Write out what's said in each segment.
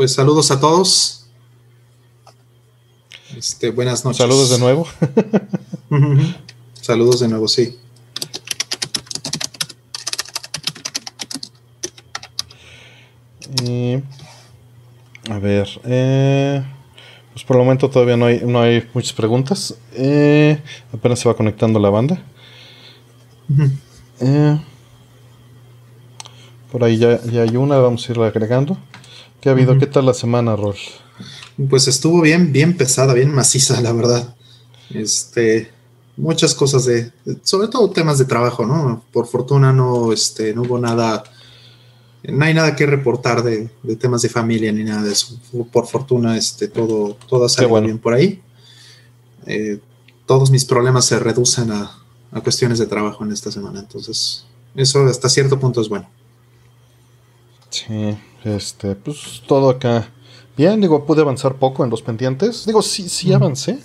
pues saludos a todos. Este, buenas noches. Saludos de nuevo. saludos de nuevo, sí. a ver, eh, pues por el momento todavía no hay, no hay muchas preguntas. Eh, apenas se va conectando la banda. Eh, por ahí ya, hay una, vamos a irla agregando. ¿Qué ha habido? ¿Qué tal la semana, Rol? Pues estuvo bien, bien pesada, bien maciza, la verdad. Este, muchas cosas de, sobre todo temas de trabajo, ¿no? Por fortuna no, este, no hubo nada no hay nada que reportar de, temas de familia ni nada de eso. Por fortuna, este, todo, todo ha salido bien por ahí. Eh, todos mis problemas se reducen a, cuestiones de trabajo en esta semana. Entonces, eso hasta cierto punto es bueno. Sí, este, pues todo acá. Bien, digo, pude avanzar poco en los pendientes. Digo, sí, sí avancé.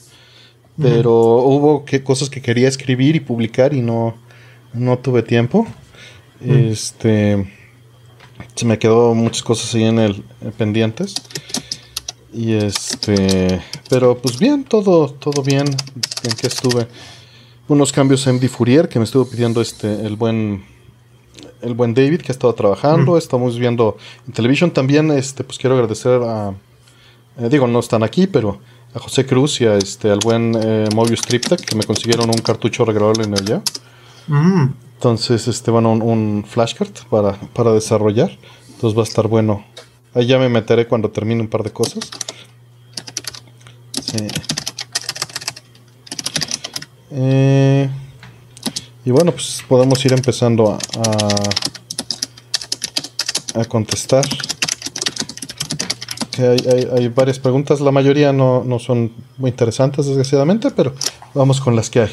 Pero hubo que, cosas que quería escribir y publicar y no, no tuve tiempo. Este se me quedó muchas cosas ahí en el pendientes. Y este, pero pues bien, todo, todo bien. En que estuve. Unos cambios en MD Fourier que me estuvo pidiendo este, el buen, el buen David que ha estado trabajando. Estamos viendo en televisión también. Este, pues quiero agradecer a, eh, digo, no están aquí, pero a José Cruz y a este, al buen eh, Mobius Triptech que me consiguieron un cartucho regalable en el ya. Entonces, este, van un, un flashcard para, para desarrollar. Entonces va a estar bueno. Ahí ya me meteré cuando termine un par de cosas. Sí. Eh, y bueno, pues podemos ir empezando a, a, contestar. Que hay, hay, varias preguntas. La mayoría no, no son muy interesantes, desgraciadamente, pero vamos con las que hay.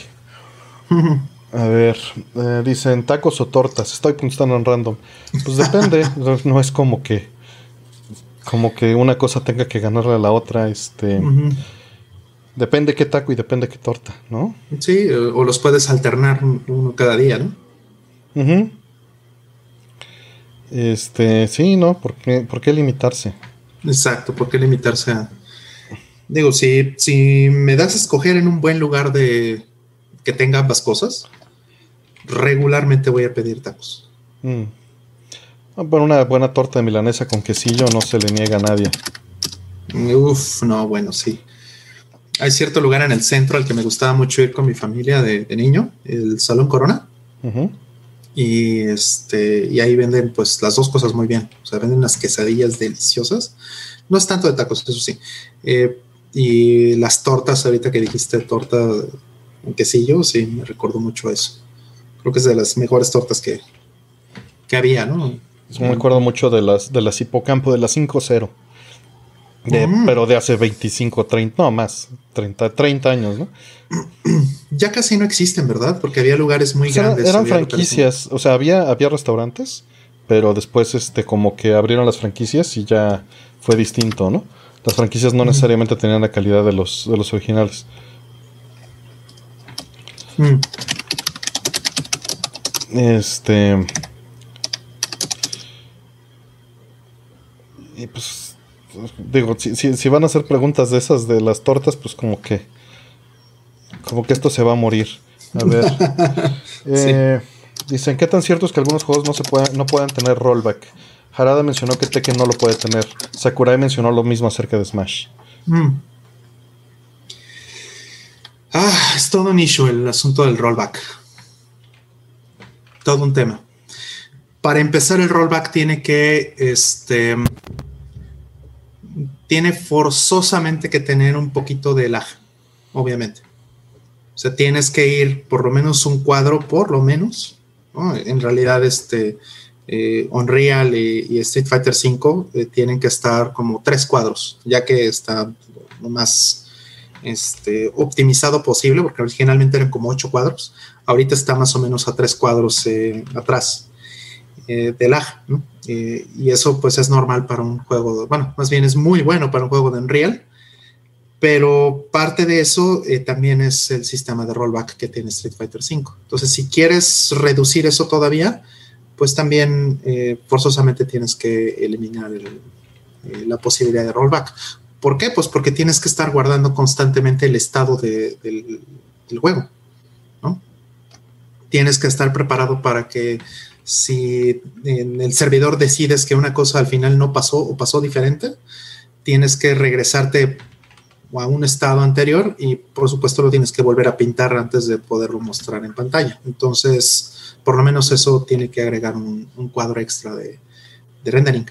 A ver, eh, dicen tacos o tortas. Estoy contestando en random. Pues depende. no es como que. Como que una cosa tenga que ganarle a la otra. Este. Depende qué taco y depende qué torta, ¿no? Sí, o los puedes alternar uno cada día, ¿no? Este, sí, ¿no? ¿Por qué, ¿Por qué limitarse? Exacto, ¿por qué limitarse a. Digo, si, si me das a escoger en un buen lugar de que tenga ambas cosas, regularmente voy a pedir tacos. Mm. Ah, bueno, una buena torta de milanesa con quesillo no se le niega a nadie. Uf, no, bueno, sí. Hay cierto lugar en el centro al que me gustaba mucho ir con mi familia de, niño, el Salón Corona. Y este, y ahí venden pues las dos cosas muy bien. O sea, venden unas quesadillas deliciosas. No es tanto de tacos, eso sí. Eh, y las tortas, ahorita que dijiste torta con quesillo, sí, me recuerdo mucho eso. Creo que es de las mejores tortas que, que había, ¿no? me acuerdo mucho de las, de las hipocampo, de las 5-0. Mm. Pero de hace 25, 30, no más, 30, 30 años, ¿no? Ya casi no existen, ¿verdad? Porque había lugares muy grandes. Eran franquicias, o sea, había, había restaurantes, pero después este, como que abrieron las franquicias y ya fue distinto, ¿no? Las franquicias no necesariamente tenían la calidad de los, de los originales. Mm. Este. Y pues. Digo, si, van a hacer preguntas de esas de las tortas, pues como que. Como que esto se va a morir. A ver. Eh, dicen, ¿qué tan cierto es que algunos juegos no se pueden, no pueden tener rollback? Harada mencionó que Tekken no lo puede tener. Sakurai mencionó lo mismo acerca de Smash. Mm. Ah, es todo un issue el asunto del rollback todo un tema. Para empezar, el rollback tiene que, este, tiene forzosamente que tener un poquito de lag, obviamente. O sea, tienes que ir por lo menos un cuadro, por lo menos. En realidad, este, eh, Unreal y, Street Fighter V eh, tienen que estar como tres cuadros, ya que está lo más este, optimizado posible, porque originalmente eran como ocho cuadros. Ahorita está más o menos a tres cuadros eh, atrás eh, de lag, eh, y eso pues es normal para un juego, bueno, más bien es muy bueno para un juego de Unreal, pero parte de eso también es el sistema de rollback que tiene Street Fighter V. Entonces, si quieres reducir eso todavía, pues también forzosamente tienes que eliminar eh, la posibilidad de rollback. ¿Por qué? Pues porque tienes que estar guardando constantemente el estado del, juego, ¿no? Tienes que estar preparado para que si en el servidor decides que una cosa al final no pasó o pasó diferente, tienes que regresarte a un estado anterior y por supuesto lo tienes que volver a pintar antes de poderlo mostrar en pantalla. Entonces, por lo menos eso tiene que agregar un, cuadro extra de, rendering.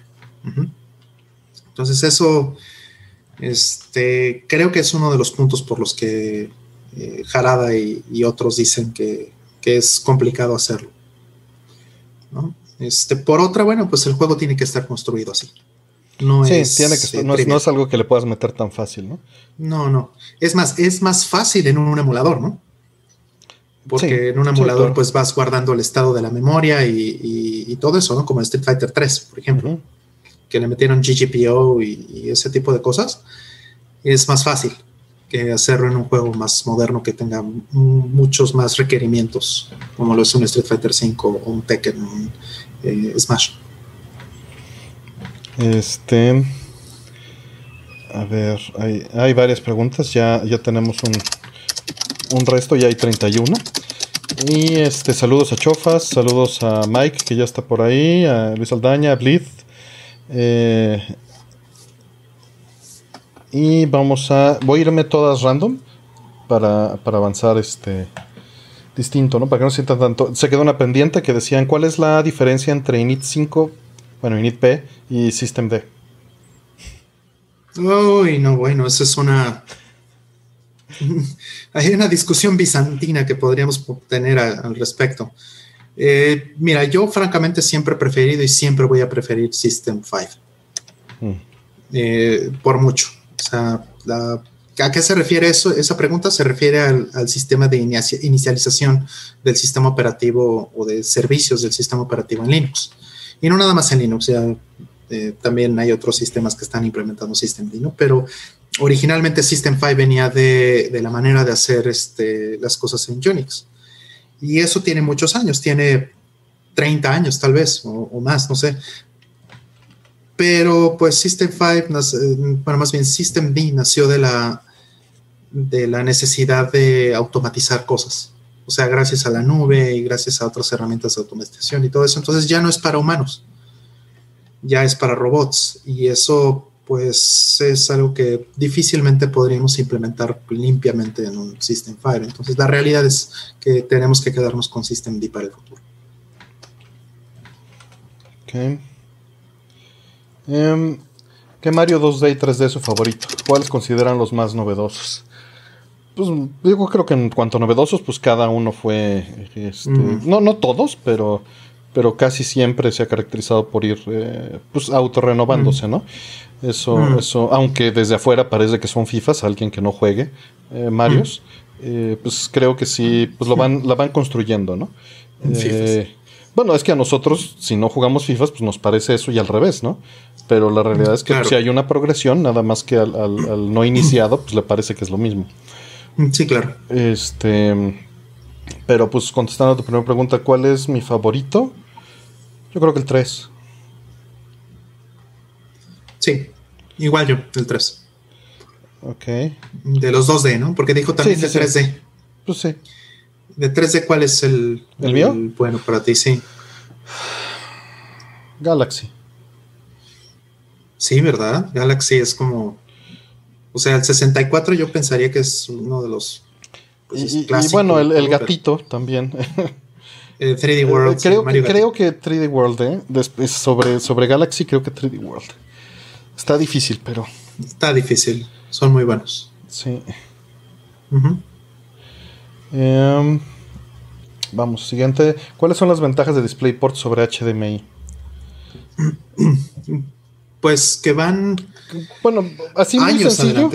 Entonces, eso este, creo que es uno de los puntos por los que eh, Jarada y, otros dicen que, es complicado hacerlo. Este, por otra, bueno, pues el juego tiene que estar construido así. No es, tiene que, no, es, algo que le puedas meter tan fácil, ¿no? No, no. Es más, es más fácil en un emulador, ¿no? Porque en un emulador, pues vas guardando el estado de la memoria y, todo eso, ¿no? Como Street Fighter 3, por ejemplo, que le metieron GGPO y, ese tipo de cosas. Es más fácil que hacerlo en un juego más moderno que tenga muchos más requerimientos, como lo es un Street Fighter 5 o un Tekken, eh, Smash. Este. A ver, hay, varias preguntas. Ya, ya tenemos un, un resto, ya hay 31. Y este, saludos a Chofas, saludos a Mike, que ya está por ahí, a Luis Aldaña, a Blith. Eh, y vamos a. Voy a irme todas random para, para avanzar este distinto, ¿no? Para que no se sientan tanto. Se quedó una pendiente que decían cuál es la diferencia entre init 5 bueno, init P y System D. Uy, no, bueno, esa es una. Hay una discusión bizantina que podríamos tener al respecto. Eh, mira, yo francamente siempre he preferido y siempre voy a preferir System 5. Mm. Eh, por mucho. O sea, ¿a qué se refiere eso? Esa pregunta se refiere al, al, sistema de inicialización del sistema operativo o de servicios del sistema operativo en Linux. Y no nada más en Linux, ya eh, también hay otros sistemas que están implementando Systemd, ¿no? Pero originalmente System 5 venía de, la manera de hacer este, las cosas en Unix. Y eso tiene muchos años, tiene 30 años tal vez, o, más, no sé. Pero pues System 5, bueno, más bien Systemd nació de la, de la necesidad de automatizar cosas o sea, gracias a la nube y gracias a otras herramientas de automatización y todo eso. Entonces ya no es para humanos, ya es para robots y eso pues es algo que difícilmente podríamos implementar limpiamente en un System Fire. Entonces la realidad es que tenemos que quedarnos con System D para el futuro. Ok. Em, ¿Qué Mario 2D y 3D es su favorito? ¿Cuáles consideran los más novedosos? Pues digo, creo que en cuanto a novedosos, pues cada uno fue, este, mm. no, no todos, pero, pero casi siempre se ha caracterizado por ir, eh, pues autorrenovándose, mm. ¿no? Eso, mm. eso, aunque desde afuera parece que son FIFAs, alguien que no juegue eh, Marios, eh, pues creo que sí, pues lo van, la van construyendo, ¿no? bueno, es que a nosotros, si no jugamos FIFAs, pues nos parece eso y al revés, ¿no? Pero la realidad es que si hay una progresión, nada más que al, al no iniciado, pues le parece que es lo mismo. Mm, sí, claro. Este. Pero pues contestando a tu primera pregunta, ¿cuál es mi favorito? Yo creo que el 3. Sí, igual yo, el 3. Ok. De los 2D, ¿no? Porque dijo también de 3D. Pues sí. De 3D, ¿cuál es el, ¿El, mío? bueno para ti? Sí. Galaxy. Sí, ¿verdad? Galaxy es como o sea, el 64 yo pensaría que es uno de los... Pues, y, bueno, el, gatito también. 3D eh, World. creo, creo que 3D World, ¿eh? sobre, sobre Galaxy creo que 3D World. Está difícil, pero... Está difícil. Son muy buenos. Sí. Em, vamos, siguiente. ¿Cuáles son las ventajas de DisplayPort sobre HDMI? Pues que van bueno, así muy sencillo.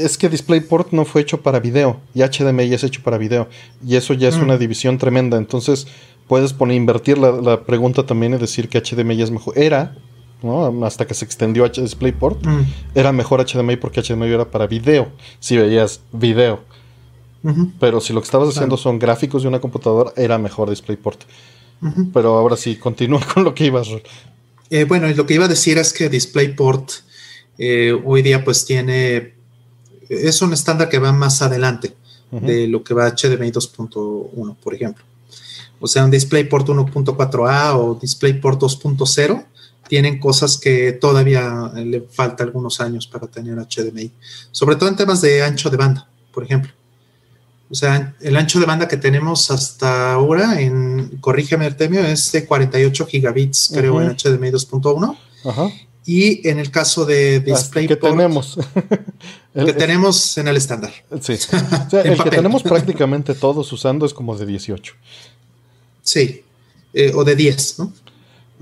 Es que DisplayPort no fue hecho para video y HDMI es hecho para video. Y eso ya es mm. una división tremenda. Entonces puedes poner, invertir la, pregunta también y decir que HDMI es mejor. Era, ¿no? Hasta que se extendió a DisplayPort, mm. era mejor HDMI porque HDMI era para video. Si veías video. Pero si lo que estabas haciendo son gráficos de una computadora, era mejor DisplayPort. Pero ahora sí, continúa con lo que ibas. Eh, bueno, lo que iba a decir es que DisplayPort eh, hoy día pues tiene, es un estándar que va más adelante de lo que va HDMI 2.1, por ejemplo. O sea, un DisplayPort 1.4a o DisplayPort 2.0 tienen cosas que todavía le falta algunos años para tener HDMI, sobre todo en temas de ancho de banda, por ejemplo. O sea, el ancho de banda que tenemos hasta ahora, en, corrígeme Artemio, es de 48 gigabits, creo, en HDMI 2.1. Y en el caso de DisplayPort... que tenemos. que tenemos en el estándar. Sí. O sea, el que tenemos prácticamente todos usando es como de 18. Sí. Eh, o de 10, ¿no?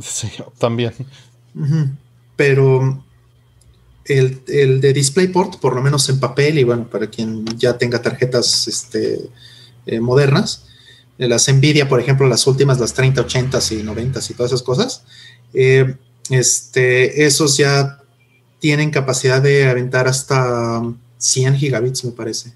Sí, también. Pero el, el, de DisplayPort, por lo menos en papel, y bueno, para quien ya tenga tarjetas este, eh, modernas, eh, las Nvidia, por ejemplo, las últimas, las 30, 80 y 90 y todas esas cosas, eh, este, esos ya tienen capacidad de aventar hasta 100 gigabits, me parece.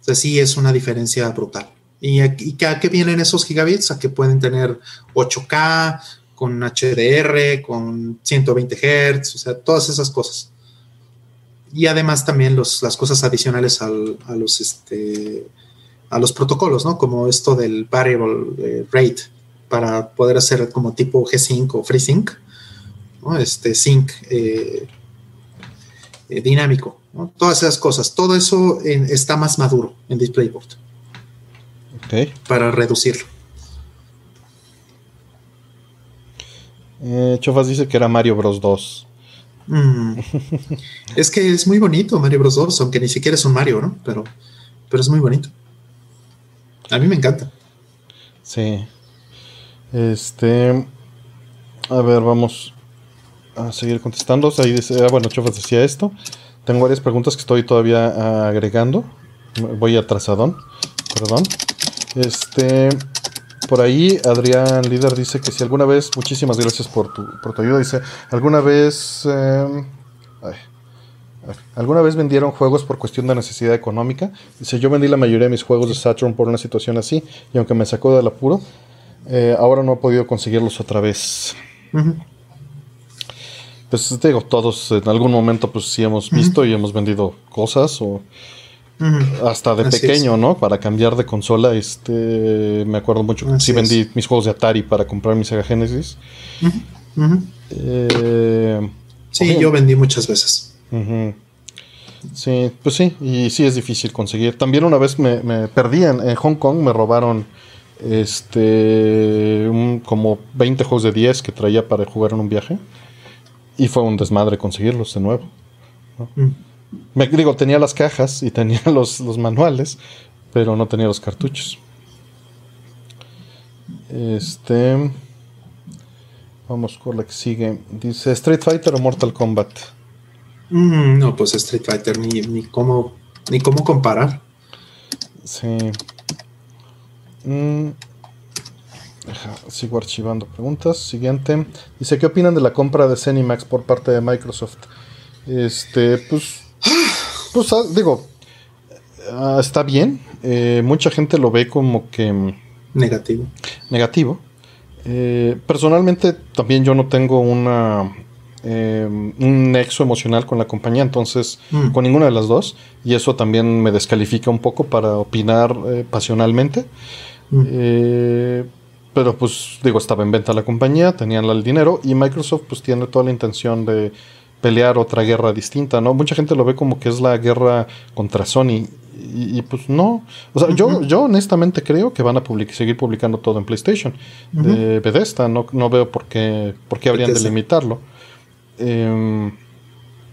O sea, sí es una diferencia brutal. ¿Y, y a qué vienen esos gigabits? A que pueden tener 8K, con HDR, con 120 Hz, o sea, todas esas cosas. Y además también las cosas adicionales a, los, este, a los protocolos, ¿no? Como esto del variable eh, rate para poder hacer como tipo G-Sync o FreeSync, ¿no? Este sync eh, eh, dinámico, ¿no? Todas esas cosas. Todo eso está más maduro en DisplayPort. Okay. Para reducirlo. Eh, Chofas dice que era Mario Bros 2. Mm. es que es muy bonito Mario Bros 2, aunque ni siquiera es un Mario, ¿no? Pero, pero es muy bonito. A mí me encanta. Sí. Este. A ver, vamos a seguir contestando. Ahí dice, ah, bueno, Chofas decía esto. Tengo varias preguntas que estoy todavía agregando. Voy atrasadón. Perdón. Este. Por ahí Adrián Líder dice que si alguna vez, muchísimas gracias por tu, por tu ayuda, dice, alguna vez... Em, ¿Alguna vez vendieron juegos por cuestión de necesidad económica? Dice, yo vendí la mayoría de mis juegos de Saturn por una situación así, y aunque me sacó del apuro, eh, ahora no he podido conseguirlos otra vez. Pues te digo, todos en algún momento pues sí hemos visto y hemos vendido cosas o hasta de pequeño, ¿no? Para cambiar de consola, este, me acuerdo mucho que sí vendí mis juegos de Atari para comprar mi Sega Genesis. Eh, sí, yo vendí muchas veces. Sí, pues sí, y sí es difícil conseguir. También una vez me, me perdí en, Hong Kong, me robaron este como 20 juegos de 10 que traía para jugar en un viaje. Y fue un desmadre conseguirlos de nuevo. ¿no? Me digo, tenía las cajas y tenía los, manuales, pero no tenía los cartuchos. Este. Vamos con la que sigue. Dice Street Fighter o Mortal Kombat. Mm, no, pues Street Fighter, ni, ni, cómo, ni cómo comparar. Sí. Mm, sigo archivando preguntas. Siguiente. Dice: ¿Qué opinan de la compra de Cenimax por parte de Microsoft? Este, pues pues ah, digo, ah, está bien. Eh, mucha gente lo ve como que... Mm, negativo. Negativo. Eh, personalmente también yo no tengo una eh, un nexo emocional con la compañía, entonces mm. con ninguna de las dos, y eso también me descalifica un poco para opinar pasionalmente. Mm. pero pues digo, estaba en venta la compañía, tenían el dinero y Microsoft pues tiene toda la intención de pelear otra guerra distinta, ¿no? Mucha gente lo ve como que es la guerra contra Sony. Y, pues no. O sea, yo, yo honestamente creo que van a seguir publicando todo en PlayStation. De Bethesda, no, no veo por qué, por qué habrían de limitarlo. Em,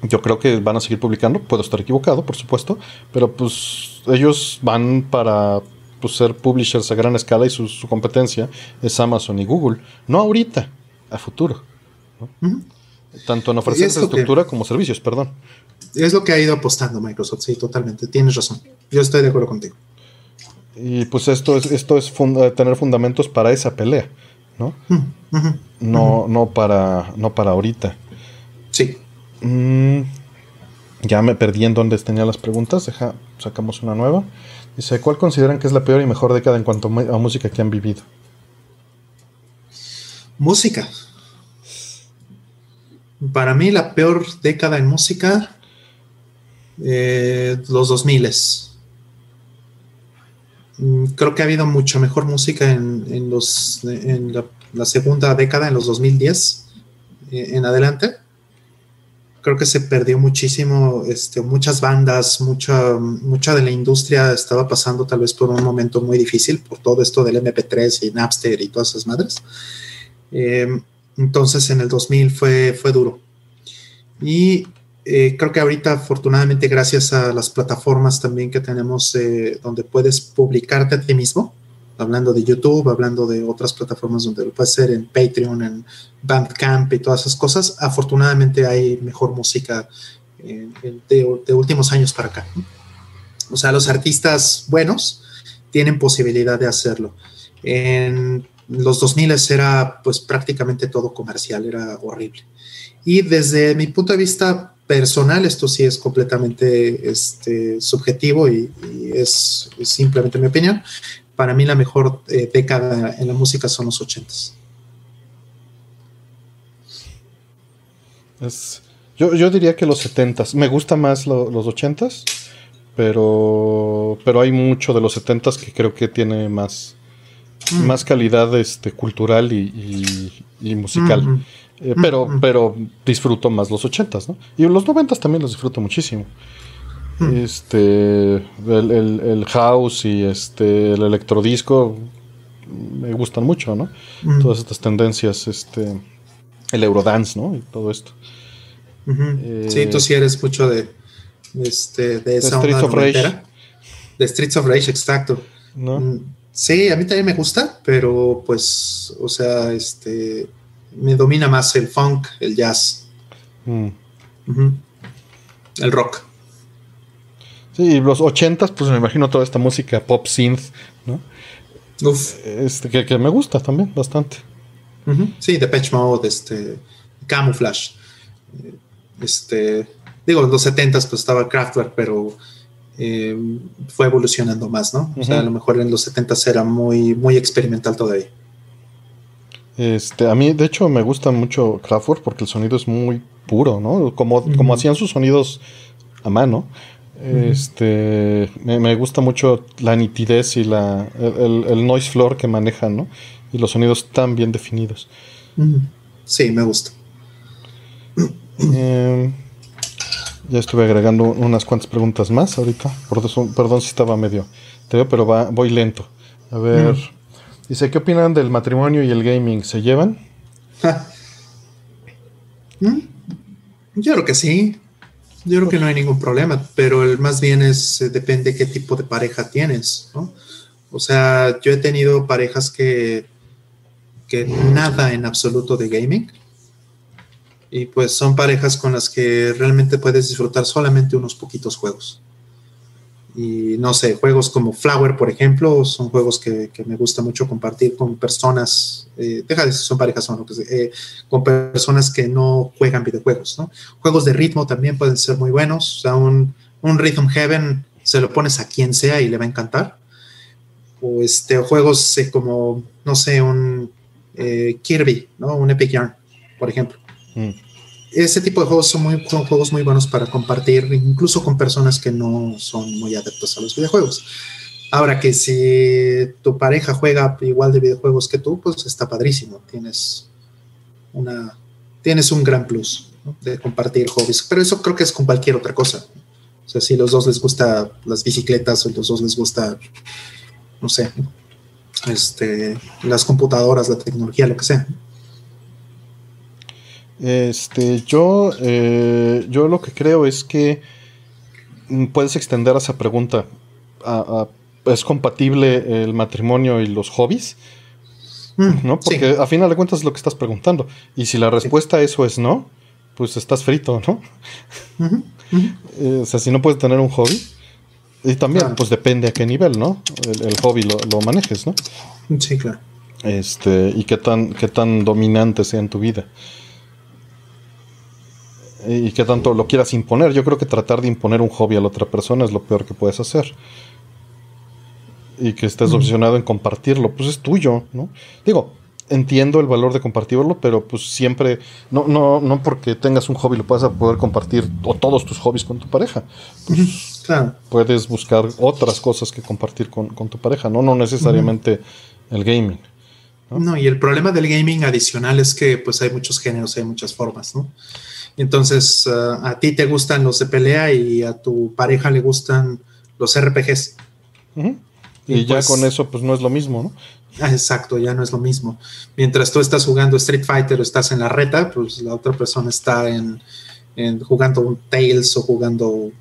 yo creo que van a seguir publicando, puedo estar equivocado, por supuesto, pero pues ellos van para pues, ser publishers a gran escala y su, competencia es Amazon y Google. No ahorita, a futuro. ¿no? Tanto en ofrecer infraestructura como servicios, perdón. Es lo que ha ido apostando Microsoft, sí, totalmente. Tienes razón. Yo estoy de acuerdo contigo. Y pues esto es, esto es tener fundamentos para esa pelea, ¿no? No, no, para, no para ahorita. Sí. Mm, ya me perdí en dónde tenía las preguntas. Deja, sacamos una nueva. Dice, ¿cuál consideran que es la peor y mejor década en cuanto a música que han vivido? Música. Para mí la peor década en música, eh, los 2000 mm, Creo que ha habido mucha mejor música en, los, en la, segunda década, en los 2010 eh, en adelante. Creo que se perdió muchísimo, este, muchas bandas, mucha, mucha de la industria estaba pasando tal vez por un momento muy difícil por todo esto del MP3 y Napster y todas esas madres. Eh, entonces en el 2000 fue, fue duro. Y eh, creo que ahorita, afortunadamente, gracias a las plataformas también que tenemos eh, donde puedes publicarte a ti mismo, hablando de YouTube, hablando de otras plataformas donde lo puedes hacer en Patreon, en Bandcamp y todas esas cosas, afortunadamente hay mejor música de, de, últimos años para acá. O sea, los artistas buenos tienen posibilidad de hacerlo. En los 2000 era pues prácticamente todo comercial, era horrible. Y desde mi punto de vista personal, esto sí es completamente este, subjetivo y, es, simplemente mi opinión. Para mí la mejor eh, década en la música son los 80s. yo, yo, diría que los 70s. Me gusta más los 80s, pero, pero hay mucho de los 70s que creo que tiene más, Mm. más calidad este, cultural y, musical. Eh, pero, pero disfruto más los ochentas, ¿no? Y los noventas también los disfruto muchísimo. Mm. Este, el, house y este, el electrodisco me gustan mucho, ¿no? Mm. Todas estas tendencias, este, el eurodance, ¿no? Y todo esto. Eh, sí, tú sí eres mucho de, este, de esa Streets of Rage. De Streets of Rage, exacto. ¿No? Sí, a mí también me gusta, pero pues, o sea, este, me domina más el funk, el jazz, mm. el rock. Sí, los ochentas, pues me imagino toda esta música pop synth, ¿no? Uf. Este, que, me gusta también bastante. Sí, de Sí, Mode, este, Camouflage. Este, digo, en los setentas pues estaba Kraftwerk, pero eh, fue evolucionando más, ¿no? O sea, a lo mejor en los 70 era muy, muy experimental todavía. Este, a mí, de hecho, me gusta mucho Kraftwerk porque el sonido es muy puro, ¿no? Como, como hacían sus sonidos a mano. Este, me, gusta mucho la nitidez y la, el, noise floor que manejan, ¿no? Y los sonidos tan bien definidos. Sí, me gusta. Eh, ya estuve agregando unas cuantas preguntas más ahorita. Perdón, si estaba medio. pero va, voy lento. A ver. Mm. Dice, ¿qué opinan del matrimonio y el gaming? ¿Se llevan? Mm. Yo creo que sí. Yo creo que no hay ningún problema, pero el más bien es, eh, depende qué tipo de pareja tienes, ¿no? O sea, yo he tenido parejas que, que nada en absoluto de gaming y pues son parejas con las que realmente puedes disfrutar solamente unos poquitos juegos. Y no sé, juegos como Flower, por ejemplo, son juegos que, me gusta mucho compartir con personas, eh, deja de si son parejas o no, pues, eh, con personas que no juegan videojuegos, ¿no? Juegos de ritmo también pueden ser muy buenos, o sea, un, un Rhythm Heaven se lo pones a quien sea y le va a encantar. O este, juegos eh, como, no sé, un Kirby, ¿no? Un Epic Yarn, por ejemplo. Mm. Ese tipo de juegos son, muy, juegos muy buenos para compartir, incluso con personas que no son muy adeptos a los videojuegos. Ahora que si tu pareja juega igual de videojuegos que tú, pues está padrísimo. Tienes una tienes un gran plus de compartir hobbies. Pero eso creo que es con cualquier otra cosa. O sea, si los dos les gusta las bicicletas o los dos les gusta, no sé, este, las computadoras, la tecnología, lo que sea. Este, yo, eh, yo lo que creo es que mm, puedes extender esa pregunta. ¿Es compatible el matrimonio y los hobbies? Mm, ¿No? Porque a final de cuentas es lo que estás preguntando. Y si la respuesta a eso es no, pues estás frito, ¿no? Eh, o sea, si no puedes tener un hobby. Y también, pues depende a qué nivel, ¿no? El, hobby lo, lo, manejes, ¿no? Sí, claro. Este, y qué tan, qué tan dominante sea en tu vida y que tanto lo quieras imponer. Yo creo que tratar de imponer un hobby a la otra persona es lo peor que puedes hacer. Y que estés opcionado en compartirlo, pues es tuyo, ¿no? Digo, entiendo el valor de compartirlo, pero pues siempre, no, no, no porque tengas un hobby lo puedas poder compartir o todos tus hobbies con tu pareja. Pues, claro. Puedes buscar otras cosas que compartir con, tu pareja, no, no necesariamente el gaming. ¿no? y el problema del gaming adicional es que pues hay muchos géneros, hay muchas formas, ¿no? Entonces, ah, a ti te gustan los de pelea y a tu pareja le gustan los RPGs. Y, ya pues con eso, pues no es lo mismo, ¿no? Ah, exacto, ya no es lo mismo. Mientras tú estás jugando Street Fighter o estás en la reta, pues la otra persona está en, jugando un Tales o jugando,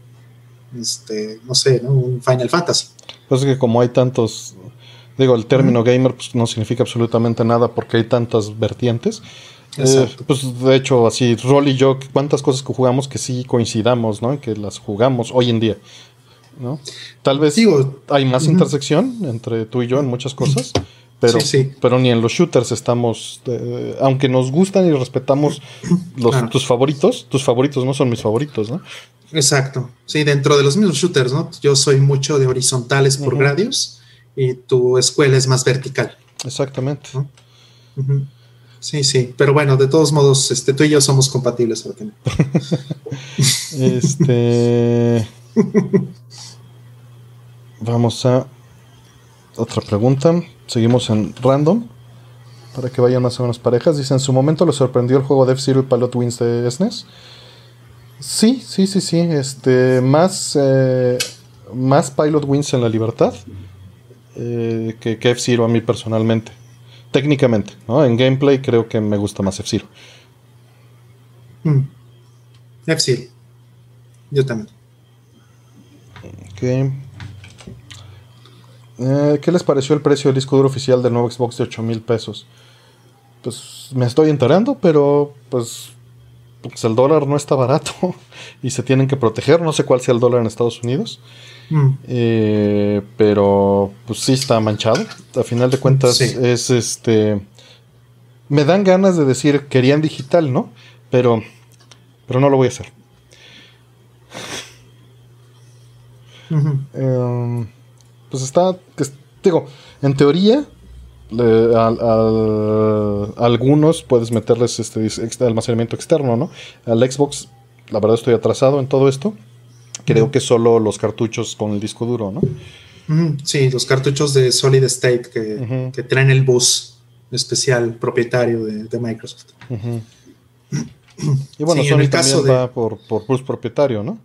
este, no sé, un Final Fantasy. Pues que como hay tantos, digo, el término gamer pues, no significa absolutamente nada porque hay tantas vertientes. Eh, pues de hecho, así, Roll y yo, cuántas cosas que jugamos que sí coincidamos, ¿no? Que las jugamos hoy en día. ¿no? Tal vez hay más intersección entre tú y yo en muchas cosas, pero, pero ni en los shooters estamos, eh, aunque nos gustan y respetamos los, tus favoritos, tus favoritos no son mis favoritos, ¿no? Exacto, sí, dentro de los mismos shooters, ¿no? Yo soy mucho de horizontales por gradios y tu escuela es más vertical. Exactamente. Sí, sí, pero bueno, de todos modos, este, tú y yo somos compatibles. este... Vamos a otra pregunta. Seguimos en random. Para que vayan más o menos parejas. Dice, ¿en su momento le sorprendió el juego de F-Zero y Pilot Wings de SNES? E sí, sí, sí, sí. Este, más, eh, más Pilot Wings en la libertad eh, que, F-Zero a mí personalmente. Técnicamente, ¿no? En gameplay creo que me gusta más F-Zero. Mm. F-Zero. Yo también. Ok. Eh, ¿Qué les pareció el precio del disco duro oficial del nuevo Xbox de 8 mil pesos? Pues me estoy enterando, pero pues, pues, el dólar no está barato y se tienen que proteger. No sé cuál sea el dólar en Estados Unidos. Mm. Eh, pero pues sí está manchado. A final de cuentas es este... Me dan ganas de decir querían digital, ¿no? Pero, pero no lo voy a hacer. pues está, digo, en teoría, algunos puedes meterles este, almacenamiento externo, ¿no? Al Xbox, la verdad estoy atrasado en todo esto. Creo que solo los cartuchos con el disco duro, ¿no? Sí, los cartuchos de Solid State que, traen el bus especial propietario de, Microsoft. Y bueno, Sony también caso va por, por bus propietario, ¿no?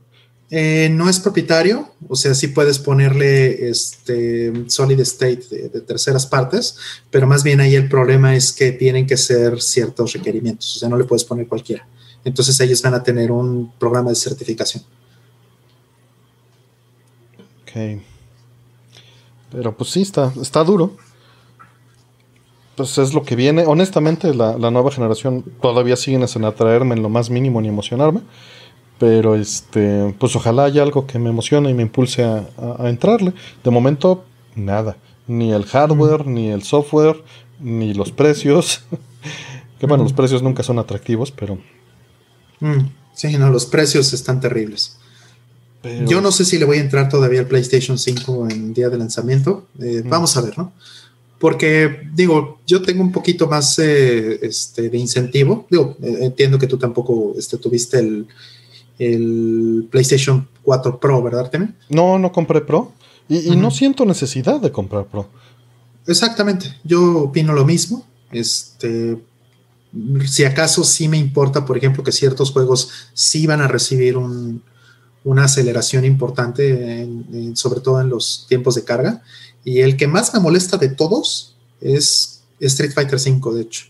Eh, no es propietario, o sea, sí puedes ponerle este solid state de, terceras partes, pero más bien ahí el problema es que tienen que ser ciertos requerimientos, o sea, no le puedes poner cualquiera. Entonces ellos van a tener un programa de certificación. Ok. Pero pues sí, está, está duro. Pues es lo que viene. Honestamente, la, la nueva generación todavía siguen sin atraerme en lo más mínimo ni emocionarme. Pero este, pues ojalá haya algo que me emocione y me impulse a, entrarle. De momento, nada. Ni el hardware, ni el software, ni los precios. que bueno, los precios nunca son atractivos, pero. Mm, sí, no, los precios están terribles. Yo no sé si le voy a entrar todavía al PlayStation 5 en día de lanzamiento. Eh, vamos a ver, ¿no? Porque, digo, yo tengo un poquito más eh, este, de incentivo. Digo, eh, entiendo que tú tampoco este, tuviste el, el PlayStation 4 Pro, ¿verdad, Artemio? No, no compré Pro. Y, no siento necesidad de comprar Pro. Exactamente. Yo opino lo mismo. Este, si acaso sí me importa, por ejemplo, que ciertos juegos sí van a recibir una aceleración importante, sobre todo en los tiempos de carga. Y el que más me molesta de todos es Street Fighter V, de hecho.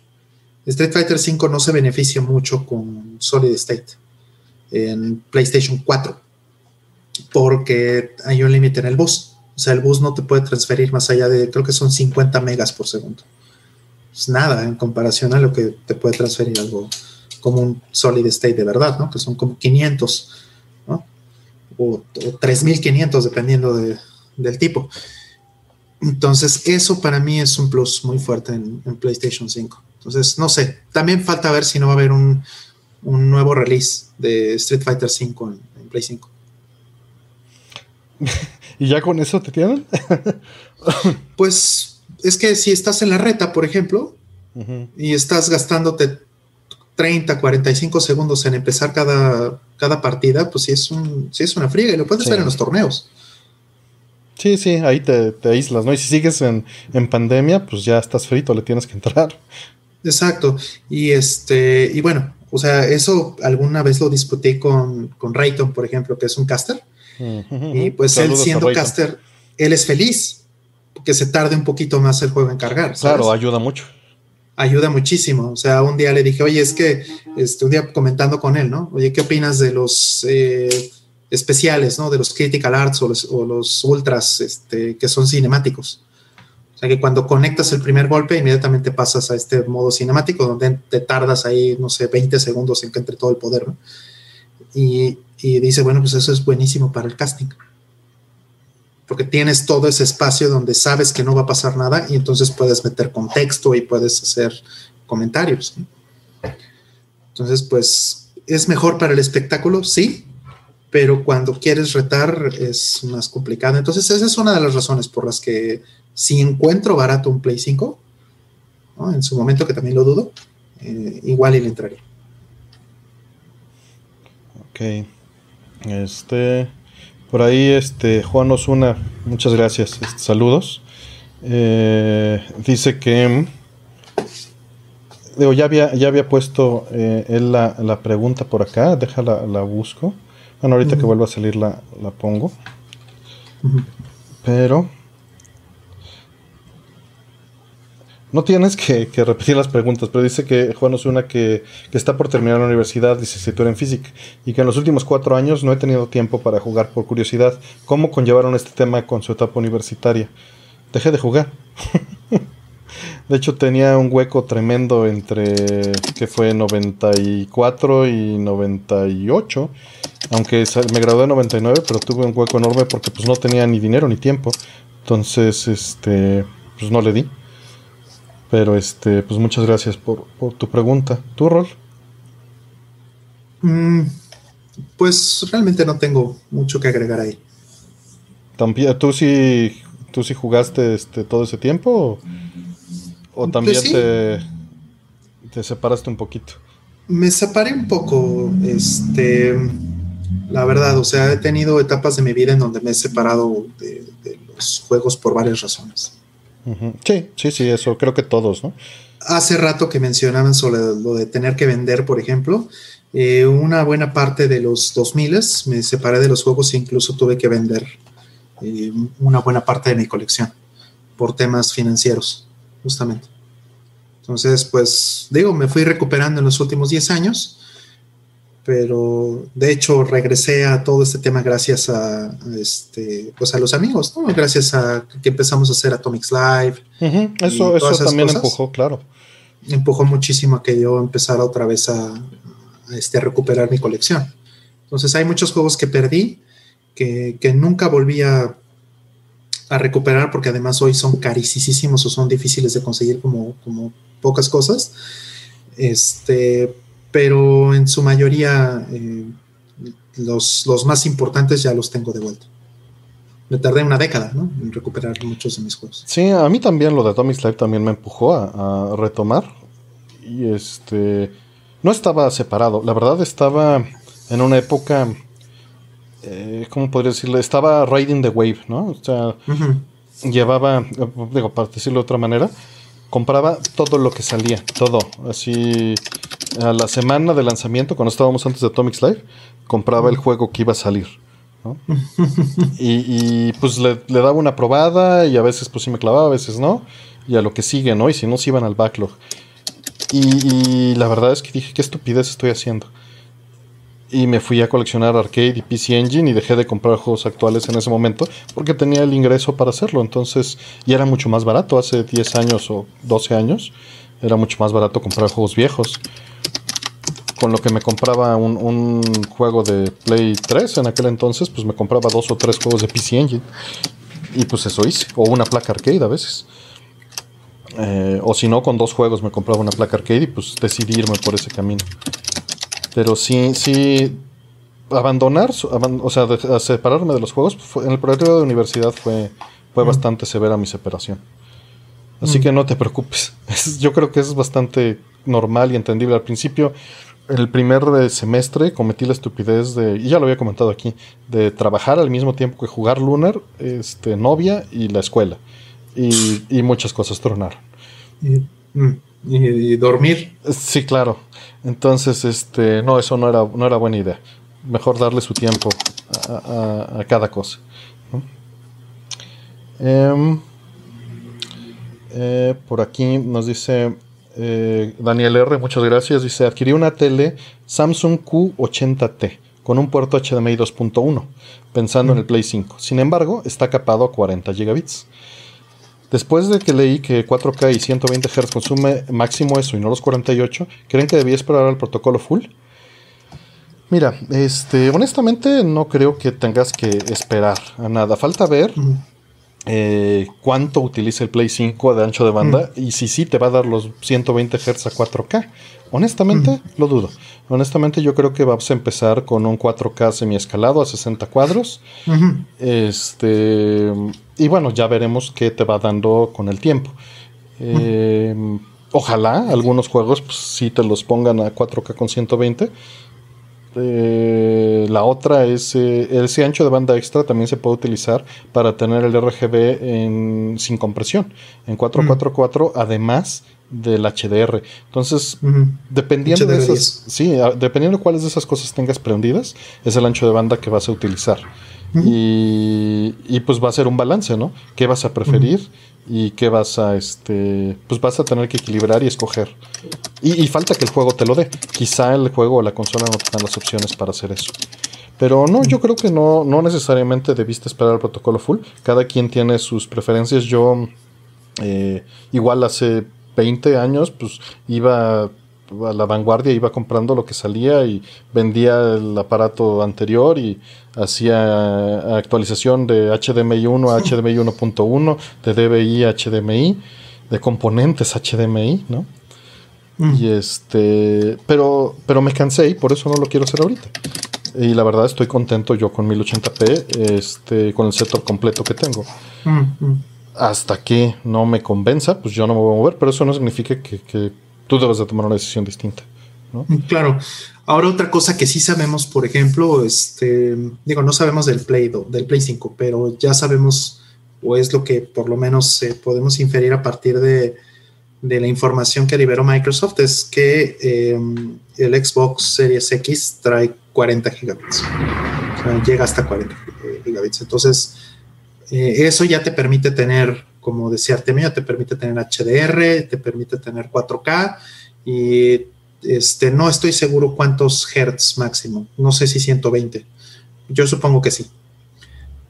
Street Fighter V no se beneficia mucho con Solid State en PlayStation 4 porque hay un límite en el bus. O sea, el bus no te puede transferir más allá de, creo que son 50 megas por segundo. Es nada en comparación a lo que te puede transferir algo como un solid state de verdad, ¿no? Que son como 500, ¿no? O, 3500 dependiendo del tipo. Entonces, eso para mí es un plus muy fuerte en, en, PlayStation 5. Entonces, no sé, también falta ver si no va a haber un, un nuevo release de Street Fighter V en, Play 5. ¿Y ya con eso te tienen? pues es que si estás en la reta, por ejemplo, y estás gastándote 30, 45 segundos en empezar cada, cada partida, pues sí es, un, sí es una friega y lo puedes hacer en los torneos. Sí, sí, ahí te, aíslas, ¿no? Y si sigues en, pandemia, pues ya estás frito, le tienes que entrar. Exacto. Y este, y bueno, o sea, eso alguna vez lo discutí con, con Rayton, por ejemplo, que es un caster. Y pues él siendo caster, él es feliz que se tarde un poquito más el juego en cargar. Claro, ayuda mucho. Ayuda muchísimo. O sea, un día le dije, oye, es que, este, un día comentando con él, ¿no? Oye, ¿qué opinas de los eh, especiales, ¿no? De los Critical Arts o los, Ultras, este, que son cinemáticos. O sea, que cuando conectas el primer golpe, inmediatamente pasas a este modo cinemático, donde te tardas ahí, no sé, 20 segundos en que entre todo el poder, ¿no? Y, y dice, bueno, pues eso es buenísimo para el casting porque tienes todo ese espacio donde sabes que no va a pasar nada y entonces puedes meter contexto y puedes hacer comentarios. Entonces, pues es mejor para el espectáculo, sí, pero cuando quieres retar es más complicado. Entonces, esa es una de las razones por las que si encuentro barato un Play 5, en su momento que también lo dudo, eh, igual y le entraría. Ok. Este. Por ahí, este, Juan Osuna, muchas gracias. Este, saludos. Eh, dice que. Digo, ya había, ya había puesto eh, él la, pregunta por acá. Déjala, la busco. Bueno, ahorita que vuelva a salir la, pongo. Pero. No tienes que, repetir las preguntas, pero dice que Juan Osuna que, que está por terminar la universidad, licenciatura en física, y que en los últimos cuatro años no he tenido tiempo para jugar por curiosidad. ¿Cómo conllevaron este tema con su etapa universitaria? Dejé de jugar. de hecho, tenía un hueco tremendo entre que fue 94 y 98. Aunque me gradué en 99, pero tuve un hueco enorme porque pues no tenía ni dinero ni tiempo. Entonces, este, pues no le di. Pero este, pues muchas gracias por, tu pregunta. ¿Tu rol? Mm, pues realmente no tengo mucho que agregar ahí. ¿También, ¿Tú sí, tú sí jugaste este, todo ese tiempo? ¿O, pues también te, te separaste un poquito? Me separé un poco, este, la verdad, o sea, he tenido etapas de mi vida en donde me he separado de los juegos por varias razones. Sí, sí, sí, eso creo que todos, ¿no? Hace rato que mencionaban sobre lo de tener que vender, por ejemplo, eh, una buena parte de los 2000 me separé de los juegos e incluso tuve que vender eh, una buena parte de mi colección por temas financieros, justamente. Entonces, pues digo, me fui recuperando en los últimos 10 años pero de hecho regresé a todo este tema gracias a, este pues a los amigos ¿no? gracias a que empezamos a hacer Atomics Live eso eso también empujó claro. Empujó muchísimo a que yo empezara otra vez a, este, recuperar mi colección. Entonces hay muchos juegos que perdí que, nunca volví a, a, recuperar porque además hoy son carísimos o son difíciles de conseguir como, como pocas cosas. Este pero en su mayoría eh, los, más importantes ya los tengo de vuelta. Me tardé una década ¿no? en recuperar muchos de mis juegos. Sí, a mí también lo de Atomic Life también me empujó a, retomar. Y este. No estaba separado. La verdad estaba en una época. Eh, ¿Cómo podría decirle? Estaba riding the wave, ¿no? O sea, llevaba. Digo, para decirlo de otra manera compraba todo lo que salía, todo. Así, a la semana de lanzamiento, cuando estábamos antes de Atomics Live, compraba el juego que iba a salir. y, pues le, daba una probada y a veces pues sí me clavaba, a veces no. Y a lo que sigue, ¿no? Y si no, se iban al backlog. Y, y la verdad es que dije, qué estupidez estoy haciendo y me fui a coleccionar arcade y PC Engine y dejé de comprar juegos actuales en ese momento porque tenía el ingreso para hacerlo. Entonces, y era mucho más barato hace 10 años o 12 años. Era mucho más barato comprar juegos viejos. Con lo que me compraba un, juego de Play 3 en aquel entonces, pues me compraba dos o tres juegos de PC Engine. Y pues eso hice. O una placa arcade a veces. Eh, o si no, con dos juegos me compraba una placa arcade y pues decidí irme por ese camino. Pero sí, sí, abandonar, o sea, separarme de los juegos, en el proyecto de universidad fue, fue bastante severa mi separación. Así que no te preocupes. Yo creo que es bastante normal y entendible. Al principio, el primer eh, semestre cometí la estupidez de, y ya lo había comentado aquí, de trabajar al mismo tiempo que jugar Lunar, este, novia y la escuela. Y, muchas cosas tronaron. Mm, y, dormir. Sí, claro. Entonces, este, no, eso no era, no era buena idea. Mejor darle su tiempo a, cada cosa. Em, eh, por aquí nos dice eh, Daniel R, muchas gracias. Dice, adquirí una tele Samsung Q80T con un puerto HDMI 2.1, pensando en el Play 5. Sin embargo, está capado a 40 gigabits. Después de que leí que 4K y 120 Hz consume máximo eso y no los 48, ¿creen que debía esperar al protocolo full? Mira, este, honestamente no creo que tengas que esperar a nada. Falta ver eh, cuánto utiliza el Play 5 de ancho de banda y si sí te va a dar los 120 Hz a 4K. Honestamente, lo dudo. Honestamente, yo creo que vamos a empezar con un 4K semi-escalado a 60 cuadros. Este. Y bueno, ya veremos qué te va dando con el tiempo. Eh, ojalá algunos juegos pues, sí te los pongan a 4K con 120 eh, la otra es eh, ese ancho de banda extra también se puede utilizar para tener el RGB en, sin compresión en 444 además del HDR. Entonces, dependiendo de esas, sí, dependiendo de cuáles de esas cosas tengas prendidas, es el ancho de banda que vas a utilizar. y, y, pues va a ser un balance, ¿no? ¿Qué vas a preferir? y qué vas a este pues vas a tener que equilibrar y escoger y, falta que el juego te lo dé. Quizá el juego o la consola no te dan las opciones para hacer eso. Pero no yo creo que no no necesariamente debiste esperar el protocolo full. Cada quien tiene sus preferencias. Yo eh, igual hace 20 años pues iba a la vanguardia iba comprando lo que salía y vendía el aparato anterior y hacía actualización de HDMI 1 a HDMI 1.1, de DVI a HDMI, de componentes HDMI, ¿no? Mm. Y este, pero, pero me cansé y por eso no lo quiero hacer ahorita. Y la verdad estoy contento yo con 1080p, este, con el setup completo que tengo. Mm, mm. Hasta que no me convenza, pues yo no me voy a mover, pero eso no significa que tú debes de tomar una decisión distinta. ¿no? Claro. Ahora otra cosa que sí sabemos, por ejemplo, este, digo, no sabemos del Play, del Play 5, pero ya sabemos, o es lo que por lo menos eh, podemos inferir a partir de, la información que liberó Microsoft, es que em, el Xbox Series X trae 40 gigabits. O sea, llega hasta 40 gigabits. Entonces, eh, eso ya te permite tener como decía Artemio, te permite tener HDR, te permite tener 4K y este, no estoy seguro cuántos hertz máximo, no sé si 120, yo supongo que sí.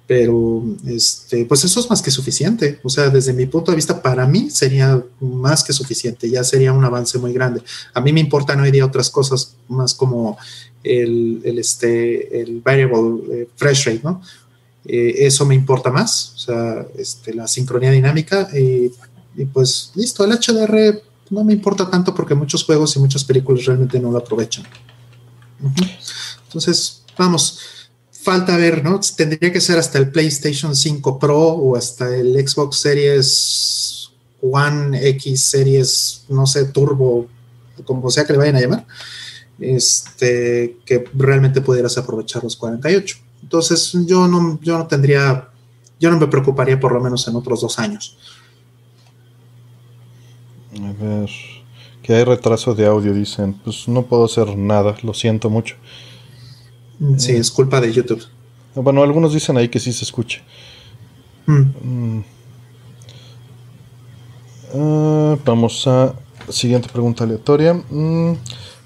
Pero, este, pues eso es más que suficiente. O sea, desde mi punto de vista, para mí sería más que suficiente. Ya sería un avance muy grande. A mí me importan hoy día otras cosas más como el, este, el variable eh, fresh rate, ¿no? Eh, eso me importa más, o sea, este, la sincronía dinámica y, pues listo, el HDR no me importa tanto porque muchos juegos y muchas películas realmente no lo aprovechan. Entonces, vamos, falta ver, ¿no? Tendría que ser hasta el PlayStation 5 Pro o hasta el Xbox Series One X Series, no sé, Turbo, como sea que le vayan a llamar, este, que realmente pudieras aprovechar los 48. Entonces yo no, yo no tendría, yo no me preocuparía por lo menos en otros dos años. A ver, que hay retraso de audio, dicen. Pues no puedo hacer nada, lo siento mucho. Mm, sí, es culpa de YouTube. Bueno, algunos dicen ahí que sí se escucha. Mm. Mm. Ah, vamos a siguiente pregunta aleatoria.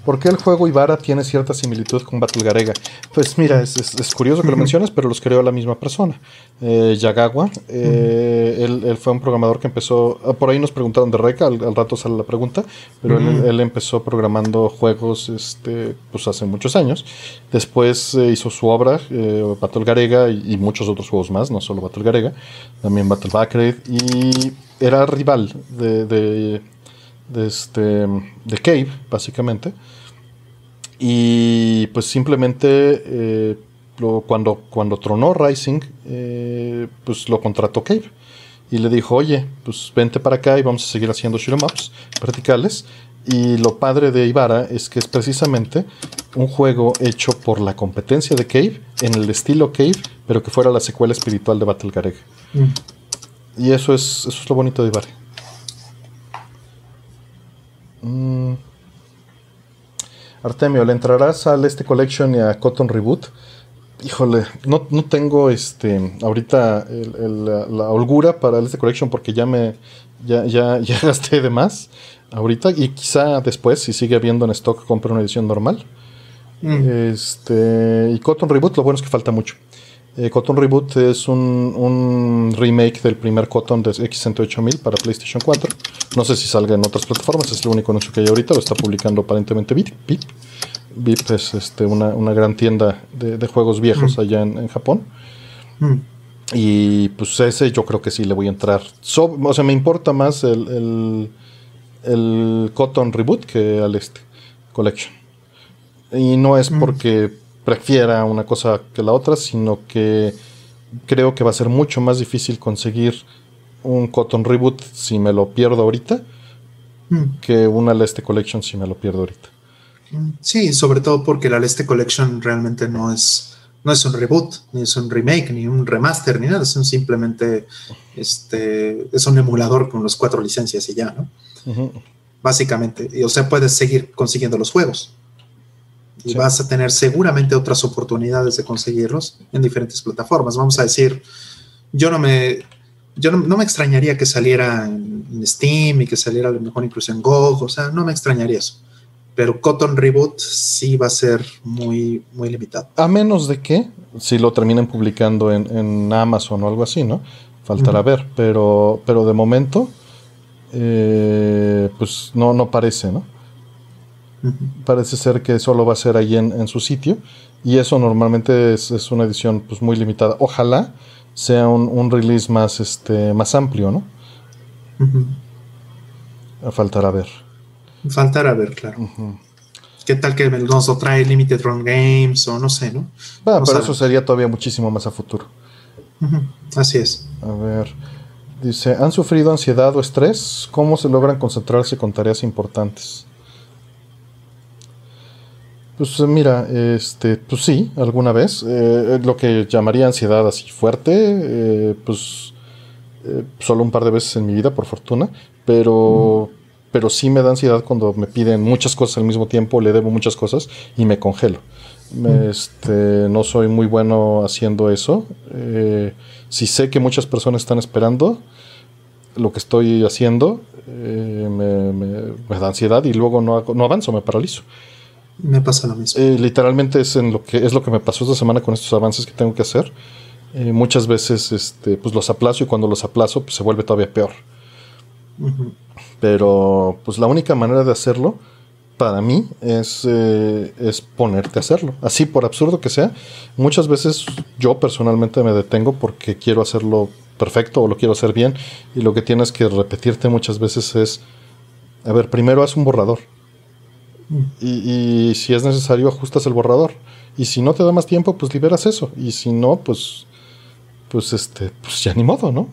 ¿Por qué el juego Ibarra tiene cierta similitud con Battle Garega? Pues mira, es, curioso que lo menciones, pero los creó la misma persona. Eh, Yagawa, eh, él, fue un programador que empezó, ah, por ahí nos preguntaron de Reca, al, rato sale la pregunta, pero él, empezó programando juegos este, pues hace muchos años. Después eh, hizo su obra, Battle Garega, y, muchos otros juegos más, no solo Battle Garega, también Battle Backrade, y era rival de de, este, de Cave, básicamente. Y pues simplemente eh, cuando, cuando tronó Rising, eh, pues lo contrató Cave. y le dijo, oye, pues vente para acá y vamos a seguir haciendo shoot ups verticales. Y lo padre de Ibarra es que es precisamente un juego hecho por la competencia de Cave, en el estilo Cave, pero que fuera la secuela espiritual de Battle Gareg. Mm. Y eso es, eso es lo bonito de Ibarra. Mm. Artemio, ¿le entrarás al este collection y a Cotton Reboot? Híjole, no, tengo este ahorita la, holgura para el este collection porque ya me ya, ya, ya gasté de más ahorita y quizá después, si sigue habiendo en stock, compre una edición normal. Mm. Este, y Cotton Reboot, lo bueno es que falta mucho. Eh, Cotton Reboot es un, remake del primer Cotton de X108.000 para PlayStation 4. No sé si salga en otras plataformas, es el único anuncio que hay ahorita, lo está publicando aparentemente VIP. VIP, es este, una, gran tienda de, juegos viejos mm. allá en, Japón. Mm. Y pues ese yo creo que sí le voy a entrar. o sea, me importa más el el Cotton Reboot que al este Collection. Y no es mm. porque prefiera una cosa que la otra, sino que creo que va a ser mucho más difícil conseguir un Cotton Reboot si me lo pierdo ahorita mm. que una Leste Collection si me lo pierdo ahorita. Sí, sobre todo porque la Leste Collection realmente no es, no es un reboot, ni es un remake, ni un remaster, ni nada, es un simplemente este, es un emulador con las cuatro licencias y ya, ¿no? Básicamente. Y, o sea, puedes seguir consiguiendo los juegos. Y vas a tener seguramente otras oportunidades de conseguirlos en diferentes plataformas. Vamos a decir, yo no me, yo no, me extrañaría que saliera en, Steam y que saliera a lo mejor incluso en GOG, o sea, no me extrañaría eso. Pero Cotton Reboot sí va a ser muy, muy limitado. A menos de que, si lo terminen publicando en, Amazon o algo así, ¿no? Faltará ver, pero, pero de momento eh, pues no, no parece, ¿no? Parece ser que solo va a ser ahí en, su sitio. Y eso normalmente es, una edición pues, muy limitada. Ojalá sea un, release más, este, más amplio, ¿no? Faltará ver. Faltará ver, claro. ¿Qué tal que nos trae Limited Run Games o no sé, ¿no? pero eso sería todavía muchísimo más a futuro. Así es. A ver. Dice, ¿han sufrido ansiedad o estrés? ¿Cómo se logran concentrarse con tareas importantes? Pues mira, este, pues sí, alguna vez. Eh, lo que llamaría ansiedad así fuerte, eh, pues eh, solo un par de veces en mi vida, por fortuna. Pero, pero sí me da ansiedad cuando me piden muchas cosas al mismo tiempo, le debo muchas cosas y me congelo. este, no soy muy bueno haciendo eso si sé que muchas personas están esperando lo que estoy haciendo, eh, me, da ansiedad y luego no, no avanzo, me paralizo. Me pasa lo mismo. Eh, literalmente es, en lo que, es lo que me pasó esta semana con estos avances que tengo que hacer. Eh, muchas veces este, pues los aplazo y cuando los aplazo pues se vuelve todavía peor. Pero pues la única manera de hacerlo para mí es, es ponerte a hacerlo. Así por absurdo que sea, muchas veces yo personalmente me detengo porque quiero hacerlo perfecto o lo quiero hacer bien y lo que tienes que repetirte muchas veces es, a ver, primero haz un borrador. Y, si es necesario ajustas el borrador. Y si no te da más tiempo, pues liberas eso. Y si no, pues, pues este, pues ya ni modo, ¿no?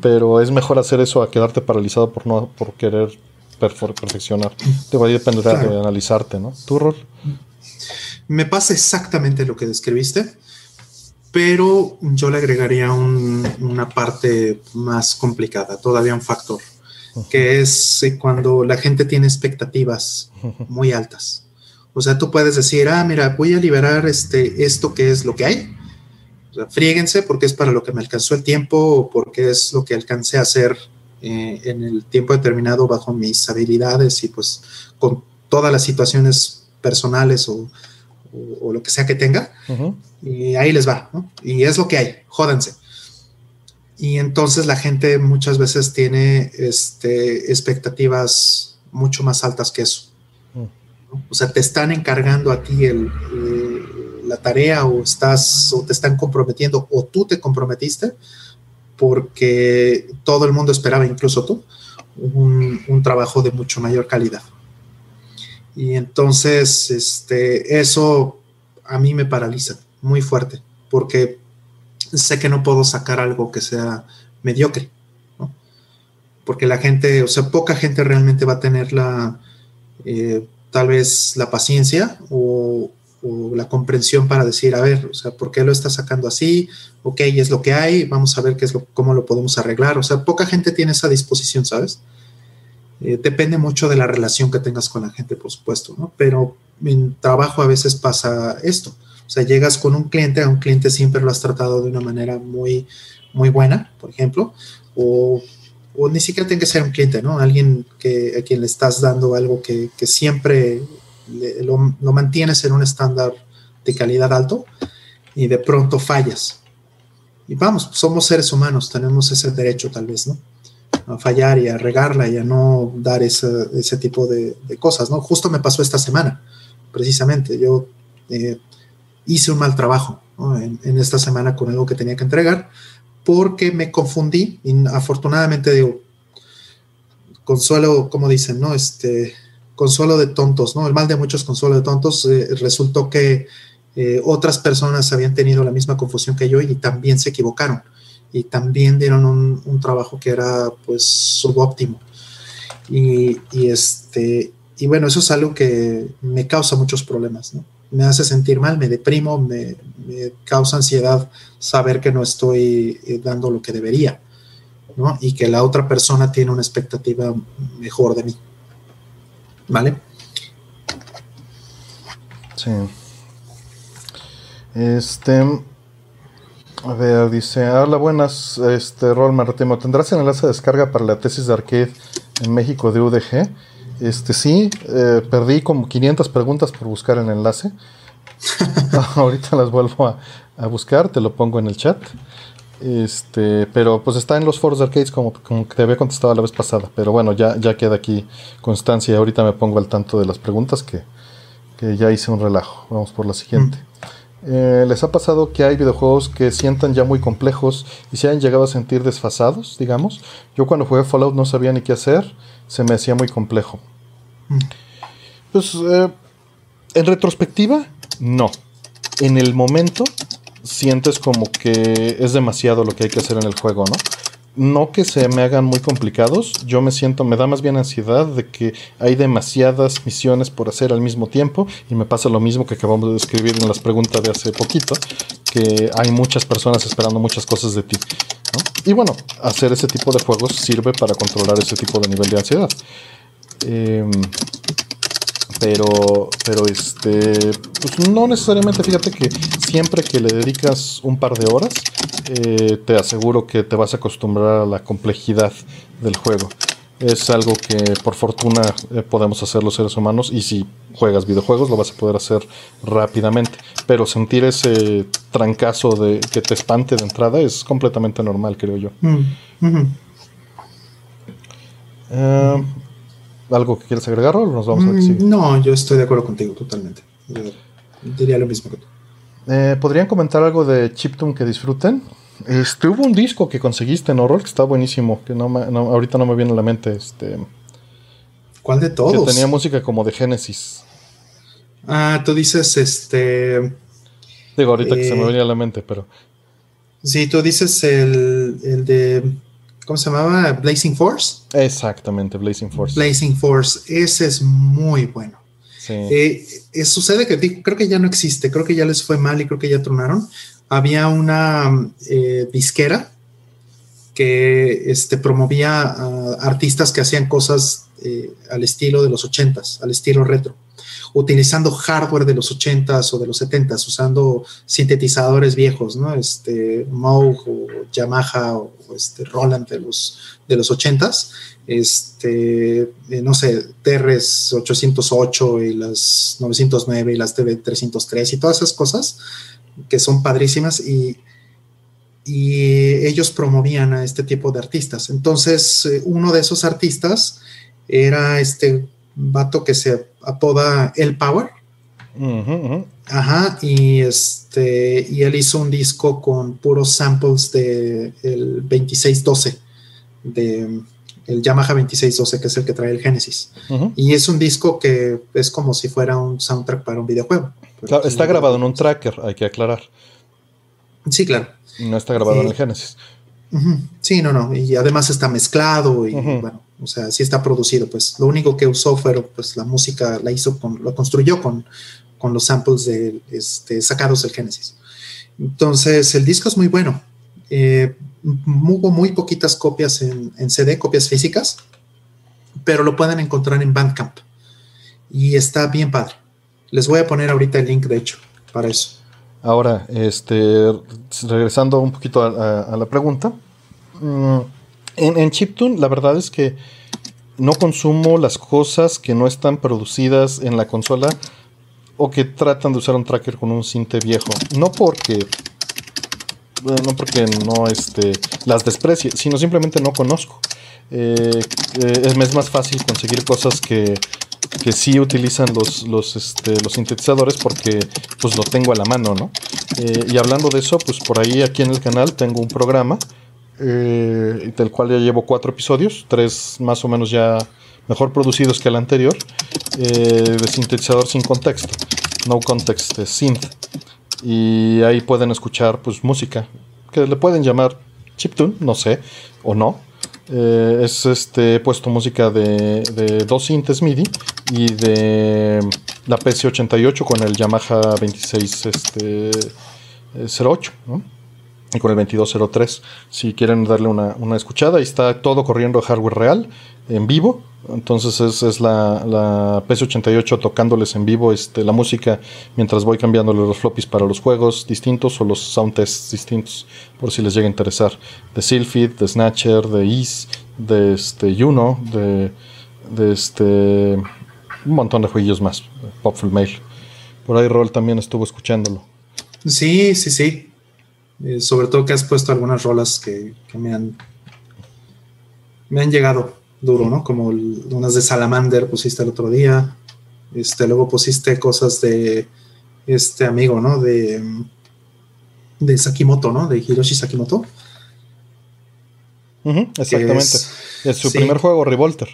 Pero es mejor hacer eso a quedarte paralizado por no, por querer perfeccionar. Te va a depender de analizarte, ¿no? ¿Tu rol? Me pasa exactamente lo que describiste, pero yo le agregaría una parte más complicada, todavía un factor, que es cuando la gente tiene expectativas muy altas. O sea, tú puedes decir, ah, mira, voy a liberar este, esto que es lo que hay. O sea, fríguense porque es para lo que me alcanzó el tiempo o porque es lo que alcancé a hacer eh, en el tiempo determinado bajo mis habilidades y pues con todas las situaciones personales o, lo que sea que tenga. Y ahí les va, ¿no? Y es lo que hay, jódense. Y entonces la gente muchas veces tiene este, expectativas mucho más altas que eso. O sea, te están encargando a ti el, la tarea o, estás, o te están comprometiendo o tú te comprometiste porque todo el mundo esperaba, incluso tú, un, trabajo de mucho mayor calidad. Y entonces, este, eso a mí me paraliza muy fuerte, porque sé que no puedo sacar algo que sea mediocre, ¿no? Porque la gente, o sea, poca gente realmente va a tener la, eh, tal vez la paciencia o, la comprensión para decir, a ver, o sea, ¿por qué lo está sacando así? Ok, es lo que hay, vamos a ver qué es lo, cómo lo podemos arreglar. O sea, poca gente tiene esa disposición, ¿sabes? Eh, depende mucho de la relación que tengas con la gente, por supuesto, ¿no? Pero en trabajo a veces pasa esto. O sea, llegas con un cliente, a un cliente siempre lo has tratado de una manera muy, muy buena, por ejemplo, o, o ni siquiera tiene que ser un cliente, ¿no? Alguien que, a quien le estás dando algo que, que siempre lo, lo, mantienes en un estándar de calidad alto y de pronto fallas. Y vamos, somos seres humanos, tenemos ese derecho tal vez, ¿no? A fallar y a regarla y a no dar ese, ese tipo de, de, cosas, ¿no? Justo me pasó esta semana, precisamente. Yo eh, hice un mal trabajo en, esta semana con algo que tenía que entregar porque me confundí y afortunadamente digo, consuelo, como dicen, ¿no? Este, consuelo de tontos, ¿no? El mal de muchos consuelo de tontos, eh, resultó que eh, otras personas habían tenido la misma confusión que yo y también se equivocaron y también dieron un, un trabajo que era pues subóptimo. Y, y, este, y bueno, eso es algo que me causa muchos problemas, ¿no? Me hace sentir mal, me deprimo, me, causa ansiedad saber que no estoy eh, dando lo que debería, ¿no? Y que la otra persona tiene una expectativa mejor de mí. ¿Vale? Sí. Este. A ver, dice, hola buenas, este Rol Martimo, ¿tendrás enlace de descarga para la tesis de arcade en México de UDG? Este sí, eh, perdí como 500 preguntas por buscar el enlace. Ahorita las vuelvo a, a, buscar, te lo pongo en el chat. Este, pero pues está en los foros de arcades como, como te había contestado la vez pasada. Pero bueno, ya, ya queda aquí constancia. Ahorita me pongo al tanto de las preguntas que, que ya hice un relajo. Vamos por la siguiente. Mm. Eh, ¿Les ha pasado que hay videojuegos que sientan ya muy complejos y se han llegado a sentir desfasados, digamos? Yo cuando jugué Fallout no sabía ni qué hacer, se me hacía muy complejo. Pues eh, en retrospectiva, no. En el momento sientes como que es demasiado lo que hay que hacer en el juego, ¿no? no que se me hagan muy complicados, yo me siento, me da más bien ansiedad de que hay demasiadas misiones por hacer al mismo tiempo y me pasa lo mismo que acabamos de describir en las preguntas de hace poquito, que hay muchas personas esperando muchas cosas de ti. Y bueno, hacer ese tipo de juegos sirve para controlar ese tipo de nivel de ansiedad. Eh, pero, pero este, pues no necesariamente, fíjate que siempre que le dedicas un par de horas, eh, te aseguro que te vas a acostumbrar a la complejidad del juego. Es algo que por fortuna eh, podemos hacer los seres humanos y si juegas videojuegos lo vas a poder hacer rápidamente. Pero sentir ese trancazo de que te espante de entrada es completamente normal, creo yo. Mm -hmm. uh, ¿Algo que quieras agregar o nos vamos a ver mm, No, yo estoy de acuerdo contigo totalmente. Yo diría lo mismo que tú. Eh, ¿Podrían comentar algo de Chiptune que disfruten? Este, hubo un disco que conseguiste en Horror que está buenísimo, que no, me, no, ahorita no me viene a la mente. Este, ¿Cuál de todos? Que tenía música como de Genesis. Ah, tú dices este. Digo, ahorita eh, que se me venía a la mente, pero. Sí, tú dices el, el de. ¿Cómo se llamaba? Blazing Force. Exactamente, Blazing Force. Blazing Force, ese es muy bueno. Sí. Eh, eh, sucede que creo que ya no existe, creo que ya les fue mal y creo que ya tronaron. Había una eh, disquera que este, promovía a artistas que hacían cosas eh, al estilo de los ochentas, al estilo retro, utilizando hardware de los ochentas o de los setentas, usando sintetizadores viejos, ¿no? Este Moog o Yamaha o este Roland de los de los ochentas, este, eh, no sé, TRS 808 y las 909 y las TV 303 y todas esas cosas que son padrísimas y, y ellos promovían a este tipo de artistas. Entonces, eh, uno de esos artistas era este vato que se apoda El Power. Uh -huh, uh -huh. Ajá, y este, y él hizo un disco con puros samples de el 2612 de el Yamaha 2612, que es el que trae el Genesis. Uh -huh. Y es un disco que es como si fuera un soundtrack para un videojuego. Claro, está grabado en un tracker, hay que aclarar. Sí, claro. No está grabado eh, en el Genesis. Sí, no, no. Y además está mezclado y bueno, o sea, sí está producido. Pues lo único que usó fue pues la música, la hizo, con, lo construyó con, con los samples de, este, sacados del Genesis. Entonces, el disco es muy bueno. Eh, hubo muy poquitas copias en, en, CD, copias físicas, pero lo pueden encontrar en Bandcamp. Y está bien padre. Les voy a poner ahorita el link, de hecho, para eso. Ahora, este, regresando un poquito a, la pregunta. Mm, en, en Chiptune, la verdad es que no consumo las cosas que no están producidas en la consola o que tratan de usar un tracker con un cinte viejo. No porque no porque no este, las desprecie, sino simplemente no conozco. Eh, eh, es más fácil conseguir cosas que, que sí utilizan los, los, este, los sintetizadores porque pues lo tengo a la mano, ¿no? Eh, y hablando de eso, pues por ahí aquí en el canal tengo un programa del cual ya llevo cuatro episodios, tres más o menos ya mejor producidos que el anterior, de sintetizador sin contexto, no context, synth. Y ahí pueden escuchar pues música, que le pueden llamar chiptune, no sé, o no. Eh, es este, he puesto música de, dos sintes MIDI y de la PC88 con el Yamaha 2608 este, ¿no? Y con el 2203. Si quieren darle una, una escuchada, ahí está todo corriendo hardware real, en vivo. Entonces es, es la, la PS88 tocándoles en vivo este, la música mientras voy cambiándole los floppies para los juegos distintos o los sound tests distintos, por si les llega a interesar. De Sylphid, de Snatcher, de Ease, de este, Juno, de, de este, un montón de jueguillos más. Popful Mail. Por ahí Roll también estuvo escuchándolo. Sí, sí, sí. Eh, sobre todo que has puesto algunas rolas que, que me han me han llegado duro, ¿no? Como unas de Salamander pusiste el otro día. Este, luego pusiste cosas de este amigo, ¿no? De, de Sakimoto, ¿no? De Hiroshi Sakimoto. exactamente. Es, su primer juego, Revolter.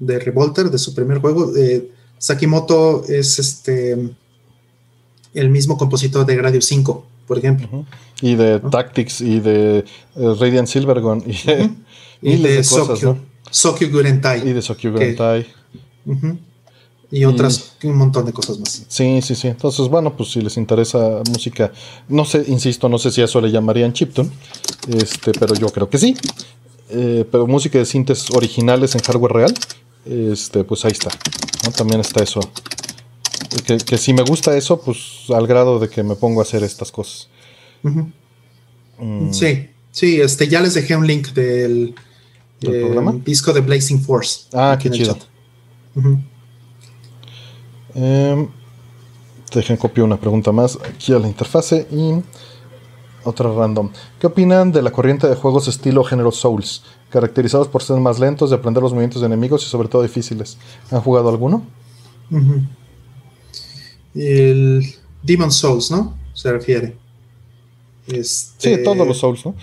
de Revolter, de su primer juego. Sakimoto es este el mismo compositor de Gradius 5, por ejemplo. Y de Tactics y de eh, Radiant Silvergun y de, y de, cosas, Sokyu Gurentai. Y de Sokyu Gurentai. Y otras, un montón de cosas más. Sí, sí, sí. Entonces, bueno, pues si les interesa música, no sé, insisto, no sé si a eso le llamarían chiptune, este, pero yo creo que sí. Eh, pero música de sintes originales en hardware real, este, pues ahí está. También está eso. Que, si me gusta eso, pues al grado de que me pongo a hacer estas cosas. Mm. Sí, sí, este, ya les dejé un link del ¿El programa? disco de Blazing Force. Ah, qué chido. Em, dejen copio una pregunta más aquí a la interfase y otra random. ¿Qué opinan de la corriente de juegos estilo género Souls, caracterizados por ser más lentos, de aprender los movimientos de enemigos y sobre todo difíciles? ¿Han jugado alguno? El Demon Souls, ¿no? Se refiere. Este... Sí, todos los Souls, ¿no?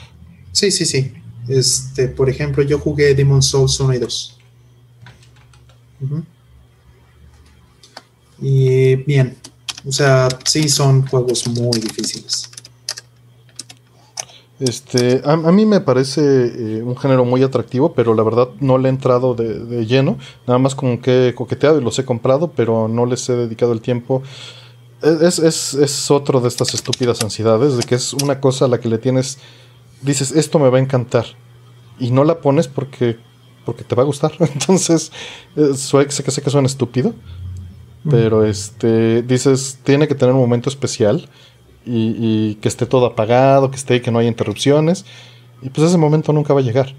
Sí, sí, sí. Este, por ejemplo, yo jugué Demon Souls 1 y 2. Y bien, o sea, sí son juegos muy difíciles. Este, a, mí me parece eh, un género muy atractivo, pero la verdad no le he entrado de, lleno. Nada más como que he coqueteado y los he comprado, pero no les he dedicado el tiempo. Es, es, es otro de estas estúpidas ansiedades, de que es una cosa a la que le tienes dices, esto me va a encantar. Y no la pones porque, porque te va a gustar. Entonces, eh, sé, que sé que suena estúpido. Pero este, dices, tiene que tener un momento especial. Y, que esté todo apagado, que esté, que no haya interrupciones. Y pues ese momento nunca va a llegar.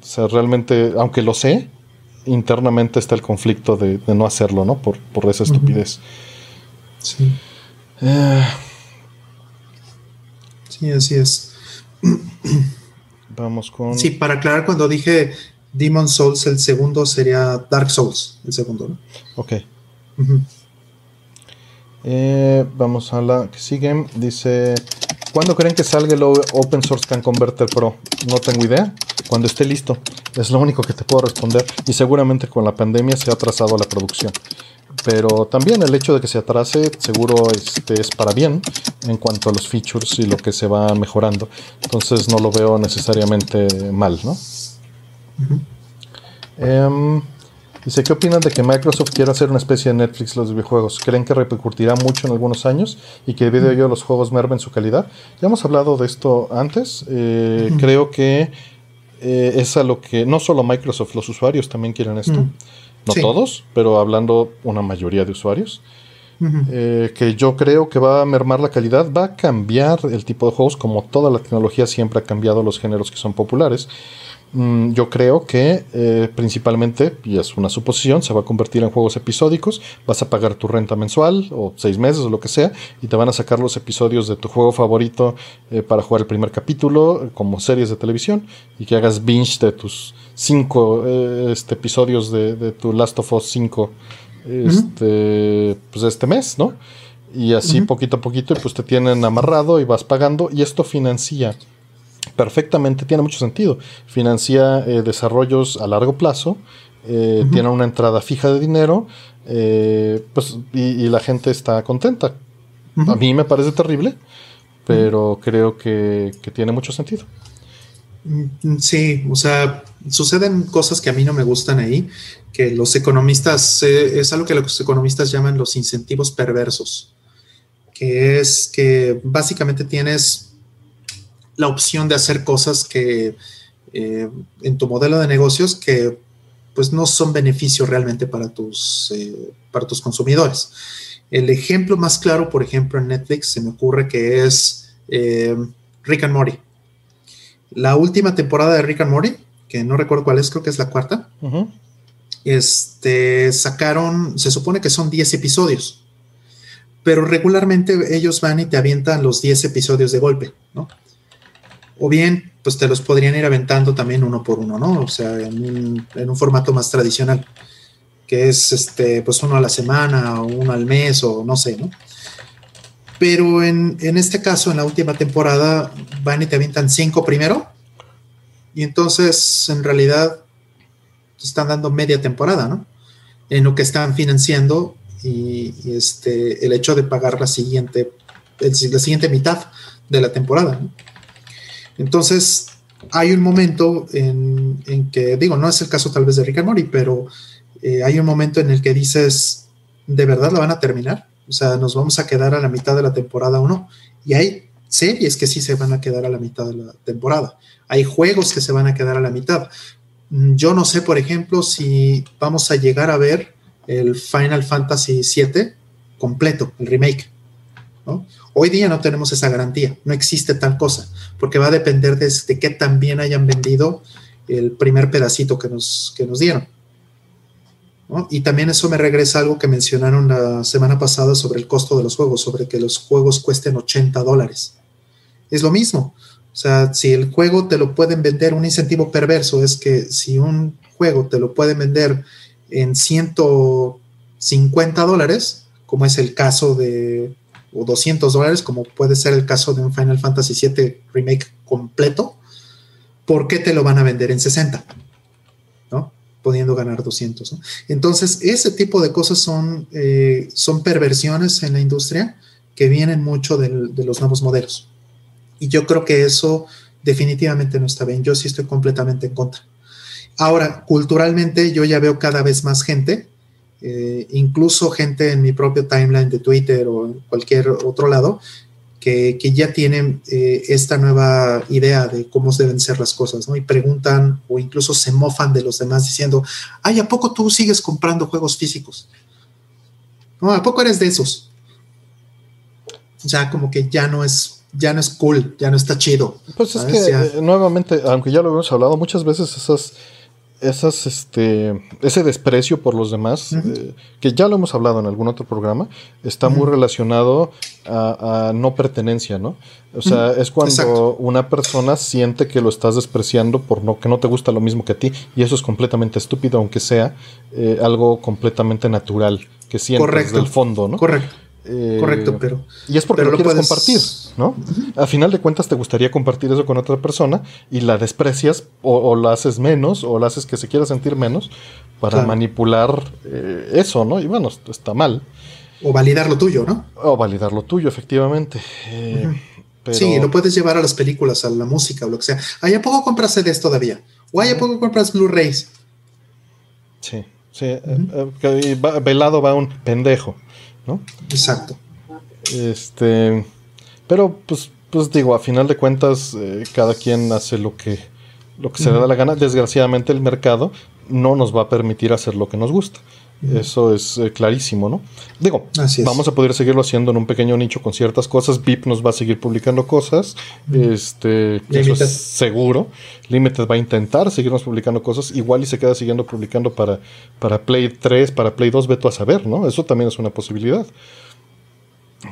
O sea, realmente, aunque lo sé, internamente está el conflicto de, no hacerlo, ¿no? Por, por esa estupidez. Sí. Eh. Sí, así es. Vamos con. Sí, para aclarar, cuando dije Demon Souls, el segundo sería Dark Souls, el segundo, ¿no? Ok. Eh, vamos a la que sigue. Dice: ¿Cuándo creen que salga el Open Source Can Converter Pro? No tengo idea. Cuando esté listo. Es lo único que te puedo responder. Y seguramente con la pandemia se ha atrasado la producción. Pero también el hecho de que se atrase seguro este, es para bien en cuanto a los features y lo que se va mejorando. Entonces no lo veo necesariamente mal, ¿no? Dice, ¿qué opinan de que Microsoft quiera hacer una especie de Netflix los videojuegos? ¿Creen que repercutirá mucho en algunos años y que debido a ello los juegos mermen su calidad? Ya hemos hablado de esto antes. Eh, creo que eh, es a lo que no solo Microsoft, los usuarios también quieren esto. No todos, pero hablando una mayoría de usuarios. Eh, que yo creo que va a mermar la calidad, va a cambiar el tipo de juegos, como toda la tecnología siempre ha cambiado los géneros que son populares. Mm, yo creo que eh, principalmente, y es una suposición, se va a convertir en juegos episódicos. Vas a pagar tu renta mensual o seis meses o lo que sea, y te van a sacar los episodios de tu juego favorito eh, para jugar el primer capítulo, como series de televisión, y que hagas binge de tus cinco eh, este, episodios de, tu Last of Us 5 este, pues este mes, ¿no? Y así poquito a poquito, pues te tienen amarrado y vas pagando, y esto financia perfectamente, tiene mucho sentido. Financia eh, desarrollos a largo plazo, eh, tiene una entrada fija de dinero, eh, pues, y, la gente está contenta. A mí me parece terrible, pero creo que, tiene mucho sentido. Mm, sí, o sea, suceden cosas que a mí no me gustan ahí, que los economistas, es algo que los economistas llaman los incentivos perversos, que es que básicamente tienes la opción de hacer cosas que eh, en tu modelo de negocios que pues no son beneficio realmente para tus, eh, para tus consumidores. El ejemplo más claro, por ejemplo, en Netflix se me ocurre que es eh, Rick and Morty. La última temporada de Rick and Morty, que no recuerdo cuál es, creo que es la cuarta, este, sacaron, se supone que son 10 episodios, pero regularmente ellos van y te avientan los 10 episodios de golpe, ¿no? O bien pues te los podrían ir aventando también uno por uno, ¿no? O sea, en un, formato más tradicional, que es este, pues uno a la semana o uno al mes o no sé, ¿no? Pero en, este caso, en la última temporada, van y te avientan cinco primero, y entonces en realidad te están dando media temporada, ¿no? En lo que están financiando y, este, el hecho de pagar la siguiente, la siguiente mitad de la temporada, ¿no? Entonces, hay un momento en, que, digo, no es el caso tal vez de Rick and Morty, pero eh, hay un momento en el que dices, ¿de verdad la van a terminar? O sea, nos vamos a quedar a la mitad de la temporada o no. Y hay series que sí se van a quedar a la mitad de la temporada. Hay juegos que se van a quedar a la mitad. Yo no sé, por ejemplo, si vamos a llegar a ver el Final Fantasy VII completo, el remake. ¿no? Hoy día no tenemos esa garantía, no existe tal cosa, porque va a depender de, qué tan bien hayan vendido el primer pedacito que nos, que nos dieron. Y también eso me regresa a algo que mencionaron la semana pasada sobre el costo de los juegos, sobre que los juegos cuesten 80 dólares. Es lo mismo. O sea, si el juego te lo pueden vender, un incentivo perverso es que si un juego te lo pueden vender en 150 dólares, como es el caso de o 200 dólares, como puede ser el caso de un Final Fantasy VII Remake completo, ¿por qué te lo van a vender en 60? ¿No? Pudiendo ganar 200. ¿no? Entonces, ese tipo de cosas son, eh, son perversiones en la industria que vienen mucho de los nuevos modelos. Y yo creo que eso definitivamente no está bien. Yo sí estoy completamente en contra. Ahora, culturalmente, yo ya veo cada vez más gente eh, incluso gente en mi propio timeline de Twitter o en cualquier otro lado, que, ya tienen eh, esta nueva idea de cómo deben ser las cosas, ¿no? Y preguntan o incluso se mofan de los demás diciendo, ay, ¿a poco tú sigues comprando juegos físicos? ¿No? ¿A poco eres de esos? O sea, como que ya no es ya no es cool, ya no está chido. Pues es que eh, nuevamente, aunque ya lo hemos hablado muchas veces, esas esas, este, ese desprecio por los demás, eh, que ya lo hemos hablado en algún otro programa, está muy relacionado a, no pertenencia, ¿no? O sea, es cuando una persona siente que lo estás despreciando por no, que no te gusta lo mismo que a ti, y eso es completamente estúpido, aunque sea eh, algo completamente natural que sientes del fondo, ¿no? Correcto. Eh, Correcto, pero. Y es porque lo, quieres compartir. ¿No? A final de cuentas te gustaría compartir eso con otra persona y la desprecias o, la haces menos o la haces que se quiera sentir menos para manipular eh, eso, ¿no? Y bueno, está mal. O validar lo tuyo, ¿no? O validar lo tuyo, efectivamente. Eh, sí, lo puedes llevar a las películas, a la música o lo que sea. ¿Hay a poco compras CDs todavía? ¿O hay a poco compras Blu-rays? Sí, sí. Eh, velado va un pendejo, ¿no? Exacto. Este, pero pues, pues digo, a final de cuentas, eh, cada quien hace lo que, lo que se le da la gana. Desgraciadamente el mercado no nos va a permitir hacer lo que nos gusta. Eso es eh, clarísimo, ¿no? Digo, vamos a poder seguirlo haciendo en un pequeño nicho con ciertas cosas. VIP nos va a seguir publicando cosas. Este, eso es seguro. Limited va a intentar seguirnos publicando cosas. Igual y se queda siguiendo publicando para, para Play 3, para Play 2, veto a saber, ¿no? Eso también es una posibilidad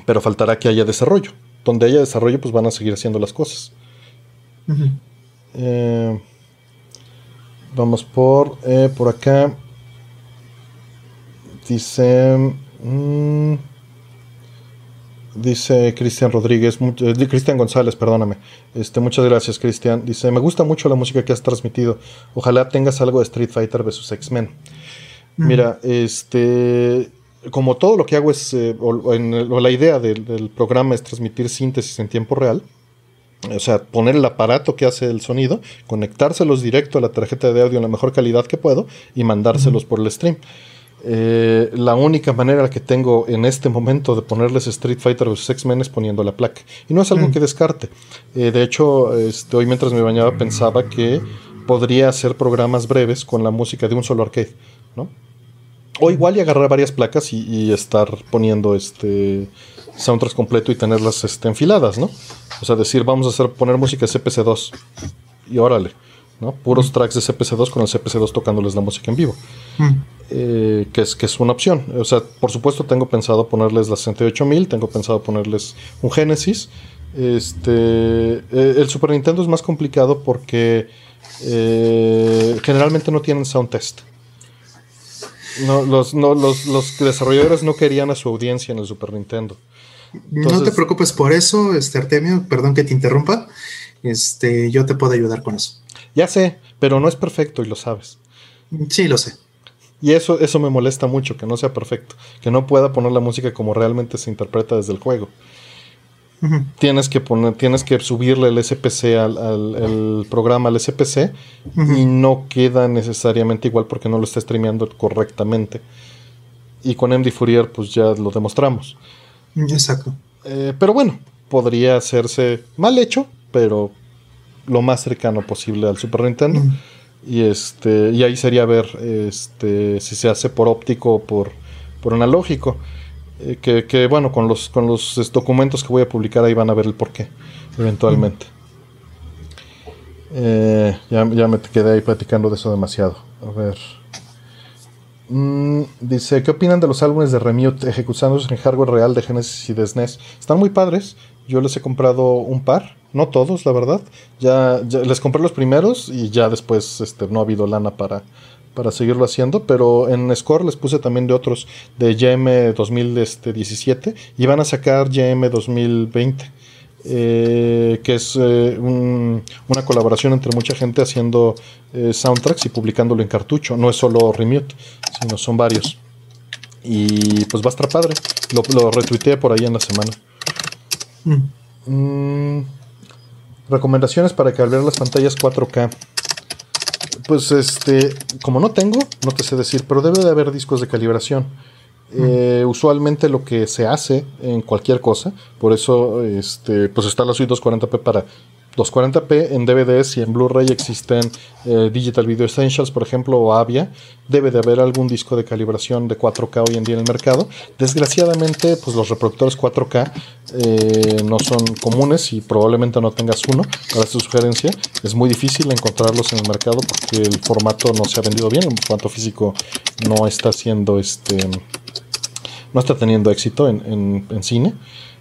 pero faltará que haya desarrollo. Donde haya desarrollo, pues van a seguir haciendo las cosas. Eh, vamos por, eh, por acá. Dice... Mm, dice Cristian Rodríguez, eh, Cristian González, perdóname. Este, muchas gracias, Cristian. Dice, me gusta mucho la música que has transmitido. Ojalá tengas algo de Street Fighter vs. X-Men. Mira, este como todo lo que hago es, eh, o, la idea del, programa es transmitir síntesis en tiempo real, o sea, poner el aparato que hace el sonido, conectárselos directo a la tarjeta de audio en la mejor calidad que puedo y mandárselos por el stream. Eh, la única manera que tengo en este momento de ponerles Street Fighter vs X-Men es poniendo la placa. Y no es algo que descarte. Eh, de hecho, este, hoy mientras me bañaba pensaba que podría hacer programas breves con la música de un solo arcade, ¿no? O igual y agarrar varias placas y, estar poniendo este soundtracks completo y tenerlas este, enfiladas, ¿no? O sea, decir, vamos a hacer poner música de CPC2 y órale, ¿no? Puros tracks de CPC2 con el CPC2 tocándoles la música en vivo. Mm. Eh, que, es, que es una opción. O sea, por supuesto tengo pensado ponerles la 68000, tengo pensado ponerles un Genesis. Este, eh, el Super Nintendo es más complicado porque eh, generalmente no tienen sound test. No, los, no, los, los, desarrolladores no querían a su audiencia en el Super Nintendo. no te preocupes por eso, este Artemio, perdón que te interrumpa. Este, yo te puedo ayudar con eso. Ya sé, pero no es perfecto y lo sabes. Sí, lo sé. Y eso, eso me molesta mucho, que no sea perfecto, que no pueda poner la música como realmente se interpreta desde el juego. Tienes que poner, tienes que subirle el SPC al, programa al SPC y no queda necesariamente igual porque no lo está streameando correctamente. Y con MD Fourier, pues ya lo demostramos. Exacto. Eh, pero bueno, podría hacerse mal hecho, pero lo más cercano posible al Super Nintendo. Y este. Y ahí sería ver este. si se hace por óptico o por, por analógico. Eh, que, bueno, con los, con los documentos que voy a publicar ahí van a ver el porqué, eventualmente. Eh, ya, me quedé ahí platicando de eso demasiado. A ver. Mm, dice, ¿qué opinan de los álbumes de Remute ejecutados en hardware real de Genesis y de SNES? Están muy padres. Yo les he comprado un par, no todos, la verdad. Ya, ya les compré los primeros y ya después este, no ha habido lana para, para seguirlo haciendo, pero en Score les puse también de otros de GM 2017 y van a sacar GM 2020. Eh, que es eh, una colaboración entre mucha gente haciendo eh, soundtracks y publicándolo en cartucho. No es solo Remute, sino son varios. Y pues va a estar padre. Lo, lo retuiteé por ahí en la semana. Mm. Mm, recomendaciones para calibrar las pantallas 4K. Pues este, como no tengo, no te sé decir, pero debe de haber discos de calibración. Eh, usualmente lo que se hace en cualquier cosa, por eso este, pues está la suite 240p para 240p en DVDs y en Blu-ray existen eh, Digital Video Essentials, por ejemplo, o Avia. Debe de haber algún disco de calibración de 4K hoy en día en el mercado. Desgraciadamente, pues los reproductores 4K eh, no son comunes y probablemente no tengas uno. Para su sugerencia, es muy difícil encontrarlos en el mercado porque el formato no se ha vendido bien, el formato físico no está siendo este no está teniendo éxito en, en cine.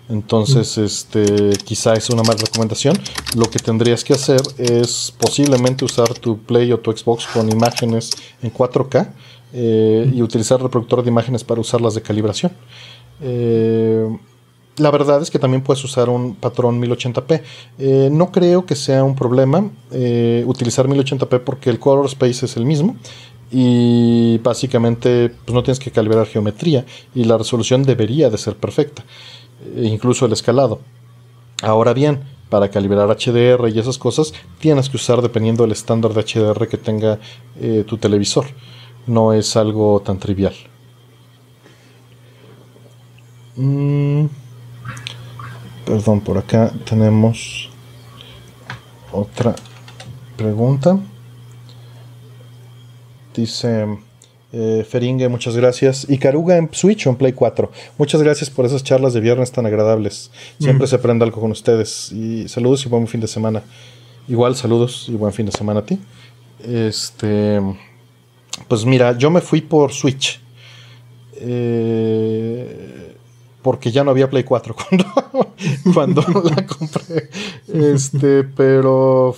Entonces, este, quizá es una mala recomendación. Lo que tendrías que hacer es posiblemente usar tu Play o tu Xbox con imágenes en 4K eh, y utilizar el reproductor de imágenes para usarlas de calibración. Eh, la verdad es que también puedes usar un patrón 1080p. Eh, no creo que sea un problema utilizar 1080p porque el color space es el mismo y básicamente pues, no tienes que calibrar geometría y la resolución debería de ser perfecta, incluso el escalado. Ahora bien, para calibrar HDR y esas cosas tienes que usar dependiendo del estándar de HDR que tenga eh, tu televisor. No es algo tan trivial. Mm, perdón, por acá tenemos otra pregunta. Dice eh, Feringue, muchas gracias. Y Caruga en Switch o en Play 4. Muchas gracias por esas charlas de viernes tan agradables. Siempre mm. se aprende algo con ustedes. Y saludos y buen fin de semana. Igual, saludos y buen fin de semana a ti. Este. Pues mira, yo me fui por Switch. Eh, porque ya no había Play 4 cuando, cuando la compré. Este, pero.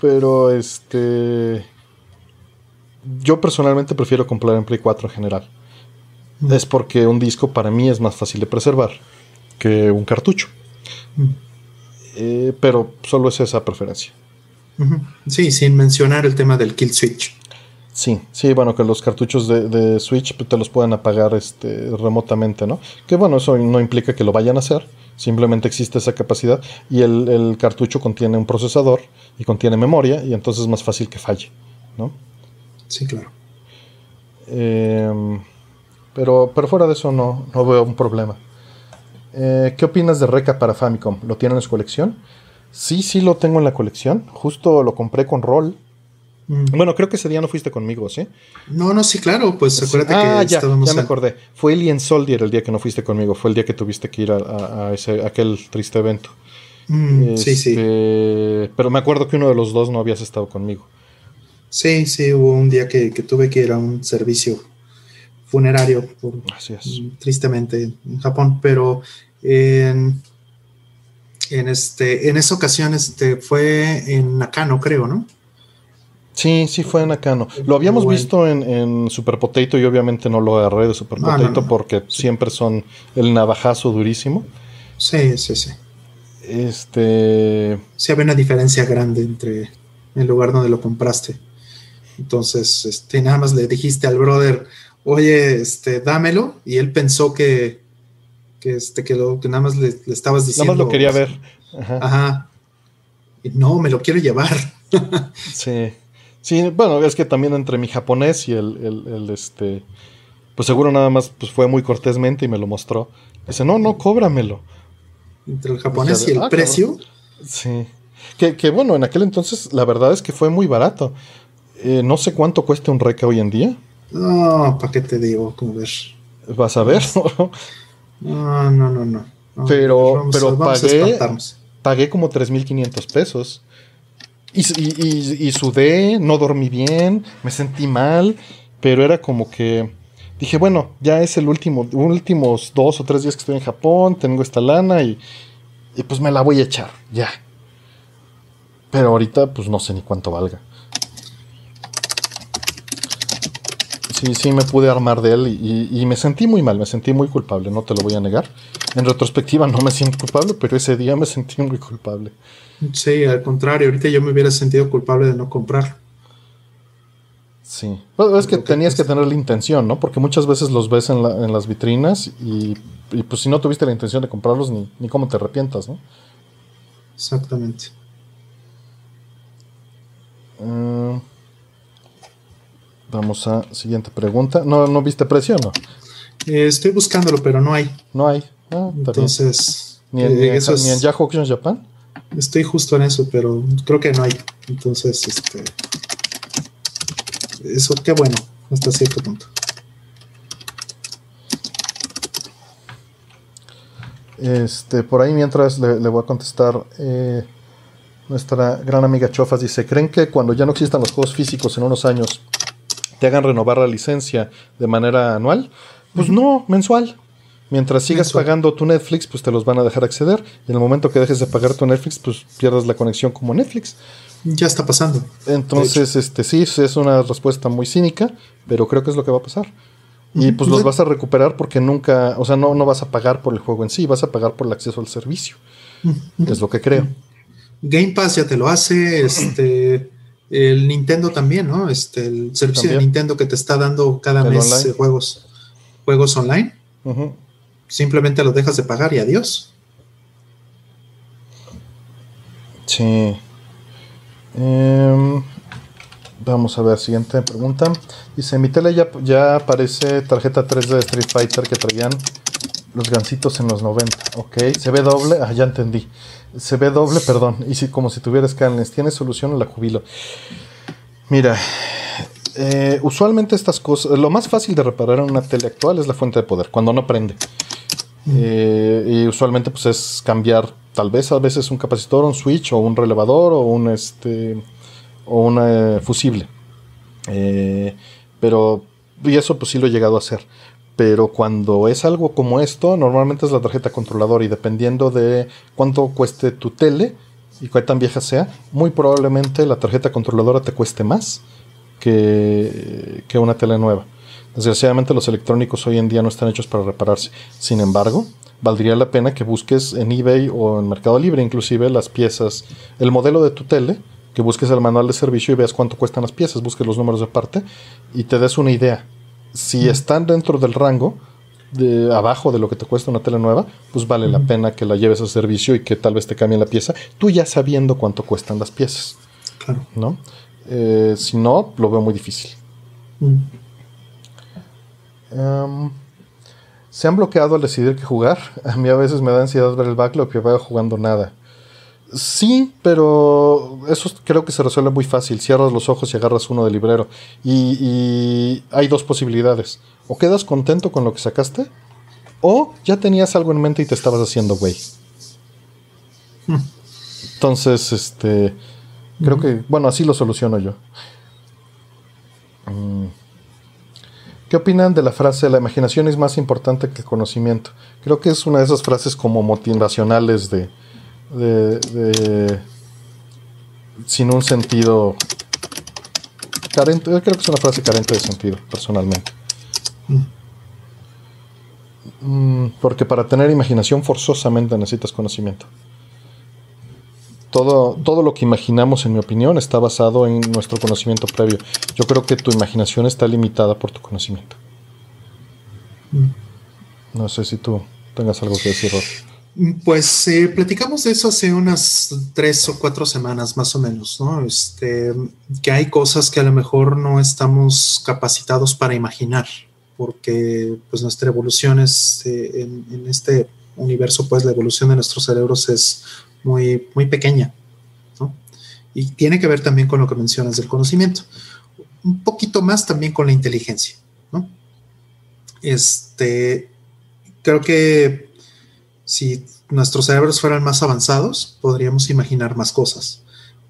Pero este yo personalmente prefiero comprar en Play 4 en general. Mm. Es porque un disco para mí es más fácil de preservar que un cartucho. Mm. Eh, pero solo es esa preferencia. Sí, sin mencionar el tema del kill switch. Sí, sí, bueno, que los cartuchos de, Switch te los puedan apagar este, remotamente, ¿no? Que bueno, eso no implica que lo vayan a hacer, simplemente existe esa capacidad y el, el cartucho contiene un procesador y contiene memoria y entonces es más fácil que falle, ¿no? Sí, claro. Em, pero, pero fuera de eso no, no veo un problema. Eh, ¿Qué opinas de Reca para Famicom? ¿Lo tienen en su colección? Sí, sí lo tengo en la colección. Justo lo compré con Roll. Mm. Bueno, creo que ese día no fuiste conmigo, ¿sí? No, no, sí, claro. Pues acuérdate ah, que ya, ya me acordé. Fue Alien Soldier el día que no fuiste conmigo. Fue el día que tuviste que ir a, ese, aquel triste evento. Mm, sí, sí. Este, pero me acuerdo que uno de los dos no habías estado conmigo. Sí, sí, hubo un día que, tuve que ir a un servicio funerario, por, tristemente, en Japón, pero en, este, en esa ocasión este, fue en Nakano, creo, ¿no? Sí, sí fue en Nakano. Lo habíamos visto en, Super Potato y obviamente no lo agarré de Super ah, Potato porque siempre son el navajazo durísimo. Sí, sí, sí. Este. Sí, había una diferencia grande entre el lugar donde lo compraste. Entonces, este, nada más le dijiste al brother, oye, este, dámelo, y él pensó que, que, este, que, lo, que nada más le, estabas diciendo. Nada más lo quería ver. Ajá. Y no, me lo quiero llevar. sí. Sí, bueno, es que también entre mi japonés y el, el, este, pues seguro nada más pues fue muy cortésmente y me lo mostró. Dice, no, no, cóbramelo. Entre el japonés y el ah, precio. Sí. Que, que, bueno, en aquel entonces la verdad es que fue muy barato. Eh, no sé cuánto cuesta un Reca hoy en día. No, ¿para qué te digo? Como ver. ¿Vas a ver? no, no, no, no. pero pero pagué, pagué como 3.500 pesos. Y, y, sudé, no dormí bien, me sentí mal, pero era como que dije, bueno, ya es el último, últimos dos o tres días que estoy en Japón, tengo esta lana y, y pues me la voy a echar, ya. Pero ahorita pues no sé ni cuánto valga. Sí, sí me pude armar de él y, me sentí muy mal, me sentí muy culpable, no te lo voy a negar. En retrospectiva no me siento culpable, pero ese día me sentí muy culpable. Sí, al contrario, ahorita yo me hubiera sentido culpable de no comprar. Sí, es que tenías que tener la intención, ¿no? Porque muchas veces los ves en, las vitrinas y, pues si no tuviste la intención de comprarlos, ni, ni cómo te arrepientas, ¿no? Exactamente. Mm. Vamos a siguiente pregunta. ¿No, no viste precio no? Eh, estoy buscándolo, pero no hay. No hay. Ah, Entonces. ¿Ni en, eh, Yahoo Auctions Japan? Estoy justo en eso, pero creo que no hay. Entonces, este. Eso, qué bueno, hasta cierto punto. Este, por ahí mientras le, voy a contestar. Eh, nuestra gran amiga Chofas dice: ¿Creen que cuando ya no existan los juegos físicos en unos años te hagan renovar la licencia de manera anual, pues no, mensual. Mientras sigas pagando tu Netflix, pues te los van a dejar acceder. Y en el momento que dejes de pagar tu Netflix, pues pierdas la conexión como Netflix. Ya está pasando. Entonces, este sí, es una respuesta muy cínica, pero creo que es lo que va a pasar. Y pues los vas a recuperar porque nunca, o sea, no, no vas a pagar por el juego en sí, vas a pagar por el acceso al servicio. Es lo que creo. Game Pass ya te lo hace, este, el Nintendo también, ¿no? Este, el servicio de Nintendo que te está dando cada mes eh, juegos, juegos online. Simplemente lo dejas de pagar y adiós. Sí. Em, vamos a ver, siguiente pregunta. Dice, mi tele ya, ya aparece tarjeta 3 de Street Fighter que traían los gancitos en los 90. Ok, se ve doble. Ah, ya entendí. Se ve doble, perdón. Y si como si tuviera escáneres. ¿Tiene solución o la jubilo? Mira, eh, usualmente estas cosas, lo más fácil de reparar en una tele actual es la fuente de poder, cuando no prende. Eh, y usualmente pues es cambiar tal vez a veces un capacitor, un switch o un relevador o un este o un eh, fusible. pero y eso pues sí lo he llegado a hacer. Pero cuando es algo como esto, normalmente es la tarjeta controladora y dependiendo de cuánto cueste tu tele y cuál tan vieja sea, muy probablemente la tarjeta controladora te cueste más que, que una tele nueva. Desgraciadamente los electrónicos hoy en día no están hechos para repararse. Sin embargo, valdría la pena que busques en eBay o en Mercado Libre inclusive las piezas, el modelo de tu tele, que busques el manual de servicio y veas cuánto cuestan las piezas, busques los números de parte y te des una idea. Si están dentro del rango, de abajo de lo que te cuesta una tele nueva, pues vale la pena que la lleves a servicio y que tal vez te cambien la pieza, tú ya sabiendo cuánto cuestan las piezas. Claro. ¿No? Eh, si no, lo veo muy difícil. Em, se han bloqueado al decidir qué jugar. A mí a veces me da ansiedad ver el backlog que vaya jugando nada. Sí, pero eso creo que se resuelve muy fácil. Cierras los ojos y agarras uno del librero. Y, hay dos posibilidades. O quedas contento con lo que sacaste, o ya tenías algo en mente y te estabas haciendo güey. Entonces, este. Creo que, bueno, así lo soluciono yo. Mm. ¿Qué opinan de la frase la imaginación es más importante que el conocimiento? Creo que es una de esas frases como motivacionales de, de, sin un sentido carente. Creo que es una frase carente de sentido, personalmente. Mm, porque para tener imaginación forzosamente necesitas conocimiento. Todo, todo lo que imaginamos, en mi opinión, está basado en nuestro conocimiento previo. Yo creo que tu imaginación está limitada por tu conocimiento. Mm. No sé si tú tengas algo que decir, pues eh, platicamos de eso hace unas tres o cuatro semanas más o menos, ¿no? Este, que hay cosas que a lo mejor no estamos capacitados para imaginar, porque pues nuestra evolución es eh, en, este universo, pues la evolución de nuestros cerebros es muy, muy pequeña, ¿no? Y tiene que ver también con lo que mencionas del conocimiento, un poquito más también con la inteligencia, ¿no? Este, creo que si nuestros cerebros fueran más avanzados, podríamos imaginar más cosas.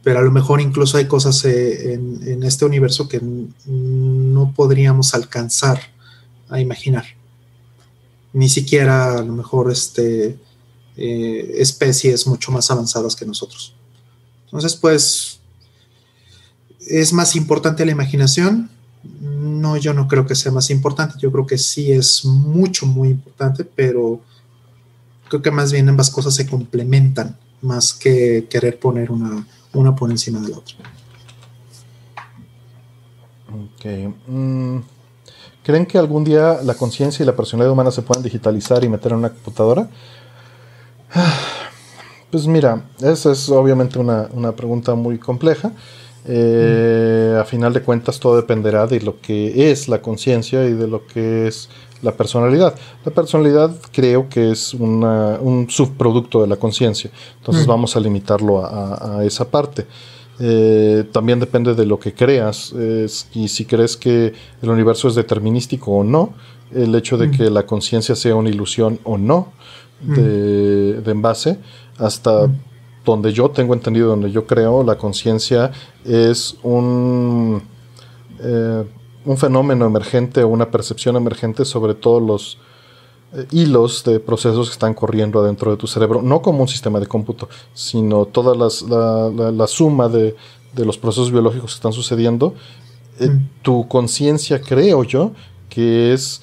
Pero a lo mejor incluso hay cosas eh, en, este universo que no podríamos alcanzar a imaginar. Ni siquiera a lo mejor este, eh, especies mucho más avanzadas que nosotros. Entonces, pues, ¿es más importante la imaginación? No, yo no creo que sea más importante. Yo creo que sí es mucho, muy importante, pero Creo que más bien ambas cosas se complementan más que querer poner una, una por encima de la otra. Ok. Mm, ¿Creen que algún día la conciencia y la personalidad humana se puedan digitalizar y meter en una computadora? Pues mira, esa es obviamente una, pregunta muy compleja. Eh, a final de cuentas todo dependerá de lo que es la conciencia y de lo que es la personalidad. La personalidad creo que es un subproducto de la conciencia, entonces mm. vamos a limitarlo a, esa parte. Eh, también depende de lo que creas y si crees que el universo es determinístico o no, el hecho de mm. que la conciencia sea una ilusión o no mm. de, envase, hasta donde yo tengo entendido, donde yo creo, la conciencia es un... Eh, un fenómeno emergente o una percepción emergente sobre todos los eh, hilos de procesos que están corriendo adentro de tu cerebro, no como un sistema de cómputo, sino toda la, suma de, los procesos biológicos que están sucediendo. Eh, mm. Tu conciencia, creo yo, que es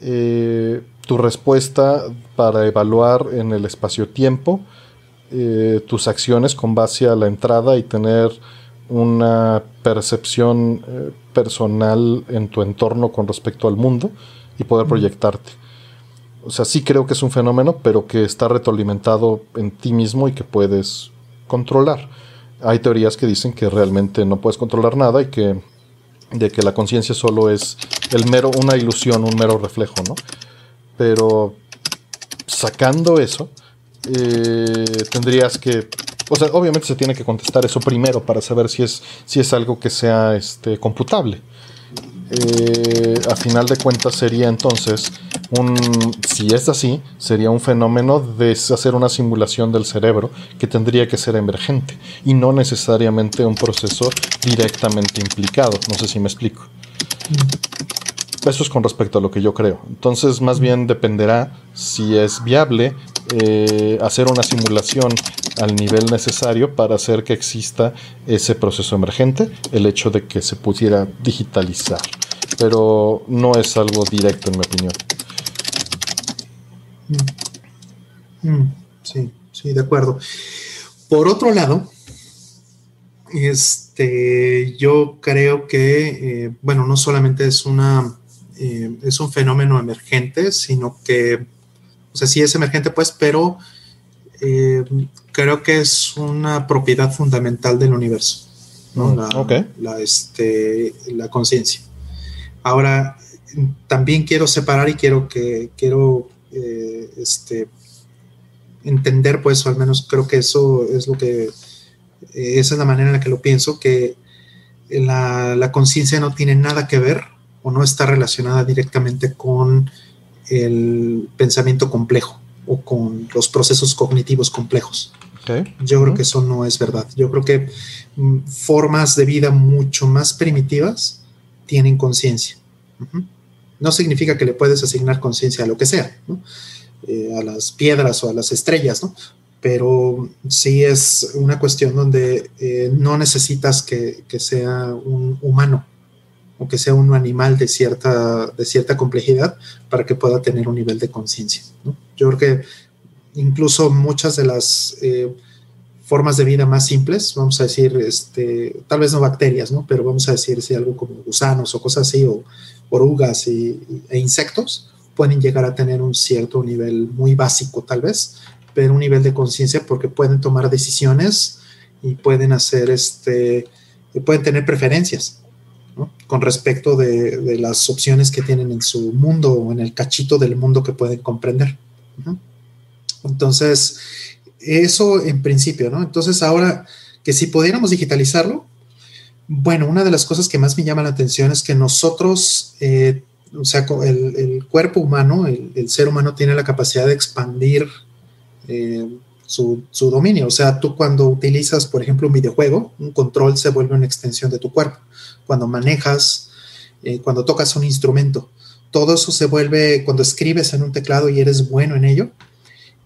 eh, tu respuesta para evaluar en el espacio-tiempo tus acciones con base a la entrada y tener una percepción eh, personal en tu entorno con respecto al mundo y poder proyectarte. O sea, sí creo que es un fenómeno, pero que está retroalimentado en ti mismo y que puedes controlar. Hay teorías que dicen que realmente no puedes controlar nada y que de que la conciencia solo es el mero una ilusión, un mero reflejo, ¿no? Pero sacando eso, eh, tendrías que o sea, obviamente se tiene que contestar eso primero para saber si es, si es algo que sea este, computable. Eh, a final de cuentas sería entonces un, si es así, sería un fenómeno de hacer una simulación del cerebro que tendría que ser emergente y no necesariamente un proceso directamente implicado. No sé si me explico. Eso es con respecto a lo que yo creo. Entonces, más bien dependerá si es viable eh, hacer una simulación al nivel necesario para hacer que exista ese proceso emergente, el hecho de que se pudiera digitalizar. Pero no es algo directo, en mi opinión. Mm. Mm. Sí, sí, de acuerdo. Por otro lado, este, yo creo que, eh, bueno, no solamente es una, eh, es un fenómeno emergente, sino que sea, sí es emergente, pues, pero eh, creo que es una propiedad fundamental del universo, ¿no? Mm, la, este, la conciencia. Ahora, también quiero separar y quiero que quiero eh, este, entender, pues, o al menos creo que eso es lo que, eh, esa es la manera en la que lo pienso, que la, la conciencia no tiene nada que ver o no está relacionada directamente con el pensamiento complejo o con los procesos cognitivos complejos. Yo creo que eso no es verdad. Yo creo que mm, formas de vida mucho más primitivas tienen conciencia. No significa que le puedes asignar conciencia a lo que sea, eh, a las piedras o a las estrellas, ¿no? pero sí es una cuestión donde eh, no necesitas que, que, sea un humano o que sea un animal de cierta, de cierta complejidad para que pueda tener un nivel de conciencia. Yo creo que incluso muchas de las eh, formas de vida más simples, vamos a decir, este, tal vez no bacterias, ¿no? pero vamos a decir si algo como gusanos o cosas así, o orugas y, e insectos, pueden llegar a tener un cierto nivel muy básico tal vez, pero un nivel de conciencia porque pueden tomar decisiones y pueden hacer este, pueden tener preferencias con respecto de, las opciones que tienen en su mundo o en el cachito del mundo que pueden comprender. Entonces, eso en principio, ¿no? Entonces, ahora que si pudiéramos digitalizarlo, bueno, una de las cosas que más me llama la atención es que nosotros, eh, o sea, el, cuerpo humano, el, ser humano tiene la capacidad de expandir eh, su, dominio. O sea, tú cuando utilizas, por ejemplo, un videojuego, un control se vuelve una extensión de tu cuerpo cuando manejas, eh, cuando tocas un instrumento. Todo eso se vuelve, cuando escribes en un teclado y eres bueno en ello,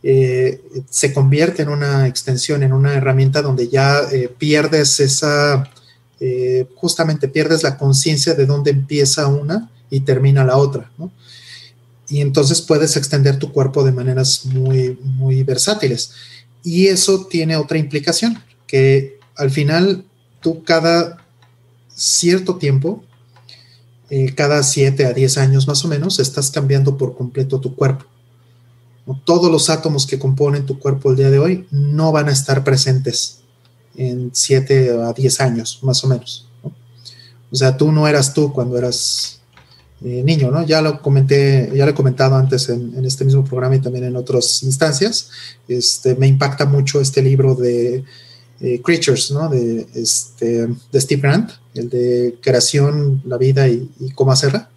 eh, se convierte en una extensión, en una herramienta donde ya eh, pierdes esa, justamente pierdes la conciencia de dónde empieza una y termina la otra, Y entonces puedes extender tu cuerpo de maneras muy, muy versátiles. Y eso tiene otra implicación, que al final tú cada cierto tiempo, eh, cada 7 a 10 años más o menos, estás cambiando por completo tu cuerpo. Todos los átomos que componen tu cuerpo el día de hoy no van a estar presentes en 7 a 10 años, más o menos. O sea, tú no eras tú cuando eras niño, ¿no? Ya lo comenté, ya lo he comentado antes en, este mismo programa y también en otras instancias. Este, me impacta mucho este libro de eh, Creatures, ¿no? De, este, de Steve Grant, el de creación, la vida y, cómo hacerla.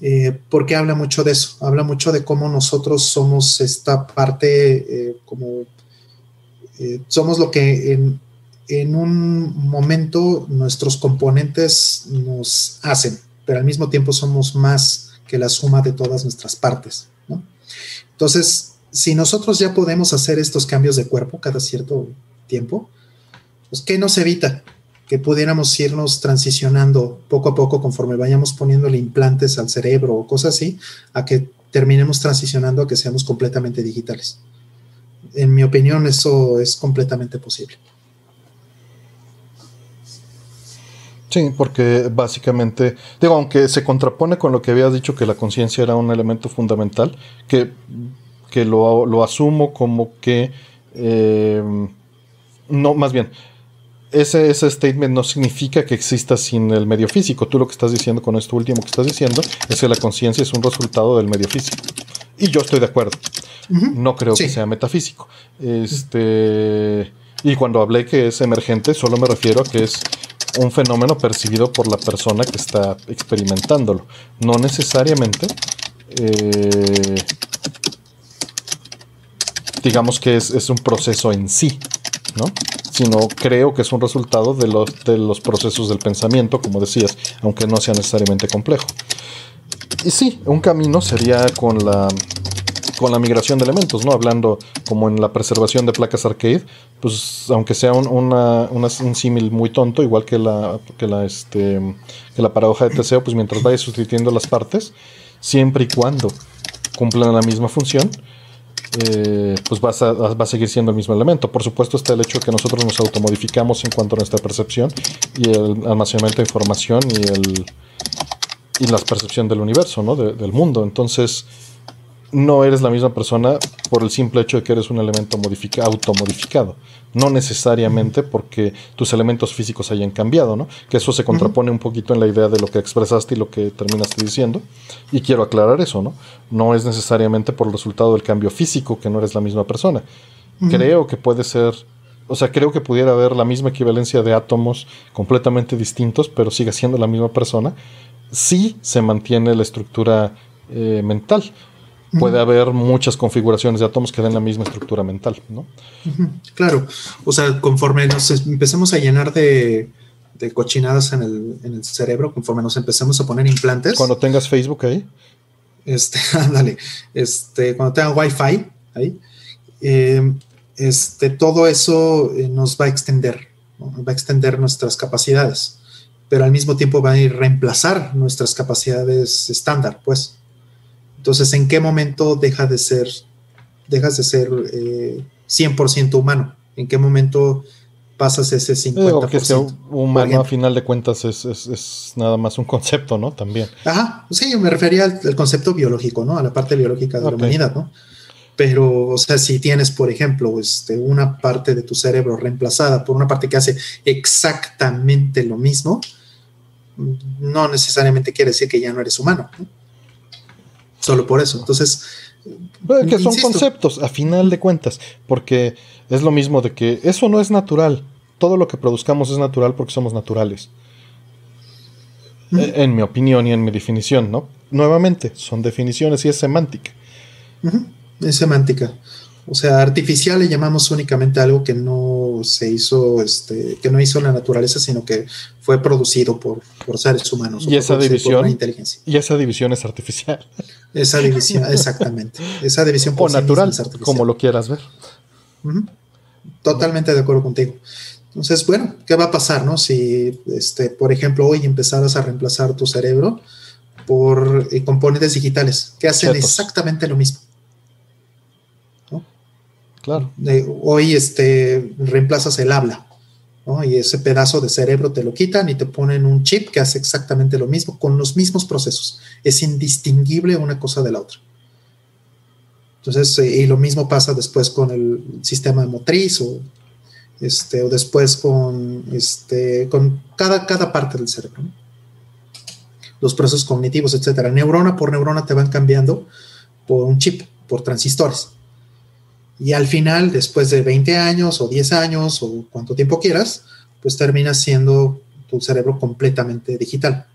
Eh, porque habla mucho de eso, habla mucho de cómo nosotros somos esta parte, eh, como somos lo que en, un momento nuestros componentes nos hacen, pero al mismo tiempo somos más que la suma de todas nuestras partes. ¿no? Entonces, si nosotros ya podemos hacer estos cambios de cuerpo cada cierto tiempo, pues, ¿qué nos evita? que pudiéramos irnos transicionando poco a poco conforme vayamos poniéndole implantes al cerebro o cosas así, a que terminemos transicionando a que seamos completamente digitales. En mi opinión, eso es completamente posible. Sí, porque básicamente, digo, aunque se contrapone con lo que habías dicho que la conciencia era un elemento fundamental, que, que lo, asumo como que, eh, no, más bien, ese, ese statement no significa que exista sin el medio físico. Tú lo que estás diciendo con esto último que estás diciendo es que la conciencia es un resultado del medio físico. Y yo estoy de acuerdo. No creo que sea metafísico. Este, y cuando hablé que es emergente, solo me refiero a que es un fenómeno percibido por la persona que está experimentándolo. No necesariamente, eh, digamos que es, un proceso en sí, ¿no? Sino creo que es un resultado de los, de los procesos del pensamiento, como decías, aunque no sea necesariamente complejo. Y sí, un camino sería con la con la migración de elementos, ¿no? Hablando como en la preservación de placas arcade, pues aunque sea un, una, símil muy tonto, igual que la, que la, este, que la paradoja de Teseo, pues mientras vaya sustituyendo las partes, siempre y cuando cumplan la misma función, eh, pues va a, va a, seguir siendo el mismo elemento. Por supuesto está el hecho de que nosotros nos automodificamos en cuanto a nuestra percepción y el almacenamiento de información y el y la percepción del universo, ¿no? del mundo. Entonces, no eres la misma persona por el simple hecho de que eres un elemento automodificado. No necesariamente porque tus elementos físicos hayan cambiado, ¿no? Que eso se contrapone un poquito en la idea de lo que expresaste y lo que terminaste diciendo. Y quiero aclarar eso, ¿no? No es necesariamente por el resultado del cambio físico que no eres la misma persona. Creo que puede ser, o sea, creo que pudiera haber la misma equivalencia de átomos completamente distintos, pero sigue siendo la misma persona, si se mantiene la estructura eh, mental puede haber muchas configuraciones de átomos que den la misma estructura mental, ¿no? Claro, o sea, conforme nos empecemos a llenar de, cochinadas en el, cerebro, conforme nos empecemos a poner implantes. Cuando tengas Facebook ahí. Este, ándale, este, cuando tenga Wi-Fi ahí, em, este, todo eso eh, nos va a extender, va a extender nuestras capacidades, pero al mismo tiempo va a ir reemplazar nuestras capacidades estándar, pues. Entonces, ¿en qué momento deja de ser, dejas de ser 100% eh, humano? ¿En qué momento pasas ese 50%? que sea humano, a final de cuentas, es, nada más un concepto, ¿no? También. Ajá, sí, me refería al, concepto biológico, ¿no? A la parte biológica de la humanidad, ¿no? Pero, o sea, si tienes, por ejemplo, este, una parte de tu cerebro reemplazada por una parte que hace exactamente lo mismo, no necesariamente quiere decir que ya no eres humano. ¿no? Solo por eso. Entonces. que son conceptos, a final de cuentas, porque es lo mismo de que eso no es natural. Todo lo que produzcamos es natural porque somos naturales. En mi opinión y en mi definición, ¿no? Nuevamente, son definiciones y es semántica. Es semántica. O sea, artificial le llamamos únicamente algo que no se hizo, este, que no hizo la naturaleza, sino que fue producido por, por seres humanos. Y esa división. Inteligencia. Y esa división es artificial. Esa división, exactamente. Esa división por o natural, como lo quieras ver. Totalmente de acuerdo contigo. Entonces, bueno, ¿qué va a pasar, no? Si, este, por ejemplo, hoy empezaras a reemplazar tu cerebro por eh, componentes digitales que hacen exactamente lo mismo. Claro. hoy este, reemplazas el habla, Y ese pedazo de cerebro te lo quitan y te ponen un chip que hace exactamente lo mismo, con los mismos procesos. Es indistinguible una cosa de la otra. Entonces, eh, y lo mismo pasa después con el sistema motriz o, este, o después con, este, con cada, cada parte del cerebro. Los procesos cognitivos, etcétera. Neurona por neurona te van cambiando por un chip, por transistores. Y al final, después de 20 años o 10 años o cuánto tiempo quieras, pues termina siendo tu cerebro completamente digital.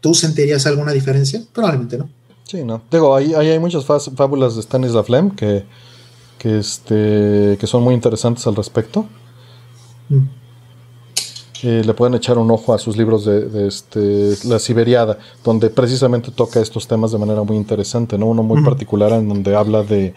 ¿Tú sentirías alguna diferencia? Probablemente no. Sí, no. Digo, ahí, hay muchas fábulas de Stanislav Lem que, que, este, que son muy interesantes al respecto. Mm. Eh, le pueden echar un ojo a sus libros de, este, La Siberiada, donde precisamente toca estos temas de manera muy interesante, ¿no? Uno muy particular en donde habla de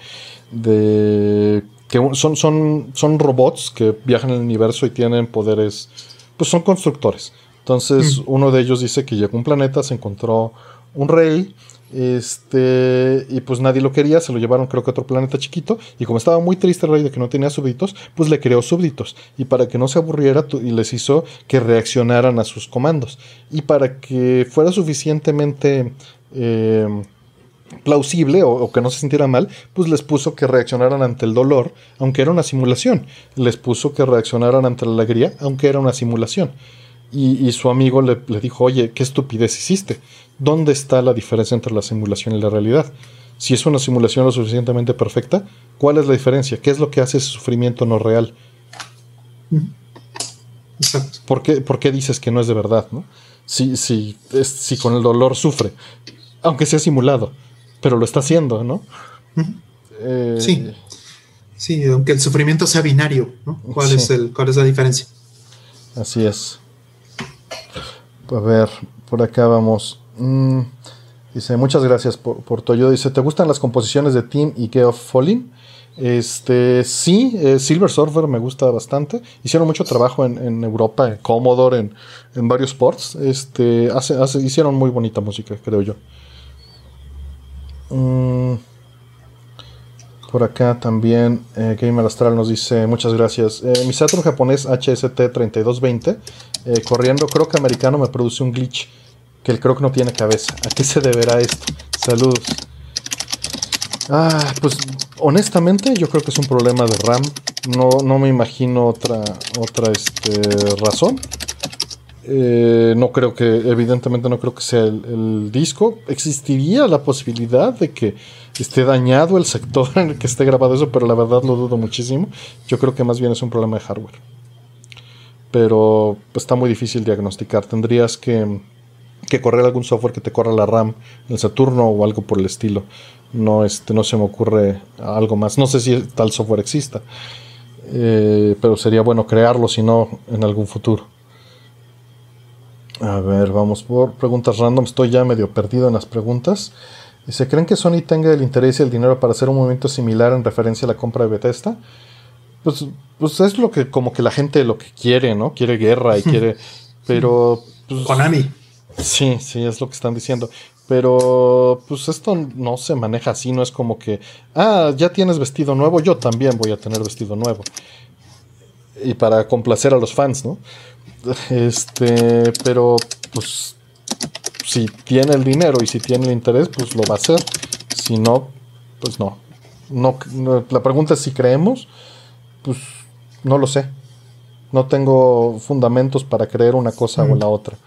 de que son, son, son robots que viajan en el universo y tienen poderes pues son constructores. Entonces, uno de ellos dice que llegó a un planeta, se encontró un rey, este, y pues nadie lo quería, se lo llevaron creo que a otro planeta chiquito, y como estaba muy triste el rey de que no tenía súbditos, pues le creó súbditos, y para que no se aburriera, y les hizo que reaccionaran a sus comandos, y para que fuera suficientemente... Eh, plausible o, que no se sintiera mal, pues les puso que reaccionaran ante el dolor, aunque era una simulación. Les puso que reaccionaran ante la alegría, aunque era una simulación. Y, su amigo le, dijo, oye, qué estupidez hiciste. ¿Dónde está la diferencia entre la simulación y la realidad? Si es una simulación lo suficientemente perfecta, ¿cuál es la diferencia? ¿Qué es lo que hace ese sufrimiento no real? Exacto. ¿Por qué, dices que no es de verdad? ¿no? Si, si, si con el dolor sufre, aunque sea simulado pero lo está haciendo, ¿no? Eh, sí. Sí, aunque el sufrimiento sea binario, ¿no? ¿Cuál, es el, ¿Cuál es la diferencia? Así es. A ver, por acá vamos. Mm, dice, muchas gracias por, por ayuda. Dice, ¿te gustan las composiciones de Team y of Falling? Este, sí, eh, Silver Surfer me gusta bastante. Hicieron mucho trabajo en, Europa, en Commodore, en, en, varios ports. Este, hace, hicieron muy bonita música, creo yo. Mm, por acá también eh, Gamer Astral nos dice muchas gracias. Eh, mi Saturn japonés HST3220 eh, corriendo croc americano me produce un glitch que el croc no tiene cabeza. ¿A qué se deberá esto? Saludos. Ah, pues honestamente yo creo que es un problema de RAM. No, no me imagino otra, otra este, razón. Eh, no creo que, evidentemente no creo que sea el, disco. Existiría la posibilidad de que esté dañado el sector en el que esté grabado eso, pero la verdad lo dudo muchísimo. Yo creo que más bien es un problema de hardware. Pero está muy difícil diagnosticar. Tendrías que, correr algún software que te corra la RAM, el Saturno o algo por el estilo. No, este, no se me ocurre algo más. No sé si tal software exista. Eh, pero sería bueno crearlo, si no, en algún futuro. A ver, vamos por preguntas random. Estoy ya medio perdido en las preguntas. ¿Se creen que Sony tenga el interés y el dinero para hacer un movimiento similar en referencia a la compra de Bethesda? Pues, pues es lo que como que la gente lo que quiere, ¿no? Quiere guerra y quiere... Pero... Pues, Konami. Sí, sí, es lo que están diciendo. Pero pues esto no se maneja así, no es como que, ah, ya tienes vestido nuevo, yo también voy a tener vestido nuevo. Y para complacer a los fans, ¿no? Este, pero pues si tiene el dinero y si tiene el interés, pues lo va a hacer. Si no, pues no. No, la pregunta es si creemos, pues no lo sé. No tengo fundamentos para creer una cosa o mm. la otra.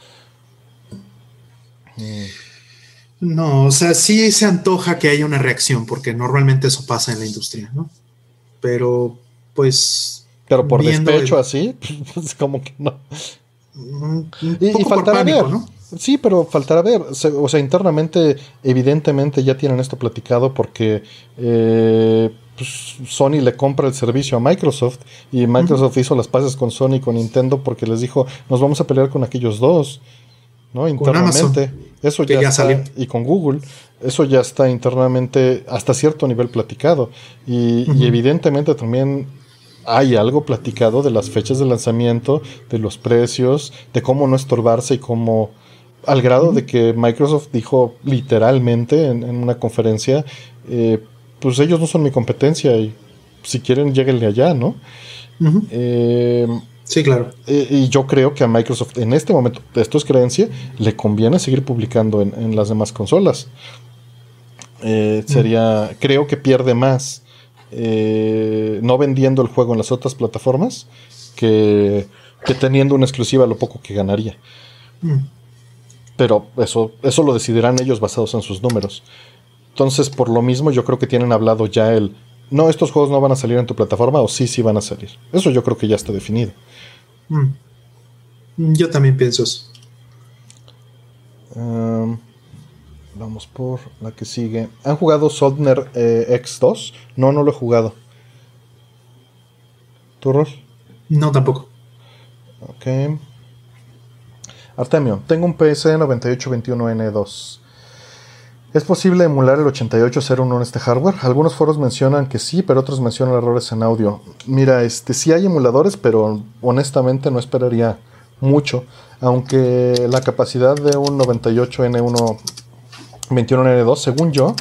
No, o sea, sí se antoja que haya una reacción, porque normalmente eso pasa en la industria, ¿no? Pero, pues, pero por despecho así, pues como que no. y, faltará ver. ¿no? Sí, pero faltará ver. O sea, internamente, evidentemente ya tienen esto platicado porque eh, pues, Sony le compra el servicio a Microsoft y Microsoft hizo las paces con Sony y con Nintendo porque les dijo, nos vamos a pelear con aquellos dos. ¿no? Internamente. eso ya, está. Y con Google. Eso ya está internamente hasta cierto nivel platicado. Y, y evidentemente también hay algo platicado de las fechas de lanzamiento, de los precios, de cómo no estorbarse y cómo al grado de que Microsoft dijo literalmente en, una conferencia, eh, pues ellos no son mi competencia y si quieren lleguenle allá, ¿no? Eh, sí, claro. Eh, y yo creo que a Microsoft en este momento, esto es creencia, le conviene seguir publicando en, las demás consolas. sería, creo que pierde más eh, no vendiendo el juego en las otras plataformas que, teniendo una exclusiva lo poco que ganaría. Pero eso, eso lo decidirán ellos basados en sus números. Entonces, por lo mismo, yo creo que tienen hablado ya el. No, estos juegos no van a salir en tu plataforma o sí, sí van a salir. Eso yo creo que ya está definido. Mm. Yo también pienso eso. Vamos por la que sigue. ¿Han jugado Soldner eh, X2? No, no lo he jugado. ¿Tú, No, tampoco. Ok. Artemio, tengo un PC 9821N2. ¿Es posible emular el 8801 en este hardware? Algunos foros mencionan que sí, pero otros mencionan errores en audio. Mira, este sí hay emuladores, pero honestamente no esperaría mucho, aunque la capacidad de un 98N1 21N2, según yo,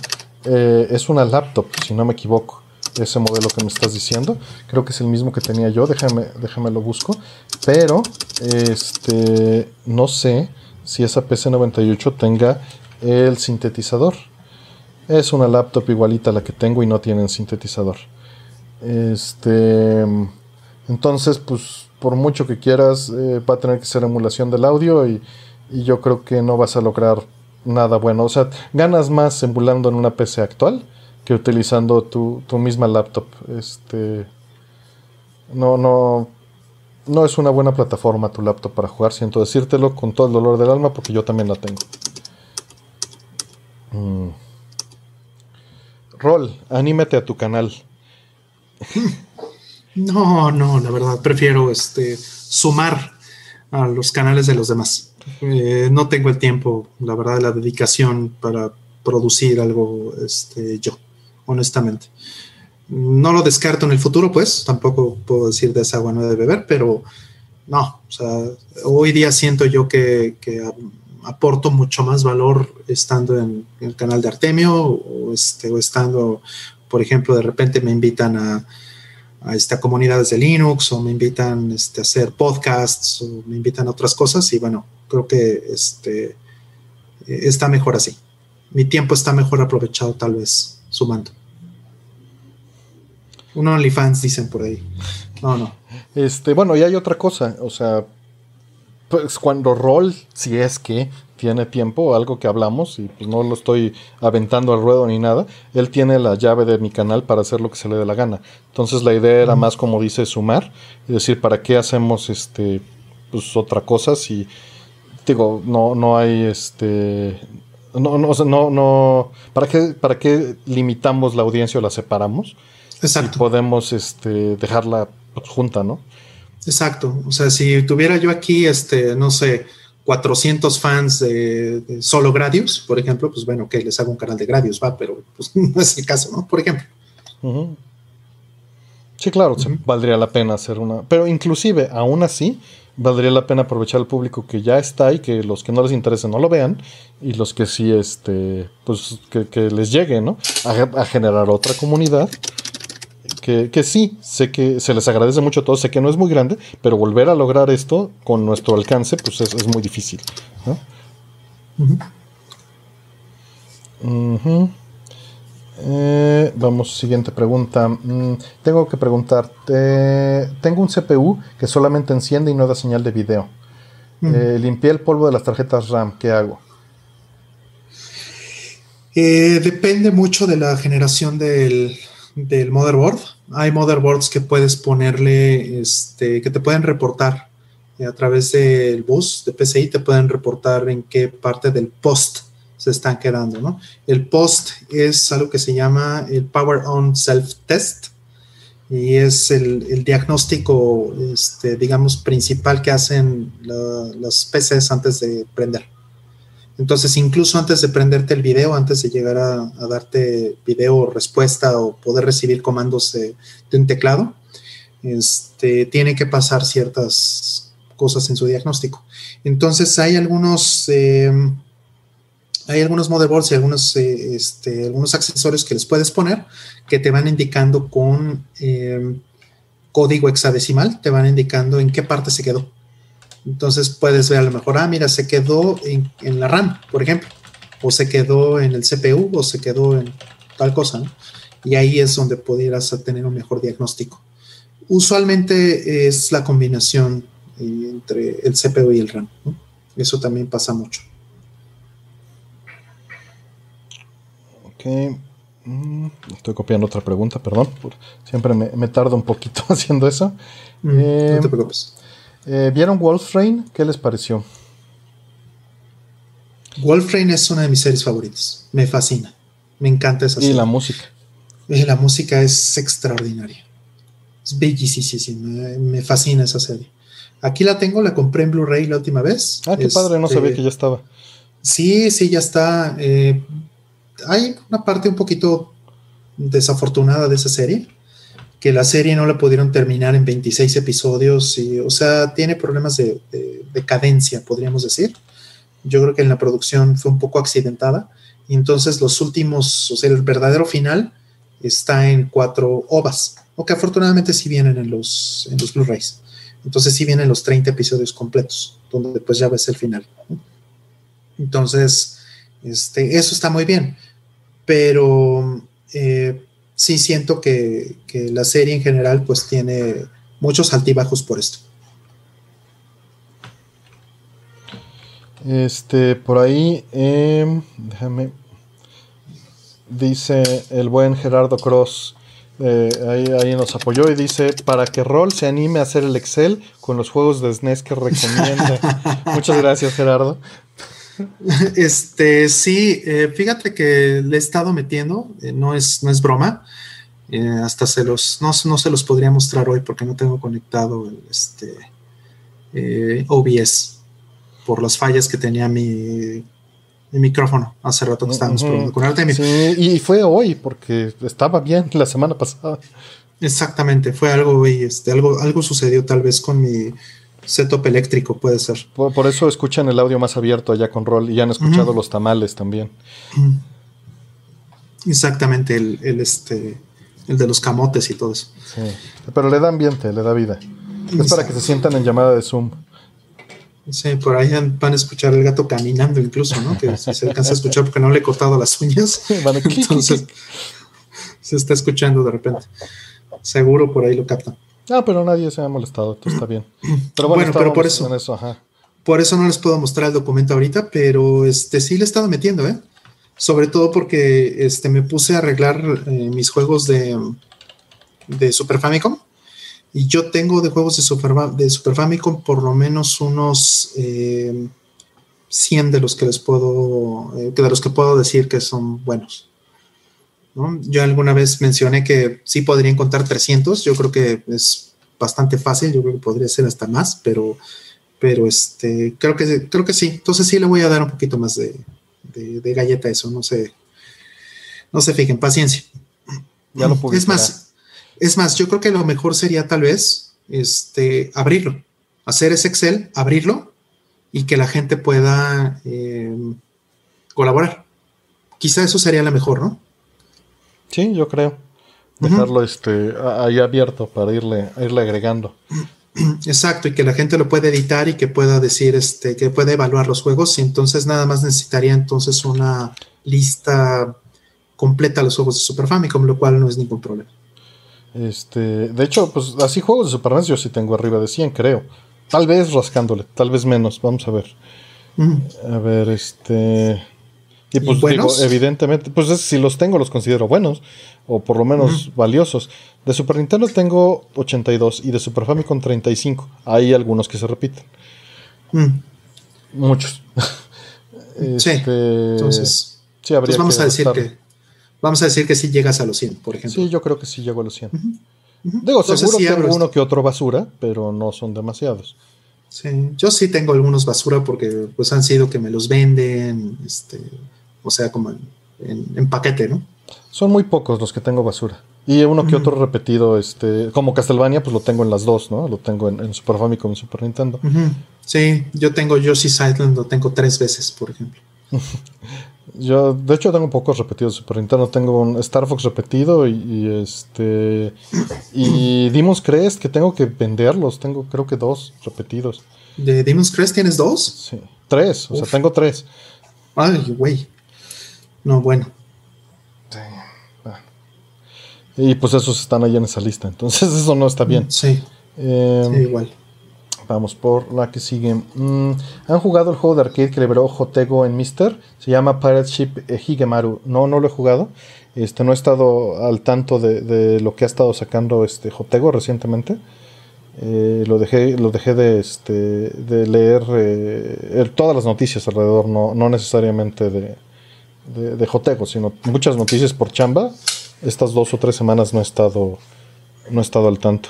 eh, es una laptop, si no me equivoco. Ese modelo que me estás diciendo, creo que es el mismo que tenía yo. Déjame, déjame lo busco. Pero, este, no sé si esa PC98 tenga el sintetizador. Es una laptop igualita a la que tengo y no tienen sintetizador. Este, entonces, pues, por mucho que quieras, eh, va a tener que ser emulación del audio y, y yo creo que no vas a lograr nada bueno. O sea, ganas más emulando en una PC actual que utilizando tu, misma laptop. Este. No, no. No es una buena plataforma tu laptop para jugar, siento decírtelo con todo el dolor del alma porque yo también la tengo. Mm. Rol, anímate a tu canal. No, no, la verdad, prefiero este sumar a los canales de los demás. Eh, no tengo el tiempo, la verdad, la dedicación para producir algo este, yo, honestamente. No lo descarto en el futuro, pues, tampoco puedo decir de esa agua no de beber, pero no, o sea, hoy día siento yo que, aporto mucho más valor estando en, el canal de Artemio o, este, o estando, por ejemplo, de repente me invitan a, esta comunidades de Linux o me invitan este, a hacer podcasts o me invitan a otras cosas y bueno, creo que este, está mejor así. Mi tiempo está mejor aprovechado tal vez sumando. Un OnlyFans dicen por ahí. No, no. Este, bueno, y hay otra cosa, o sea, pues cuando Roll, si es que tiene tiempo, algo que hablamos, y pues no lo estoy aventando al ruedo ni nada, él tiene la llave de mi canal para hacer lo que se le dé la gana. Entonces la idea era más como dice sumar, y decir, ¿para qué hacemos este pues otra cosa si digo, no, no hay este no, no, no, no, ¿para qué, ¿para qué limitamos la audiencia o la separamos? Exacto. podemos este, dejarla junta, ¿no? Exacto. O sea, si tuviera yo aquí, este, no sé, 400 fans de, solo Gradius, por ejemplo, pues bueno, que les hago un canal de Gradius, va, pero pues, no es el caso, ¿no? Por ejemplo. Sí, claro, valdría la pena hacer una. Pero inclusive, aún así, valdría la pena aprovechar al público que ya está y que los que no les interese no lo vean y los que sí, este, pues que, les llegue, ¿no? A, generar otra comunidad. Que, que, sí, sé que se les agradece mucho a todos, sé que no es muy grande, pero volver a lograr esto con nuestro alcance, pues es, muy difícil. ¿no? Eh, vamos, siguiente pregunta. Mm, tengo que preguntarte. Tengo un CPU que solamente enciende y no da señal de video. Eh, limpié el polvo de las tarjetas RAM. ¿Qué hago? Eh, depende mucho de la generación del, motherboard. Hay motherboards que puedes ponerle, este, que te pueden reportar a través del bus de PCI, te pueden reportar en qué parte del post se están quedando, ¿no? El post es algo que se llama el Power On Self Test y es el, diagnóstico, este, digamos, principal que hacen los PCs antes de prender. Entonces, incluso antes de prenderte el video, antes de llegar a, darte video respuesta o poder recibir comandos de, un teclado, este, tiene que pasar ciertas cosas en su diagnóstico. Entonces, hay algunos... Em, hay algunos motherboards y algunos, eh, este, algunos accesorios que les puedes poner que te van indicando con em, código hexadecimal, te van indicando en qué parte se quedó. Entonces puedes ver a lo mejor, ah, mira, se quedó en, la RAM, por ejemplo, o se quedó en el CPU, o se quedó en tal cosa, Y ahí es donde pudieras tener un mejor diagnóstico. Usualmente es la combinación eh, entre el CPU y el RAM. Eso también pasa mucho. Mm, estoy copiando otra pregunta, perdón. siempre me, tardo un poquito haciendo eso. Mm, no te eh, preocupes. Eh, ¿Vieron Wolfrain? ¿Qué les pareció? Wolfrain es una de mis series favoritas. Me fascina. Me encanta esa serie. Y la música. Y la música es extraordinaria. Es bellísima. Me, me fascina esa serie. Aquí la tengo, la compré en Blu-ray la última vez. Ah, qué padre, no sabía que ya estaba. Sí, sí, ya está. Eh, hay una parte un poquito desafortunada de esa serie, que la serie no la pudieron terminar en 26 episodios, y, o sea, tiene problemas de, cadencia, podríamos decir. Yo creo que en la producción fue un poco accidentada. Y entonces los últimos, o sea, el verdadero final está en cuatro ovas, o que afortunadamente sí vienen en los, en los Blu-rays. Entonces sí vienen los 30 episodios completos, donde pues ya ves el final. Entonces, este, eso está muy bien, pero eh, sí siento que, la serie en general pues tiene muchos altibajos por esto. Este, por ahí, em, déjame, dice el buen Gerardo Cross, eh, ahí, nos apoyó y dice, para que Roll se anime a hacer el Excel con los juegos de SNES que recomienda. Muchas gracias, Gerardo. Este, sí, eh, fíjate que le he estado metiendo, eh, no, es, no es broma, hasta se los, no, no, se los podría mostrar hoy porque no tengo conectado el, este, OBS por las fallas que tenía mi micrófono hace rato que estábamos probando con Artemis. Sí, y fue hoy, porque estaba bien la semana pasada. Exactamente, fue algo este, algo, algo sucedió tal vez con mi setup eléctrico, puede ser. Por, eso escuchan el audio más abierto allá con Roll y han escuchado los tamales también. Exactamente, el, el, este, el de los camotes y todo eso. Sí, pero le da ambiente, le da vida. Es para que se sientan en llamada de Zoom. Sí, por ahí van a escuchar el gato caminando incluso, ¿no? Que se alcanza a escuchar porque no le he cortado las uñas. Entonces se está escuchando de repente. Seguro por ahí lo captan. Ah, pero nadie se ha molestado, entonces está bien. Pero bueno, pero por eso, por eso no les puedo mostrar el documento ahorita, pero este sí le he estado metiendo, ¿eh? Sobre todo porque este, me puse a arreglar eh, mis juegos de, de Super Famicom y yo tengo de juegos de Super, de Super Famicom por lo menos unos 100 eh, de los que les puedo, eh, de los que puedo decir que son buenos. Yo alguna vez mencioné que sí podría encontrar 300, yo creo que es bastante fácil, yo creo que podría ser hasta más, pero, pero este, creo, que, creo que sí. Entonces sí le voy a dar un poquito más de, de, galleta a eso, no sé. No se fijen, paciencia. Ya lo es más, es más, yo creo que lo mejor sería tal vez este, abrirlo, hacer ese Excel, abrirlo y que la gente pueda eh, colaborar. Quizá eso sería lo mejor, ¿no? Sí, yo creo. Dejarlo este, ahí abierto para irle, irle agregando. Exacto, y que la gente lo pueda editar y que pueda decir, este, que puede evaluar los juegos, y entonces nada más necesitaría entonces una lista completa de los juegos de Super Famicom, lo cual no es ningún problema. Este, de hecho, pues así juegos de Super NES yo sí tengo arriba de 100, creo. Tal vez rascándole, tal vez menos, vamos a ver. A ver, este... Y pues digo, evidentemente, pues si los tengo los considero buenos, o por lo menos valiosos. De Super Nintendo tengo 82 y de Super Famicom 35. Hay algunos que se repiten. Muchos. sí. Este, entonces, sí, habría pues vamos a decir que Vamos a decir que sí llegas a los 100, por ejemplo. Sí, yo creo que sí llego a los 100. Digo, seguro tengo uno que otro basura, pero no son demasiados. Sí, yo sí tengo algunos basura porque pues han sido que me los venden, este, o sea, como en, paquete, ¿no? Son muy pocos los que tengo basura. Y uno que otro repetido, este, como Castlevania, pues lo tengo en las dos, ¿no? Lo tengo en, Super Famicom y Super Nintendo. Sí, yo tengo Yoshi's Island, lo tengo tres veces, por ejemplo. Yo, de hecho, tengo pocos repetidos de Super Nintendo. Tengo un Star Fox repetido y, este. Y Demon's Crest, que tengo que venderlos. Tengo, creo que dos repetidos. ¿De Demon's Crest tienes dos? Sí. Tres, o sea, tengo tres. Ay, güey. No, bueno. Sí. Y pues esos están ahí en esa lista. Entonces, eso no está bien. Sí. Eh, sí igual. Vamos por la que sigue. Mm, ¿Han jugado el juego de arcade que liberó Jotego en Mister? Se llama Pirate Ship Higemaru. No, no lo he jugado. Este, no he estado al tanto de, lo que ha estado sacando este Jotego recientemente. Eh, lo dejé, lo dejé de, este, de leer eh, todas las noticias alrededor, no, no necesariamente de, de, Jotego, sino muchas noticias por chamba. Estas dos o tres semanas no he estado, no he estado al tanto.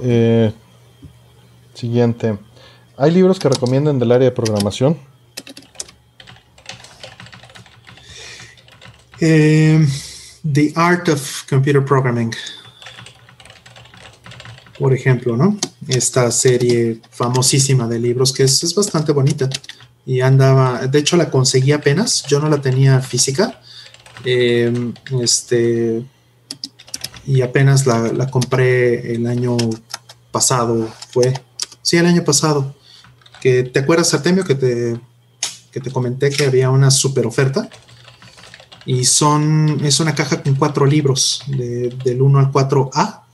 Eh, siguiente. ¿Hay libros que recomienden del área de programación? Eh, The Art of Computer Programming. Por ejemplo, ¿no? esta serie famosísima de libros que es, bastante bonita. Y andaba, de hecho la conseguí apenas, yo no la tenía física. Em, este, y apenas la, compré el año pasado, fue, sí, el año pasado. Que, ¿Te acuerdas, Artemio, que te, que te comenté que había una super oferta? Y son, es una caja con cuatro libros, del 1 al 4A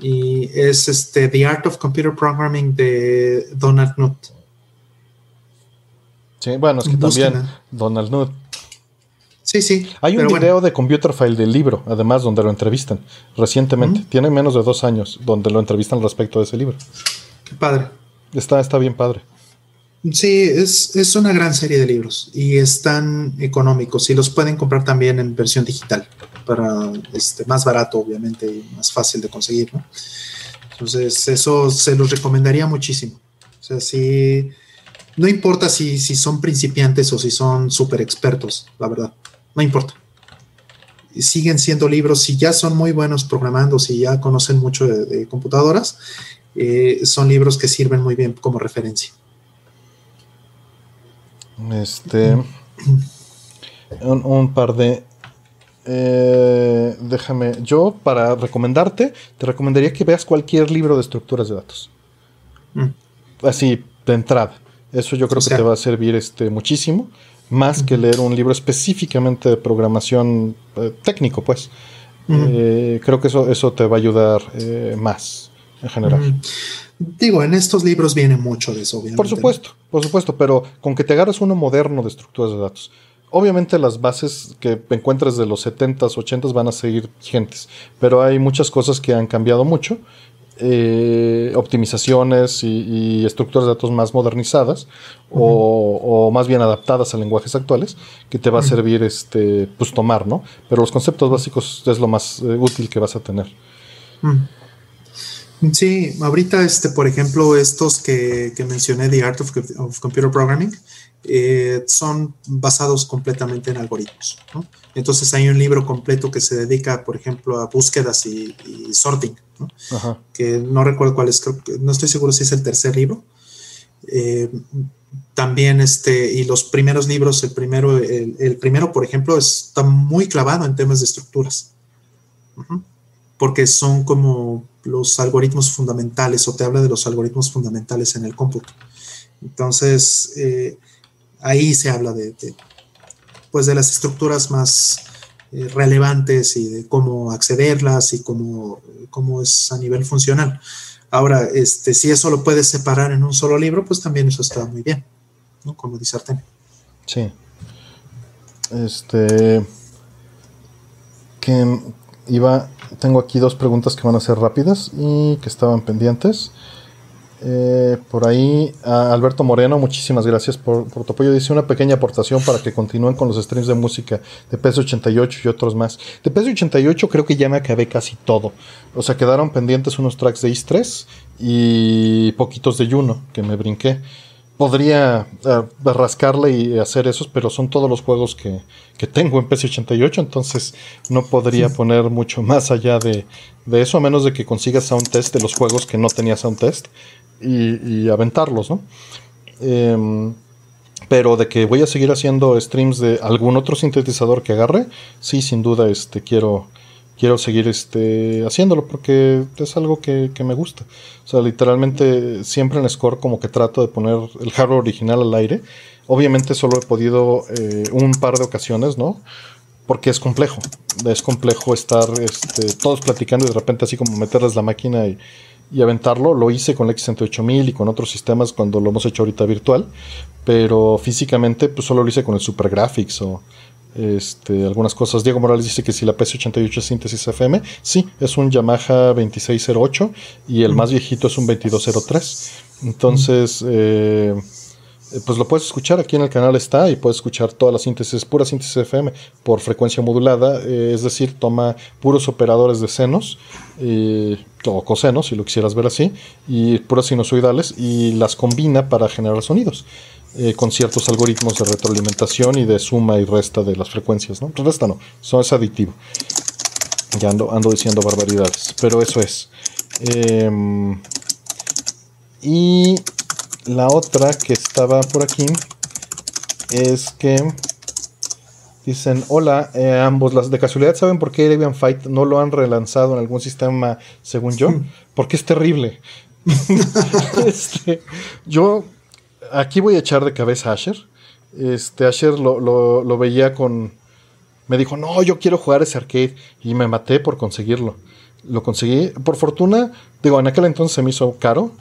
y es este The Art of Computer Programming de Donald Knuth. Sí, bueno, es que también Donald Knuth. Sí, sí. Hay un video de Computer File del libro, además, donde lo entrevistan recientemente. Tiene menos de dos años, donde lo entrevistan respecto de ese libro. Qué padre. Está, está bien padre. Sí, es, es, una gran serie de libros y están económicos y los pueden comprar también en versión digital para este, más barato, obviamente, y más fácil de conseguir, ¿no? Entonces, eso se los recomendaría muchísimo. O sea, si no importa si, si son principiantes o si son súper expertos, la verdad, no importa. Siguen siendo libros, si ya son muy buenos programando, si ya conocen mucho de, computadoras, eh, son libros que sirven muy bien como referencia. Este. un, par de. Eh, déjame. Yo, para recomendarte, te recomendaría que veas cualquier libro de estructuras de datos. Mm. Así, de entrada. Eso yo creo que te va a servir este, muchísimo. Más que leer un libro específicamente de programación eh, técnico, pues. Eh, creo que eso, eso te va a ayudar más en general. Digo, en estos libros viene mucho de eso, obviamente. Por supuesto, por supuesto, pero con que te agarres uno moderno de estructuras de datos. Obviamente las bases que encuentres de los 70s, 80s van a seguir vigentes, pero hay muchas cosas que han cambiado mucho. Eh, optimizaciones y, estructuras de datos más modernizadas o, más bien adaptadas a lenguajes actuales que te va a servir este pues tomar, ¿no? Pero los conceptos básicos es lo más eh, útil que vas a tener. Sí, ahorita, este, por ejemplo, estos que, mencioné, The Art of, Computer Programming, eh, son basados completamente en algoritmos. Entonces hay un libro completo que se dedica, por ejemplo, a búsquedas y, sorting, que no recuerdo cuál es, no estoy seguro si es el tercer libro. Eh, también este, y los primeros libros, el primero, el, primero, por ejemplo, está muy clavado en temas de estructuras, porque son como los algoritmos fundamentales o te habla de los algoritmos fundamentales en el cómputo. Entonces, eh, ahí se habla de, pues de las estructuras más eh, relevantes y de cómo accederlas y cómo, cómo, es a nivel funcional. Ahora, este, si eso lo puedes separar en un solo libro, pues también eso está muy bien, ¿no? Como dice Artemio. Sí. Este. Que iba tengo aquí dos preguntas que van a ser rápidas y que estaban pendientes. Eh, por ahí, Alberto Moreno, muchísimas gracias por, tu apoyo. Dice una pequeña aportación para que continúen con los streams de música de PS88 y otros más. De PS88 creo que ya me acabé casi todo. O sea, quedaron pendientes unos tracks de Is3 y poquitos de Juno que me brinqué podría eh, rascarle y hacer esos, pero son todos los juegos que, tengo en PC88, entonces no podría poner mucho más allá de, eso, a menos de que consiga sound test de los juegos que no tenía sound test y, aventarlos, ¿no? Em, pero de que voy a seguir haciendo streams de algún otro sintetizador que agarre, sí, sin duda, este quiero quiero seguir este, haciéndolo porque es algo que, me gusta. O sea, literalmente siempre en Score como que trato de poner el hardware original al aire. Obviamente solo he podido eh, un par de ocasiones, ¿no? Porque es complejo. Es complejo estar este, todos platicando y de repente así como meterles la máquina y, y aventarlo. Lo hice con el X68000 y con otros sistemas cuando lo hemos hecho ahorita virtual. Pero físicamente pues solo lo hice con el Super Graphics o este, algunas cosas. Diego Morales dice que si la PC88 es síntesis FM, sí, es un Yamaha 2608 y el más viejito es un 2203. Entonces, eh, pues lo puedes escuchar aquí en el canal está y puedes escuchar todas las síntesis, pura síntesis FM por frecuencia modulada, eh, es decir, toma puros operadores de senos o cosenos, si lo quisieras ver así, y puras sinusoidales y las combina para generar sonidos. Eh, con ciertos algoritmos de retroalimentación y de suma y resta de las frecuencias, ¿no? Resta no, eso es aditivo. Ya ando, ando diciendo barbaridades, pero eso es. Em, Y la otra que estaba por aquí es que dicen, hola, eh, ambos, las de casualidad saben por qué Arabian Fight no lo han relanzado en algún sistema, según yo, porque es terrible. este, yo aquí voy a echar de cabeza a Asher. Este, Asher lo, lo, veía con... Me dijo, no, yo quiero jugar ese arcade. Y me maté por conseguirlo. Lo conseguí. Por fortuna, digo, en aquel entonces se me hizo caro.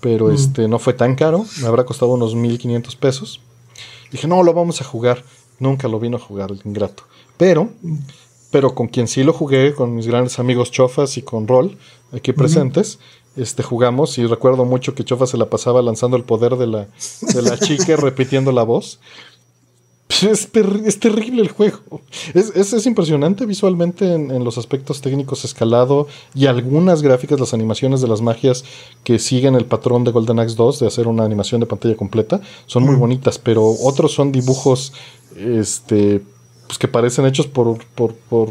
Pero mm. este, no fue tan caro. Me habrá costado unos 1500 pesos. Dije, no, lo vamos a jugar. Nunca lo vino a jugar el ingrato. Pero, pero con quien sí lo jugué, con mis grandes amigos Chofas y con Roll, aquí presentes, este, jugamos y recuerdo mucho que Chofa se la pasaba lanzando el poder de la, de la chica repitiendo la voz. Es, es, terrible el juego. Es, es, impresionante visualmente en, los aspectos técnicos escalado y algunas gráficas, las animaciones de las magias que siguen el patrón de Golden Axe 2 de hacer una animación de pantalla completa son muy bonitas, pero otros son dibujos este, pues que parecen hechos por, por, por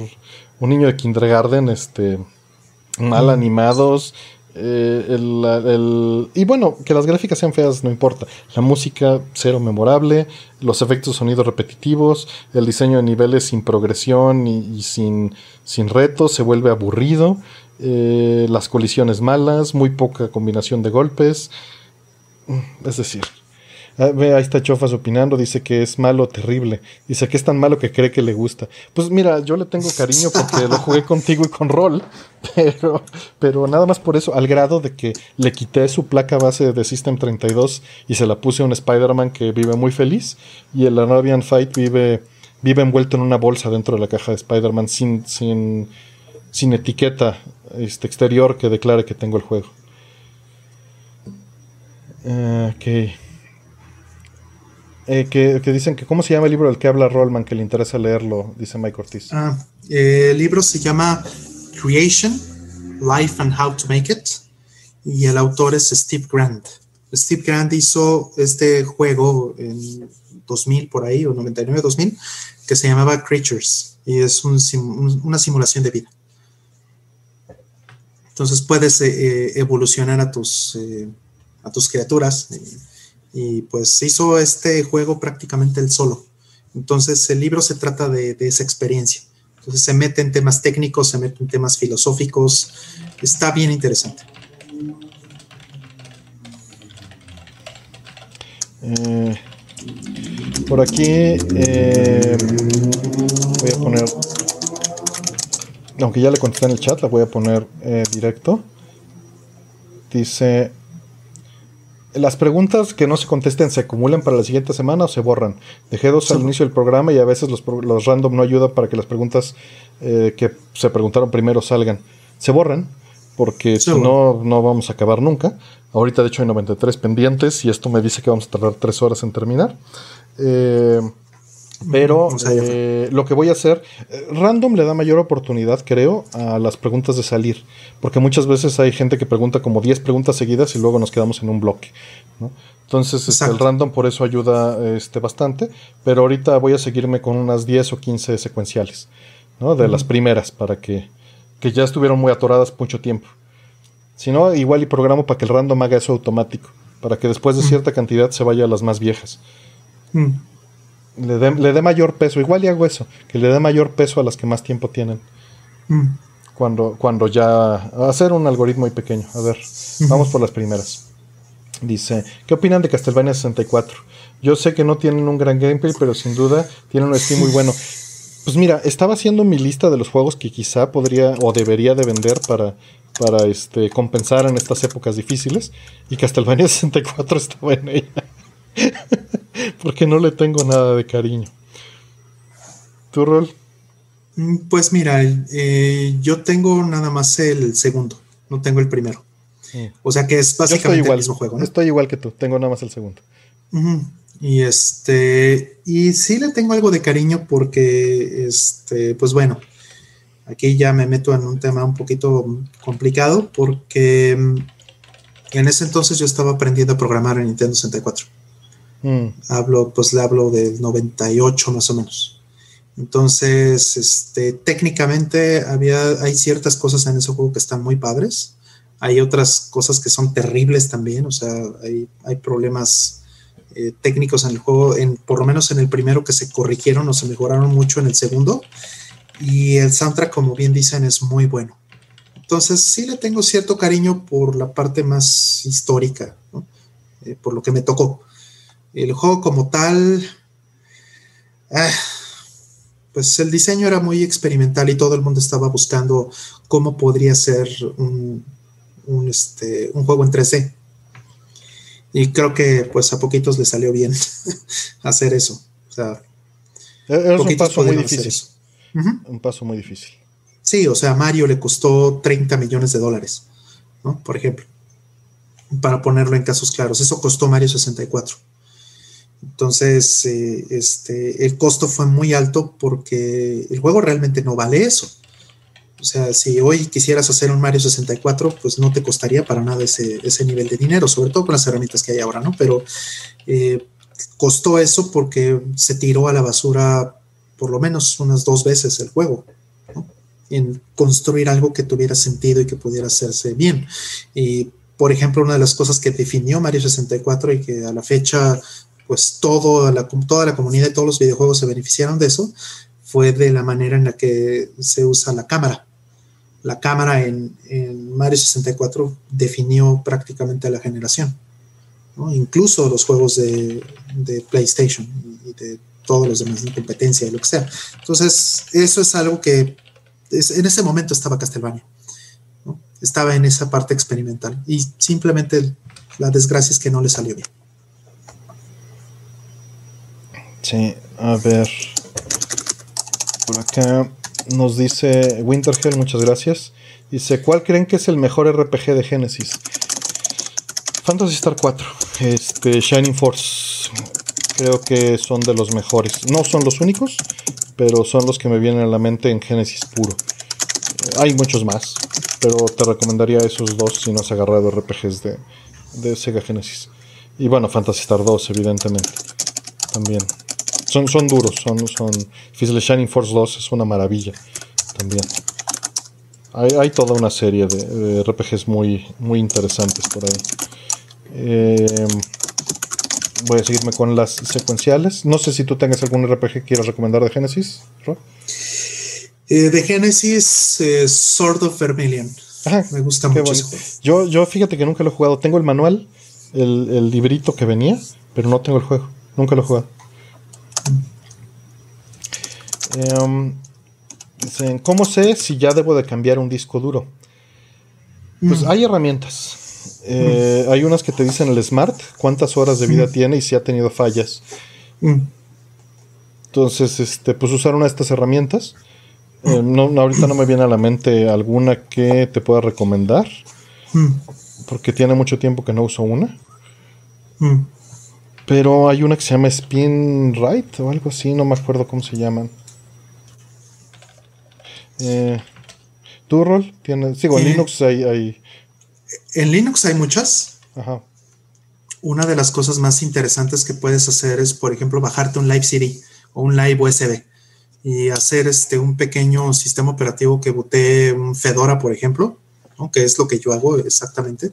un niño de kindergarten, este, mal animados, eh, y bueno, que las gráficas sean feas no importa. La música cero memorable, los efectos de sonido repetitivos, el diseño de niveles sin progresión y, sin, sin retos se vuelve aburrido, eh, las colisiones malas, muy poca combinación de golpes. Es decir, ahí está Chofas opinando, dice que es malo, terrible. Dice que es tan malo que cree que le gusta. Pues mira, yo le tengo cariño porque lo jugué contigo y con Roll, pero, pero nada más por eso, al grado de que le quité su placa base de System 32 y se la puse a un Spider-Man que vive muy feliz y el Arabian Fight vive, vive envuelto en una bolsa dentro de la caja de Spider-Man sin, sin, sin etiqueta este, exterior que declare que tengo el juego. Uh, ok. Eh, que, dicen que cómo se llama el libro del que habla Rollman, que le interesa leerlo, dice Mike Ortiz. Ah, eh, el libro se llama Creation, Life and How to Make It, y el autor es Steve Grant. Steve Grant hizo este juego en 2000 por ahí, o 99, 2000, que se llamaba Creatures, y es una simulación de vida. Entonces puedes eh, evolucionar a tus, a tus criaturas pues hizo este juego prácticamente él solo. Entonces el libro se trata de, esa experiencia. Entonces se mete en temas técnicos, se mete en temas filosóficos. Está bien interesante. Eh, por aquí eh, voy a poner, aunque ya le contesté en el chat, la voy a poner eh, directo. Dice las preguntas que no se contesten se acumulan para la siguiente semana o se borran. Dejé dos al inicio del programa y a veces los, los random no ayudan para que las preguntas eh, que se preguntaron primero salgan. Se borran porque si no, no vamos a acabar nunca. Ahorita de hecho hay 93 pendientes y esto me dice que vamos a tardar tres horas en terminar. Eh, pero eh, lo que voy a hacer, eh, random le da mayor oportunidad, creo, a las preguntas de salir. Porque muchas veces hay gente que pregunta como 10 preguntas seguidas y luego nos quedamos en un bloque. Entonces, este, el random por eso ayuda este, bastante. Pero ahorita voy a seguirme con unas 10 o 15 secuenciales, ¿no? De las primeras, para que, que ya estuvieron muy atoradas mucho tiempo. Si no, igual y programo para que el random haga eso automático. Para que después de cierta cantidad se vaya a las más viejas le dé mayor peso. Igual y hago eso, que le dé mayor peso a las que más tiempo tienen. Mm. Cuando, cuando ya hacer un algoritmo muy pequeño. A ver, vamos por las primeras. Dice, ¿qué opinan de Castlevania 64? Yo sé que no tienen un gran gameplay, pero sin duda tienen un Steam muy bueno. Pues mira, estaba haciendo mi lista de los juegos que quizá podría o debería de vender para, para este, compensar en estas épocas difíciles. Y Castlevania 64 estaba en ella. Porque no le tengo nada de cariño. ¿Tu rol? Mm, pues mira, eh, yo tengo nada más el segundo, no tengo el primero. O sea que es básicamente igual, el mismo juego. Estoy igual que tú, tengo nada más el segundo. Y este, y sí le tengo algo de cariño porque, este, pues bueno, aquí ya me meto en un tema un poquito complicado porque mm, en ese entonces yo estaba aprendiendo a programar en Nintendo 64. Mm. Hablo, pues le hablo del 98 más o menos. Entonces, este, técnicamente había, hay ciertas cosas en ese juego que están muy padres, Hay otras cosas que son terribles también, o sea, hay, hay problemas eh, técnicos en el juego, en, por lo menos en el primero que se corrigieron o se mejoraron mucho en el segundo. Y el soundtrack, como bien dicen, es muy bueno. Entonces sí le tengo cierto cariño por la parte más histórica, eh, por lo que me tocó. El juego como tal, ah, pues el diseño era muy experimental y todo el mundo estaba buscando cómo podría ser un, este, un juego en 3D. Y creo que pues a poquitos le salió bien hacer eso. O sea, es un paso muy difícil. Un paso muy difícil. Sí, o sea, Mario le costó 30 millones de dólares, ¿no? Por ejemplo, para ponerlo en casos claros. Eso costó Mario 64. Entonces, eh, este, el costo fue muy alto porque el juego realmente no vale eso. O sea, si hoy quisieras hacer un Mario 64, pues no te costaría para nada ese, ese nivel de dinero, sobre todo con las herramientas que hay ahora, ¿no? Pero eh, costó eso porque se tiró a la basura por lo menos unas dos veces el juego en construir algo que tuviera sentido y que pudiera hacerse bien. Y, por ejemplo, una de las cosas que definió Mario 64 y que a la fecha, pues todo la, toda la comunidad y todos los videojuegos se beneficiaron de eso, fue de la manera en la que se usa la cámara. La cámara en, Mario 64 definió prácticamente la generación. Incluso los juegos de, de PlayStation y de todos los demás de competencia y lo que sea. Entonces, eso es algo que en ese momento estaba Castlevania. Estaba en esa parte experimental. Y simplemente la desgracia es que no le salió bien. Sí, a ver. Por acá nos dice Winterhell, muchas gracias. Dice, ¿cuál creen que es el mejor RPG de Genesis? Fantasy Star 4, este, Shining Force. Creo que son de los mejores. No son los únicos, pero son los que me vienen a la mente en Genesis puro. Hay muchos más, pero te recomendaría esos dos si no has agarrado RPGs de, de Sega Genesis. Y bueno, Fantasy Star 2, evidentemente. También. Son, son duros, son, son. Shining Force 2 es una maravilla. También. Hay, toda una serie de, RPGs muy, muy interesantes por ahí. Eh, voy a seguirme con las secuenciales. No sé si tú tengas algún RPG que quieras recomendar de Genesis, eh, de Genesis, eh, Sword of Vermilion. Me gusta mucho. Yo, yo fíjate que nunca lo he jugado. Tengo el manual, el, librito que venía, pero no tengo el juego. Nunca lo he jugado. Em, ¿Cómo sé si ya debo de cambiar un disco duro? Pues mm. hay herramientas. Eh, hay unas que te dicen el Smart, cuántas horas de vida tiene y si ha tenido fallas. Mm. Entonces, este, pues usar una de estas herramientas. Eh, no, ahorita no me viene a la mente alguna que te pueda recomendar. Mm. Porque tiene mucho tiempo que no uso una. Pero hay una que se llama Spin Right o algo así, no me acuerdo cómo se llaman. Eh, ¿Tu rol? Tiene, sigo, en Linux hay en Linux hay muchas. Una de las cosas más interesantes que puedes hacer es, por ejemplo, bajarte un Live CD o un Live USB y hacer este, un pequeño sistema operativo que bote un Fedora, por ejemplo, que es lo que yo hago exactamente.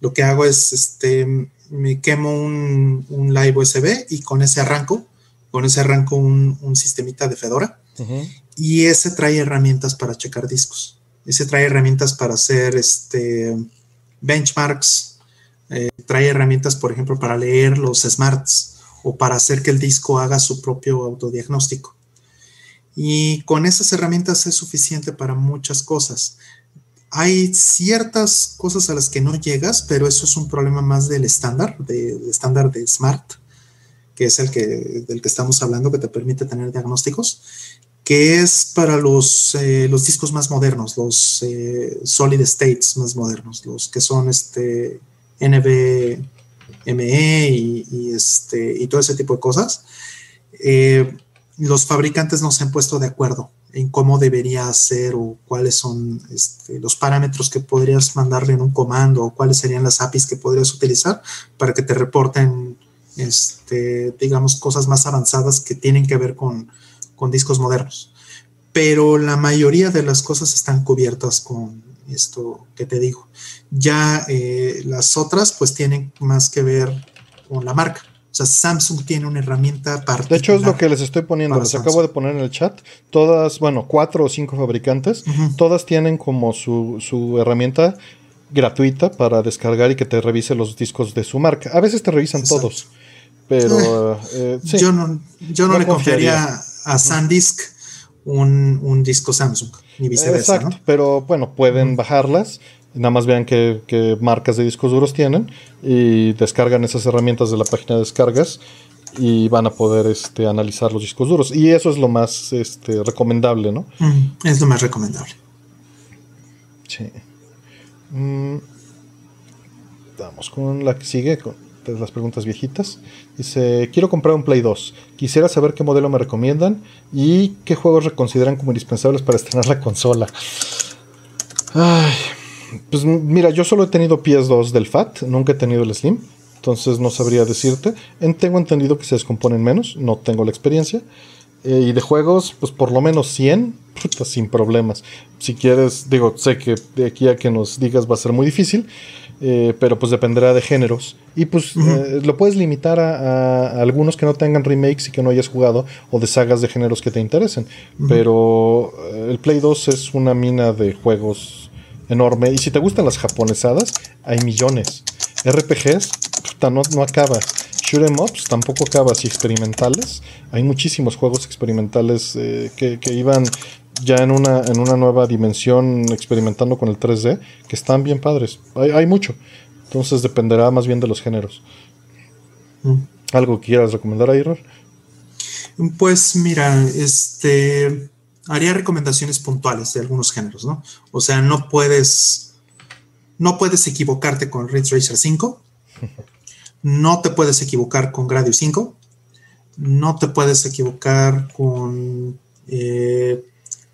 Lo que hago es, este, me quemo un, Live USB y con ese arranco, con ese arranco un, un sistemita de Fedora y ese trae herramientas para checar discos. Ese trae herramientas para hacer este benchmarks, eh, trae herramientas, por ejemplo, para leer los smarts o para hacer que el disco haga su propio autodiagnóstico. Y con esas herramientas es suficiente para muchas cosas. Hay ciertas cosas a las que no llegas, pero eso es un problema más del estándar, del estándar de Smart, que es el que, del que estamos hablando, que te permite tener diagnósticos que es para los, eh, los discos más modernos, los eh, solid states más modernos, los que son este NVMe y, este, y todo ese tipo de cosas. Eh, los fabricantes no se han puesto de acuerdo en cómo debería ser o cuáles son este, los parámetros que podrías mandarle en un comando o cuáles serían las APIs que podrías utilizar para que te reporten, este, digamos, cosas más avanzadas que tienen que ver con, con discos modernos. Pero la mayoría de las cosas están cubiertas con esto que te digo. Ya eh, las otras pues tienen más que ver con la marca. O sea, Samsung tiene una herramienta particular. De hecho, es lo que les estoy poniendo. Les acabo de poner en el chat. Todas, bueno, cuatro o cinco fabricantes, todas tienen como su, su herramienta gratuita para descargar y que te revise los discos de su marca. A veces te revisan todos, pero eh, eh, yo no, yo no, le confiaría a SanDisk un, disco Samsung, ni viceversa. Exacto, pero bueno, pueden bajarlas. Nada más vean qué, marcas de discos duros tienen y descargan esas herramientas de la página de descargas y van a poder este, analizar los discos duros. Y eso es lo más este, recomendable, ¿no? es lo más recomendable. Sí. Mm, vamos con la que sigue, con las preguntas viejitas. Dice, quiero comprar un Play 2. Quisiera saber qué modelo me recomiendan y qué juegos reconsideran como indispensables para estrenar la consola. Ay, pues mira, yo solo he tenido PS2 del FAT, nunca he tenido el Slim. Entonces no sabría decirte. Tengo entendido que se descomponen menos, no tengo la experiencia. Eh, y de juegos, pues por lo menos 100, sin problemas. Si quieres, digo, sé que de aquí a que nos digas va a ser muy difícil, eh, pero pues dependerá de géneros. Y pues eh, lo puedes limitar a, algunos que no tengan remakes y que no hayas jugado, o de sagas de géneros que te interesen. Pero el Play 2 es una mina de juegos enorme. Y si te gustan las japonesadas, hay millones. RPGs, puta, no, no acaba. Shoot em ups tampoco acaba así experimentales. Hay muchísimos juegos experimentales eh, que, iban ya en una, en una nueva dimensión experimentando con el 3D que están bien padres. Hay, mucho. Entonces dependerá más bien de los géneros. Mm. ¿Algo que quieras recomendar ahí, Pues mira, este haría recomendaciones puntuales de algunos géneros, ¿no? O sea, no puedes no puedes equivocarte con Ridge Racer 5 No te puedes equivocar con Gradius 5. No te puedes equivocar con eh,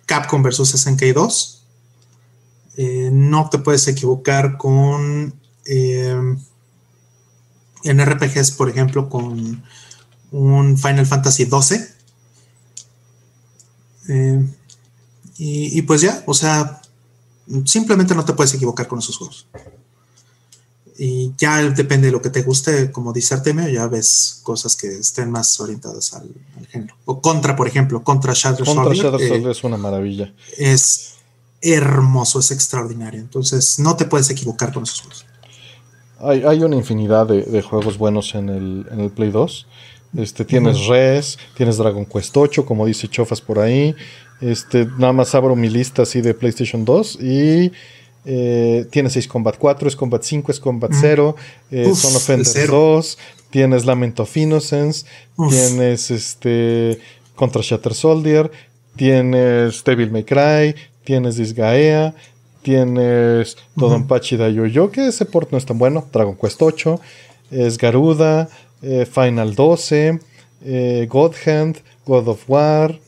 Capcom versus SNK 2. Eh, no te puedes equivocar con eh, en RPGs, por ejemplo, con un Final Fantasy 12. Y, y, pues ya, o sea, simplemente no te puedes equivocar con esos juegos. Y ya depende de lo que te guste, como dice Artemio, ya ves cosas que estén más orientadas al, género. O Contra, por ejemplo, Contra Shadow Contra Shadow eh, es una maravilla. Es hermoso, es extraordinario. Entonces, no te puedes equivocar con esos juegos. Hay, una infinidad de, juegos buenos en el, Play 2. Este, tienes Res, tienes Dragon Quest 8, como dice Chofas por ahí. Este, nada más abro mi lista así de PlayStation 2 y eh, tienes Ace Combat 4, es Combat 5, es Combat 0, eh, Son Offender 2, tienes Lament of Innocence, tienes este Contra Shatter Soldier, tienes Devil May Cry, tienes Disgaea, tienes Dodonpachi uh Daioyo, que ese port no es tan bueno, Dragon Quest 8, es Garuda, eh, Final 12, eh, God Hand, God of War,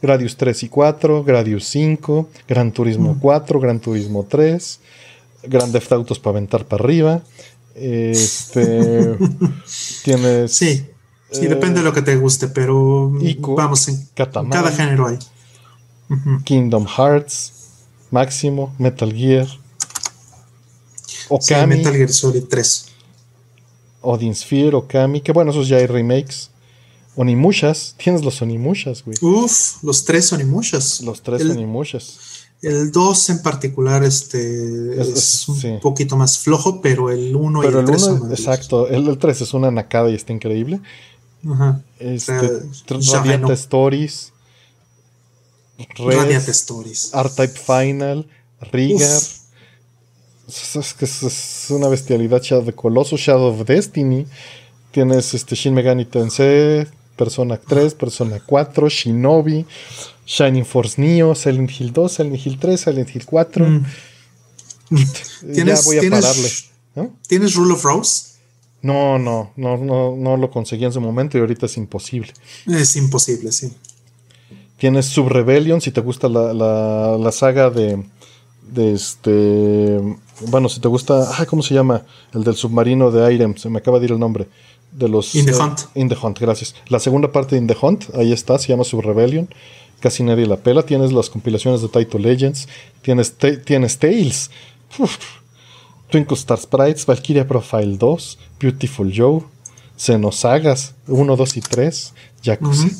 Gradius 3 y 4, Gradius 5, Gran Turismo 4, mm. Gran Turismo 3, Grand Theft Autos para aventar para arriba. Este tienes. Sí, sí, depende de lo que te guste, pero vamos, en cada género hay. Kingdom Hearts, Máximo, Metal Gear, Okami. Metal Gear Solid 3. Odin Sphere, Okami, que bueno, esos ya hay remakes. Onimushas, tienes los Onimushas, güey. Uf, los tres Onimushas. Los tres Onimushas. El 2 en particular este, es, un poquito más flojo, pero el 1 y el 3 son Exacto, el 3 es una nacada y está increíble. Ajá. Este, Radiant Stories. Radiant Stories. R-Type Final. Rigger. Es, es, una bestialidad Shadow the Colossus, Shadow of Destiny. Tienes este Shin Megami Tensei, Persona 3, Persona 4, Shinobi, Shining Force Neo, Silent Hill 2, Silent Hill 3, Silent Hill 4. Mm. ya voy a pararle. ¿Tienes Rule of Rose? No, no, no, no, no lo conseguí en su momento y ahorita es imposible. Es imposible, sí. Tienes Sub Rebellion, si te gusta la, la, la saga de, de este. Bueno, si te gusta. ¿Cómo se llama? El del submarino de Irem, se me acaba de ir el nombre de los... In the eh, Hunt. In the Hunt, gracias. La segunda parte de In the Hunt, ahí está, se llama Sub Rebellion. casi nadie la pela. Tienes las compilaciones de Taito Legends, tienes, tienes Tales, Twinkle Star Sprites, Valkyria Profile 2, Beautiful Joe, Xenosagas 1, 2 y 3, Jacuzzi.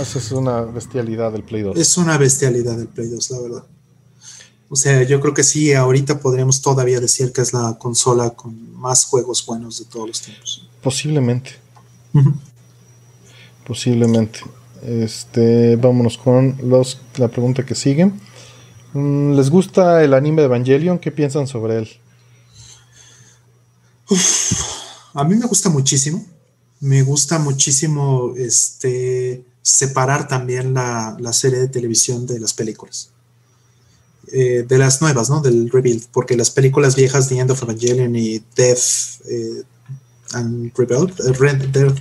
es una bestialidad del Play 2. Es una bestialidad del Play 2, la verdad. O sea, yo creo que sí, ahorita podríamos todavía decir que es la consola con más juegos buenos de todos los tiempos. Posiblemente. Posiblemente. Este, vámonos con los, la pregunta que sigue. Mm, ¿Les gusta el anime de Evangelion? ¿Qué piensan sobre él? a mí me gusta muchísimo. Me gusta muchísimo este, separar también la, la serie de televisión de las películas. Eh, de las nuevas, ¿no? Del Rebuild, porque las películas viejas, The End of Evangelion y Death eh, and Rebirth, eh,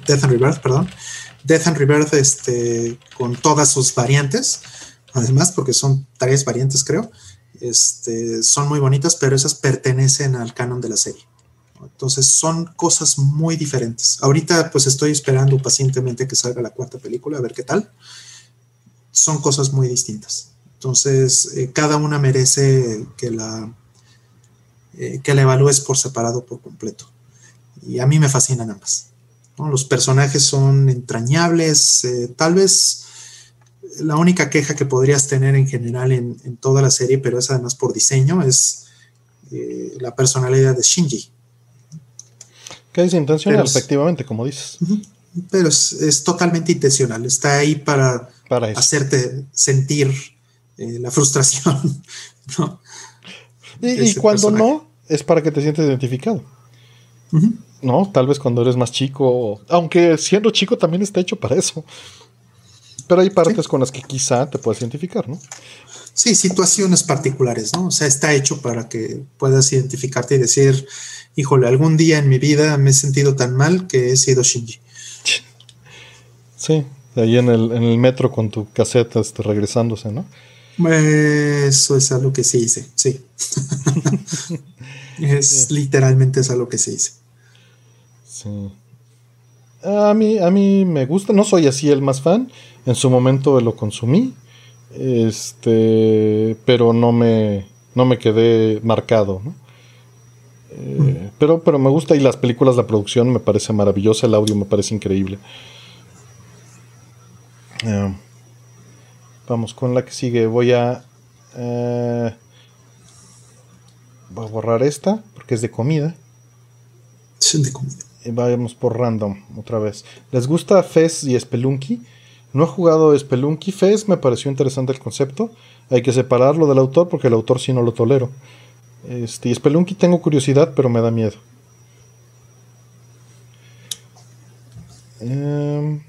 Death and Rebirth, perdón, Death and Rebirth, este, con todas sus variantes, además, porque son tres variantes, creo, este, son muy bonitas, pero esas pertenecen al canon de la serie. Entonces son cosas muy diferentes. Ahorita pues estoy esperando pacientemente que salga la cuarta película, a ver qué tal. Son cosas muy distintas. Entonces, eh, cada una merece que la, eh, que la evalúes por separado, por completo. Y a mí me fascinan ambas. Los personajes son entrañables. Eh, tal vez la única queja que podrías tener en general en, toda la serie, pero es además por diseño, es la personalidad de Shinji. Que es intencional, efectivamente, como dices. Pero es, totalmente intencional. Está ahí para, para hacerte sentir eh, la frustración. Y, cuando no, es para que te sientes identificado. No, tal vez cuando eres más chico, aunque siendo chico también está hecho para eso. Pero hay partes con las que quizá te puedas identificar, ¿no? Sí, situaciones particulares, ¿no? O sea, está hecho para que puedas identificarte y decir, híjole, algún día en mi vida me he sentido tan mal que he sido Shinji. Sí, ahí en el, en el metro con tu caseta este, regresándose, ¿no? Eso es algo que se hice, sí. es literalmente es algo que se hice. Sí. A mí, a mí me gusta, no soy así el más fan. En su momento lo consumí. Este. Pero no me. No me quedé marcado, eh, pero, pero me gusta y las películas, la producción me parece maravillosa, el audio me parece increíble. Eh, Vamos con la que sigue. Voy a. Eh, voy a borrar esta porque es de comida. Sí, de comida. Y vayamos por random otra vez. ¿Les gusta Fez y Spelunky? No he jugado Spelunky. Fez me pareció interesante el concepto. Hay que separarlo del autor porque el autor sí no lo tolero. Este, y Spelunky tengo curiosidad, pero me da miedo. Eh,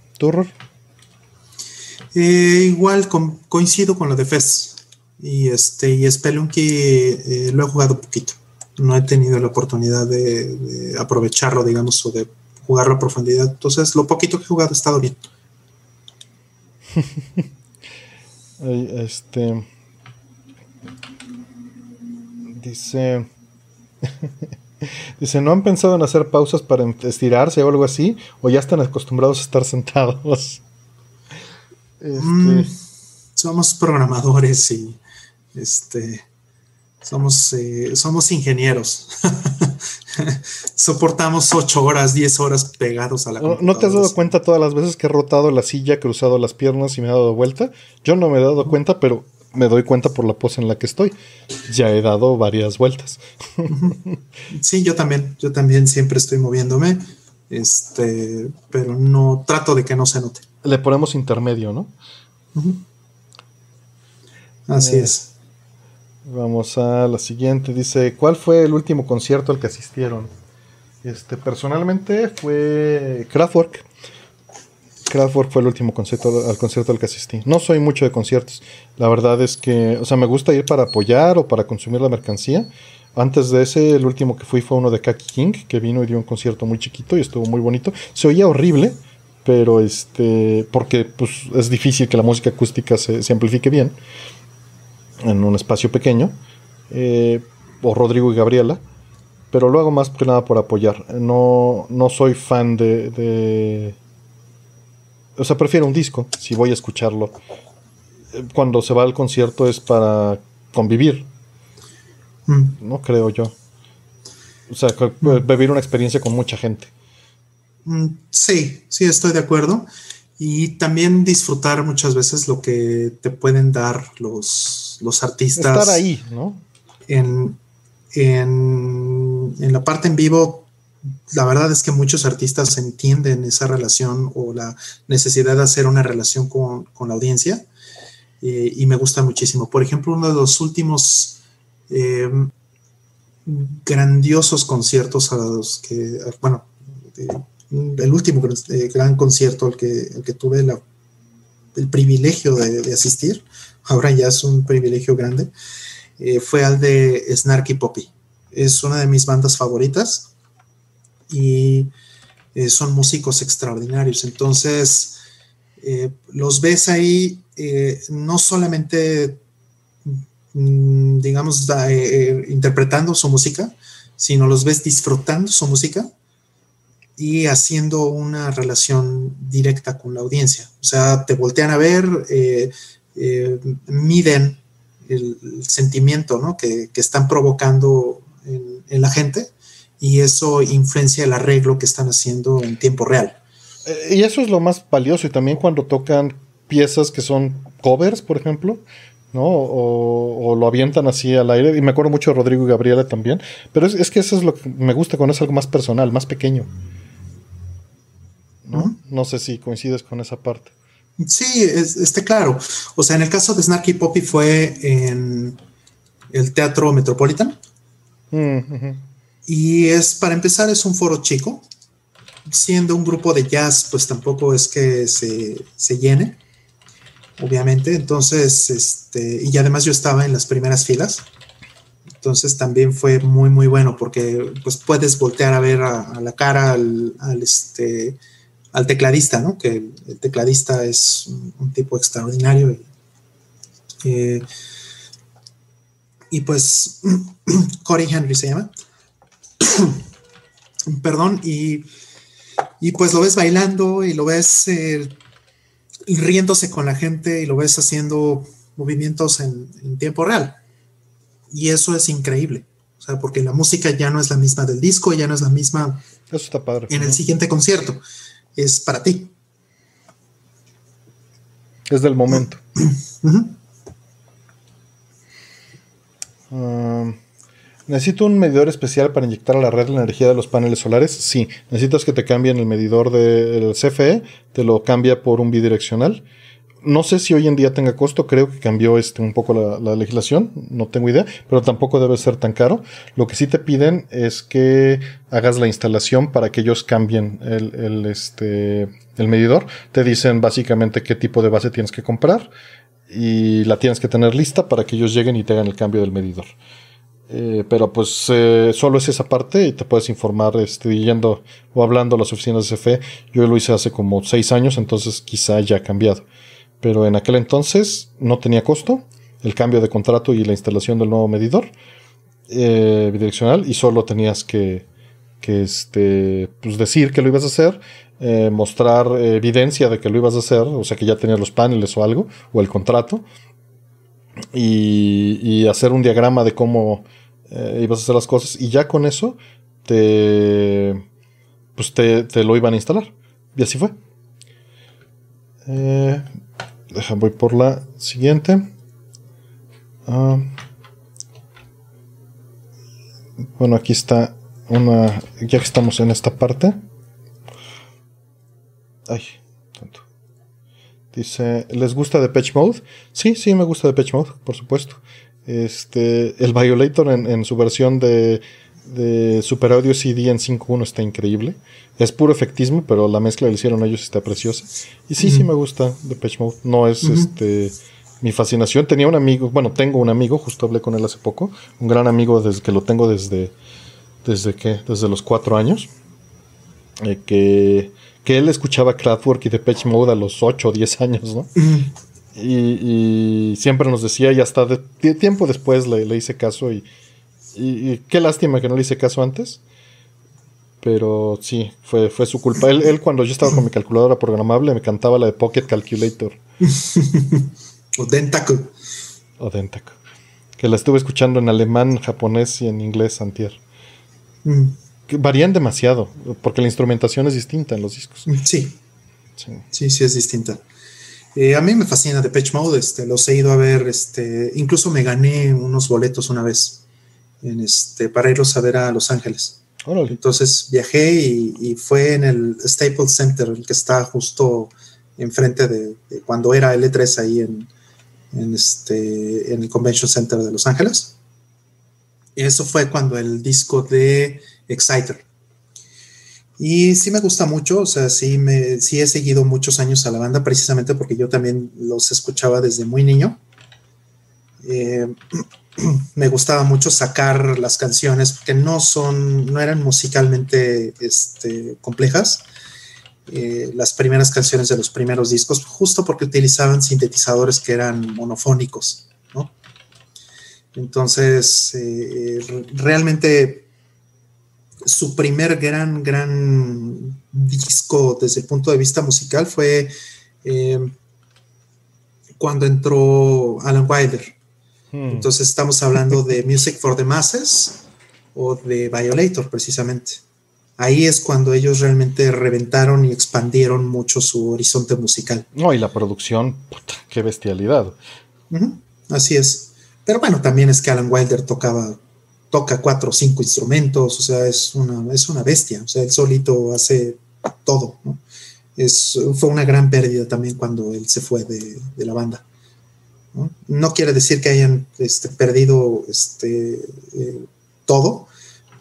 eh, igual coincido con lo de Fez. Y este, y Spelunky eh, lo he jugado poquito. No he tenido la oportunidad de, aprovecharlo, digamos, o de jugarlo a profundidad. Entonces, lo poquito que he jugado ha estado bien. este. Dice. Dice, ¿no han pensado en hacer pausas para estirarse o algo así? ¿O ya están acostumbrados a estar sentados? Mm, este, somos programadores y este somos, eh, somos ingenieros. Soportamos ocho horas, 10 horas pegados a la ¿No, ¿No te has dado cuenta todas las veces que he rotado la silla, cruzado las piernas y me he dado vuelta? Yo no me he dado cuenta, pero me doy cuenta por la pose en la que estoy. Ya he dado varias vueltas. sí, yo también. Yo también siempre estoy moviéndome. Este, pero no trato de que no se note. Le ponemos intermedio, ¿no? Así eh, es. Vamos a la siguiente. Dice, ¿cuál fue el último concierto al que asistieron? Este, personalmente fue Kraftwerk. Kraftwerk fue el último concierto al concierto al que asistí. No soy mucho de conciertos. La verdad es que, o sea, me gusta ir para apoyar o para consumir la mercancía. Antes de ese, el último que fui fue uno de Kaki King, que vino y dio un concierto muy chiquito y estuvo muy bonito. Se oía horrible, pero este, porque pues, es difícil que la música acústica se, amplifique bien en un espacio pequeño, eh, o Rodrigo y Gabriela, pero lo hago más que nada por apoyar. No, no soy fan de, o sea, prefiero un disco si voy a escucharlo. Eh, Cuando se va al concierto es para convivir, Mm. no creo yo. O sea, co- vivir una experiencia con mucha gente. Mm, Sí, sí, estoy de acuerdo. Y también disfrutar muchas veces lo que te pueden dar los, los artistas. Estar ahí, ¿no? En, en, en la parte en vivo, la verdad es que muchos artistas entienden esa relación o la necesidad de hacer una relación con, con la audiencia eh, y me gusta muchísimo. Por ejemplo, uno de los últimos eh, grandiosos conciertos a los que, bueno, eh, el último eh, gran concierto al que, el que tuve el privilegio de, asistir, ahora ya es un privilegio grande, eh, fue al de Snarky Poppy. Es una de mis bandas favoritas y eh, son músicos extraordinarios. Entonces, los ves ahí no solamente, mm, digamos, interpretando su música, sino los ves disfrutando su música y haciendo una relación directa con la audiencia. O sea, te voltean a ver, eh, eh, miden el, sentimiento ¿no? que, que, están provocando en, la gente y eso influencia el arreglo que están haciendo en tiempo real. Eh, y eso es lo más valioso y también cuando tocan piezas que son covers, por ejemplo, ¿no? O, lo avientan así al aire. Y me acuerdo mucho de Rodrigo y Gabriela también. Pero es, es que eso es lo que me gusta con eso, algo más personal, más pequeño. ¿No? Uh -huh. no sé si coincides con esa parte. Sí, es, este, claro. O sea, en el caso de Snarky Poppy fue en el Teatro Metropolitan. Mm. Y es, para empezar, es un foro chico. Siendo un grupo de jazz, pues tampoco es que se, se llene, obviamente. Entonces, este, y además yo estaba en las primeras filas. Entonces también fue muy, muy bueno porque pues puedes voltear a ver a, a la cara al, al este, al tecladista, ¿no? Que el, tecladista es un, tipo extraordinario. Y, eh, y pues Corey Henry se llama. Perdón, y, y, pues lo ves bailando y lo ves eh, riéndose con la gente y lo ves haciendo movimientos en, en tiempo real. Y eso es increíble. O sea, porque la música ya no es la misma del disco, ya no es la misma eso está padre, en el siguiente concierto es para ti. Es del momento. Uh -huh. uh, ¿Necesito un medidor especial para inyectar a la red la energía de los paneles solares? Sí. Necesitas que te cambien el medidor del CFE, te lo cambia por un bidireccional. No sé si hoy en día tenga costo, creo que cambió este un poco la, la, legislación, no tengo idea, pero tampoco debe ser tan caro. Lo que sí te piden es que hagas la instalación para que ellos cambien el, este, el medidor. Te dicen básicamente qué tipo de base tienes que comprar y la tienes que tener lista para que ellos lleguen y te hagan el cambio del medidor. Eh, pero pues eh, solo es esa parte y te puedes informar este, yendo o hablando a las oficinas de CFE. Yo lo hice hace como seis años, entonces quizá haya ha cambiado pero en aquel entonces no tenía costo el cambio de contrato y la instalación del nuevo medidor eh, bidireccional y solo tenías que, que este, pues decir que lo ibas a hacer, eh, mostrar evidencia de que lo ibas a hacer, o sea que ya tenías los paneles o algo, o el contrato, y, y hacer un diagrama de cómo eh, ibas a hacer las cosas y ya con eso te, pues te, te lo iban a instalar. Y así fue. Eh, Deja, voy por la siguiente. Uh, bueno, aquí está una. Ya que estamos en esta parte. Ay, tanto. Dice, ¿les gusta Depeche Mode? Sí, sí, me gusta Depeche Mode, por supuesto. Este, el Violator en, en su versión de, de Super Audio CD en 5.1 está increíble. Es puro efectismo, pero la mezcla que le hicieron ellos está preciosa. Y sí, mm. sí me gusta Depeche Mode. No es mm -hmm. este mi fascinación. Tenía un amigo, bueno, tengo un amigo, justo hablé con él hace poco, un gran amigo desde que lo tengo desde, desde que, desde los cuatro años, eh, que, que él escuchaba Kraftwerk y Depeche Mode a los 8 o 10 años, ¿no? Mm. Y, y, siempre nos decía, y hasta de tiempo después le, le hice caso y, y, y, qué lástima que no le hice caso antes. Pero sí, fue, fue su culpa. Él, él, cuando yo estaba con mi calculadora programable, me cantaba la de Pocket Calculator. o Dentaku. O Dentaku. Que la estuve escuchando en alemán, japonés y en inglés antier. Mm. Que varían demasiado, porque la instrumentación es distinta en los discos. Sí. Sí, sí, es distinta. Eh, a mí me fascina Depeche Mode, este, los he ido a ver, este, incluso me gané unos boletos una vez en este, para irlos a ver a Los Ángeles. Entonces viajé y, fue en el Staples Center, el que está justo enfrente de, cuando era L3 ahí en, en, este, en el Convention Center de Los Ángeles. Y eso fue cuando el disco de Exciter. Y sí me gusta mucho, o sea, sí, me, sí he seguido muchos años a la banda precisamente porque yo también los escuchaba desde muy niño. Eh, me gustaba mucho sacar las canciones que no son, no eran musicalmente este, complejas. Eh, las primeras canciones de los primeros discos, justo porque utilizaban sintetizadores que eran monofónicos, ¿no? Entonces, eh, realmente su primer gran, gran disco desde el punto de vista musical fue eh, cuando entró Alan Wilder Hmm. Entonces estamos hablando de Music for the Masses o de Violator precisamente. Ahí es cuando ellos realmente reventaron y expandieron mucho su horizonte musical. No, y la producción, puta, qué bestialidad. Así es. Pero bueno, también es que Alan Wilder tocaba, toca cuatro o cinco instrumentos, o sea, es una, es una bestia, o sea, él solito hace todo, Es, fue una gran pérdida también cuando él se fue de la banda. ¿No? quiere decir que hayan este, perdido este, eh, todo,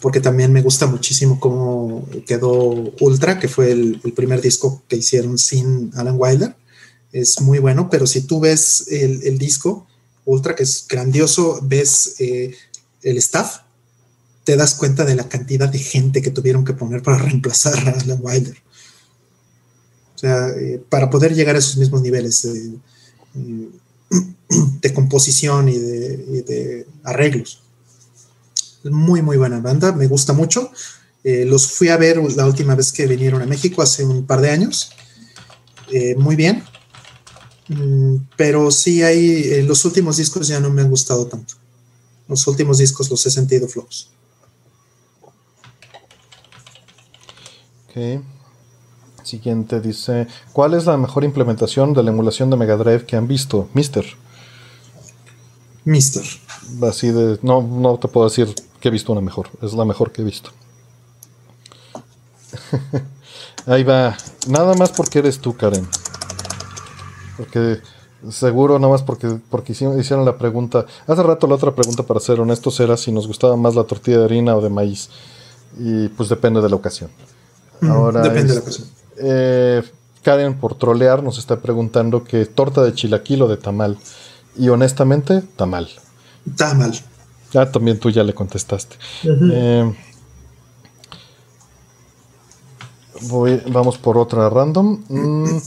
porque también me gusta muchísimo cómo quedó Ultra, que fue el, primer disco que hicieron sin Alan Wilder. Es muy bueno, pero si tú ves el, disco Ultra, que es grandioso, ves eh, el staff, te das cuenta de la cantidad de gente que tuvieron que poner para reemplazar a Alan Wilder. O sea, eh, para poder llegar a esos mismos niveles. de composición y de, arreglos. Muy, muy buena banda, me gusta mucho. Eh, los fui a ver la última vez que vinieron a México hace un par de años. Eh, muy bien. Mm, pero sí hay, eh, los últimos discos ya no me han gustado tanto. Los últimos discos los he sentido flojos. Siguiente dice, ¿cuál es la mejor implementación de la emulación de Mega Drive que han visto, Mister? Mister. Así de, no, no te puedo decir que he visto una mejor, es la mejor que he visto. Ahí va, nada más porque eres tú, Karen. Porque seguro, nada más porque, porque hicieron la pregunta. Hace rato la otra pregunta, para ser honestos, era si nos gustaba más la tortilla de harina o de maíz. Y pues depende de la ocasión. Ahora depende de la ocasión. Eh, Karen, por trolear, nos está preguntando que torta de chilaquil o de tamal. Y honestamente, tamal. Tamal. Ah, también tú ya le contestaste. Eh, vamos por otra random. Mm,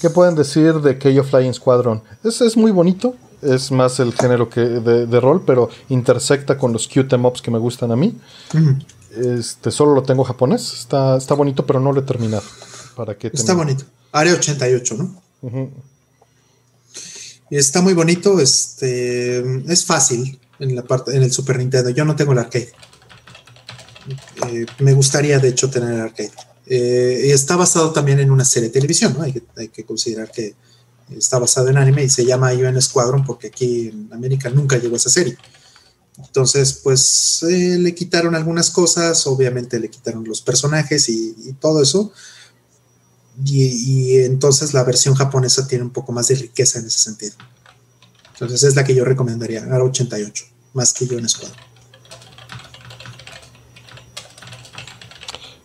¿Qué pueden decir de Keio Flying Squadron? Es, es muy bonito. Es más el género que de, rol, pero intersecta con los cute ups que me gustan a mí. Este, solo lo tengo japonés. Está, está bonito, pero no lo he terminado. Está bonito. Área 88, ¿no? Está muy bonito. Este, es fácil en la parte, en el Super Nintendo. Yo no tengo el arcade. Eh, me gustaría, de hecho, tener el arcade. Eh, está basado también en una serie de televisión, ¿no? Hay que, hay que considerar que está basado en anime y se llama UN Squadron porque aquí en América nunca llegó esa serie. Entonces, pues eh, le quitaron algunas cosas, obviamente le quitaron los personajes y todo eso, y, entonces la versión japonesa tiene un poco más de riqueza en ese sentido. Entonces es la que yo recomendaría, ARA 88, más que yo en escuadra.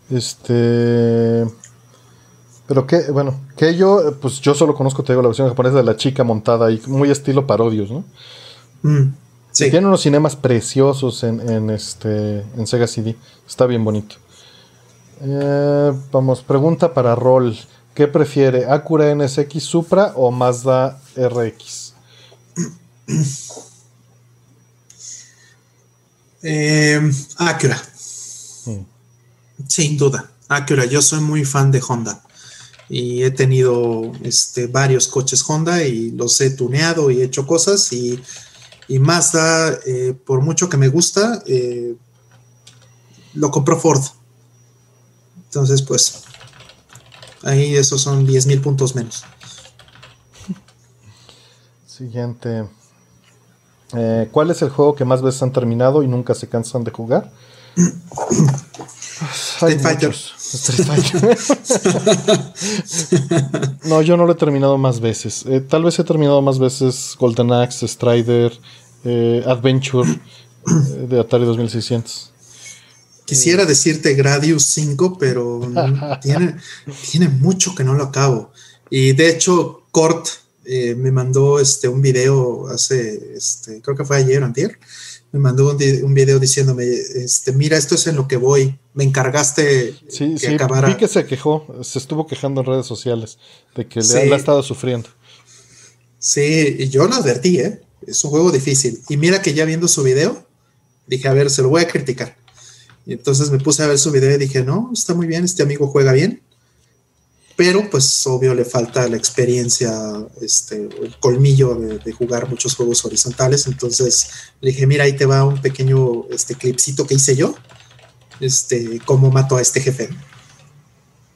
Este. Pero que, bueno, que yo, pues yo solo conozco, te digo, la versión japonesa de la chica montada y muy estilo parodios, ¿no? Mm, sí. Tiene unos cinemas preciosos en, en, este, en Sega CD. Está bien bonito. Eh, vamos, pregunta para Roll. ¿Qué prefiere, Acura NSX Supra o Mazda RX? Eh, Acura. Hmm. Sin duda, Acura. Yo soy muy fan de Honda y he tenido este, varios coches Honda y los he tuneado y he hecho cosas y, y Mazda, eh, por mucho que me gusta, eh, lo compró Ford. Entonces, pues, ahí esos son 10 mil puntos menos. Siguiente. Eh, ¿Cuál es el juego que más veces han terminado y nunca se cansan de jugar? Street Fighter. no, yo no lo he terminado más veces. Eh, tal vez he terminado más veces Golden Axe, Strider, eh, Adventure de Atari 2600. Quisiera decirte Gradius 5, pero tiene, tiene mucho que no lo acabo. Y de hecho, Cort eh, me mandó este, un video hace, este, creo que fue ayer o antier, me mandó un, video diciéndome, este, mira, esto es en lo que voy, me encargaste sí, que sí, acabara. Vi que se quejó, se estuvo quejando en redes sociales de que le, ha estado sufriendo. Sí, y yo lo advertí, ¿eh? es un juego difícil. Y mira que ya viendo su video, dije, a ver, se lo voy a criticar. Y entonces me puse a ver su video y dije, no, está muy bien, este amigo juega bien pero pues obvio le falta la experiencia, este, el colmillo de, jugar muchos juegos horizontales, entonces le dije, mira, ahí te va un pequeño este, clipcito que hice yo, este, cómo mato a este jefe.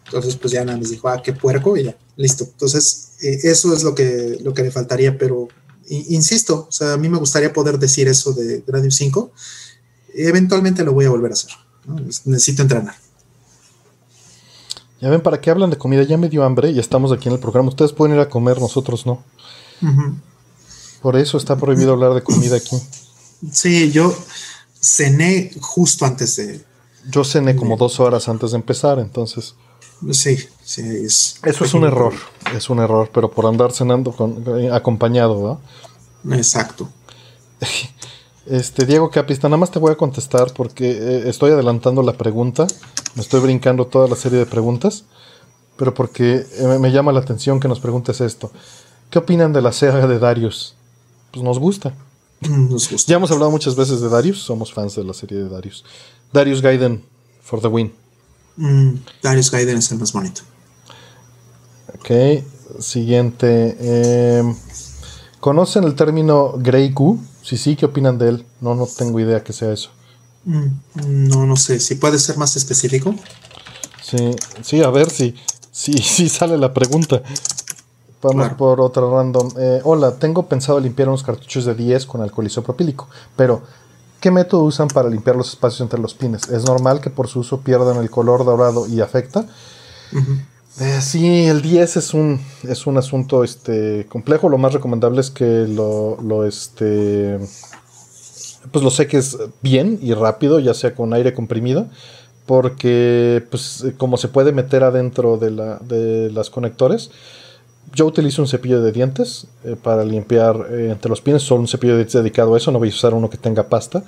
Entonces pues ya nada me dijo, ah, qué puerco, y ya, listo. Entonces eh, eso es lo que, lo que le faltaría, pero insisto, o sea, a mí me gustaría poder decir eso de Gradius 5, eventualmente lo voy a volver a hacer, necesito entrenar. Ya ven, ¿para qué hablan de comida? Ya me dio hambre y estamos aquí en el programa. Ustedes pueden ir a comer, nosotros no. Por eso está prohibido hablar de comida aquí. Sí, yo cené justo antes de... Yo cené como dos horas antes de empezar, entonces... Sí, sí. Es eso es un error, es un error, pero por andar cenando con, eh, acompañado, ¿no? Exacto. Este, Diego Capista, nada más te voy a contestar porque eh, estoy adelantando la pregunta. Me estoy brincando toda la serie de preguntas. Pero porque eh, me llama la atención que nos preguntes esto. ¿Qué opinan de la saga de Darius? Pues nos gusta. Nos gusta. Ya hemos hablado muchas veces de Darius. Somos fans de la serie de Darius. Darius Gaiden for the win. Mm, Darius Gaiden es el más bonito. Ok. Siguiente. Em, ¿Conocen el término Grey Q? Si sí, ¿qué opinan de él? No, no tengo idea que sea eso. Mm, no, no sé. Si puede ser más específico. Sí, sí, a ver si, si, si sale la pregunta. Vamos por otra random. Eh, hola, tengo pensado limpiar unos cartuchos de 10 con alcohol isopropílico, pero ¿qué método usan para limpiar los espacios entre los pines? ¿Es normal que por su uso pierdan el color dorado y afecta? Eh, sí, el 10 es un, es un asunto este, complejo. Lo más recomendable es que lo, lo, este, pues lo seques bien y rápido, ya sea con aire comprimido, porque pues, como se puede meter adentro de, la, de las conectores, yo utilizo un cepillo de dientes eh, para limpiar eh, entre los pines, solo un cepillo de dientes dedicado a eso, no voy a usar uno que tenga pasta.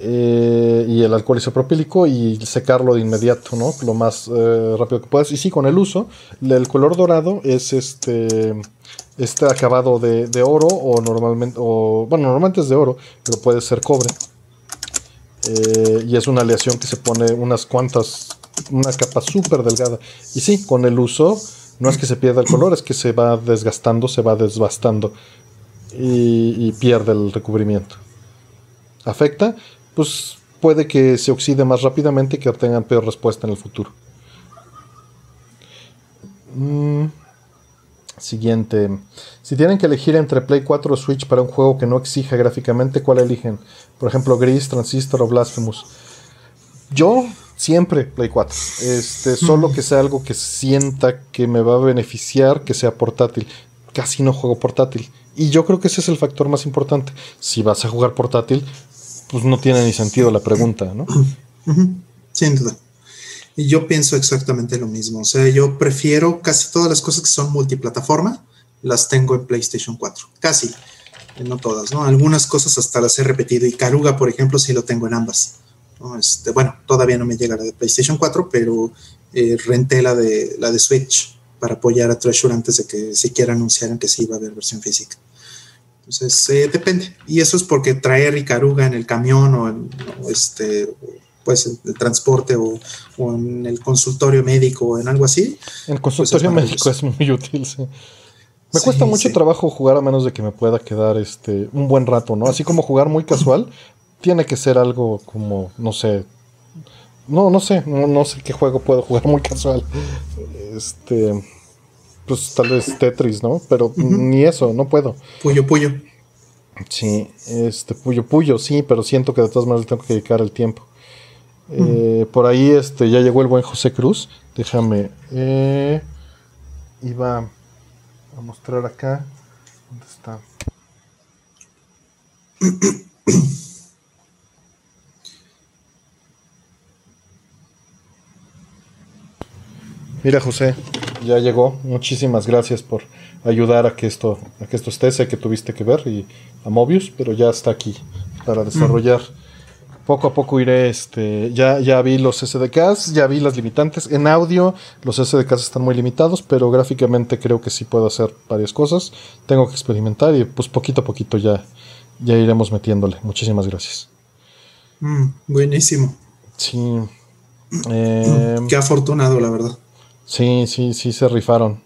Eh, y el alcohol isopropílico y secarlo de inmediato, ¿no? Lo más eh, rápido que puedas. Y sí, con el uso, el color dorado es este, este acabado de, oro o normalmente, bueno, normalmente es de oro, pero puede ser cobre. Eh, y es una aleación que se pone unas cuantas, una capa súper delgada. Y sí, con el uso, no es que se pierda el color, es que se va desgastando, se va desbastando y pierde el recubrimiento. Afecta, pues puede que se oxide más rápidamente y que tengan peor respuesta en el futuro. Mm, siguiente. Si tienen que elegir entre Play 4 o Switch para un juego que no exija gráficamente, ¿cuál eligen? Por ejemplo, Gris, Transistor o Blasphemous. Yo siempre Play 4. Este, solo que sea algo que sienta que me va a beneficiar, que sea portátil. Casi no juego portátil. Y yo creo que ese es el factor más importante. Si vas a jugar portátil, pues no tiene ni sentido la pregunta, ¿no? Sin duda. Yo pienso exactamente lo mismo. O sea, yo prefiero casi todas las cosas que son multiplataforma, las tengo en PlayStation 4. Casi. No todas, ¿no? Algunas cosas hasta las he repetido. Y Caruga, por ejemplo, sí lo tengo en ambas. Este, bueno, todavía no me llega la de PlayStation 4, pero eh, renté la de, la de Switch para apoyar a Treasure antes de que siquiera anunciaran que sí iba a haber versión física. Entonces, eh, depende. Y eso es porque traer Icaruga en el camión o, este, pues el, transporte o, en el consultorio médico o en algo así. El pues, consultorio médico es muy útil, sí. Me cuesta mucho trabajo jugar a menos de que me pueda quedar este un buen rato, ¿no? Así como jugar muy casual, tiene que ser algo como, no sé. No, no sé, no, sé qué juego puedo jugar muy casual. Este. Pues tal vez Tetris, ¿no? Pero ni eso, no puedo. Puyo, puyo. Sí, este, Puyo Puyo, sí, pero siento que de todas maneras tengo que dedicar el tiempo. Eh, por ahí este, ya llegó el buen José Cruz. Déjame. Eh, iba a mostrar acá. ¿Dónde está? Mira, José, ya llegó. Muchísimas gracias por ayudar a que esto, a que esto esté. Sé que tuviste que ver y a Mobius, pero ya está aquí para desarrollar. Poco a poco iré, este, ya, ya vi los SDKs, ya vi las limitantes. En audio los SDKs están muy limitados, pero gráficamente creo que sí puedo hacer varias cosas. Tengo que experimentar y pues poquito a poquito ya, ya iremos metiéndole. Muchísimas gracias. Mm, buenísimo. Sí. Em, Qué afortunado, la verdad. Sí, sí, sí, se rifaron.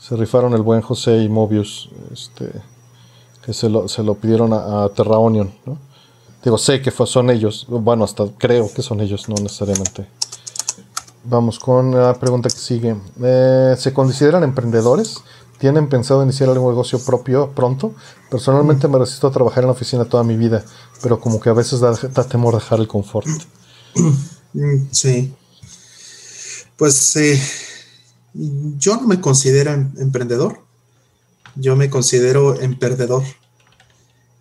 Se rifaron el buen José y Mobius. Este, que se lo, se lo pidieron a, a Terra Onion, ¿no? Digo, sé que son ellos. Bueno, hasta creo que son ellos, no necesariamente. Vamos con la pregunta que sigue. Eh, ¿Se consideran emprendedores? ¿Tienen pensado iniciar algún negocio propio pronto? Personalmente me resisto a trabajar en la oficina toda mi vida, pero como que a veces da, temor dejar el confort. Sí. Pues eh, yo no me considero em-, emprendedor. Yo me considero emperdedor.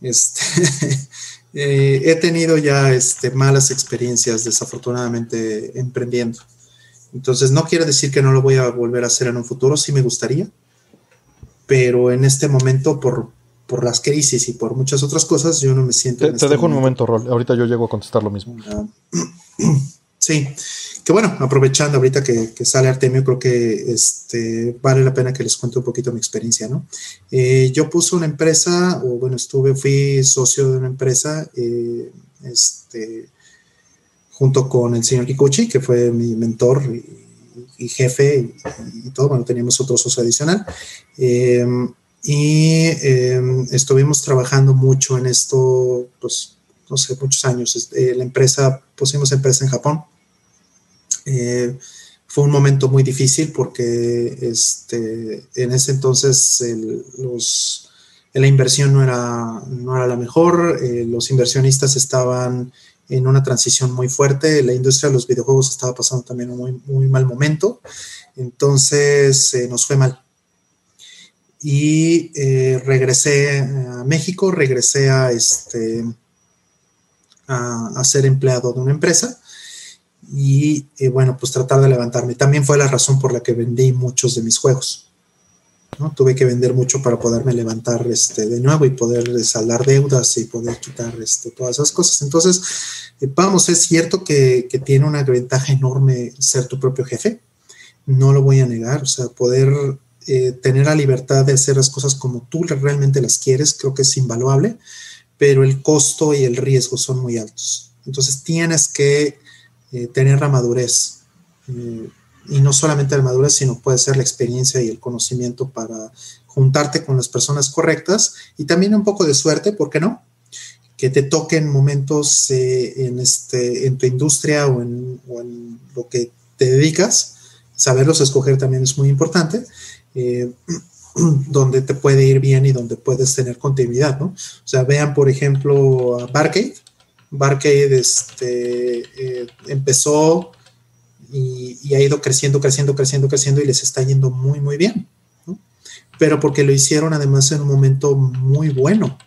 Este, eh, he tenido ya este, malas experiencias, desafortunadamente, emprendiendo. Entonces, no quiere decir que no lo voy a volver a hacer en un futuro, sí me gustaría, pero en este momento, por, por las crisis y por muchas otras cosas, yo no me siento... Te, este dejo un momento, Rol. Ahorita yo llego a contestar lo mismo. Ah, sí, que bueno, aprovechando ahorita que, sale Artemio, creo que este, vale la pena que les cuente un poquito mi experiencia, ¿no? Eh, yo puse una empresa, o bueno, estuve, fui socio de una empresa, eh, este, junto con el señor Kikuchi, que fue mi mentor y, jefe y, todo, bueno, teníamos otro socio adicional. Eh, y estuvimos trabajando mucho en esto, pues, no sé, muchos años. la empresa, pusimos empresa en Japón eh, fue un momento muy difícil porque este, en ese entonces la inversión no era, no era la mejor, eh, los inversionistas estaban en una transición muy fuerte, la industria de los videojuegos estaba pasando también un muy, mal momento, entonces eh, nos fue mal. Y regresé a México, regresé a, este, a ser empleado de una empresa y eh, bueno, pues tratar de levantarme. También fue la razón por la que vendí muchos de mis juegos. ¿no? Tuve que vender mucho para poderme levantar este, de nuevo y poder saldar deudas y poder quitar este, todas esas cosas. Entonces, eh, vamos, es cierto que, que, tiene una ventaja enorme ser tu propio jefe. No lo voy a negar. O sea, poder eh, tener la libertad de hacer las cosas como tú realmente las quieres, creo que es invaluable, pero el costo y el riesgo son muy altos. Entonces, tienes que eh, tener la madurez. Eh, y no solamente la madurez, sino puede ser la experiencia y el conocimiento para juntarte con las personas correctas y también un poco de suerte, ¿por qué no? Que te toquen momentos eh, en, este, en tu industria o en, lo que te dedicas. Saberlos escoger también es muy importante. donde te puede ir bien y donde puedes tener continuidad, ¿no? O sea, vean, por ejemplo, a Barcade, Barcade este, eh, empezó y, ha ido creciendo, creciendo, creciendo, creciendo y les está yendo muy, muy bien. Pero porque lo hicieron además en un momento muy bueno.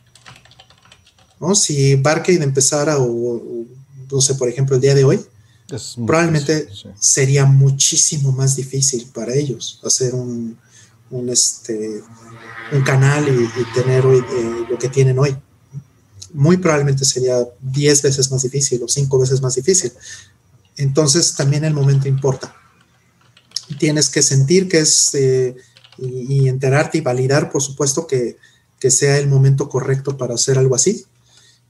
¿no? Si Barcade empezara, o, no sé, por ejemplo, el día de hoy, probablemente sería muchísimo más difícil para ellos hacer un, este, un canal y, tener hoy, eh, lo que tienen hoy muy probablemente sería 10 veces más difícil o 5 veces más difícil. Entonces también el momento importa. Tienes que sentir que es eh, y, enterarte y validar, por supuesto, que, sea el momento correcto para hacer algo así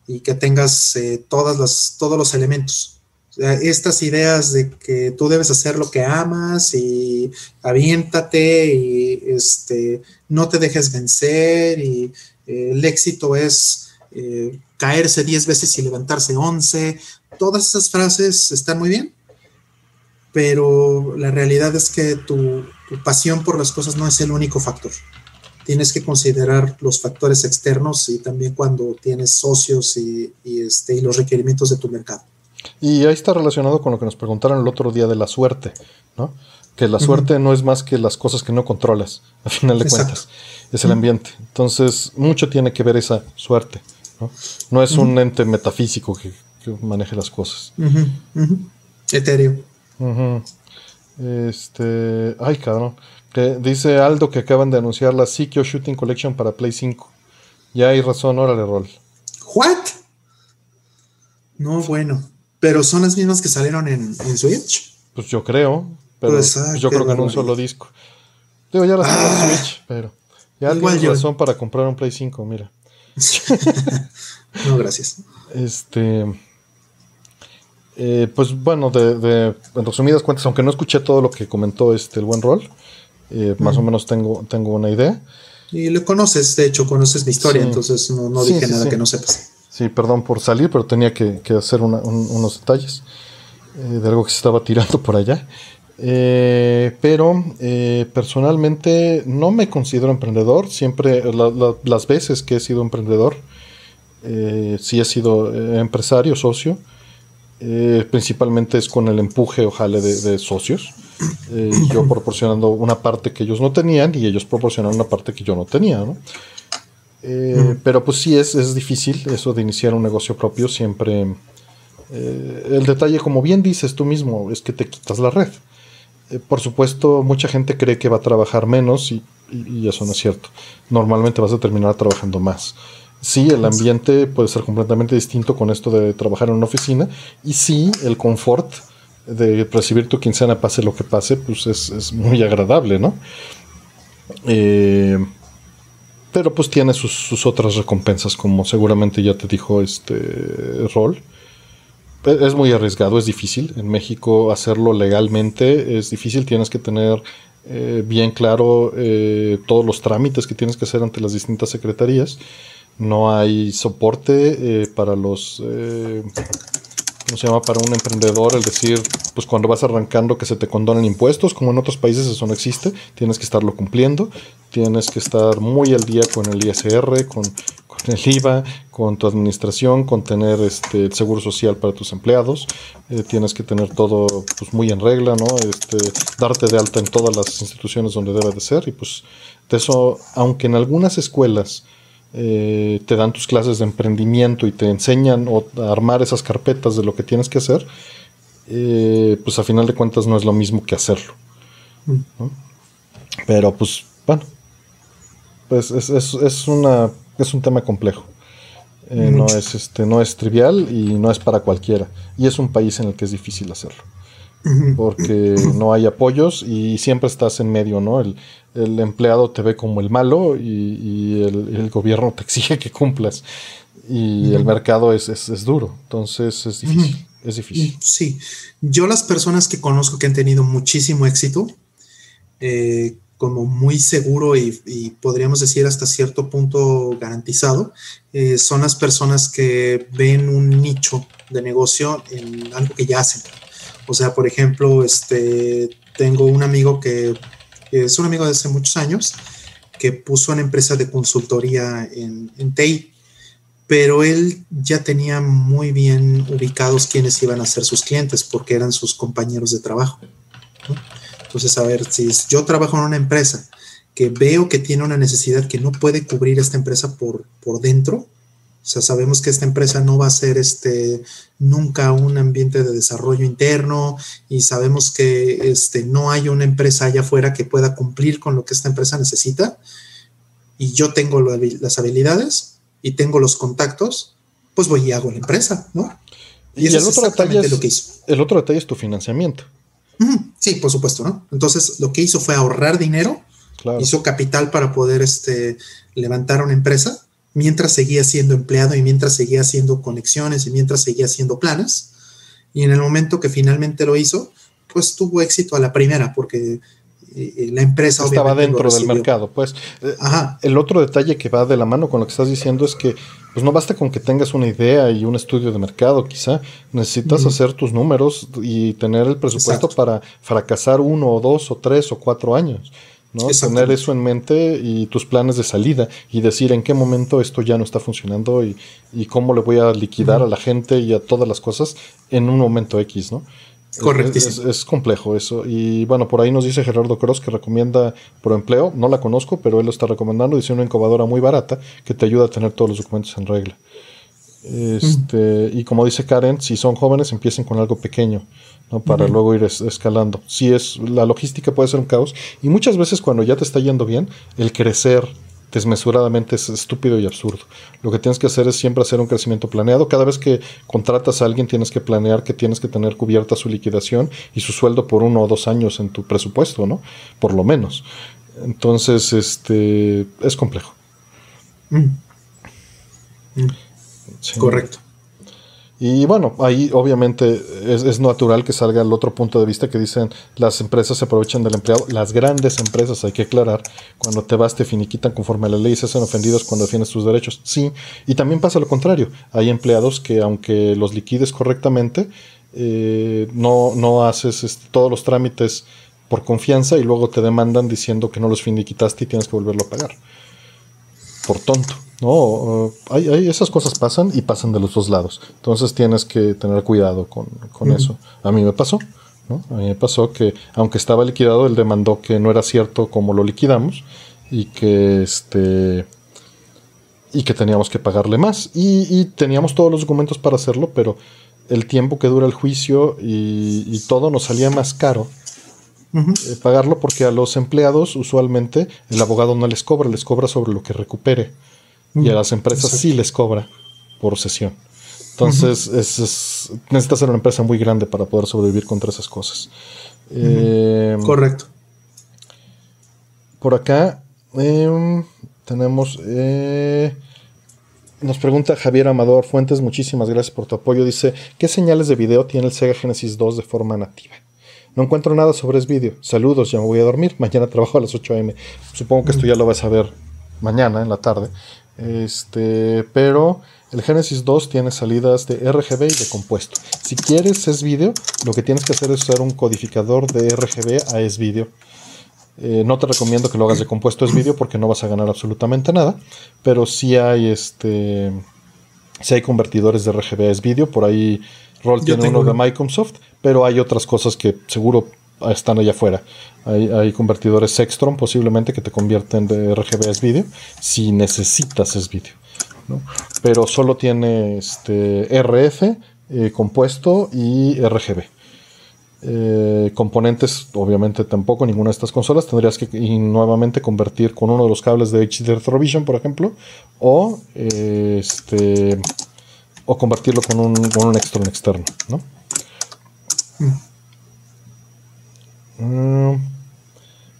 y que tengas eh, todas las, todos los elementos. Estas ideas de que tú debes hacer lo que amas y aviéntate y este, no te dejes vencer y eh, el éxito es eh, caerse 10 veces y levantarse 11. Todas esas frases están muy bien, pero la realidad es que tu, pasión por las cosas no es el único factor. Tienes que considerar los factores externos y también cuando tienes socios y, este, y los requerimientos de tu mercado. Y ahí está relacionado con lo que nos preguntaron el otro día de la suerte, ¿no? Que la suerte no es más que las cosas que no controlas, a final de cuentas, es el ambiente. Entonces, mucho tiene que ver esa suerte, ¿no? No es un ente metafísico que, maneje las cosas. Etéreo. Este, ay, cabrón. Que dice Aldo que acaban de anunciar la Sikyo Shooting Collection para Play 5. Ya hay razón, órale, rol. ¿What? No, bueno. Pero son las mismas que salieron en, Switch. Pues yo creo. Pero pues, ah, yo creo que en un solo disco. Digo, ya las tengo en ah. Switch, pero. Ya tienes razón para comprar un Play 5, mira. no, gracias. Este. Eh, pues bueno, de, en resumidas cuentas, aunque no escuché todo lo que comentó este el buen rol, eh, más o menos tengo, tengo una idea. Y lo conoces, de hecho, conoces mi historia, entonces no, dije nada que no sepas. Sí, perdón por salir, pero tenía que, hacer unos detalles eh, de algo que se estaba tirando por allá. Eh, pero eh, personalmente no me considero emprendedor. Siempre, las veces que he sido emprendedor, sí he sido empresario, socio. principalmente es con el empuje, ojalá, de, de socios. yo proporcionando una parte que ellos no tenían y ellos proporcionando una parte que yo no tenía, ¿no? Eh, pero pues sí es, es, difícil eso de iniciar un negocio propio. Siempre eh, el detalle, como bien dices tú mismo, es que te quitas la red. Eh, por supuesto, mucha gente cree que va a trabajar menos y, eso no es cierto. Normalmente vas a terminar trabajando más. Sí, el ambiente puede ser completamente distinto con esto de trabajar en una oficina y sí, el confort de recibir tu quincena pase lo que pase, pues es, es muy agradable, ¿no? Eh, pero pues tiene sus, otras recompensas, como seguramente ya te dijo este rol. Es muy arriesgado, es difícil. En México hacerlo legalmente es difícil. Tienes que tener eh, bien claro eh, todos los trámites que tienes que hacer ante las distintas secretarías. No hay soporte eh, para los ¿cómo se llama? Para un emprendedor, el decir, pues cuando vas arrancando que se te condonen impuestos, como en otros países eso no existe, tienes que estarlo cumpliendo, tienes que estar muy al día con el ISR, con, el IVA, con tu administración, con tener este, el seguro social para tus empleados, eh, tienes que tener todo pues, muy en regla, ¿no? Este, darte de alta en todas las instituciones donde debe de ser y pues de eso, aunque en algunas escuelas eh, te dan tus clases de emprendimiento y te enseñan a armar esas carpetas de lo que tienes que hacer, eh, pues a final de cuentas no es lo mismo que hacerlo. Pero pues bueno, pues es, una, es un tema complejo. Eh, no, es, este, no es trivial y no es para cualquiera. Y es un país en el que es difícil hacerlo porque no hay apoyos y siempre estás en medio, ¿no? El, empleado te ve como el malo y, el, gobierno te exige que cumplas y el mercado es, duro, entonces es difícil, es difícil. Sí, yo las personas que conozco que han tenido muchísimo éxito, eh, como muy seguro y, podríamos decir hasta cierto punto garantizado, eh, son las personas que ven un nicho de negocio en algo que ya hacen. O sea, por ejemplo, este, tengo un amigo que, es un amigo de hace muchos años, que puso una empresa de consultoría en, en pero él ya tenía muy bien ubicados quiénes iban a ser sus clientes porque eran sus compañeros de trabajo. Entonces, a ver, si yo trabajo en una empresa que veo que tiene una necesidad que no puede cubrir esta empresa por, por dentro, o sea, sabemos que esta empresa no va a ser este, nunca un ambiente de desarrollo interno y sabemos que este, no hay una empresa allá afuera que pueda cumplir con lo que esta empresa necesita. Y yo tengo las habilidades y tengo los contactos, pues voy y hago la empresa, ¿no? Y, eso el es otro exactamente lo que hizo. El otro detalle es tu financiamiento. Sí, por supuesto, ¿no? Entonces, lo que hizo fue ahorrar dinero, hizo capital para poder este, levantar una empresa mientras seguía siendo empleado y mientras seguía haciendo conexiones y mientras seguía haciendo planes. Y en el momento que finalmente lo hizo, pues tuvo éxito a la primera, porque la empresa estaba dentro del mercado. Pues eh, el otro detalle que va de la mano con lo que estás diciendo es que pues no basta con que tengas una idea y un estudio de mercado, quizá necesitas hacer tus números y tener el presupuesto para fracasar uno o dos o tres o cuatro años. ¿no? Tener eso en mente y tus planes de salida y decir en qué momento esto ya no está funcionando y, cómo le voy a liquidar a la gente y a todas las cosas en un momento X, ¿no? Correctísimo. Es, complejo eso. Y bueno, por ahí nos dice Gerardo Cross que recomienda por empleo. No la conozco, pero él lo está recomendando. Dice una incubadora muy barata que te ayuda a tener todos los documentos en regla. Este, Y como dice Karen, si son jóvenes, empiecen con algo pequeño, ¿no? Para luego ir escalando. Si es, la logística puede ser un caos. Y muchas veces cuando ya te está yendo bien, el crecer desmesuradamente es estúpido y absurdo. Lo que tienes que hacer es siempre hacer un crecimiento planeado. Cada vez que contratas a alguien tienes que planear que tienes que tener cubierta su liquidación y su sueldo por uno o dos años en tu presupuesto, ¿no? Por lo menos. Entonces, este es complejo. Mm. Mm. Correcto. Y bueno, ahí obviamente es, natural que salga el otro punto de vista que dicen las empresas se aprovechan del empleado. Las grandes empresas, hay que aclarar, cuando te vas te finiquitan conforme a la ley y se hacen ofendidos cuando defiendes tus derechos. Sí, y también pasa lo contrario. Hay empleados que aunque los liquides correctamente, eh, no, no haces este, todos los trámites por confianza y luego te demandan diciendo que no los finiquitaste y tienes que volverlo a pagar. Por tonto. No, hay, esas cosas pasan y pasan de los dos lados. Entonces tienes que tener cuidado con, eso. A mí me pasó, ¿no? A mí me pasó que, aunque estaba liquidado, él demandó que no era cierto como lo liquidamos y que este y que teníamos que pagarle más. Y, teníamos todos los documentos para hacerlo, pero el tiempo que dura el juicio y, todo nos salía más caro eh, pagarlo porque a los empleados usualmente el abogado no les cobra, les cobra sobre lo que recupere y a las empresas sí les cobra por sesión. Entonces, es, necesita ser una empresa muy grande para poder sobrevivir contra esas cosas. Eh, Correcto. Por acá em, tenemos. Eh, nos pregunta Javier Amador Fuentes, muchísimas gracias por tu apoyo. Dice: ¿Qué señales de video tiene el Sega Genesis 2 de forma nativa? No encuentro nada sobre ese video. Saludos, ya me voy a dormir. Mañana trabajo a las 8 am. Supongo que esto ya lo vas a ver mañana en la tarde. Este, pero el Genesis 2 tiene salidas de RGB y de compuesto. Si quieres es video, lo que tienes que hacer es usar un codificador de RGB a es video. Eh, no te recomiendo que lo hagas de compuesto es video porque no vas a ganar absolutamente nada, pero si hay este si hay convertidores de RGB a es video, por ahí Roll tiene uno de Microsoft, pero hay otras cosas que seguro están allá afuera. Hay, convertidores Sextron posiblemente que te convierten de RGB a S-Video si necesitas S-Video. Pero solo tiene este RF, eh, compuesto y RGB. Eh, componentes, obviamente tampoco, ninguna de estas consolas. Tendrías que nuevamente convertir con uno de los cables de HD Retrovision, por ejemplo, o, este, o convertirlo con un, con un externo. ¿no? Mm,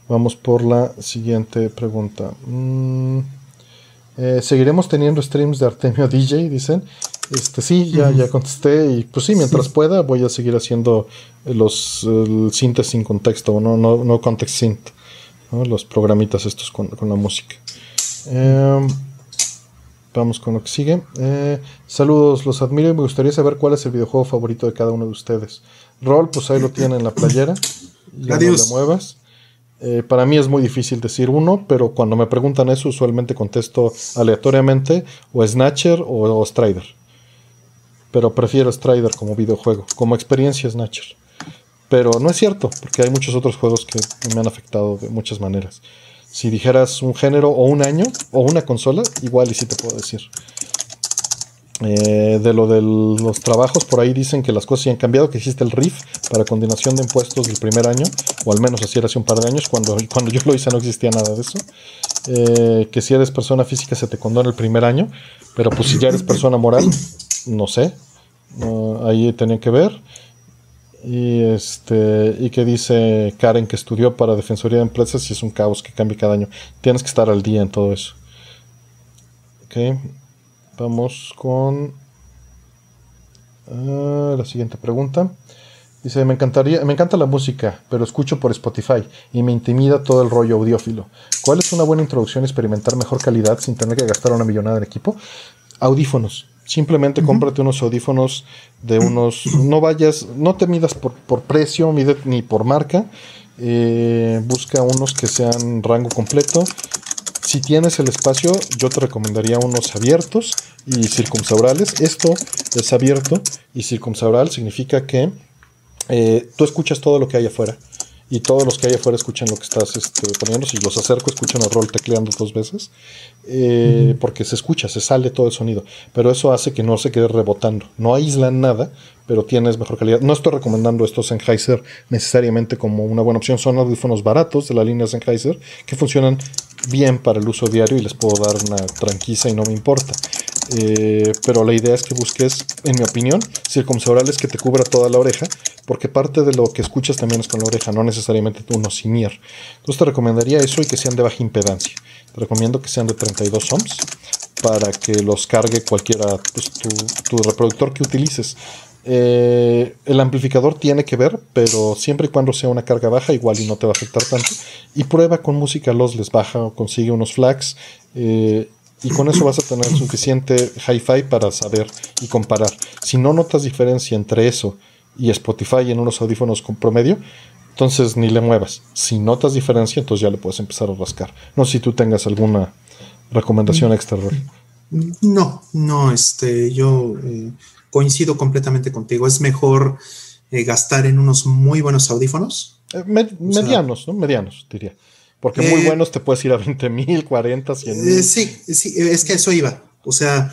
vamos por la siguiente pregunta. Mm, eh, ¿Seguiremos teniendo streams de Artemio DJ? Dicen. Este, sí, ya, ya contesté. Y pues sí, mientras pueda, voy a seguir haciendo los el synth sin contexto, no, no, no context synth. Los programitas estos con, la música. Em, vamos con lo que sigue. Eh, saludos, los admiro y me gustaría saber cuál es el videojuego favorito de cada uno de ustedes. Roll, pues ahí lo tienen en la playera. Adiós. muevas. Eh, para mí es muy difícil decir uno, pero cuando me preguntan eso, usualmente contesto aleatoriamente o Snatcher o, Strider. Pero prefiero Strider como videojuego, como experiencia Snatcher. Pero no es cierto, porque hay muchos otros juegos que me han afectado de muchas maneras. Si dijeras un género o un año o una consola, igual y sí te puedo decir. Eh, de lo de los trabajos, por ahí dicen que las cosas ya han cambiado, que existe el RIF para condenación de impuestos del primer año, o al menos así era hace un par de años, cuando, cuando yo lo hice no existía nada de eso. Eh, que si eres persona física se te condona el primer año, pero pues si ya eres persona moral, no sé, ahí tenían que ver. Y este y que dice Karen que estudió para Defensoría de Empresas y es un caos que cambia cada año. Tienes que estar al día en todo eso. Okay. Vamos con Ah, la siguiente pregunta. Dice, me encantaría, me encanta la música, pero escucho por Spotify y me intimida todo el rollo audiófilo. ¿Cuál es una buena introducción a experimentar mejor calidad sin tener que gastar una millonada en equipo? Audífonos. Simplemente cómprate unos audífonos de unos. No vayas, no te midas por, precio ni por marca. Eh, busca unos que sean rango completo. Si tienes el espacio, yo te recomendaría unos abiertos y circunsaurales. Esto es abierto y circunsaural significa que eh, tú escuchas todo lo que hay afuera y todos los que hay afuera escuchan lo que estás este, poniendo. Si los acerco, escuchan el rol tecleando dos veces, eh, porque se escucha, se sale todo el sonido. Pero eso hace que no se quede rebotando. No aíslan nada, pero tienes mejor calidad. No estoy recomendando estos Sennheiser necesariamente como una buena opción. Son audífonos baratos de la línea Sennheiser que funcionan bien para el uso diario y les puedo dar una tranquila y no me importa. Eh, pero la idea es que busques, en mi opinión, circunsaurales que te cubra toda la oreja, porque parte de lo que escuchas también es con la oreja, no necesariamente unos sin Entonces te recomendaría eso y que sean de baja impedancia. Te recomiendo que sean de 32 ohms para que los cargue cualquiera, pues, tu, reproductor que utilices. Eh, el amplificador tiene que ver, pero siempre y cuando sea una carga baja, igual y no te va a afectar tanto. Y prueba con música les baja o consigue unos flags. Eh, y con eso vas a tener suficiente hi-fi para saber y comparar. Si no notas diferencia entre eso y Spotify en unos audífonos con promedio, entonces ni le muevas. Si notas diferencia, entonces ya le puedes empezar a rascar. No sé si tú tengas alguna recomendación mm. extra, No, no, este, yo eh, coincido completamente contigo. Es mejor eh, gastar en unos muy buenos audífonos. Eh, medianos, ¿no? Medianos, diría. Porque muy eh, buenos te puedes ir a 20 mil, 40, 100 mil. sí, sí, es que eso iba. O sea,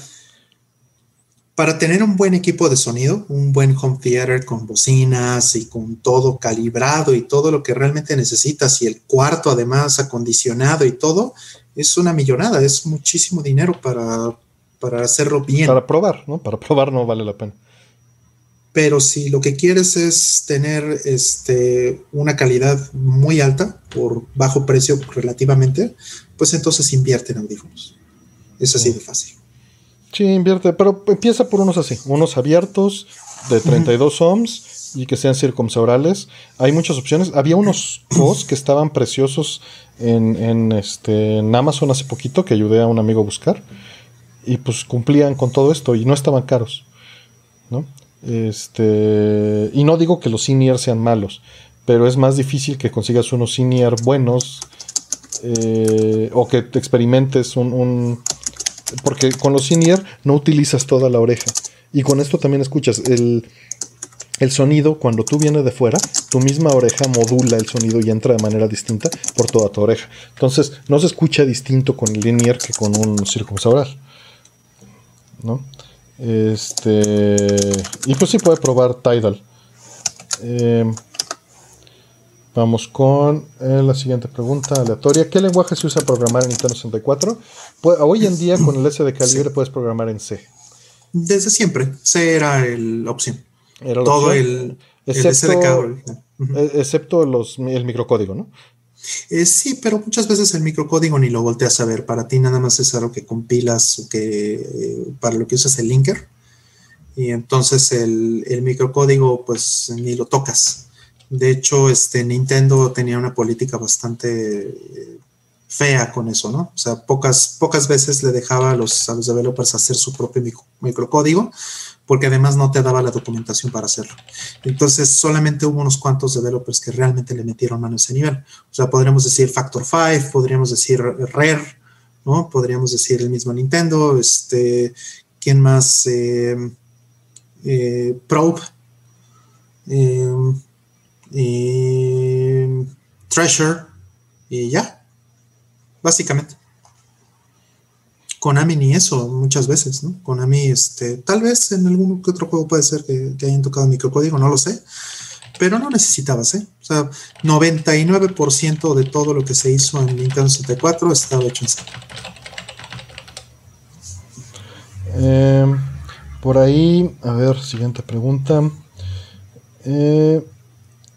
para tener un buen equipo de sonido, un buen home theater con bocinas y con todo calibrado y todo lo que realmente necesitas y el cuarto además acondicionado y todo, es una millonada, es muchísimo dinero para, para hacerlo bien. Para probar, ¿no? Para probar no vale la pena. Pero si lo que quieres es tener este, una calidad muy alta por bajo precio relativamente, pues entonces invierte en audífonos. Es así de fácil. Sí, invierte, pero empieza por unos así, unos abiertos de 32 ohms y que sean circunsaurales. Hay muchas opciones. Había unos COS que estaban preciosos en, en, este, en Amazon hace poquito que ayudé a un amigo a buscar y pues cumplían con todo esto y no estaban caros. ¿no? Este, y no digo que los senior sean malos, pero es más difícil que consigas unos senior buenos eh, o que te experimentes un, Porque con los senior no utilizas toda la oreja. Y con esto también escuchas el, el sonido cuando tú vienes de fuera, tu misma oreja modula el sonido y entra de manera distinta por toda tu oreja. Entonces no se escucha distinto con el linear que con un circunzaural. ¿No? Este. Y pues sí puede probar Tidal. Em, vamos con eh, la siguiente pregunta aleatoria. ¿Qué lenguaje se usa para programar en Nintendo 64? Pues, hoy en día con el S de calibre puedes programar en C. Desde siempre. C era la opción. Era Todo el, excepto, e, excepto los, el microcódigo, ¿no? Eh, sí, pero muchas veces el microcódigo ni lo volteas a ver. Para ti nada más es algo que compilas o que eh, para lo que usas el linker. Y entonces el, microcódigo pues ni lo tocas. De hecho, este Nintendo tenía una política bastante eh, fea con eso, ¿no? O sea, pocas, pocas veces le dejaba a los, a los developers hacer su propio microcódigo porque además no te daba la documentación para hacerlo. Entonces, solamente hubo unos cuantos developers que realmente le metieron mano a ese nivel. O sea, podríamos decir Factor 5, podríamos decir Rare, ¿no? Podríamos decir el mismo Nintendo, este, ¿quién más? Eh, eh, Probe, eh, Treasure, y ya, básicamente. Konami ni eso muchas veces, ¿no? Konami, este, tal vez en algún otro juego puede ser que, hayan tocado microcódigo, no lo sé, pero no necesitabas, ¿eh? O sea, 99% de todo lo que se hizo en Nintendo 64 estaba hecho en C. Eh, por ahí, a ver, siguiente pregunta. Eh,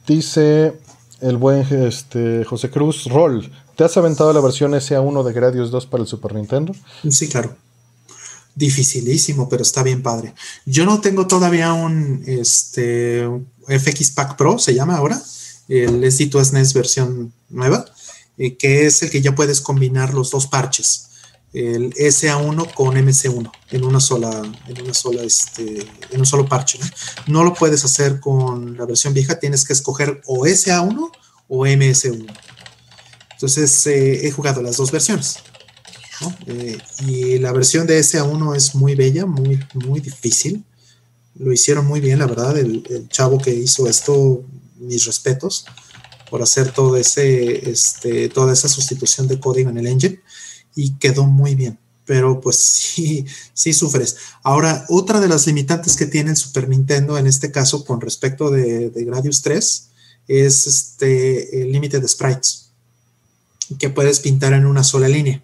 dice el buen este, José Cruz, Roll, ¿Te has aventado la versión SA1 de Gradius 2 para el Super Nintendo? Sí, claro. Dificilísimo, pero está bien padre. Yo no tengo todavía un este, FX Pack Pro, se llama ahora, el SD2 SNES versión nueva, eh, que es el que ya puedes combinar los dos parches, el SA1 con MC1 en una sola, en una sola, este, en un solo parche. ¿no? no lo puedes hacer con la versión vieja, tienes que escoger o SA1 o MS1. Entonces eh, he jugado las dos versiones. Eh, y la versión de SA1 es muy bella, muy, muy difícil. Lo hicieron muy bien, la verdad. El, chavo que hizo esto, mis respetos por hacer todo ese, este, toda esa sustitución de código en el engine y quedó muy bien. Pero pues sí, sí sufres. Ahora, otra de las limitantes que tiene el Super Nintendo en este caso con respecto de, de Gradius 3 es este, el límite de sprites que puedes pintar en una sola línea.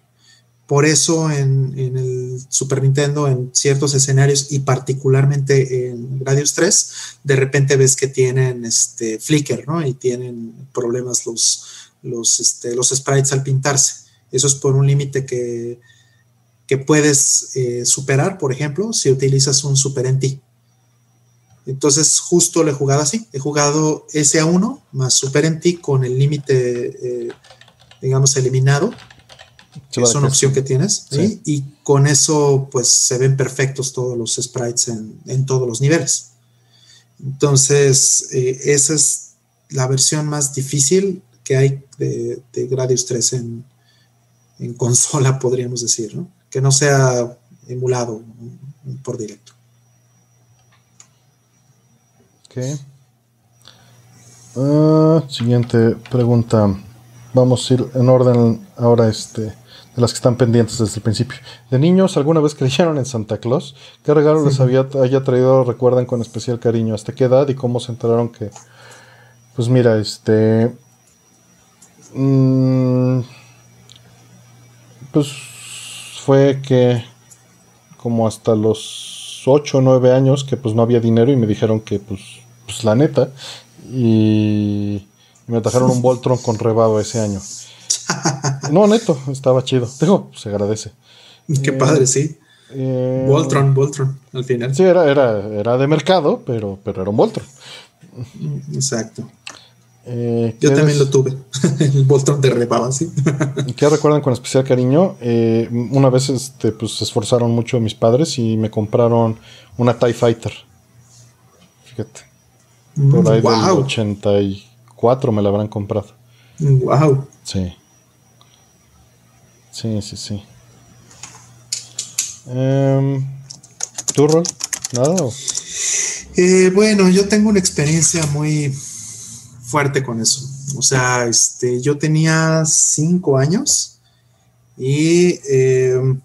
Por eso en, el Super Nintendo, en ciertos escenarios y particularmente en Gradius 3, de repente ves que tienen este flicker, ¿no? Y tienen problemas los, los, este, los sprites al pintarse. Eso es por un límite que, que puedes eh, superar, por ejemplo, si utilizas un Super NT. Entonces, justo le he jugado así. He jugado SA1 más Super NT con el límite, eh, digamos, eliminado es una opción que tienes. Y con eso, pues se ven perfectos todos los sprites en, todos los niveles. Entonces, eh, esa es la versión más difícil que hay de, Gradius 3 en, consola, podríamos decir, ¿no? Que no sea emulado por directo. Ok. Ah, siguiente pregunta. Vamos a ir en orden ahora este de las que están pendientes desde el principio. De niños, ¿alguna vez creyeron en Santa Claus? ¿Qué regalo les había haya traído, recuerdan con especial cariño? ¿Hasta qué edad y cómo se enteraron que... Pues mira, este... Mm, pues fue que como hasta los 8 o 9 años que pues no había dinero y me dijeron que pues, pues la neta y me trajeron un Voltron con rebado ese año. no, neto, estaba chido. Digo, se agradece. Qué padre, sí. Eh, Voltron, Voltron, al final. Sí, era, era, era de mercado, pero, pero era un Voltron. Exacto. Eh, Yo también lo tuve, el Voltron de rebaba, sí. ¿Qué recuerdan con especial cariño? Eh, una vez este, pues, se esforzaron mucho mis padres y me compraron una TIE Fighter. Fíjate. Por ahí del 84 me la habrán comprado. Wow. Sí. Sí, sí, sí. Eh, ¿Tu rol? ¿Nada? Eh, bueno, yo tengo una experiencia muy fuerte con eso. O sea, este, yo tenía cinco años y em,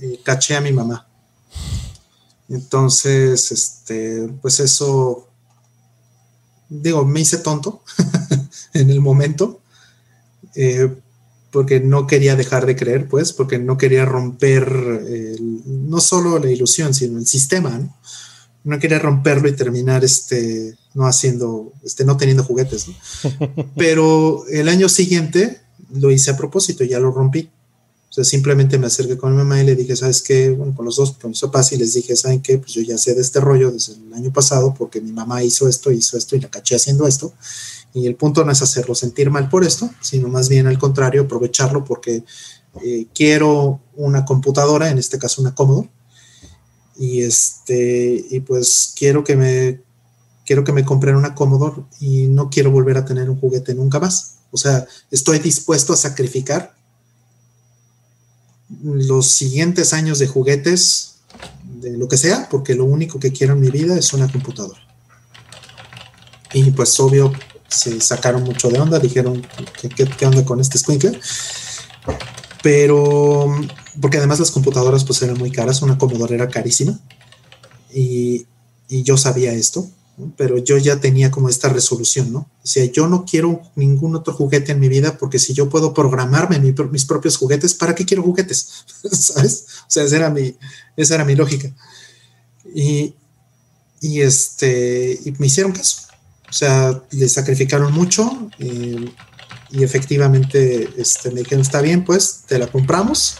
eh, caché a mi mamá. Entonces, este, pues eso, digo, me hice tonto en el momento. Eh, porque no quería dejar de creer, pues, porque no quería romper no solo la ilusión, sino el sistema, ¿no? No quería romperlo y terminar este, no haciendo, este, no teniendo juguetes, ¿no? Pero el año siguiente lo hice a propósito, ya lo rompí. O sea, simplemente me acerqué con mi mamá y le dije, ¿sabes qué? Bueno, con los dos, con mis papás, y les dije, ¿saben qué? Pues yo ya sé de este rollo desde el año pasado, porque mi mamá hizo esto, hizo esto y la caché haciendo esto. Y el punto no es hacerlo sentir mal por esto, sino más bien al contrario, aprovecharlo porque eh, quiero una computadora, en este caso una Commodore, y este, y pues quiero que me quiero que me compren una Commodore y no quiero volver a tener un juguete nunca más. O sea, estoy dispuesto a sacrificar los siguientes años de juguetes, de lo que sea, porque lo único que quiero en mi vida es una computadora. Y pues obvio, se sacaron mucho de onda, dijeron, ¿qué, onda con este squinkle? Pero, porque además las computadoras pues eran muy caras, una Commodore era carísima, y, yo sabía esto, pero yo ya tenía como esta resolución, ¿no? O sea, yo no quiero ningún otro juguete en mi vida porque si yo puedo programarme mis propios juguetes, ¿para qué quiero juguetes? ¿Sabes? O sea, esa era mi, esa era mi lógica. Y, y, este, y me hicieron caso. O sea, le sacrificaron mucho y efectivamente este, me dijeron, está bien, pues te la compramos.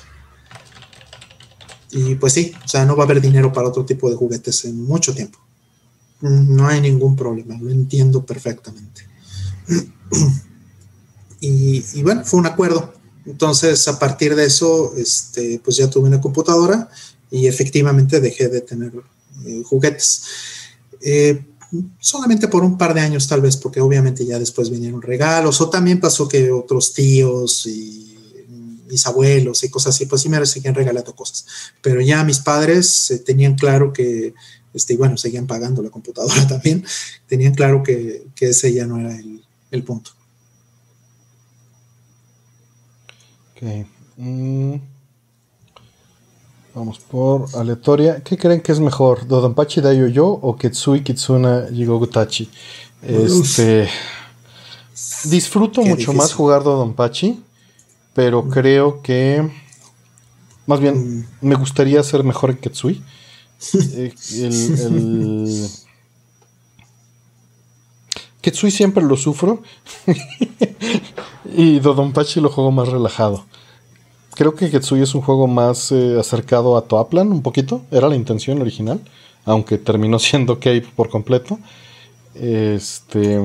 Y pues sí, o sea, no va a haber dinero para otro tipo de juguetes en mucho tiempo. No hay ningún problema, lo entiendo perfectamente. Y, bueno, fue un acuerdo. Entonces, a partir de eso, este, pues ya tuve una computadora y efectivamente dejé de tener eh, juguetes. Eh, solamente por un par de años tal vez, porque obviamente ya después vinieron regalos, o también pasó que otros tíos y mis abuelos y cosas así, pues sí me seguían regalando cosas. Pero ya mis padres eh, tenían claro que, este, bueno, seguían pagando la computadora también, tenían claro que, ese ya no era el, punto. Ok. Mm. Vamos por aleatoria. ¿Qué creen que es mejor? ¿Dodonpachi Daioyo o Ketsui Kitsuna Jigogutachi? Este. Disfruto mucho más jugar Dodonpachi, pero mm. creo que. Más bien, mm. me gustaría ser mejor en Ketsui. Eh, el, Ketsui siempre lo sufro. y Dodonpachi lo juego más relajado. Creo que Ketsui es un juego más eh, acercado a Toaplan, un poquito. Era la intención original. Aunque terminó siendo Cape por completo. Este.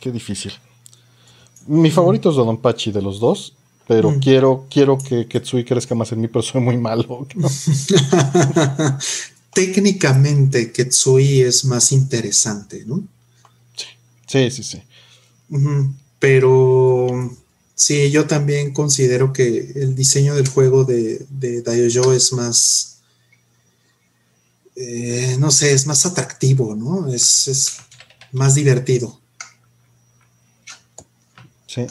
Qué difícil. Mi favorito es Dodonpachi de los dos. Pero mm. quiero, quiero que Ketsui crezca más en mí, pero soy muy malo. Técnicamente, Ketsui es más interesante, ¿no? Sí, sí, sí. sí. Pero sí, yo también considero que el diseño del juego de, de Daiojo es más, eh, no sé, es más atractivo, ¿no? Es, más divertido. Sí.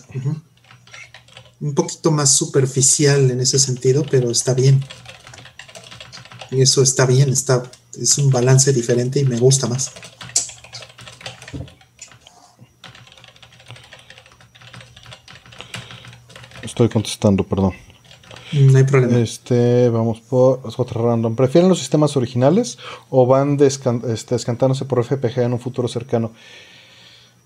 Un poquito más superficial en ese sentido, pero está bien. Y eso está bien, está, es un balance diferente y me gusta más. Estoy contestando, perdón. No hay problema. Este, vamos por otra random. ¿Prefieren los sistemas originales o van este, descantándose por FPG en un futuro cercano?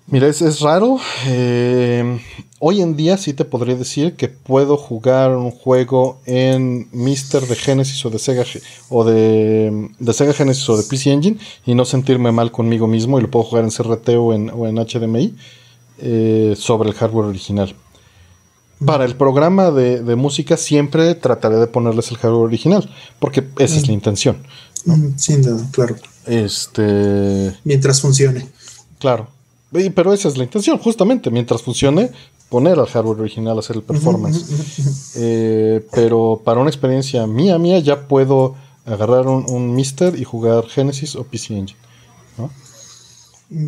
Mira, es, raro. Eh, hoy en día sí te podría decir que puedo jugar un juego en Mister de Genesis o de Sega o de, Sega Genesis o de PC Engine y no sentirme mal conmigo mismo y lo puedo jugar en CRT o en, HDMI eh, sobre el hardware original para el programa de, música siempre trataré de ponerles el hardware original, porque esa es la intención. Sin duda, claro. Este. Mientras funcione. Claro. Pero esa es la intención, justamente. Mientras funcione, poner al hardware original, hacer el performance. Eh, pero para una experiencia mía, mía, ya puedo agarrar un, un Mister y jugar Genesis o PC Engine.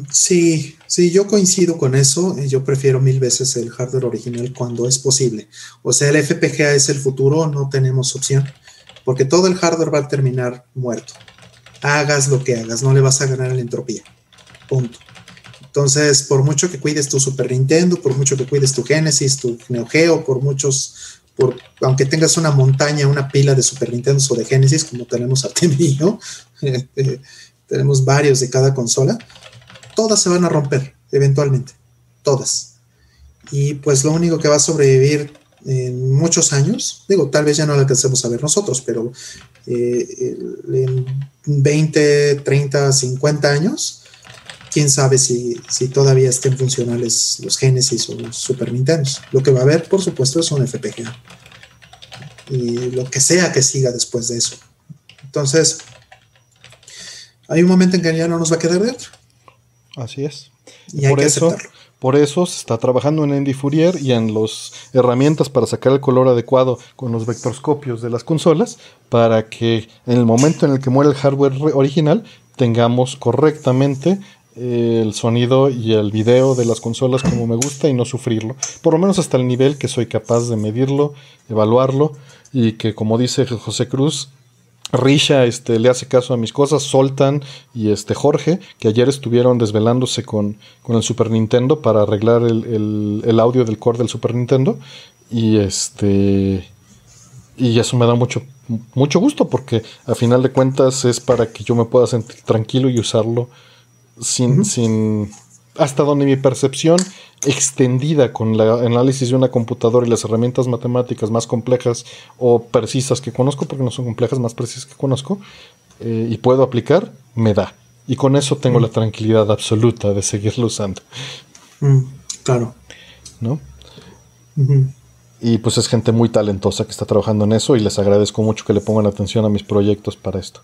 Sí, sí, yo coincido con eso. Yo prefiero mil veces el hardware original cuando es posible. O sea, el FPGA es el futuro, no tenemos opción, porque todo el hardware va a terminar muerto. Hagas lo que hagas, no le vas a ganar la entropía. Punto. Entonces, por mucho que cuides tu Super Nintendo, por mucho que cuides tu Genesis, tu Neo Geo, por muchos, por, aunque tengas una montaña, una pila de Super Nintendo o de Genesis, como tenemos a tenemos varios de cada consola, todas se van a romper eventualmente, todas. Y pues lo único que va a sobrevivir en muchos años, digo, tal vez ya no lo alcancemos a ver nosotros, pero eh, en 20, 30, 50 años, quién sabe si, si, todavía estén funcionales los Genesis o los Super Nintendo. Lo que va a haber, por supuesto, es un FPGA. Y lo que sea que siga después de eso. Entonces, hay un momento en que ya no nos va a quedar dentro. Así es. por, eso, por eso se está trabajando en Andy Fourier y en las herramientas para sacar el color adecuado con los vectorscopios de las consolas para que en el momento en el que muera el hardware original tengamos correctamente el sonido y el video de las consolas como me gusta y no sufrirlo. Por lo menos hasta el nivel que soy capaz de medirlo, evaluarlo y que como dice José Cruz, Risha este, le hace caso a mis cosas, Soltan y este Jorge, que ayer estuvieron desvelándose con, el Super Nintendo para arreglar el, audio del core del Super Nintendo. Y este. Y eso me da mucho, mucho gusto porque a final de cuentas es para que yo me pueda sentir tranquilo y usarlo sin, sin, hasta donde mi percepción extendida con el análisis de una computadora y las herramientas matemáticas más complejas o precisas que conozco, porque no son complejas, más precisas que conozco, eh, y puedo aplicar, me da. Y con eso tengo la tranquilidad absoluta de seguirlo usando. Mm, claro. ¿No? Y pues es gente muy talentosa que está trabajando en eso y les agradezco mucho que le pongan atención a mis proyectos para esto.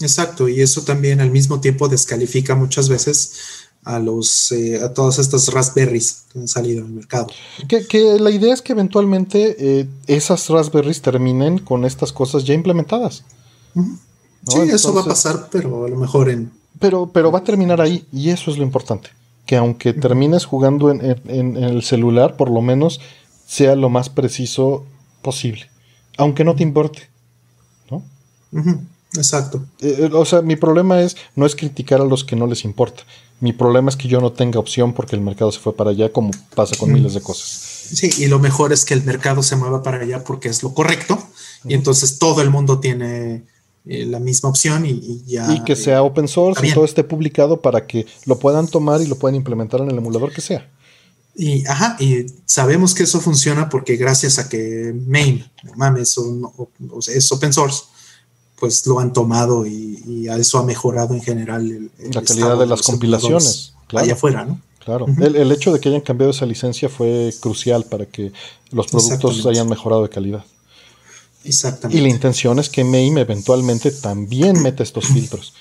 Exacto, y eso también al mismo tiempo descalifica muchas veces a los eh, a todas estas raspberries que han salido al mercado. Que, la idea es que eventualmente eh, esas raspberries terminen con estas cosas ya implementadas. Sí, eso va a pasar, pero a lo mejor en. Pero, pero va a terminar ahí, y eso es lo importante. Que aunque termines jugando en, el celular, por lo menos sea lo más preciso posible. Aunque no te importe. ¿No? Exacto. Eh, eh, o sea, mi problema es no es criticar a los que no les importa. Mi problema es que yo no tenga opción porque el mercado se fue para allá, como pasa con miles de cosas. Sí, y lo mejor es que el mercado se mueva para allá porque es lo correcto. Y entonces todo el mundo tiene eh, la misma opción y, ya. Y que sea open source y todo esté publicado para que lo puedan tomar y lo puedan implementar en el emulador que sea. Y, ajá, y sabemos que eso funciona porque gracias a que MAME, mames, es open source, pues lo han tomado y, a eso ha mejorado en general la calidad de, las compilaciones. Claro. Allá afuera, ¿no? Claro. el, hecho de que hayan cambiado esa licencia fue crucial para que los productos hayan mejorado de calidad. Exactamente. Y la intención es que MAME eventualmente también meta estos filtros.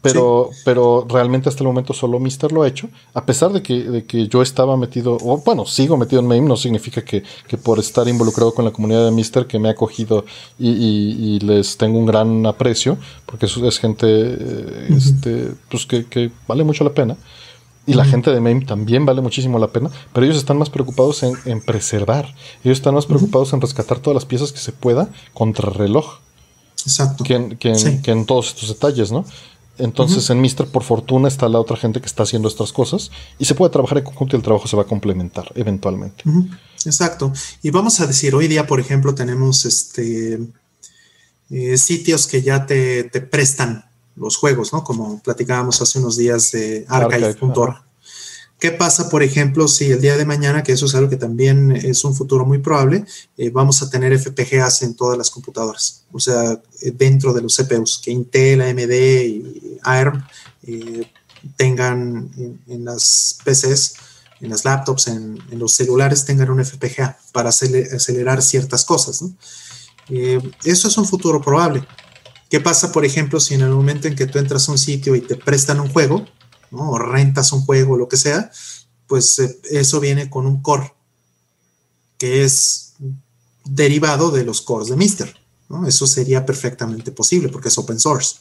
Pero, pero realmente hasta el momento solo Mister lo ha hecho. A pesar de que, de que yo estaba metido, o bueno, sigo metido en MAME, no significa que, por estar involucrado con la comunidad de Mister que me ha acogido y, les tengo un gran aprecio, porque es, es gente eh, este, pues que, que, vale mucho la pena. Y la gente de MAME también vale muchísimo la pena, pero ellos están más preocupados en, preservar. Ellos están más preocupados en rescatar todas las piezas que se pueda contra reloj. Exacto. Que en, que en, todos estos detalles, ¿no? Entonces en Mister, por fortuna, está la otra gente que está haciendo estas cosas y se puede trabajar en conjunto y el trabajo se va a complementar eventualmente. Exacto. Y vamos a decir, hoy día, por ejemplo, tenemos este eh, sitios que ya te, te prestan los juegos, ¿no? Como platicábamos hace unos días de archive.org. ¿Qué pasa, por ejemplo, si el día de mañana, que eso es algo que también es un futuro muy probable, eh, vamos a tener FPGAs en todas las computadoras? O sea, eh, dentro de los CPUs, que Intel, AMD y ARM eh, tengan en, las PCs, en las laptops, en, los celulares, tengan un FPGA para acelerar ciertas cosas. eso es un futuro probable. ¿Qué pasa, por ejemplo, si en el momento en que tú entras a un sitio y te prestan un juego, ¿no? o rentas un juego, lo que sea, pues eh, eso viene con un core que es derivado de los cores de Mister. Eso sería perfectamente posible porque es open source.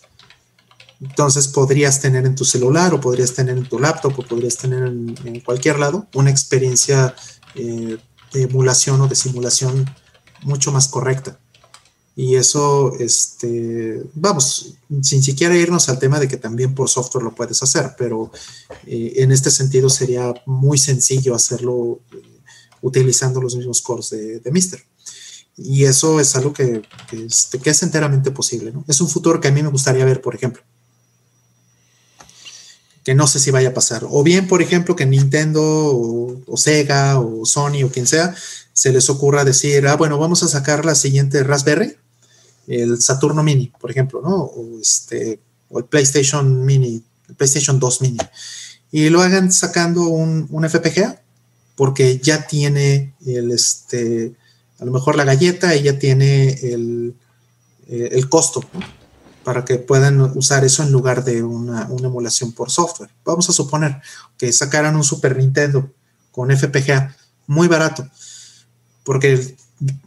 Entonces podrías tener en tu celular o podrías tener en tu laptop o podrías tener en, cualquier lado una experiencia eh, de emulación o de simulación mucho más correcta. Y eso, este, vamos, sin siquiera irnos al tema de que también por software lo puedes hacer, pero eh, en este sentido sería muy sencillo hacerlo eh, utilizando los mismos cores de, de Mister. Y eso es algo que, este, que, es enteramente posible. ¿no? Es un futuro que a mí me gustaría ver, por ejemplo. Que no sé si vaya a pasar. O bien, por ejemplo, que Nintendo o Sega o Sony o quien sea se les ocurra decir, ah, bueno, vamos a sacar la siguiente Raspberry el Saturno Mini, por ejemplo, ¿no? O, este, o el PlayStation Mini, el PlayStation 2 Mini, y lo hagan sacando un, un FPGA, porque ya tiene el, este, a lo mejor la galleta y ya tiene el, eh, el costo, para que puedan usar eso en lugar de una, una, emulación por software. Vamos a suponer que sacaran un Super Nintendo con FPGA muy barato, porque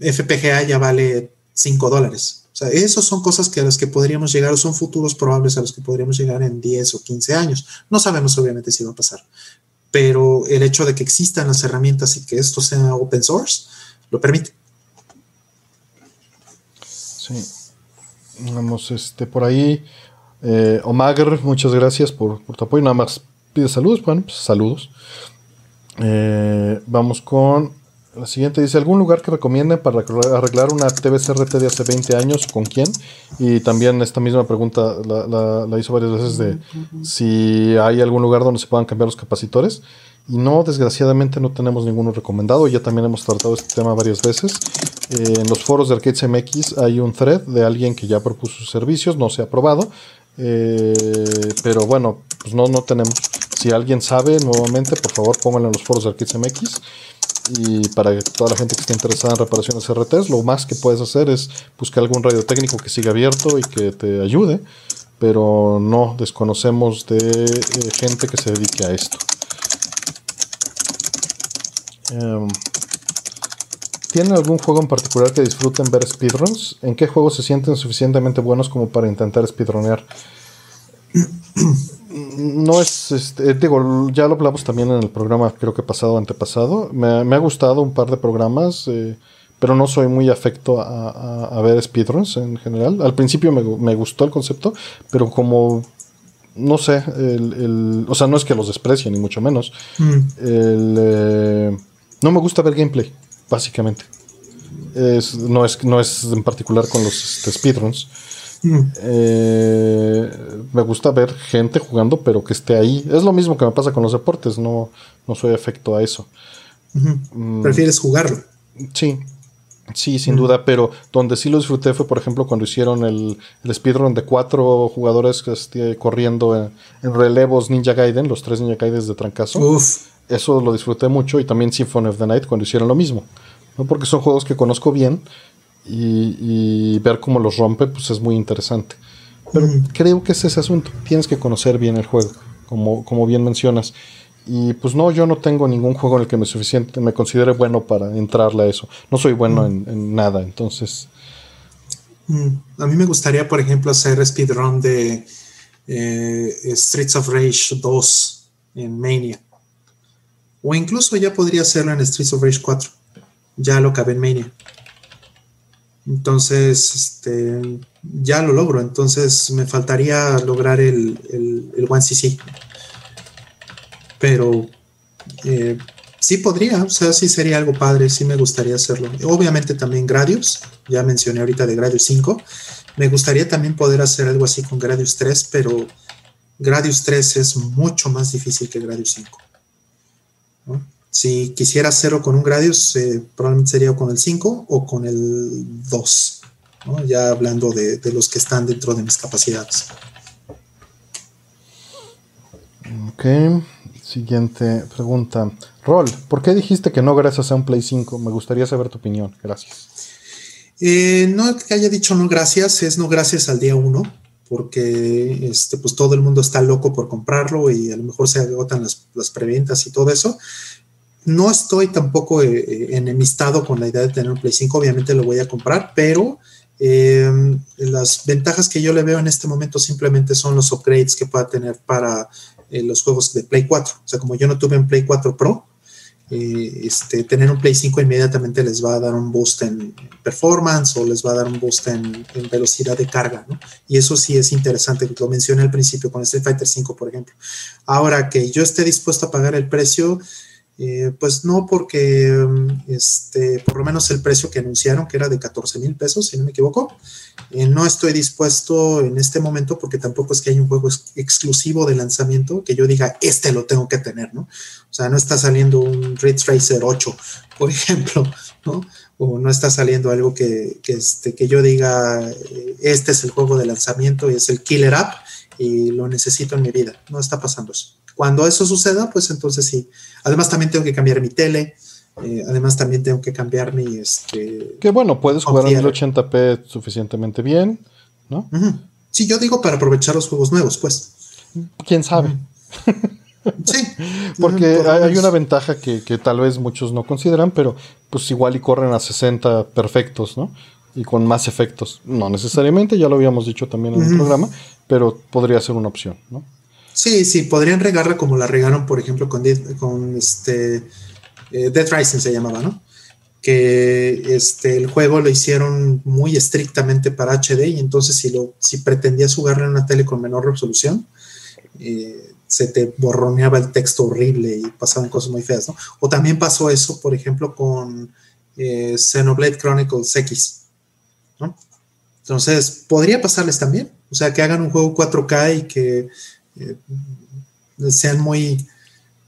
el FPGA ya vale 5 dólares sea, esas son cosas que a las que podríamos llegar, son futuros probables a los que podríamos llegar en 10 o 15 años. No sabemos obviamente si va a pasar, pero el hecho de que existan las herramientas y que esto sea open source, lo permite. Sí. Vamos, este, por ahí, eh, Omagr, muchas gracias por, tu apoyo. Nada más pide saludos, bueno, pues saludos. Eh, vamos con La siguiente dice, ¿algún lugar que recomienden para arreglar una TVCRT de hace 20 años? ¿Con quién? Y también esta misma pregunta la, hizo varias veces de si hay algún lugar donde se puedan cambiar los capacitores. Y no, desgraciadamente no tenemos ninguno recomendado. Ya también hemos tratado este tema varias veces. En los foros de Arcades MX hay un thread de alguien que ya propuso sus servicios, no se ha aprobado. Eh, pero bueno, pues no, no tenemos. Si alguien sabe nuevamente, por favor pónganlo en los foros de Arcades MX y para toda la gente que esté interesada en reparaciones RTs, lo más que puedes hacer es buscar algún radio técnico que siga abierto y que te ayude, pero no desconocemos de eh, gente que se dedique a esto. Em, ¿Tienen algún juego en particular que disfruten ver speedruns? ¿En qué juegos se sienten suficientemente buenos como para intentar speedrunear? No es, este, digo, ya lo hablamos también en el programa, creo que pasado, antepasado. Me, ha gustado un par de programas, eh, pero no soy muy afecto a, ver speedruns en general. Al principio me, gustó el concepto, pero como, no sé, el, o sea, no es que los desprecie, ni mucho menos. Mm. Eh, no me gusta ver gameplay, básicamente. no, es, no es en particular con los este, speedruns. Eh, me gusta ver gente jugando, pero que esté ahí. Es lo mismo que me pasa con los deportes, no, no soy afecto a eso. Mm. ¿Prefieres jugarlo? Sí, sí, sin duda, pero donde sí lo disfruté fue, por ejemplo, cuando hicieron el, el speedrun de cuatro jugadores este, corriendo en, relevos Ninja Gaiden, los tres Ninja Gaiden de trancazo. Eso lo disfruté mucho y también Symphony of the Night cuando hicieron lo mismo. ¿no? Porque son juegos que conozco bien y, ver cómo los rompe, pues es muy interesante. Pero creo que es ese asunto. Tienes que conocer bien el juego, como, como bien mencionas. Y pues no, yo no tengo ningún juego en el que me suficiente, me considere bueno para entrarle a eso. No soy bueno en, nada, entonces. A mí me gustaría, por ejemplo, hacer speedrun de eh, Streets of Rage 2 en Mania. O incluso ya podría hacerlo en Streets of Rage 4. Ya lo acabé en Mania. Entonces, este, ya lo logro. Entonces, me faltaría lograr el, el, One CC. Pero eh, sí podría, o sea, sí sería algo padre, sí me gustaría hacerlo. Obviamente también Gradius, ya mencioné ahorita de Gradius 5. Me gustaría también poder hacer algo así con Gradius 3, pero Gradius 3 es mucho más difícil que Gradius 5. ¿no? Si quisiera hacerlo con un Gradius, eh, probablemente sería con el 5 o con el 2, ya hablando de, los que están dentro de mis capacidades. Ok, siguiente pregunta. Rol, ¿por qué dijiste que no gracias a un Play 5? Me gustaría saber tu opinión. Gracias. Eh, no que haya dicho no gracias, es no gracias al día 1, porque este, pues todo el mundo está loco por comprarlo y a lo mejor se agotan las, las preventas y todo eso no estoy tampoco eh, eh, enemistado con la idea de tener un Play 5, obviamente lo voy a comprar, pero em, las ventajas que yo le veo en este momento simplemente son los upgrades que pueda tener para eh, los juegos de Play 4. O sea, como yo no tuve un Play 4 Pro, este, tener un Play 5 inmediatamente les va a dar un boost en performance o les va a dar un boost en, velocidad de carga, ¿no? Y eso sí es interesante, lo mencioné al principio con Street Fighter 5, por ejemplo. Ahora que yo esté dispuesto a pagar el precio, eh, pues no, porque mm, este, por lo menos el precio que anunciaron, que era de 14 mil pesos, si no me equivoco, eh, no estoy dispuesto en este momento porque tampoco es que haya un juego exclusivo de lanzamiento que yo diga, este lo tengo que tener, ¿no? O sea, no está saliendo un Ridge Racer 8, por ejemplo, ¿no? O no está saliendo algo que, que, este, que yo diga, este es el juego de lanzamiento y es el killer app y lo necesito en mi vida. No está pasando eso. Cuando eso suceda, pues entonces sí. Además también tengo que cambiar mi tele. Eh, además también tengo que cambiar mi... Este, que bueno, puedes jugar en 1080p suficientemente bien, ¿no? Sí, yo digo para aprovechar los juegos nuevos, pues. ¿Quién sabe? Sí. Porque hay, una ventaja que, tal vez muchos no consideran, pero pues igual y corren a 60 perfectos, ¿no? Y con más efectos. No necesariamente, ya lo habíamos dicho también en el programa, pero podría ser una opción, ¿no? Sí, sí, podrían regarla como la regaron, por ejemplo, con, este eh, Dead Rising se llamaba, ¿no? Que este, el juego lo hicieron muy estrictamente para HD y entonces si, lo, si pretendías jugarlo en una tele con menor resolución, eh, se te borroneaba el texto horrible y pasaban cosas muy feas, ¿no? O también pasó eso, por ejemplo, con eh, Xenoblade Chronicles X, ¿no? Entonces, podría pasarles también, o sea, que hagan un juego 4K y que eh, sean muy,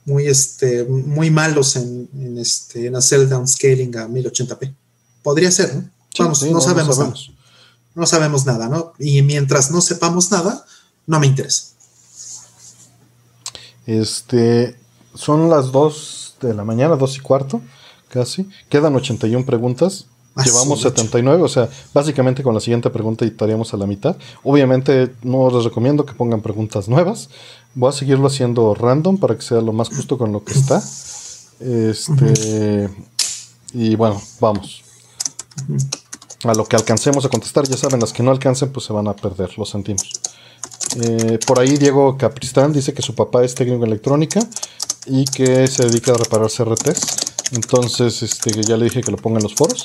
muy, este, muy malos en, este, en hacer downscaling a 1080p. Podría ser, ¿no? Vamos, no, sabemos nada. No sabemos nada, ¿no? Y mientras no sepamos nada, no me interesa. Este, son las 2 de la mañana, 2 y cuarto, casi. Quedan 81 preguntas. Ah, Llevamos 79, o sea, básicamente con la siguiente pregunta estaríamos a la mitad. Obviamente no les recomiendo que pongan preguntas nuevas. Voy a seguirlo haciendo random para que sea lo más justo con lo que está. Este. Y bueno, vamos. A lo que alcancemos a contestar, ya saben, las que no alcancen, pues se van a perder, lo sentimos. Eh, por ahí Diego Capristán dice que su papá es técnico en electrónica y que se dedica a reparar CRTs. Entonces, este, ya le dije que lo ponga en los foros.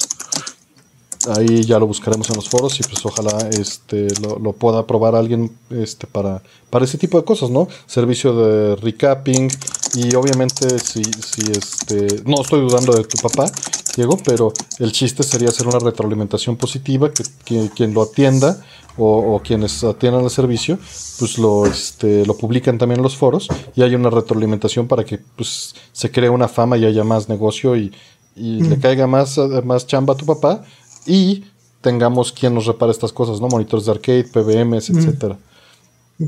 Ahí ya lo buscaremos en los foros y pues ojalá este, lo, pueda probar alguien este, para, para ese tipo de cosas, ¿no? Servicio de recapping y obviamente si, si este, no estoy dudando de tu papá, Diego, pero el chiste sería hacer una retroalimentación positiva, que quien lo atienda o, quienes atiendan el servicio, pues lo, este, lo publican también en los foros y hay una retroalimentación para que pues, se cree una fama y haya más negocio y, le caiga más, más chamba a tu papá y tengamos quien nos repare estas cosas, ¿no? Monitores de arcade, PBMs, etcétera.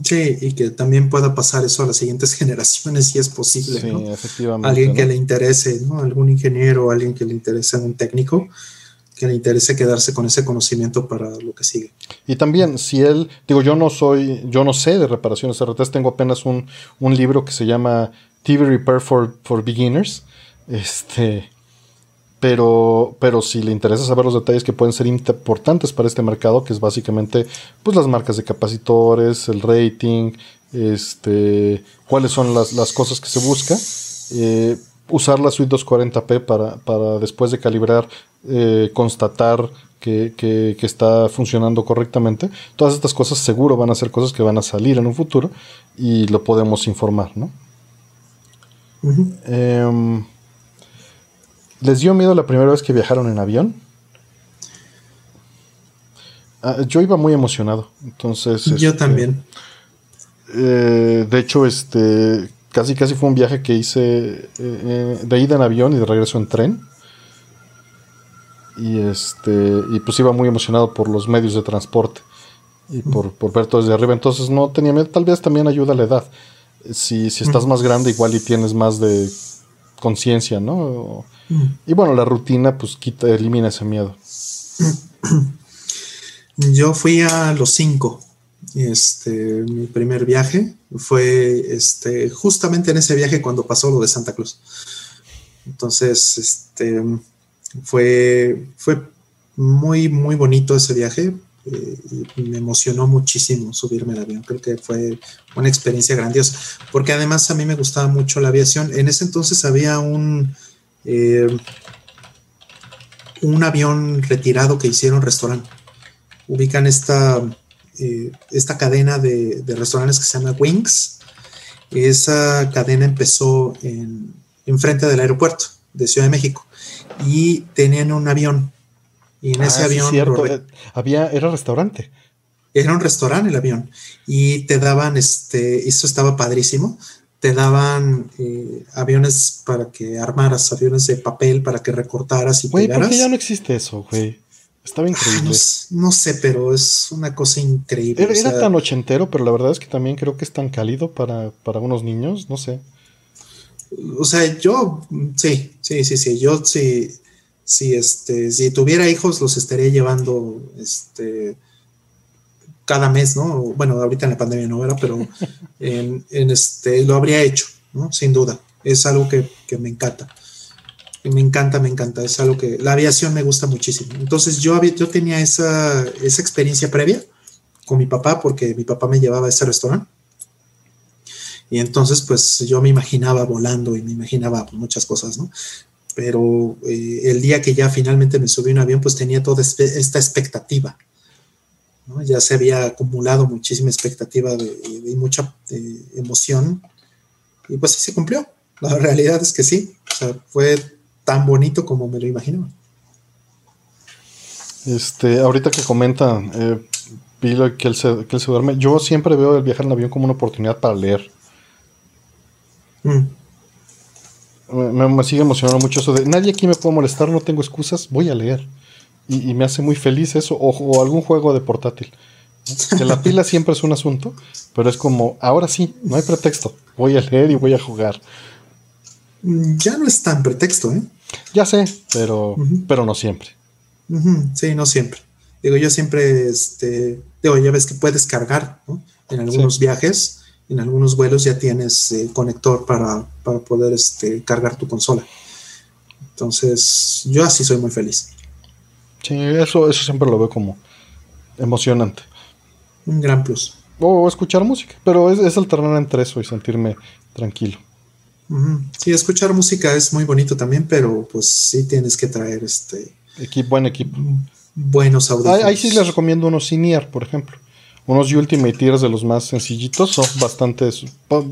Sí, y que también pueda pasar eso a las siguientes generaciones si es posible. Sí, efectivamente. Alguien que le interese, ¿no? Algún ingeniero, alguien que le interese un técnico, que le interese quedarse con ese conocimiento para lo que sigue. Y también, si él, digo, yo no soy, yo no sé de reparaciones RTs, tengo apenas un, un libro que se llama TV Repair for, for Beginners. Este, pero, pero si le interesa saber los detalles que pueden ser importantes para este mercado, que es básicamente pues las marcas de capacitores, el rating, este, cuáles son las, las cosas que se busca, eh, usar la suite 240p para, para después de calibrar, eh, constatar que, que, está funcionando correctamente. Todas estas cosas seguro van a ser cosas que van a salir en un futuro y lo podemos informar, ¿no? Em, ¿Les dio miedo la primera vez que viajaron en avión? Ah, yo iba muy emocionado, entonces... Yo este, también. Eh, de hecho, este casi casi fue un viaje que hice eh, eh, de ida en avión y de regreso en tren. Y este y pues iba muy emocionado por los medios de transporte y por, ver todo desde arriba. Entonces no tenía miedo. Tal vez también ayuda a la edad. Si, si estás más grande, igual y tienes más de conciencia, ¿no? Y bueno, la rutina pues quita, elimina ese miedo. Yo fui a los cinco. Este, mi primer viaje fue este, justamente en ese viaje cuando pasó lo de Santa Cruz. Entonces, este, fue, fue muy, muy bonito ese viaje. Eh, me emocionó muchísimo subirme al avión. Creo que fue una experiencia grandiosa, porque además a mí me gustaba mucho la aviación. En ese entonces había un, eh, un avión retirado que hicieron restaurante. Ubican esta, eh, esta cadena de, restaurantes que se llama Wings. Esa cadena empezó en, frente del aeropuerto de Ciudad de México y tenían un avión. Y en ese ah, avión. Eh, había, era restaurante. Era un restaurante el avión. Y te daban, este, eso estaba padrísimo te daban eh, aviones para que armaras, aviones de papel para que recortaras y güey, ¿por qué ya no existe eso, güey? Estaba increíble. no, sé, pero es una cosa increíble. Era, tan ochentero, pero la verdad es que también creo que es tan cálido para, para unos niños, no sé. O sea, yo, sí, sí, sí, sí, yo sí, sí, este, si tuviera hijos los estaría llevando, este, cada mes, ¿no? Bueno, ahorita en la pandemia no era, pero en, este, lo habría hecho, ¿no? Sin duda. Es algo que, me encanta. Me encanta, me encanta. Es algo que la aviación me gusta muchísimo. Entonces yo, yo tenía esa, esa experiencia previa con mi papá, porque mi papá me llevaba a ese restaurante. Y entonces, pues yo me imaginaba volando y me imaginaba muchas cosas, ¿no? Pero eh, el día que ya finalmente me subí a un avión, pues tenía toda esta expectativa Ya se había acumulado muchísima expectativa y mucha eh, emoción. Y pues sí se cumplió. La realidad es que sí. O sea, fue tan bonito como me lo imaginaba. Este, ahorita que comenta eh, que él, se, que él se duerme, yo siempre veo el viajar en avión como una oportunidad para leer. Mm. Me, sigue emocionando mucho eso de nadie aquí me puede molestar, no tengo excusas, voy a leer. Y, me hace muy feliz eso, o, algún juego de portátil. Que la pila siempre es un asunto, pero es como, ahora sí, no hay pretexto, voy a leer y voy a jugar. Mm, ya no es tan pretexto, ¿eh? Ya sé, pero, pero no siempre. Sí, no siempre. Digo, yo siempre, este, digo, ya ves que puedes cargar, ¿no? En algunos viajes, en algunos vuelos ya tienes eh, conector para, poder este, cargar tu consola. Entonces, yo así soy muy feliz. Sí, eso, eso siempre lo veo como emocionante. Un gran plus. O escuchar música, pero es, es alternar entre eso y sentirme tranquilo. Sí, escuchar música es muy bonito también, pero pues sí tienes que traer este... Equipo, buen equipo. Buenos audífonos. Ahí, sí les recomiendo unos Sinier, por ejemplo. Unos Ultimate Ears de los más sencillitos, son bastante,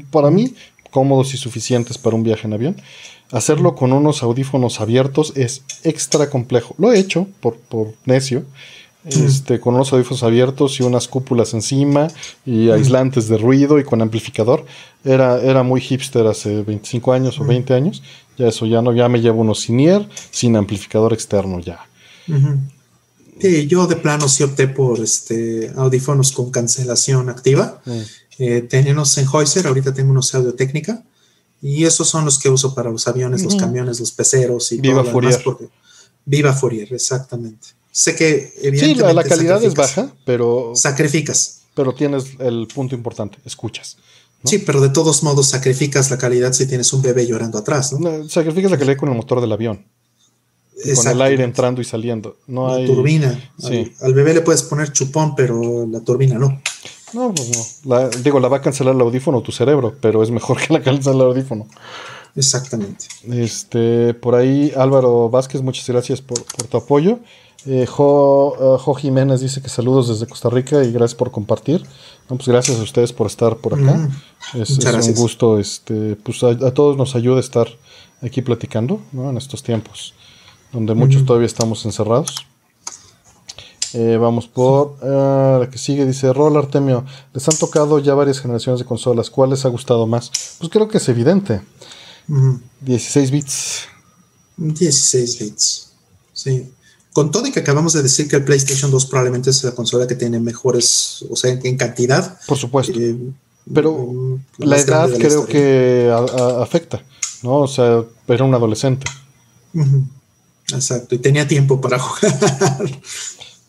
para mí, cómodos y suficientes para un viaje en avión. Hacerlo con unos audífonos abiertos es extra complejo. Lo he hecho por, por necio, este, con unos audífonos abiertos y unas cúpulas encima y aislantes de ruido y con amplificador. Era, era muy hipster hace 25 años o 20 años. Ya eso ya no, ya me llevo unos Sinier sin amplificador externo ya. yo de plano sí opté por este audífonos con cancelación activa. Eh, tenía unos Sennheiser, ahorita tengo unos Audio Técnica. Y esos son los que uso para los aviones, los camiones, los peceros y Viva todo Fourier. Viva Fourier, exactamente. Sé que evidentemente. Sí, la, calidad es baja, pero. Sacrificas. Pero tienes el punto importante, escuchas. Sí, pero de todos modos sacrificas la calidad si tienes un bebé llorando atrás, ¿no? sacrificas la calidad con el motor del avión. Con el aire entrando y saliendo. No la hay. turbina. Sí. Al, bebé le puedes poner chupón, pero la turbina no. No, pues no. digo, la va a cancelar el audífono tu cerebro, pero es mejor que la cancele el audífono. Exactamente. Este, por ahí, Álvaro Vázquez, muchas gracias por, por tu apoyo. Eh, jo, eh, jo, Jiménez dice que saludos desde Costa Rica y gracias por compartir. pues gracias a ustedes por estar por acá. Mm, es, un gusto, este, pues a, todos nos ayuda estar aquí platicando ¿no? en estos tiempos donde muchos todavía estamos encerrados. Eh, vamos por la que sigue, dice Rol Artemio. Les han tocado ya varias generaciones de consolas. ¿Cuál les ha gustado más? Pues creo que es evidente. 16 bits. 16 bits. Sí con todo y que acabamos de decir que el PlayStation 2 probablemente es la consola que tiene mejores, o sea, en cantidad. Por supuesto. Eh, Pero mm, la edad creo que afecta, ¿no? O sea, era un adolescente. Exacto, y tenía tiempo para jugar.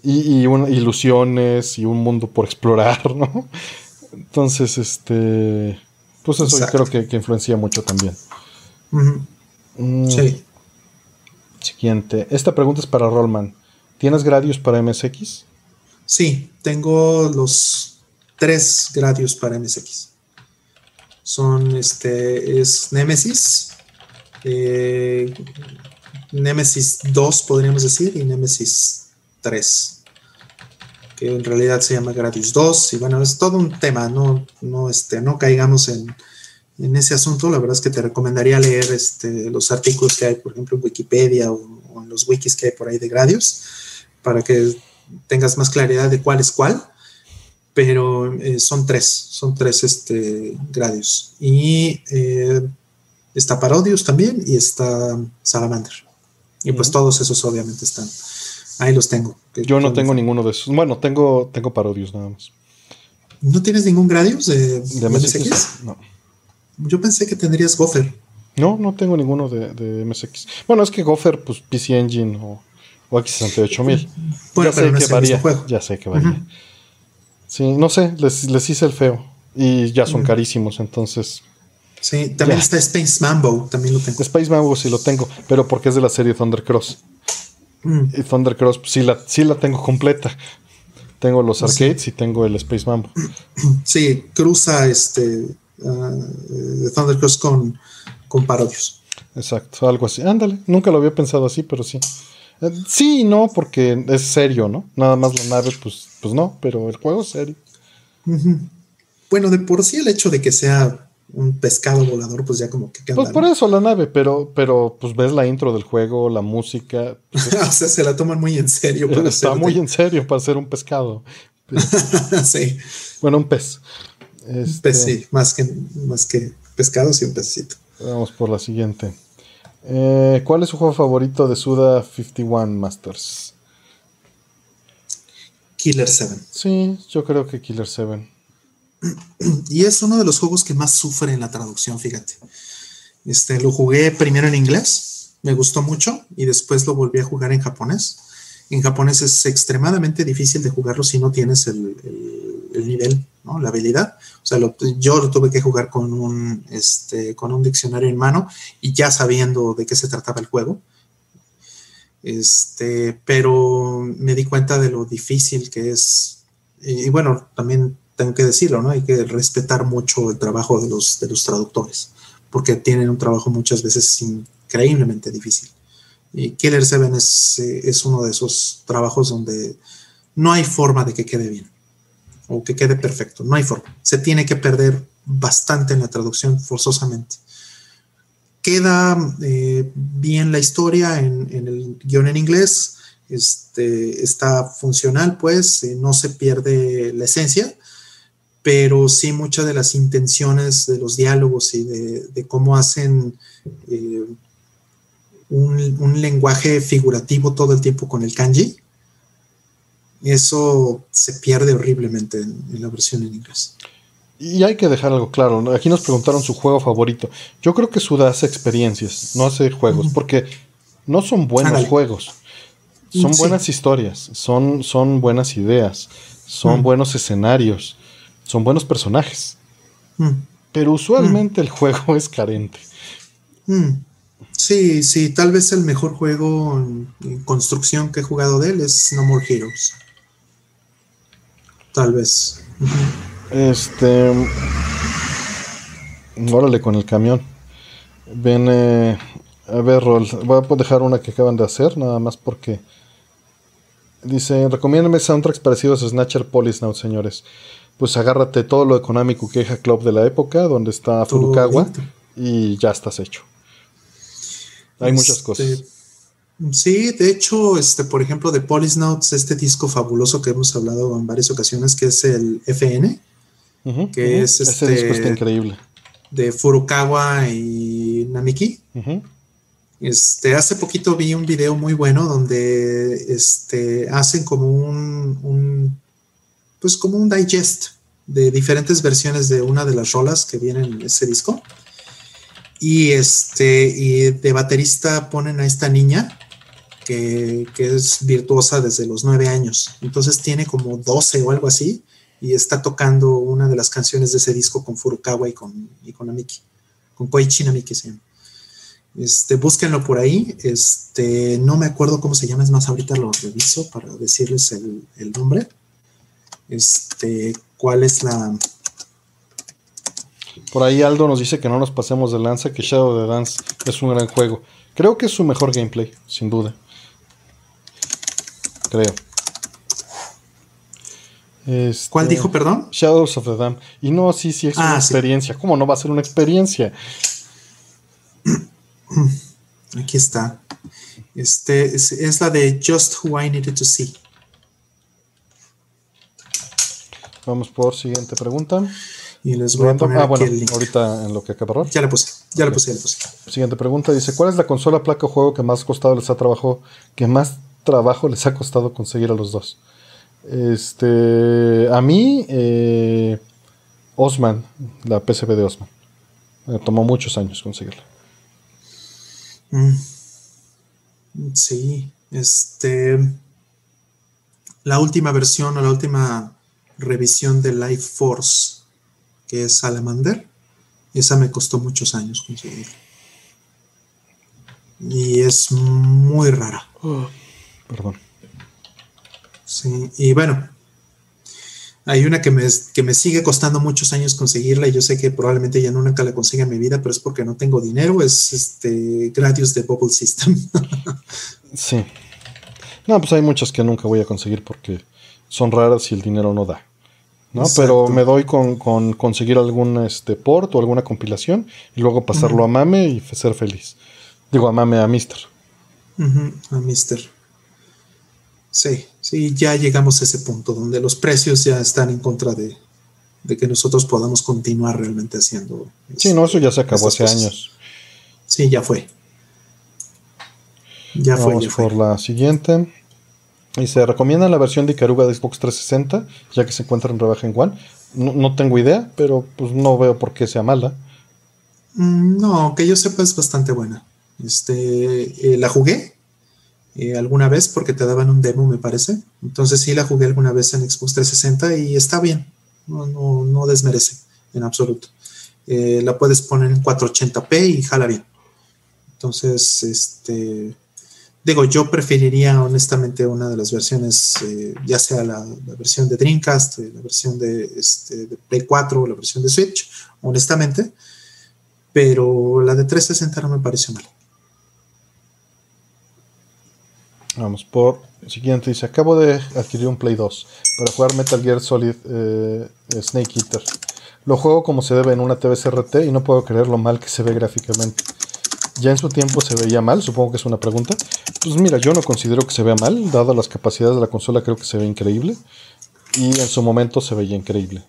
Y, ilusiones y un mundo por explorar, ¿no? Entonces, este. Pues eso yo creo que, influencia mucho también. Mm. Sí. Siguiente. Esta pregunta es para Rollman. ¿Tienes Gradius para MSX? Sí, tengo los tres Gradius para MSX. Son este, es Nemesis, eh, Nemesis 2 podríamos decir, y Nemesis 3, que en realidad se llama Gradius 2, y bueno, es todo un tema, no, no, este, no caigamos en, en ese asunto, la verdad es que te recomendaría leer este, los artículos que hay, por ejemplo, en Wikipedia o, en los wikis que hay por ahí de Gradius, para que tengas más claridad de cuál es cuál. Pero eh, son tres, son tres este, Gradius. Y eh, está Parodius también y está Salamander. Y pues todos esos obviamente están. Ahí los tengo. Yo no tengo ninguno de esos. Bueno, tengo, tengo Parodius nada más. ¿No tienes ningún Gradius de, de MSX? No. Yo pensé que tendrías Gopher. No, no tengo ninguno de, MSX. Bueno, es que Gopher, pues PC Engine o, o X68000. ya, sé que varía, ya sé que varía. Sí, no sé, les, les, hice el feo. Y ya son carísimos, entonces. Sí, también está Space Mambo, también lo tengo. Space Mambo sí lo tengo, pero porque es de la serie Thunder Cross. Mm. Y Thunder Cross pues, sí, la, sí la tengo completa. Tengo los arcades y tengo el Space Mambo. Sí, cruza este de Thundercross con, con parodios. Exacto, algo así. Ándale, nunca lo había pensado así, pero sí. Eh, sí y no, porque es serio, ¿no? Nada más la nave, pues, pues no, pero el juego es serio. Bueno, de por sí el hecho de que sea un pescado volador, pues ya como que... Pues por eso la nave, pero, pero pues ves la intro del juego, la música. Pues, o sea, se la toman muy en serio. Para está muy en serio para ser un pescado. sí. Bueno, un pez. Un pez, sí, más que, más que pescado, sí, un pececito. Vamos por la siguiente. Eh, ¿Cuál es su juego favorito de Suda 51 Masters? Killer 7. Sí, yo creo que Killer 7. Y es uno de los juegos que más sufre en la traducción, fíjate. Este, lo jugué primero en inglés, me gustó mucho, y después lo volví a jugar en japonés. En japonés es extremadamente difícil de jugarlo si no tienes el, nivel, la habilidad. O sea, yo lo tuve que jugar con un, este, con un diccionario en mano y ya sabiendo de qué se trataba el juego. Este, pero me di cuenta de lo difícil que es. y bueno, también tengo que decirlo, ¿no? Hay que respetar mucho el trabajo de los, de los traductores, porque tienen un trabajo muchas veces increíblemente difícil. Y Killer 7 es, eh, es uno de esos trabajos donde no hay forma de que quede bien o que quede perfecto, no hay forma. Se tiene que perder bastante en la traducción forzosamente. Queda eh, bien la historia en, en, el guion en inglés, este, está funcional, pues eh, no se pierde la esencia, pero sí muchas de las intenciones de los diálogos y de, cómo hacen eh, un, lenguaje figurativo todo el tiempo con el kanji, eso se pierde horriblemente en, la versión en inglés. Y hay que dejar algo claro, aquí nos preguntaron su juego favorito. Yo creo que Suda hace experiencias, no hace juegos, porque no son buenos juegos, son buenas historias, son, son buenas ideas, son buenos escenarios son buenos personajes. Mm. Pero usualmente mm. el juego es carente. Mm. Sí, sí, tal vez el mejor juego en, construcción que he jugado de él es No More Heroes. Tal vez. Este. Órale con el camión. Ven, eh, a ver, Rol. Voy a dejar una que acaban de hacer, nada más porque. Dice: Recomiéndame soundtracks parecidos a Snatcher Polisnaut, señores pues agárrate todo lo económico que Club de la época, donde está Furukawa, y ya estás hecho. Hay muchas este, cosas. Sí, de hecho, este, por ejemplo, de Polisnauts, este disco fabuloso que hemos hablado en varias ocasiones, que es el FN, que es este. Ese disco está increíble. De Furukawa y Namiki. Este, hace poquito vi un video muy bueno donde este, hacen como un pues como un digest de diferentes versiones de una de las rolas que vienen en ese disco. Y este, y de baterista ponen a esta niña que, es virtuosa desde los nueve años. Entonces tiene como 12 o algo así y está tocando una de las canciones de ese disco con Furukawa y con, y con Amiki, con Koichi Namiki se Este, búsquenlo por ahí. Este, no me acuerdo cómo se llama, es más, ahorita lo reviso para decirles el, el nombre este, cuál es la... Por ahí Aldo nos dice que no nos pasemos de lanza, que Shadow of the Dance es un gran juego. Creo que es su mejor gameplay, sin duda. Creo. Este, ¿Cuál dijo, perdón? Shadows of the Dam. Y no, sí, sí, es una ah, experiencia. ¿Cómo no va a ser una experiencia? Aquí está. Este es, es, la de Just Who I Needed to See. Vamos por siguiente pregunta. Y les voy a poner ah, bueno, ahorita en lo que acaba Ya la puse, ya la puse, ya la puse. Siguiente pregunta dice, ¿cuál es la consola, placa o juego que más costado les ha trabajo, que más trabajo les ha costado conseguir a los dos? Este, a mí, eh, Osman, la PCB de Osman. Me tomó muchos años conseguirla. Mm. Sí, este, la última versión o la última revisión de Life Force, que es Salamander. Esa me costó muchos años conseguir. Y es muy rara. Oh, perdón. Sí, y bueno, hay una que me, que me, sigue costando muchos años conseguirla y yo sé que probablemente ya nunca la consiga en mi vida, pero es porque no tengo dinero. Es este Gradius de Bubble System. sí. No, pues hay muchas que nunca voy a conseguir porque son raras y el dinero no da. ¿No? Pero me doy con, conseguir algún este, port o alguna compilación y luego pasarlo a Mame y ser feliz. Digo, a Mame, a Mister. a Mister. Sí, sí, ya llegamos a ese punto donde los precios ya están en contra de, que nosotros podamos continuar realmente haciendo. Sí, no, eso ya se acabó hace años. Sí, ya fue. Ya Vamos fue, por la siguiente. Y se recomienda la versión de Ikaruga de Xbox 360, ya que se encuentra en rebaja en One. No, tengo idea, pero pues no veo por qué sea mala. Mm, no, que yo sepa es bastante buena. Este, eh, la jugué eh, alguna vez porque te daban un demo, me parece. Entonces sí la jugué alguna vez en Xbox 360 y está bien. No, no, no desmerece en absoluto. Eh, la puedes poner en 480p y jala bien. Entonces, este, Digo, yo preferiría honestamente una de las versiones, eh, ya sea la, versión de Dreamcast, eh, la versión de, este, Play 4 o la versión de Switch, honestamente, pero la de 360 no me pareció mal. Vamos por el siguiente. Dice: Acabo de adquirir un Play 2 para jugar Metal Gear Solid eh, Snake Eater. Lo juego como se debe en una TV CRT y no puedo creer lo mal que se ve gráficamente ya en su tiempo se veía mal, supongo que es una pregunta. Pues mira, yo no considero que se vea mal, dado las capacidades de la consola creo que se ve increíble. Y en su momento se veía increíble.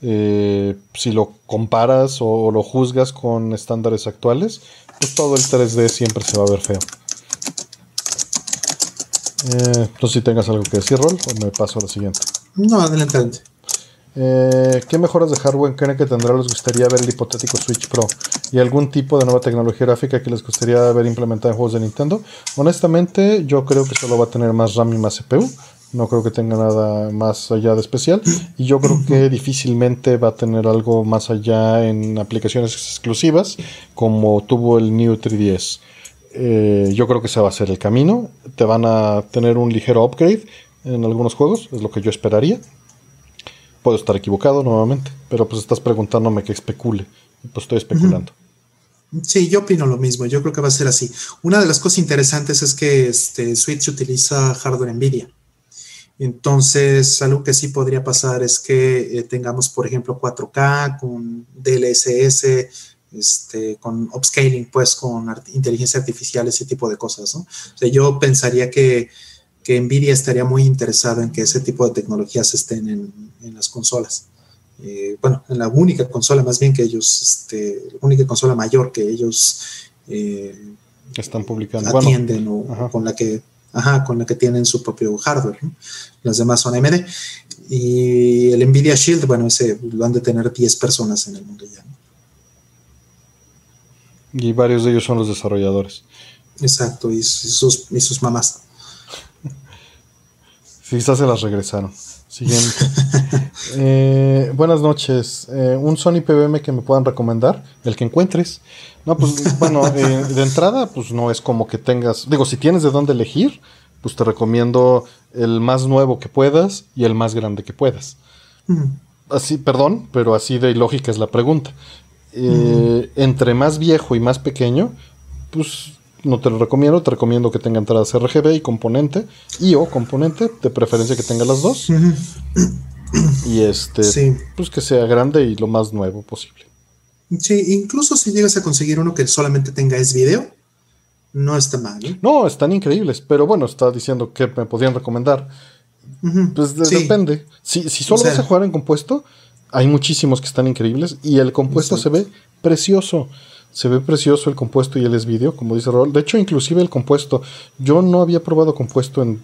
Eh, si lo comparas o lo juzgas con estándares actuales, pues todo el 3D siempre se va a ver feo. Eh, no sé si tengas algo que decir, Rol, o me paso a la siguiente. No, adelante. Eh, ¿Qué mejoras de hardware creen que tendrá les gustaría ver el hipotético Switch Pro? ¿Y algún tipo de nueva tecnología gráfica que les gustaría ver implementada en juegos de Nintendo? Honestamente, yo creo que solo va a tener más RAM y más CPU. No creo que tenga nada más allá de especial. Y yo creo que difícilmente va a tener algo más allá en aplicaciones exclusivas, como tuvo el New 3DS. Eh, yo creo que ese va a ser el camino. Te van a tener un ligero upgrade en algunos juegos, es lo que yo esperaría. Puedo estar equivocado nuevamente, pero pues estás preguntándome que especule. Pues estoy especulando. Sí, yo opino lo mismo. Yo creo que va a ser así. Una de las cosas interesantes es que este Switch utiliza hardware NVIDIA. Entonces, algo que sí podría pasar es que eh, tengamos, por ejemplo, 4K con DLSS, este, con upscaling, pues con inteligencia artificial, ese tipo de cosas. O sea, yo pensaría que que Nvidia estaría muy interesado en que ese tipo de tecnologías estén en, las consolas. Eh, bueno, en la única consola más bien que ellos, este, la única consola mayor que ellos eh, están publicando, atienden o, con la que, ajá, con la que tienen su propio hardware. Las demás son AMD y el Nvidia Shield, bueno, ese lo han de tener 10 personas en el mundo ya. Y varios de ellos son los desarrolladores. Exacto, y sus, y sus mamás. Quizás se las regresaron. Siguiente. Eh, buenas noches. Eh, un Sony PBM que me puedan recomendar, el que encuentres. No, pues bueno, eh, de entrada, pues no es como que tengas. Digo, si tienes de dónde elegir, pues te recomiendo el más nuevo que puedas y el más grande que puedas. Así, perdón, pero así de lógica es la pregunta. Entre más viejo y más pequeño, pues no te lo recomiendo, te recomiendo que tenga entradas RGB y componente, y o componente, de preferencia que tenga las dos. Y este, pues que sea grande y lo más nuevo posible. Sí, incluso si llegas a conseguir uno que solamente tenga es video, no está mal. ¿eh? No, están increíbles, pero bueno, está diciendo que me podrían recomendar. Pues depende. Si, si solo vas a jugar en compuesto, hay muchísimos que están increíbles y el compuesto se ve precioso. Se ve precioso el compuesto y el es video, como dice Rol. De hecho, inclusive el compuesto, yo no había probado compuesto en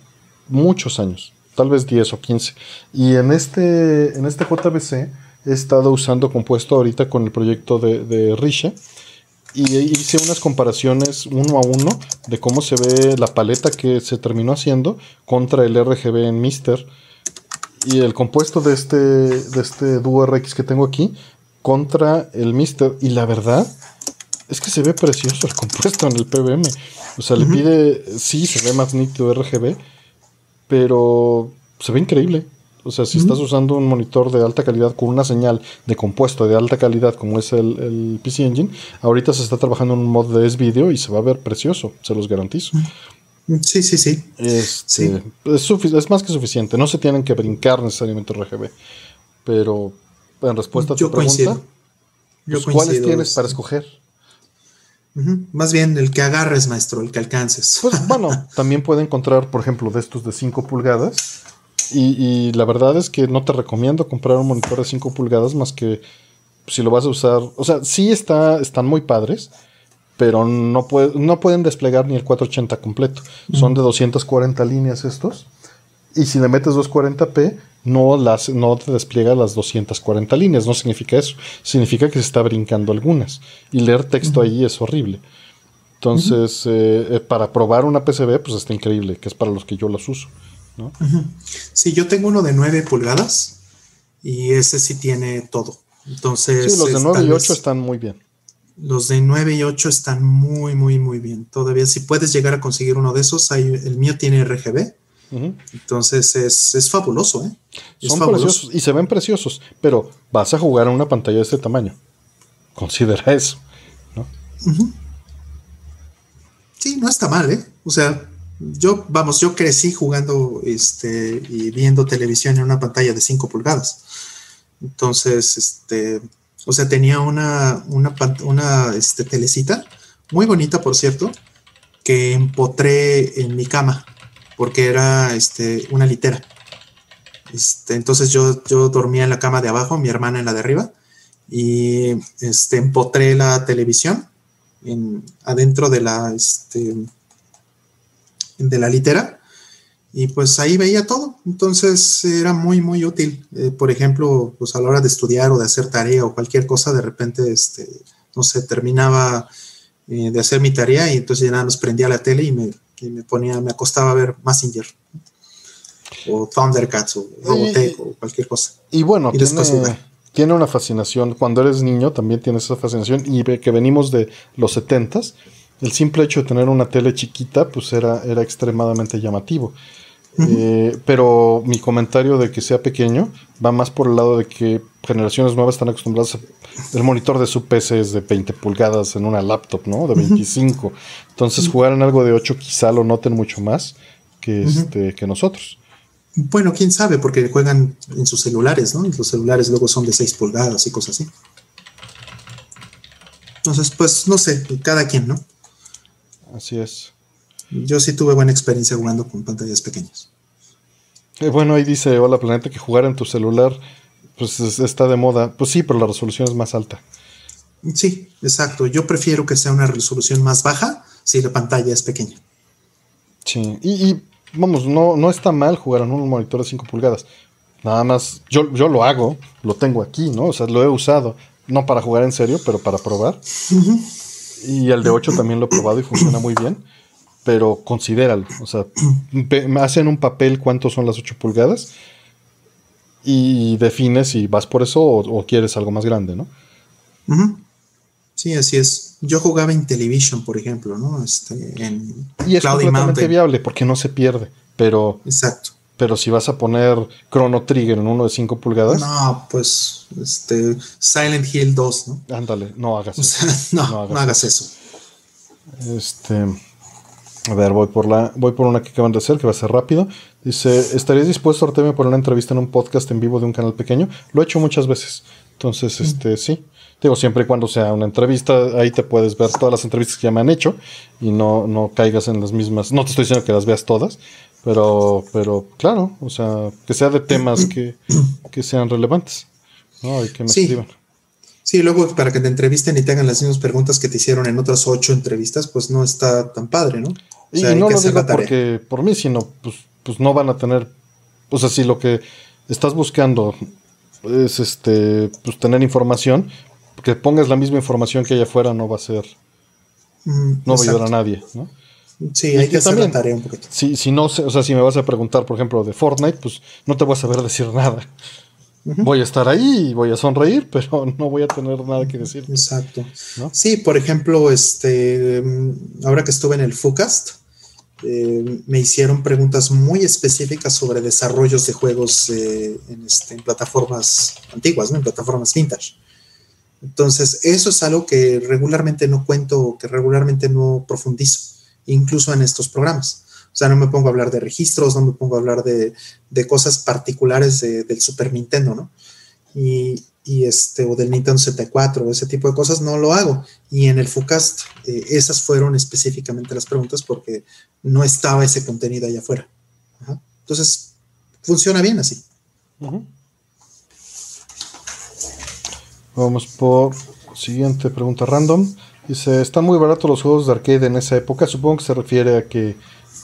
muchos años, tal vez 10 o 15. Y en este, en este JBC he estado usando compuesto ahorita con el proyecto de, de Risha. Y hice unas comparaciones uno a uno de cómo se ve la paleta que se terminó haciendo contra el RGB en Mister. Y el compuesto de este, de este Duo RX que tengo aquí contra el Mister. Y la verdad, es que se ve precioso el compuesto en el PBM. O sea, le pide, sí, se ve más nítido RGB, pero se ve increíble. O sea, si estás usando un monitor de alta calidad con una señal de compuesto de alta calidad como es el, PC Engine, ahorita se está trabajando en un mod de S-Video y se va a ver precioso, se los garantizo. Sí, sí, sí. Este, Es, más que suficiente. No se tienen que brincar necesariamente RGB. Pero en respuesta a tu pregunta, pues, ¿cuáles tienes para escoger? Más bien el que agarres, maestro, el que alcances. Pues bueno, también puede encontrar, por ejemplo, de estos de 5 pulgadas. Y, la verdad es que no te recomiendo comprar un monitor de 5 pulgadas más que si lo vas a usar. O sea, sí está, están muy padres, pero no, no pueden desplegar ni el 480 completo. Son de 240 líneas estos. Y si le metes 240p, no, las, no te despliega las 240 líneas. No significa eso. Significa que se está brincando algunas. Y leer texto ahí es horrible. Entonces, eh, eh, para probar una PCB, pues está increíble, que es para los que yo los uso. ¿no? Sí, yo tengo uno de 9 pulgadas y ese sí tiene todo. Entonces, sí, los de 9 y 8 están muy bien. Los de 9 y 8 están muy, muy, muy bien. Todavía, si puedes llegar a conseguir uno de esos, el mío tiene RGB. Entonces es, fabuloso, ¿eh? Son preciosos y se ven preciosos, pero vas a jugar en una pantalla de este tamaño. Considera eso, ¿no? Sí, no está mal, ¿eh? O sea, yo, vamos, yo crecí jugando este, y viendo televisión en una pantalla de 5 pulgadas. Entonces, este, o sea, tenía una, una, una este, telecita, muy bonita, por cierto, que empotré en mi cama, porque era este, una litera. Este, entonces yo, yo dormía en la cama de abajo, mi hermana en la de arriba, y este, empotré la televisión en, adentro de la, este, de la litera y pues ahí veía todo. Entonces era muy, muy útil. Eh, por ejemplo, pues a la hora de estudiar o de hacer tarea o cualquier cosa, de repente, este, no sé, terminaba eh, de hacer mi tarea y entonces ya nada más prendía la tele y me, me ponía, me acostaba a ver Messenger o Thundercats o Robotech o cualquier cosa. Y bueno, tiene, tiene, una fascinación. Cuando eres niño también tienes esa fascinación y que venimos de los setentas el simple hecho de tener una tele chiquita, pues era, era extremadamente llamativo. Eh, pero mi comentario de que sea pequeño va más por el lado de que generaciones nuevas están acostumbradas a, el monitor de su PC es de 20 pulgadas en una laptop, ¿no? De 25. Entonces jugar en algo de 8 quizá lo noten mucho más que, este, que nosotros. Bueno, quién sabe, porque juegan en sus celulares, ¿no? Y los celulares luego son de 6 pulgadas y cosas así. Entonces, pues no sé, cada quien, ¿no? Así es. Yo sí tuve buena experiencia jugando con pantallas pequeñas. Eh, bueno, ahí dice, hola planeta, que jugar en tu celular pues está de moda. Pues sí, pero la resolución es más alta. Sí, exacto. Yo prefiero que sea una resolución más baja si la pantalla es pequeña. Sí, y, vamos, no, no está mal jugar en un monitor de 5 pulgadas. Nada más, yo, yo lo hago, lo tengo aquí, ¿no? O sea, lo he usado, no para jugar en serio, pero para probar. Y el de 8 también lo he probado y funciona muy bien. Pero considéralo. O sea, me hacen un papel cuántos son las 8 pulgadas. Y defines si vas por eso o, quieres algo más grande, ¿no? Sí, así es. Yo jugaba en Television, por ejemplo, ¿no? Este, y es completamente viable porque no se pierde. Pero. Exacto. Pero si vas a poner Chrono Trigger en uno de 5 pulgadas. No, pues este, Silent Hill 2, ¿no? Ándale, no hagas eso. no, no, hagas, eso. Este. A ver, voy por la, voy por una que acaban de hacer, que va a ser rápido. Dice, ¿estarías dispuesto, Artemio, por una entrevista en un podcast en vivo de un canal pequeño? Lo he hecho muchas veces. Entonces, este, sí. Digo, siempre y cuando sea una entrevista, ahí te puedes ver todas las entrevistas que ya me han hecho y no, no caigas en las mismas. No te estoy diciendo que las veas todas, pero, pero claro, o sea, que sea de temas que, sean relevantes, ¿no? Y que me sí. Sí, luego para que te entrevisten y te hagan las mismas preguntas que te hicieron en otras ocho entrevistas, pues no está tan padre, ¿no? Y no lo digo porque por mí, sino pues, pues no van a tener, o sea, si lo que estás buscando es este, pues tener información, que pongas la misma información que hay afuera no va a ser, mm, no va a ayudar a nadie, ¿no? Sí, hay que hacer la tarea un poquito. Si, si no, o sea, si me vas a preguntar, por ejemplo, de Fortnite, pues no te voy a saber decir nada. Voy a estar ahí y voy a sonreír, pero no voy a tener nada que decir. Exacto. Sí, por ejemplo, este, mm, ahora que estuve en el FUCAST, eh, me hicieron preguntas muy específicas sobre desarrollos de juegos eh, en, este, en, plataformas antiguas, en plataformas vintage. Entonces, eso es algo que regularmente no cuento, que regularmente no profundizo incluso en estos programas, O sea, no me pongo a hablar de registros, no me pongo a hablar de, cosas particulares del Super Nintendo, ¿no? Y, este, o del Nintendo 74, ese tipo de cosas, no lo hago. Y en el FUCAST, eh, esas fueron específicamente las preguntas porque no estaba ese contenido allá afuera. Entonces, funciona bien así. Vamos por siguiente pregunta random. Dice, ¿están muy baratos los juegos de arcade en esa época? Supongo que se refiere a que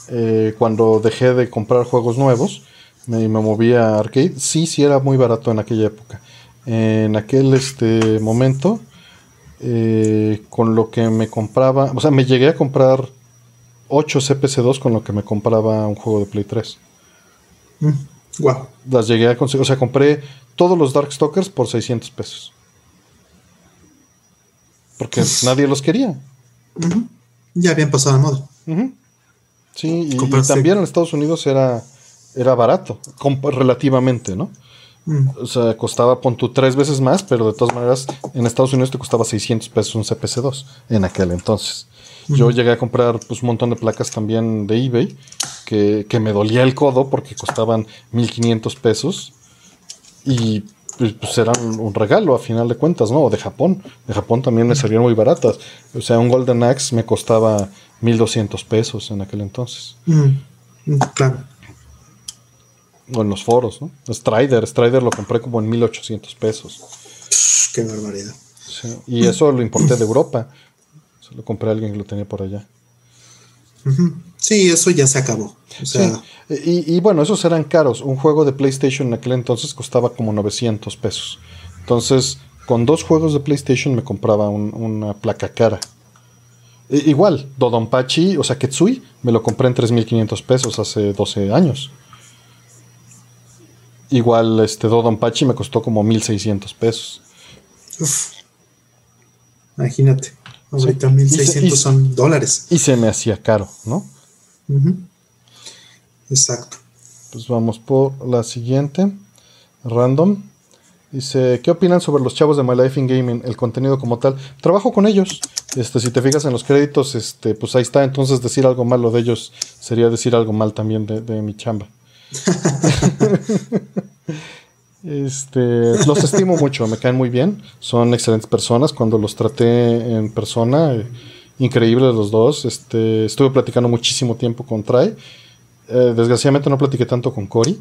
eh, cuando dejé de comprar juegos nuevos me, me moví a arcade. Sí, sí era muy barato en aquella época. En aquel este, momento, eh, con lo que me compraba, o sea, me llegué a comprar 8 CPC2 con lo que me compraba un juego de Play 3. wow. Mm, Las llegué a conseguir, o sea, compré todos los Darkstalkers por 600 pesos. Porque nadie los quería. Ya habían pasado de moda. Sí, y, también en Estados Unidos era, era barato, relativamente, ¿no? Mm. O sea, costaba, pon tú, tres veces más, pero de todas maneras, en Estados Unidos te costaba 600 pesos un CPC2 en aquel entonces. Yo llegué a comprar pues, un montón de placas también de eBay, que, que me dolía el codo porque costaban 1500 pesos. Y pues, pues eran un regalo a final de cuentas, ¿no? O de Japón. De Japón también me salieron muy baratas. O sea, un Golden Axe me costaba 1200 pesos en aquel entonces. Mm, mm, claro. O en los foros, ¿no? Strider, Strider lo compré como en 1800 pesos. Qué barbaridad. y eso lo importé de Europa. Se lo compré a alguien que lo tenía por allá. Sí, eso ya se acabó. y, bueno, esos eran caros. Un juego de PlayStation en aquel entonces costaba como 900 pesos. Entonces, con dos juegos de PlayStation me compraba una placa cara. igual, Dodonpachi, o sea, Ketsui, me lo compré en 3.500 pesos hace 12 años. Igual, este Dodonpachi me costó como 1.600 pesos. Imagínate. Ahorita 1.600 son dólares. Y se me hacía caro, ¿no? Exacto. Pues vamos por la siguiente. Random. Dice, ¿qué opinan sobre los chavos de My Life in Gaming? El contenido como tal. Trabajo con ellos. Este, si te fijas en los créditos, este, pues ahí está. Entonces decir algo malo de ellos sería decir algo mal también de, de mi chamba. Este, los estimo mucho, me caen muy bien, son excelentes personas. Cuando los traté en persona, eh, increíbles los dos. Este, estuve platicando muchísimo tiempo con Trai. Eh, desgraciadamente no platiqué tanto con Cory,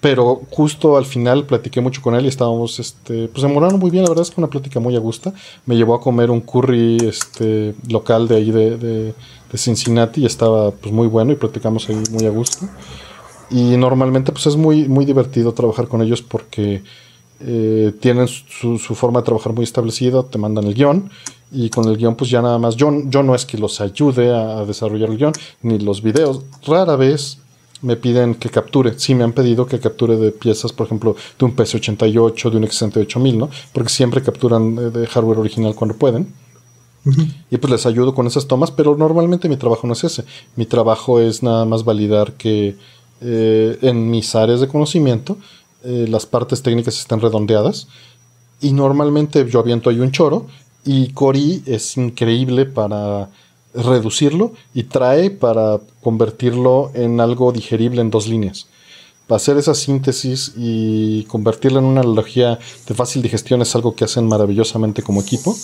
pero justo al final platiqué mucho con él y estábamos, este, pues se moraron muy bien. La verdad es que una plática muy a gusto. Me llevó a comer un curry, este, local de ahí de, de, de Cincinnati y estaba, pues muy bueno y platicamos ahí muy a gusto. Y normalmente pues es muy, muy divertido trabajar con ellos porque eh, tienen su, forma de trabajar muy establecida, te mandan el guion y con el guion pues ya nada más, yo, yo no es que los ayude a, desarrollar el guion, ni los videos, rara vez me piden que capture, sí me han pedido que capture de piezas, por ejemplo, de un PC88, de un X68000, ¿no? Porque siempre capturan de, hardware original cuando pueden. Y pues les ayudo con esas tomas, pero normalmente mi trabajo no es ese. Mi trabajo es nada más validar que eh, en mis áreas de conocimiento eh, las partes técnicas están redondeadas y normalmente yo aviento ahí un choro y Cori es increíble para reducirlo y trae para convertirlo en algo digerible en dos líneas. Hacer esa síntesis y convertirla en una analogía de fácil digestión es algo que hacen maravillosamente como equipo.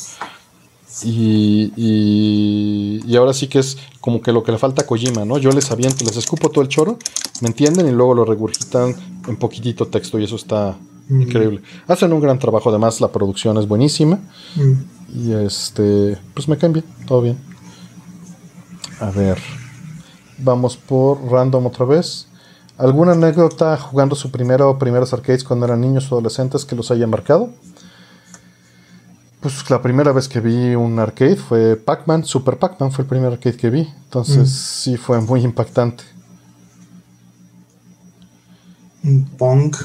Y, y, ahora sí que es como que lo que le falta a Kojima, ¿no? Yo les aviento, les escupo todo el choro, me entienden y luego lo regurgitan en poquitito texto y eso está mm. increíble. Hacen un gran trabajo, además la producción es buenísima. Mm. Y este, pues me caen bien, todo bien. A ver, vamos por random otra vez. ¿Alguna anécdota jugando su primera o primeros arcades cuando eran niños o adolescentes que los haya marcado? Pues la primera vez que vi un arcade fue Pac-Man, Super Pac-Man fue el primer arcade que vi. Entonces mm. sí fue muy impactante. Pong.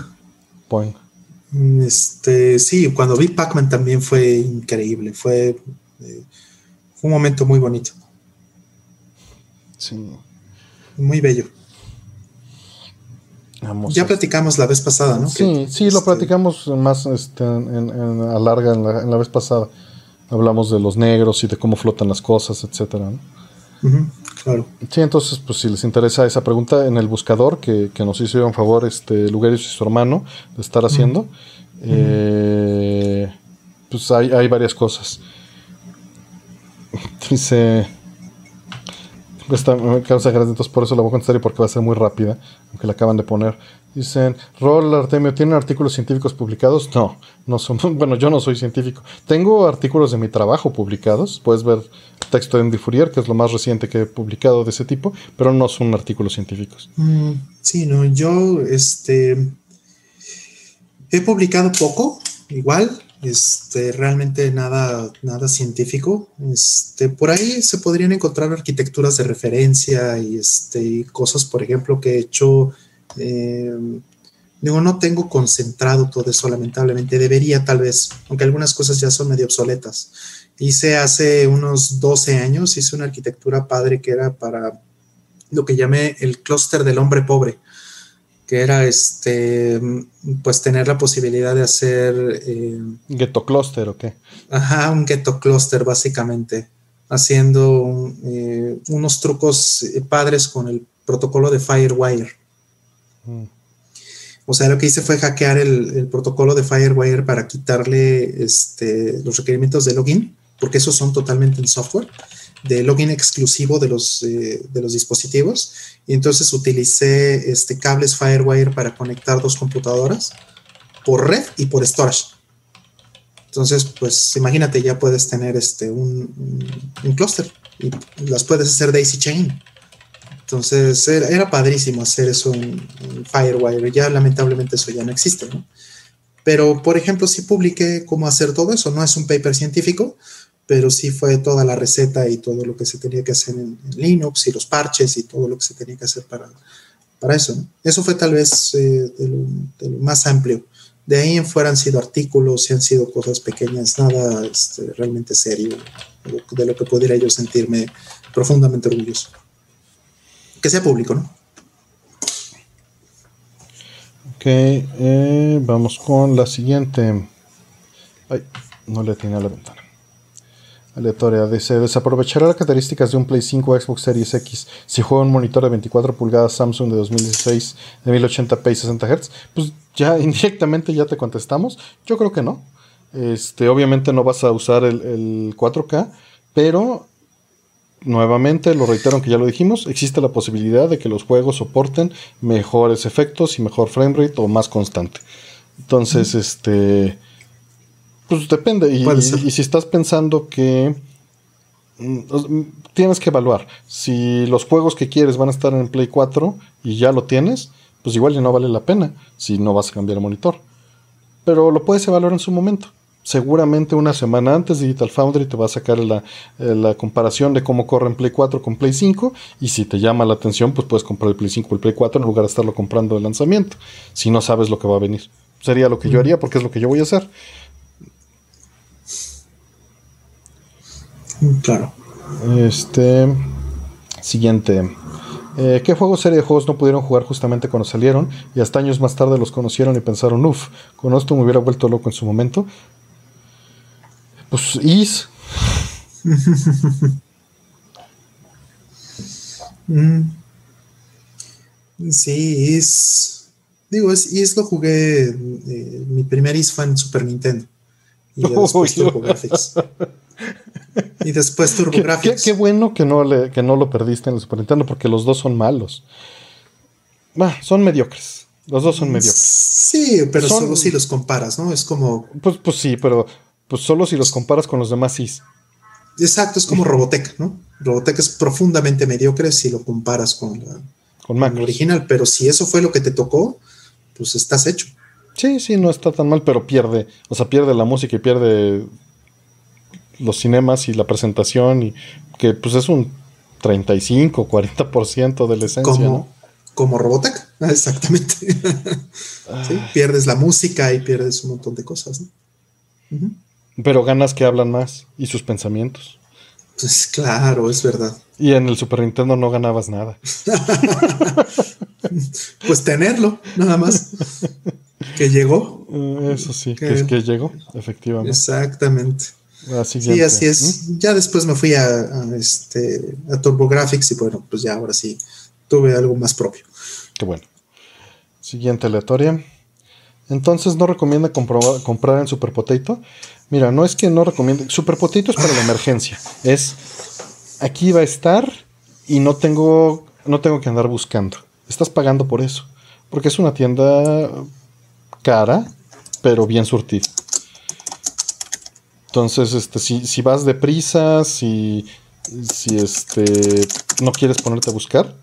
Pong. Este, sí, cuando vi Pac-Man también fue increíble. Fue, eh, fue un momento muy bonito. Sí. Muy bello ya platicamos la vez pasada, ¿no? Sí, sí, lo este, platicamos más este, en, en, a larga en la, vez pasada. Hablamos de los negros y de cómo flotan las cosas, etcétera. claro. Sí, entonces, pues si les interesa esa pregunta, en el buscador que, nos hizo un favor este Lugerius y su hermano de estar haciendo, eh, pues hay, hay varias cosas. Dice. Esta me causa gracia, entonces por eso la voy a contestar y porque va a ser muy rápida, aunque la acaban de poner. Dicen, Rol Artemio, ¿tienen artículos científicos publicados? No, no son, bueno, yo no soy científico. Tengo artículos de mi trabajo publicados, puedes ver texto de Andy Fourier, que es lo más reciente que he publicado de ese tipo, pero no son artículos científicos. Mm, sí, no, yo este, he publicado poco, igual, este, realmente nada, nada científico. Este, por ahí se podrían encontrar arquitecturas de referencia y este, cosas, por ejemplo, que he hecho. Eh, digo, no tengo concentrado todo eso, lamentablemente. Debería, tal vez, aunque algunas cosas ya son medio obsoletas. Hice hace unos 12 años, hice una arquitectura padre que era para lo que llamé el clúster del hombre pobre que era este, pues tener la posibilidad de hacer... Eh, ¿Ghetto cluster o qué? Ajá, un ghetto cluster básicamente, haciendo eh, unos trucos padres con el protocolo de Firewire. Mm. O sea, lo que hice fue hackear el, protocolo de Firewire para quitarle este, los requerimientos de login, porque esos son totalmente en software de login exclusivo de los, eh, de los dispositivos. Y entonces utilicé este, cables Firewire para conectar dos computadoras por red y por storage. Entonces, pues imagínate, ya puedes tener este, un, un, cluster y las puedes hacer daisy chain. Entonces, era, padrísimo hacer eso en, Firewire. Ya lamentablemente eso ya no existe, Pero, por ejemplo, si publiqué cómo hacer todo eso. No es un paper científico, pero sí fue toda la receta y todo lo que se tenía que hacer en, Linux y los parches y todo lo que se tenía que hacer para, para eso. Eso fue tal vez eh, de, lo, más amplio. De ahí en fuera han sido artículos y han sido cosas pequeñas, nada este, realmente serio, de lo que pudiera yo sentirme profundamente orgulloso. Que sea público, ¿no? Ok, eh, vamos con la siguiente. Ay, no le tiene la ventana aleatoria. Dice, desaprovechará las características de un Play 5 o Xbox Series X si juega un monitor de 24 pulgadas Samsung de 2016 de 1080p y 60 Hz. Pues ya indirectamente ya te contestamos. Yo creo que no. Este, obviamente no vas a usar el, 4K, pero nuevamente lo reitero que ya lo dijimos, existe la posibilidad de que los juegos soporten mejores efectos y mejor framerate o más constante. Entonces, este pues depende. Y, si estás pensando que mm, tienes que evaluar. Si los juegos que quieres van a estar en Play 4 y ya lo tienes, pues igual ya no vale la pena si no vas a cambiar el monitor. Pero lo puedes evaluar en su momento. Seguramente una semana antes Digital Foundry te va a sacar la, eh, la, comparación de cómo corre en Play 4 con Play 5 y si te llama la atención pues puedes comprar el Play 5 o el Play 4 en lugar de estarlo comprando de lanzamiento si no sabes lo que va a venir. Sería lo que yo haría porque es lo que yo voy a hacer. Claro. Este. Siguiente. Eh, ¿Qué juegos, serie de juegos no pudieron jugar justamente cuando salieron y hasta años más tarde los conocieron y pensaron, uff, con esto me hubiera vuelto loco en su momento? Pues Is. Mm. Sí, Is. Digo, es, Is lo jugué. Eh, mi primer Is fue en Super Nintendo. Y después y después TurboGrafx. Qué, bueno que no, le, que no lo perdiste en el Super Nintendo, porque los dos son malos. son mediocres. Los dos son mediocres. Sí, pero solo si los comparas, ¿no? Es como. Pues, pues sí, pero pues solo si los comparas con los demás sí. Exacto, es como Robotech, ¿no? Robotech es profundamente mediocre si lo comparas con la, con original, pero si eso fue lo que te tocó, pues estás hecho. Sí, sí, no está tan mal, pero pierde, o sea, pierde la música y pierde los cinemas y la presentación, y que pues es un 35, 40% de la esencia. Como, como Robotech, exactamente. pierdes la música y pierdes un montón de cosas. Pero ganas que hablan más y sus pensamientos. Pues claro, es verdad. Y en el Super Nintendo no ganabas nada. pues tenerlo, nada más. Que llegó. Eso sí, que, es que llegó, efectivamente. Exactamente. Sí, así es. ¿Mm? Ya después me fui a, este, a TurboGrafx y bueno, pues ya ahora sí tuve algo más propio. Qué bueno. Siguiente aleatoria. Entonces, ¿no recomienda comprar en Super Potato? Mira, no es que no recomiende. Super Potato es para la emergencia. Es aquí va a estar y no tengo, no tengo que andar buscando. Estás pagando por eso. Porque es una tienda cara, pero bien surtida. Entonces, este, si, si vas deprisa, si, si este, no quieres ponerte a buscar.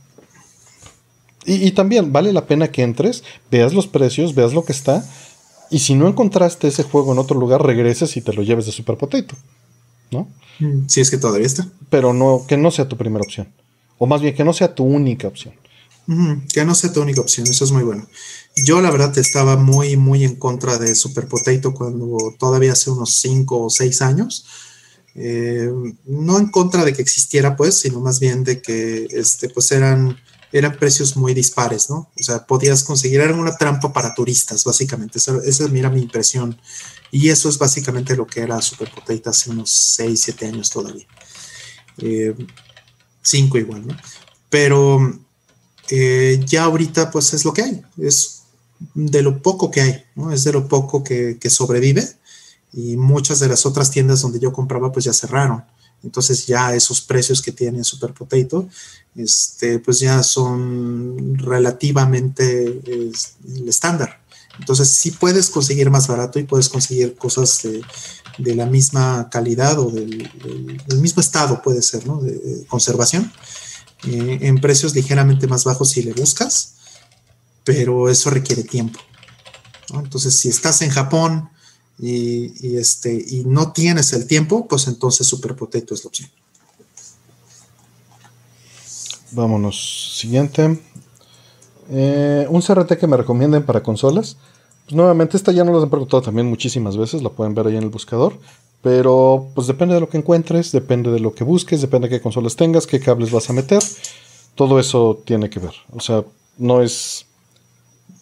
Y, también vale la pena que entres, veas los precios, veas lo que está. Y si no encontraste ese juego en otro lugar, regreses y te lo lleves de Super Potato. ¿No? Mm, si es que todavía está. Pero no, que no sea tu primera opción. O más bien, que no sea tu única opción. Que no sea tu única opción, eso es muy bueno. Yo la verdad estaba muy, muy en contra de Super Potato cuando todavía hace unos 5 o 6 años. Eh, no en contra de que existiera, pues, sino más bien de que este, pues eran, eran precios muy dispares, ¿no? O sea, podías conseguir, era una trampa para turistas, básicamente. Esa, esa era mi impresión. Y eso es básicamente lo que era Super Potato hace unos 6, 7 años todavía. Eh, cinco igual, ¿no? Pero eh, ya ahorita pues es lo que hay, es de lo poco que hay, ¿no? Es de lo poco que, sobrevive y muchas de las otras tiendas donde yo compraba pues ya cerraron. Entonces ya esos precios que tiene Super Potato, este, pues ya son relativamente el estándar. Entonces sí puedes conseguir más barato y puedes conseguir cosas de, de la misma calidad o del, mismo estado, puede ser, ¿no? De, conservación, en precios ligeramente más bajos si le buscas, pero eso requiere tiempo. Entonces, si estás en Japón y, este, y no tienes el tiempo, pues entonces Super Potato es la opción. Vámonos. Siguiente. Eh, un CRT que me recomienden para consolas. Pues nuevamente, esta ya no las han preguntado también muchísimas veces, la pueden ver ahí en el buscador. Pero pues depende de lo que encuentres, depende de lo que busques, depende de qué consolas tengas, qué cables vas a meter. Todo eso tiene que ver. O sea, no es.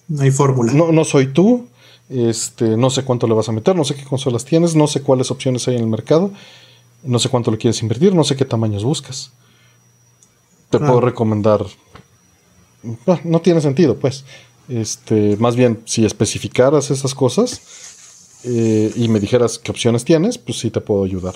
No hay fórmula. No, no soy tú. Este, no sé cuánto le vas a meter, no sé qué consolas tienes, no sé cuáles opciones hay en el mercado, no sé cuánto le quieres invertir, no sé qué tamaños buscas. Te puedo recomendar. Ah, no tiene sentido, pues. Este, más bien, si especificaras esas cosas eh, y me dijeras qué opciones tienes, pues sí te puedo ayudar.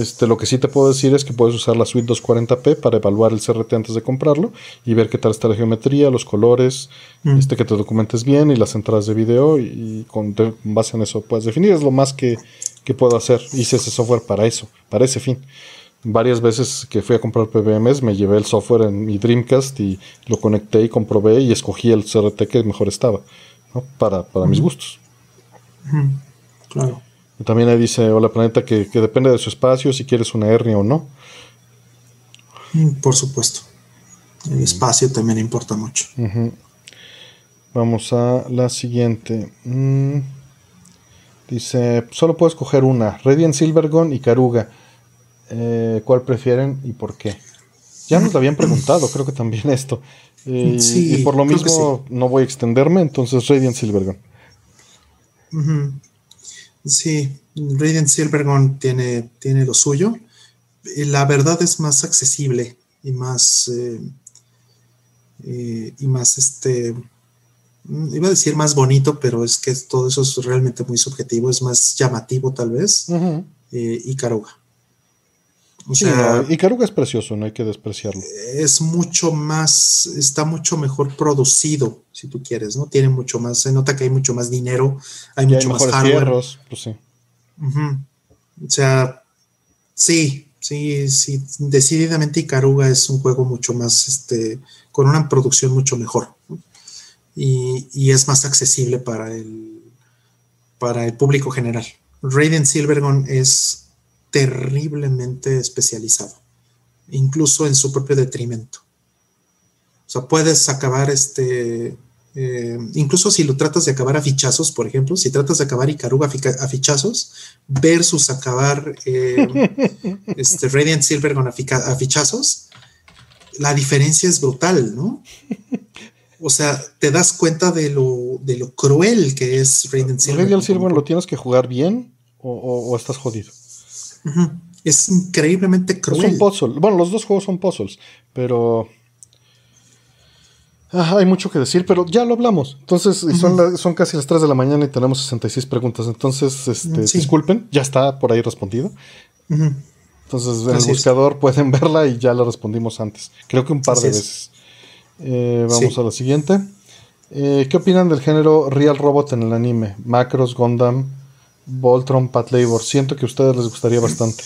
Este, lo que sí te puedo decir es que puedes usar la suite 240p para evaluar el CRT antes de comprarlo y ver qué tal está la geometría, los colores, este, que te documentes bien y las entradas de video y, con base en eso puedes definir. Es lo más que, que puedo hacer. Hice ese software para eso, para ese fin varias veces que fui a comprar PBMs me llevé el software en mi Dreamcast y lo conecté y comprobé y escogí el CRT que mejor estaba para, mis gustos. Claro. también ahí dice Hola Planeta que, depende de su espacio si quieres una hernia o no. Mm, por supuesto. El espacio también importa mucho. Vamos a la siguiente. Mm. Dice, solo puedes escoger una, Radiant Silvergon y Caruga. Eh, ¿Cuál prefieren y por qué? Ya nos lo habían preguntado, creo que también esto. Eh, y por lo mismo no voy a extenderme, entonces Radiant Silvergun. Sí, Radiant Silvergun tiene, tiene lo suyo. La verdad es más accesible y más eh, y más este iba a decir más bonito, pero es que todo eso es realmente muy subjetivo, es más llamativo tal vez, y Caruga. O sea, y Caruga es precioso, no hay que despreciarlo. Es mucho más, está mucho mejor producido, si tú quieres, ¿no? Tiene mucho más, se nota que hay mucho más dinero, hay mucho más hardware. pues sí. O sea, sí, sí, sí, decididamente Icaruga es un juego mucho más, este, con una producción mucho mejor. Y, y, es más accesible para el, para el público general. Raiden Silvergun es terriblemente especializado, incluso en su propio detrimento. O sea, puedes acabar este, eh, incluso si lo tratas de acabar a fichazos, por ejemplo, si tratas de acabar Icaruga a fichazos versus acabar eh, este Radiant Silver con a fichazos, la diferencia es brutal, ¿no? O sea, te das cuenta de lo, de lo cruel que es Radiant Silver. Radiant Silver lo tienes que jugar bien o, estás jodido. Es increíblemente cruel. Es un puzzle. Bueno, los dos juegos son puzzles, pero Ah, hay mucho que decir, pero ya lo hablamos. Entonces, son, son casi las 3 de la mañana y tenemos 66 preguntas. Entonces, este, disculpen, ya está por ahí respondido. Entonces, en el buscador pueden verla y ya la respondimos antes. Creo que un par de veces. Eh, vamos a la siguiente. Eh, ¿Qué opinan del género Real Robot en el anime? Macros, Gundam, Voltron, Pat Labor. Siento que a ustedes les gustaría bastante.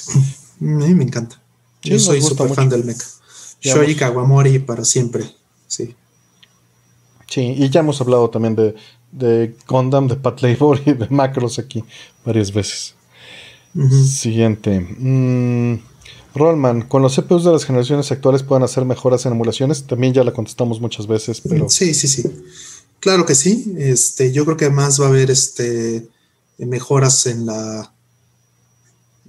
A mí me encanta. Yo soy súper fan del mecha. Shoji Kawamori para siempre. Sí. Sí, y ya hemos hablado también de, de Gundam, de Pat Labor y de Macros aquí varias veces. Siguiente. Mm, Rollman, con los CPUs de las generaciones actuales pueden hacer mejoras en emulaciones. También ya la contestamos muchas veces, pero. Sí, sí, sí. Claro que sí. Este, yo creo que además va a haber este, mejoras en la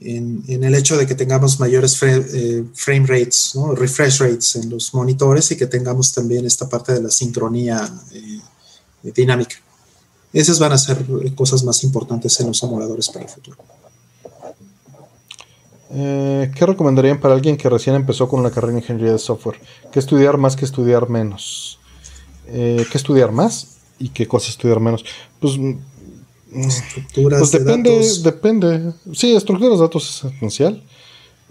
en, el hecho de que tengamos mayores eh, frame rates, refresh rates en los monitores y que tengamos también esta parte de la sincronía eh, dinámica. Esas van a ser cosas más importantes en los emuladores para el futuro. Eh, ¿Qué recomendarían para alguien que recién empezó con una carrera en ingeniería de software? ¿Qué estudiar más que estudiar menos? ¿Qué estudiar más y qué cosas estudiar menos? Pues Estructuras pues depende, de datos. depende. Sí, estructuras de datos es esencial.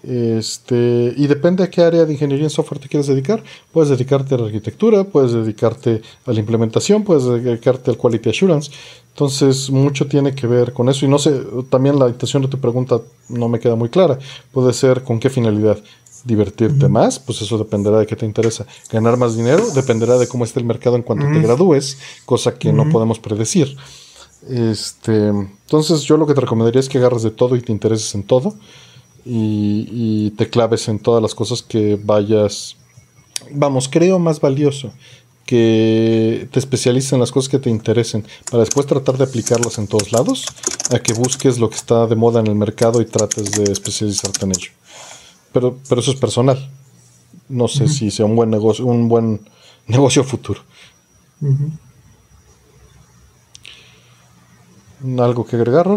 Este, y depende a qué área de ingeniería en software te quieres dedicar. Puedes dedicarte a la arquitectura, puedes dedicarte a la implementación, puedes dedicarte al quality assurance. Entonces, mucho tiene que ver con eso. Y no sé, también la intención de tu pregunta no me queda muy clara. Puede ser con qué finalidad. Divertirte más, pues eso dependerá de qué te interesa. Ganar más dinero dependerá de cómo esté el mercado en cuanto te gradúes, cosa que no podemos predecir. Este, entonces yo lo que te recomendaría es que agarres de todo y te intereses en todo y, te claves en todas las cosas que vayas, vamos, creo más valioso que te especialices en las cosas que te interesen para después tratar de aplicarlas en todos lados a que busques lo que está de moda en el mercado y trates de especializarte en ello. Pero, pero eso es personal. No sé si sea un buen negocio, un buen negocio futuro. ¿Algo que agregar?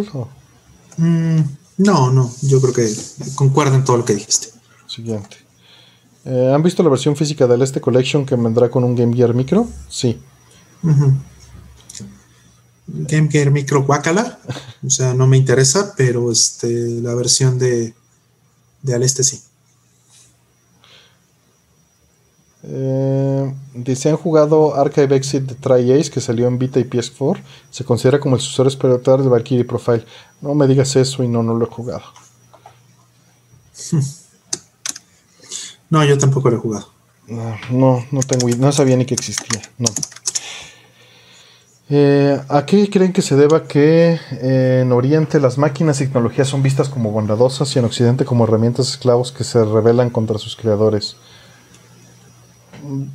Mm, no, no, yo creo que concuerdo en todo lo que dijiste. Siguiente. Eh, ¿Han visto la versión física del este Collection que vendrá con un Game Gear Micro? Sí. Game Gear Micro Guacala. o sea, no me interesa, pero este, la versión de, de Aleste sí. Eh, dice, han jugado Archive Exit de Try Ace que salió en Vita y PS4. Se considera como el sucesor espiritual de Valkyrie Profile. No me digas eso y no, no lo he jugado. No, yo tampoco lo he jugado. No, no, tengo, no sabía ni que existía. No. Eh, ¿A qué creen que se deba que eh, en Oriente las máquinas y tecnologías son vistas como bondadosas y en Occidente como herramientas esclavos que se rebelan contra sus creadores?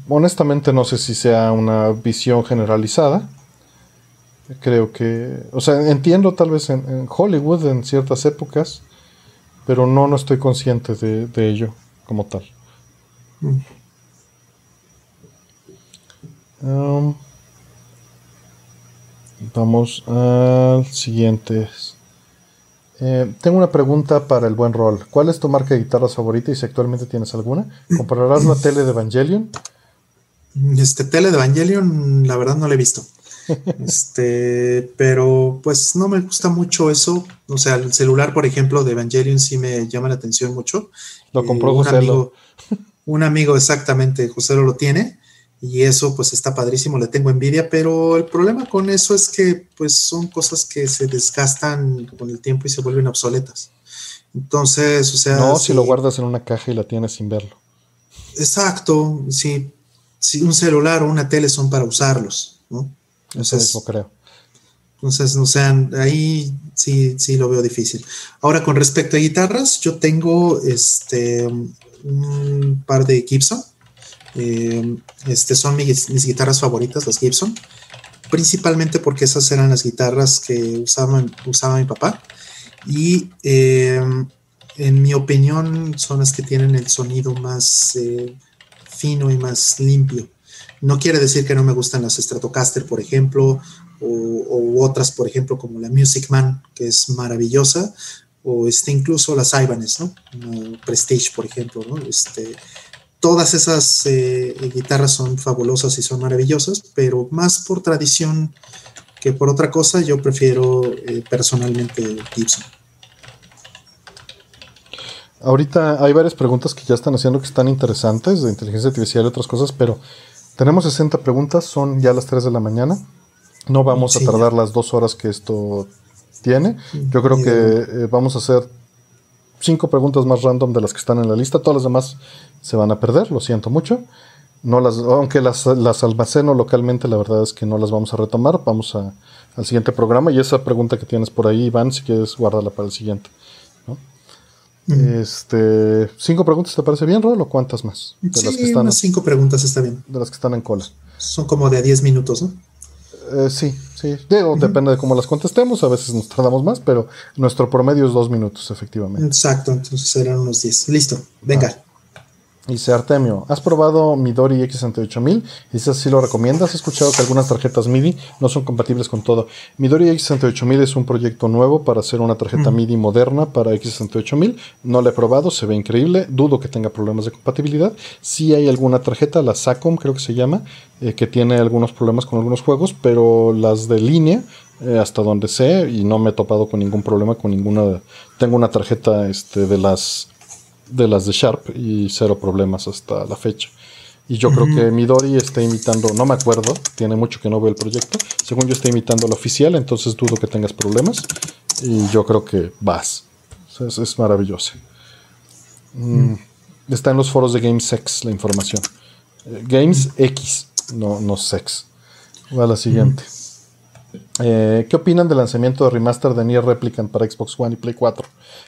Honestamente no sé si sea una visión generalizada. Creo que, o sea, entiendo tal vez en, Hollywood en ciertas épocas, pero no, no estoy consciente de, ello como tal. Um, vamos al siguiente. Eh, tengo una pregunta para el buen rol. ¿Cuál es tu marca de guitarras favorita y si actualmente tienes alguna? ¿Compararás la tele de Evangelion? Este tele de Evangelion, la verdad no la he visto. Este, pero pues no me gusta mucho eso. O sea, el celular, por ejemplo, de Evangelion sí me llama la atención mucho. Lo compró eh, un amigo, un amigo exactamente, José lo tiene y eso pues está padrísimo, le tengo envidia, pero el problema con eso es que pues son cosas que se desgastan con el tiempo y se vuelven obsoletas. Entonces, o sea... No, si, lo guardas en una caja y la tienes sin verlo. Exacto, sí. Si un celular o una tele son para usarlos, ¿no? Entonces, eso creo. Entonces, o sea, ahí sí, sí lo veo difícil. Ahora, con respecto a guitarras, yo tengo este un par de Gibson eh, este son mis, guitarras favoritas, las Gibson, principalmente porque esas eran las guitarras que usaba, usaba mi papá. Y eh, en mi opinión son las que tienen el sonido más eh, fino y más limpio. No quiere decir que no me gustan las Stratocaster, por ejemplo, o, otras, por ejemplo, como la Music Man, que es maravillosa, o este, incluso las Ibanez, ¿no? Prestige, por ejemplo, ¿no? Este, todas esas eh, guitarras son fabulosas y son maravillosas, pero más por tradición que por otra cosa, yo prefiero eh, personalmente Gibson. Ahorita hay varias preguntas que ya están haciendo que están interesantes de inteligencia artificial y otras cosas, pero tenemos 60 preguntas, son ya las 3 de la mañana. No vamos a tardar las dos horas que esto tiene. Yo creo que eh, vamos a hacer cinco preguntas más random de las que están en la lista. Todas las demás se van a perder, lo siento mucho. No las, aunque las, las almaceno localmente, la verdad es que no las vamos a retomar. Vamos a, al siguiente programa. Y esa pregunta que tienes por ahí, Iván, si quieres, guárdala para el siguiente. Este, ¿Cinco preguntas te parece bien, Rol, o cuántas más? De sí, las que están, unas cinco preguntas está bien. De las que están en cola. Son como de 10 minutos, ¿no? Eh, sí, sí. Depende de cómo las contestemos. A veces nos tardamos más, pero nuestro promedio es dos minutos, efectivamente. Exacto, entonces serán unos 10. Listo, venga. Dice Artemio, ¿has probado Midori X68000? Dice si lo recomiendas. He escuchado que algunas tarjetas MIDI no son compatibles con todo. Midori X68000 es un proyecto nuevo para hacer una tarjeta MIDI moderna para X68000. No la he probado, se ve increíble. Dudo que tenga problemas de compatibilidad. Si hay alguna tarjeta, la SACOM creo que se llama, eh, que tiene algunos problemas con algunos juegos, pero las de línea eh, hasta donde sé y no me he topado con ningún problema con ninguna tengo una tarjeta este, de las de las de Sharp y cero problemas hasta la fecha. Y yo creo que Midori está imitando, no me acuerdo, tiene mucho que no veo el proyecto. Según yo está imitando la oficial, entonces dudo que tengas problemas. Y yo creo que vas. es, maravilloso. Mm, está en los foros de GameSex la información. Eh, Games X, no, no Sex. Va a la siguiente. Eh, ¿Qué opinan del lanzamiento de remaster de Nier Replicant para Xbox One y Play 4?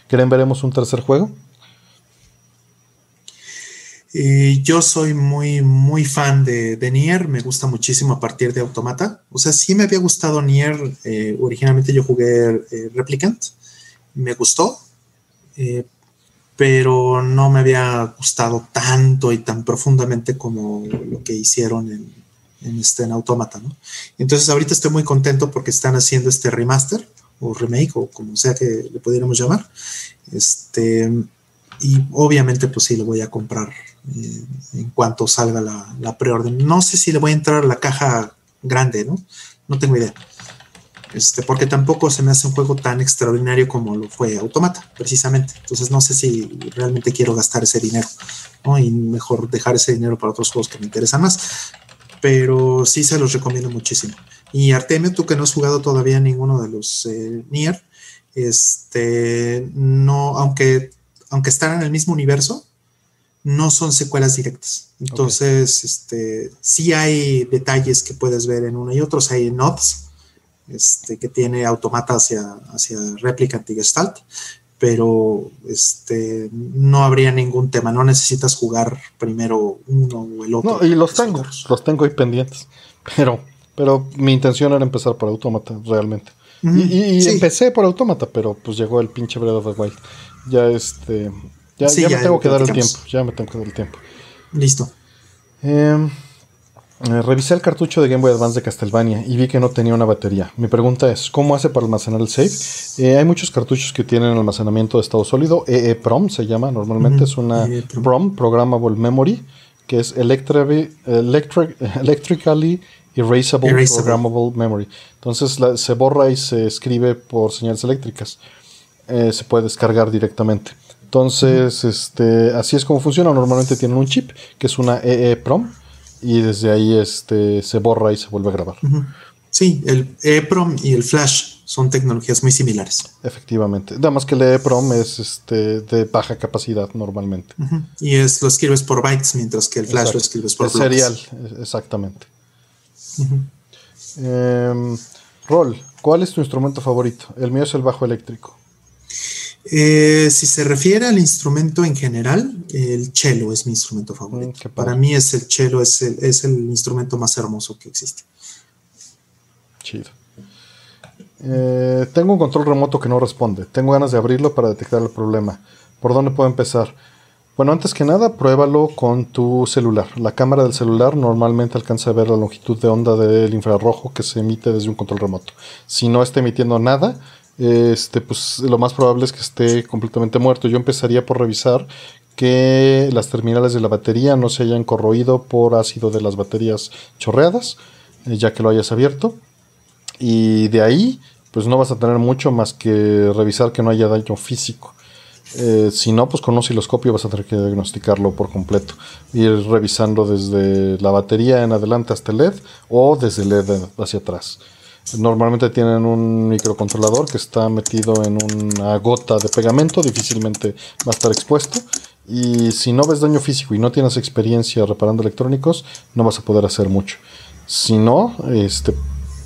¿Creen veremos un tercer juego? Yo soy muy, muy fan de, Nier, me gusta muchísimo a partir de Automata. O sea, sí me había gustado Nier, eh, originalmente yo jugué eh, Replicant, me gustó, eh, pero no me había gustado tanto y tan profundamente como lo que hicieron en, en, este, en Automata. Entonces ahorita estoy muy contento porque están haciendo este remaster o remake o como sea que le pudiéramos llamar. Este, y obviamente pues sí lo voy a comprar eh, en cuanto salga la, la, preorden. No sé si le voy a entrar la caja grande, ¿no? No tengo idea. Este, porque tampoco se me hace un juego tan extraordinario como lo fue Automata, precisamente. Entonces no sé si realmente quiero gastar ese dinero, ¿no? Y mejor dejar ese dinero para otros juegos que me interesan más. Pero sí se los recomiendo muchísimo. Y Artemio, tú que no has jugado todavía ninguno de los eh, Nier, este, no, aunque, aunque están en el mismo universo, no son secuelas directas. Entonces, este, sí hay detalles que puedes ver en uno y otro. hay nods, este, que tiene automata hacia, hacia Replicant y Gestalt, pero este, no habría ningún tema. No necesitas jugar primero uno o el otro. No, y los tengo, los tengo ahí pendientes. Pero, pero mi intención era empezar por automata, realmente. y, empecé por automata, pero pues llegó el pinche Breath of the Wild. Ya este ya, me tengo que dar el tiempo. Ya me tengo que dar el tiempo. Listo. Em, eh, revisé el cartucho de Game Boy Advance de Castlevania y vi que no tenía una batería. Mi pregunta es, ¿cómo hace para almacenar el save? Eh, hay muchos cartuchos que tienen almacenamiento de estado sólido. EEPROM se llama normalmente. Es una e PROM, Programmable Memory, que es electric, Electrically Erasable, Programmable Memory. Entonces se borra y se escribe por señales eléctricas. Eh, se puede descargar directamente. Entonces, este, así es como funciona. Normalmente tienen un chip, que es una EEPROM, y desde ahí este, se borra y se vuelve a grabar. Sí, el EEPROM y el Flash son tecnologías muy similares. Efectivamente. Nada más que el EEPROM es este, de baja capacidad normalmente. Y es, lo escribes por bytes, mientras que el Flash lo escribes por es serial, exactamente. Em, Rol, ¿cuál es tu instrumento favorito? El mío es el bajo eléctrico. Eh, si se refiere al instrumento en general, el cello es mi instrumento favorito. Mm, Para mí es el cello, es el, es el instrumento más hermoso que existe. Chido. Eh, tengo un control remoto que no responde. Tengo ganas de abrirlo para detectar el problema. ¿Por dónde puedo empezar? Bueno, antes que nada, pruébalo con tu celular. La cámara del celular normalmente alcanza a ver la longitud de onda del infrarrojo que se emite desde un control remoto. Si no está emitiendo nada, este, pues lo más probable es que esté completamente muerto. Yo empezaría por revisar que las terminales de la batería no se hayan corroído por ácido de las baterías chorreadas, eh, ya que lo hayas abierto. Y de ahí, pues no vas a tener mucho más que revisar que no haya daño físico. Eh, si no, pues con un osciloscopio vas a tener que diagnosticarlo por completo. Ir revisando desde la batería en adelante hasta el LED o desde el LED hacia atrás. Normalmente tienen un microcontrolador que está metido en una gota de pegamento, difícilmente va a estar expuesto. Y si no ves daño físico y no tienes experiencia reparando electrónicos, no vas a poder hacer mucho. Si no, este,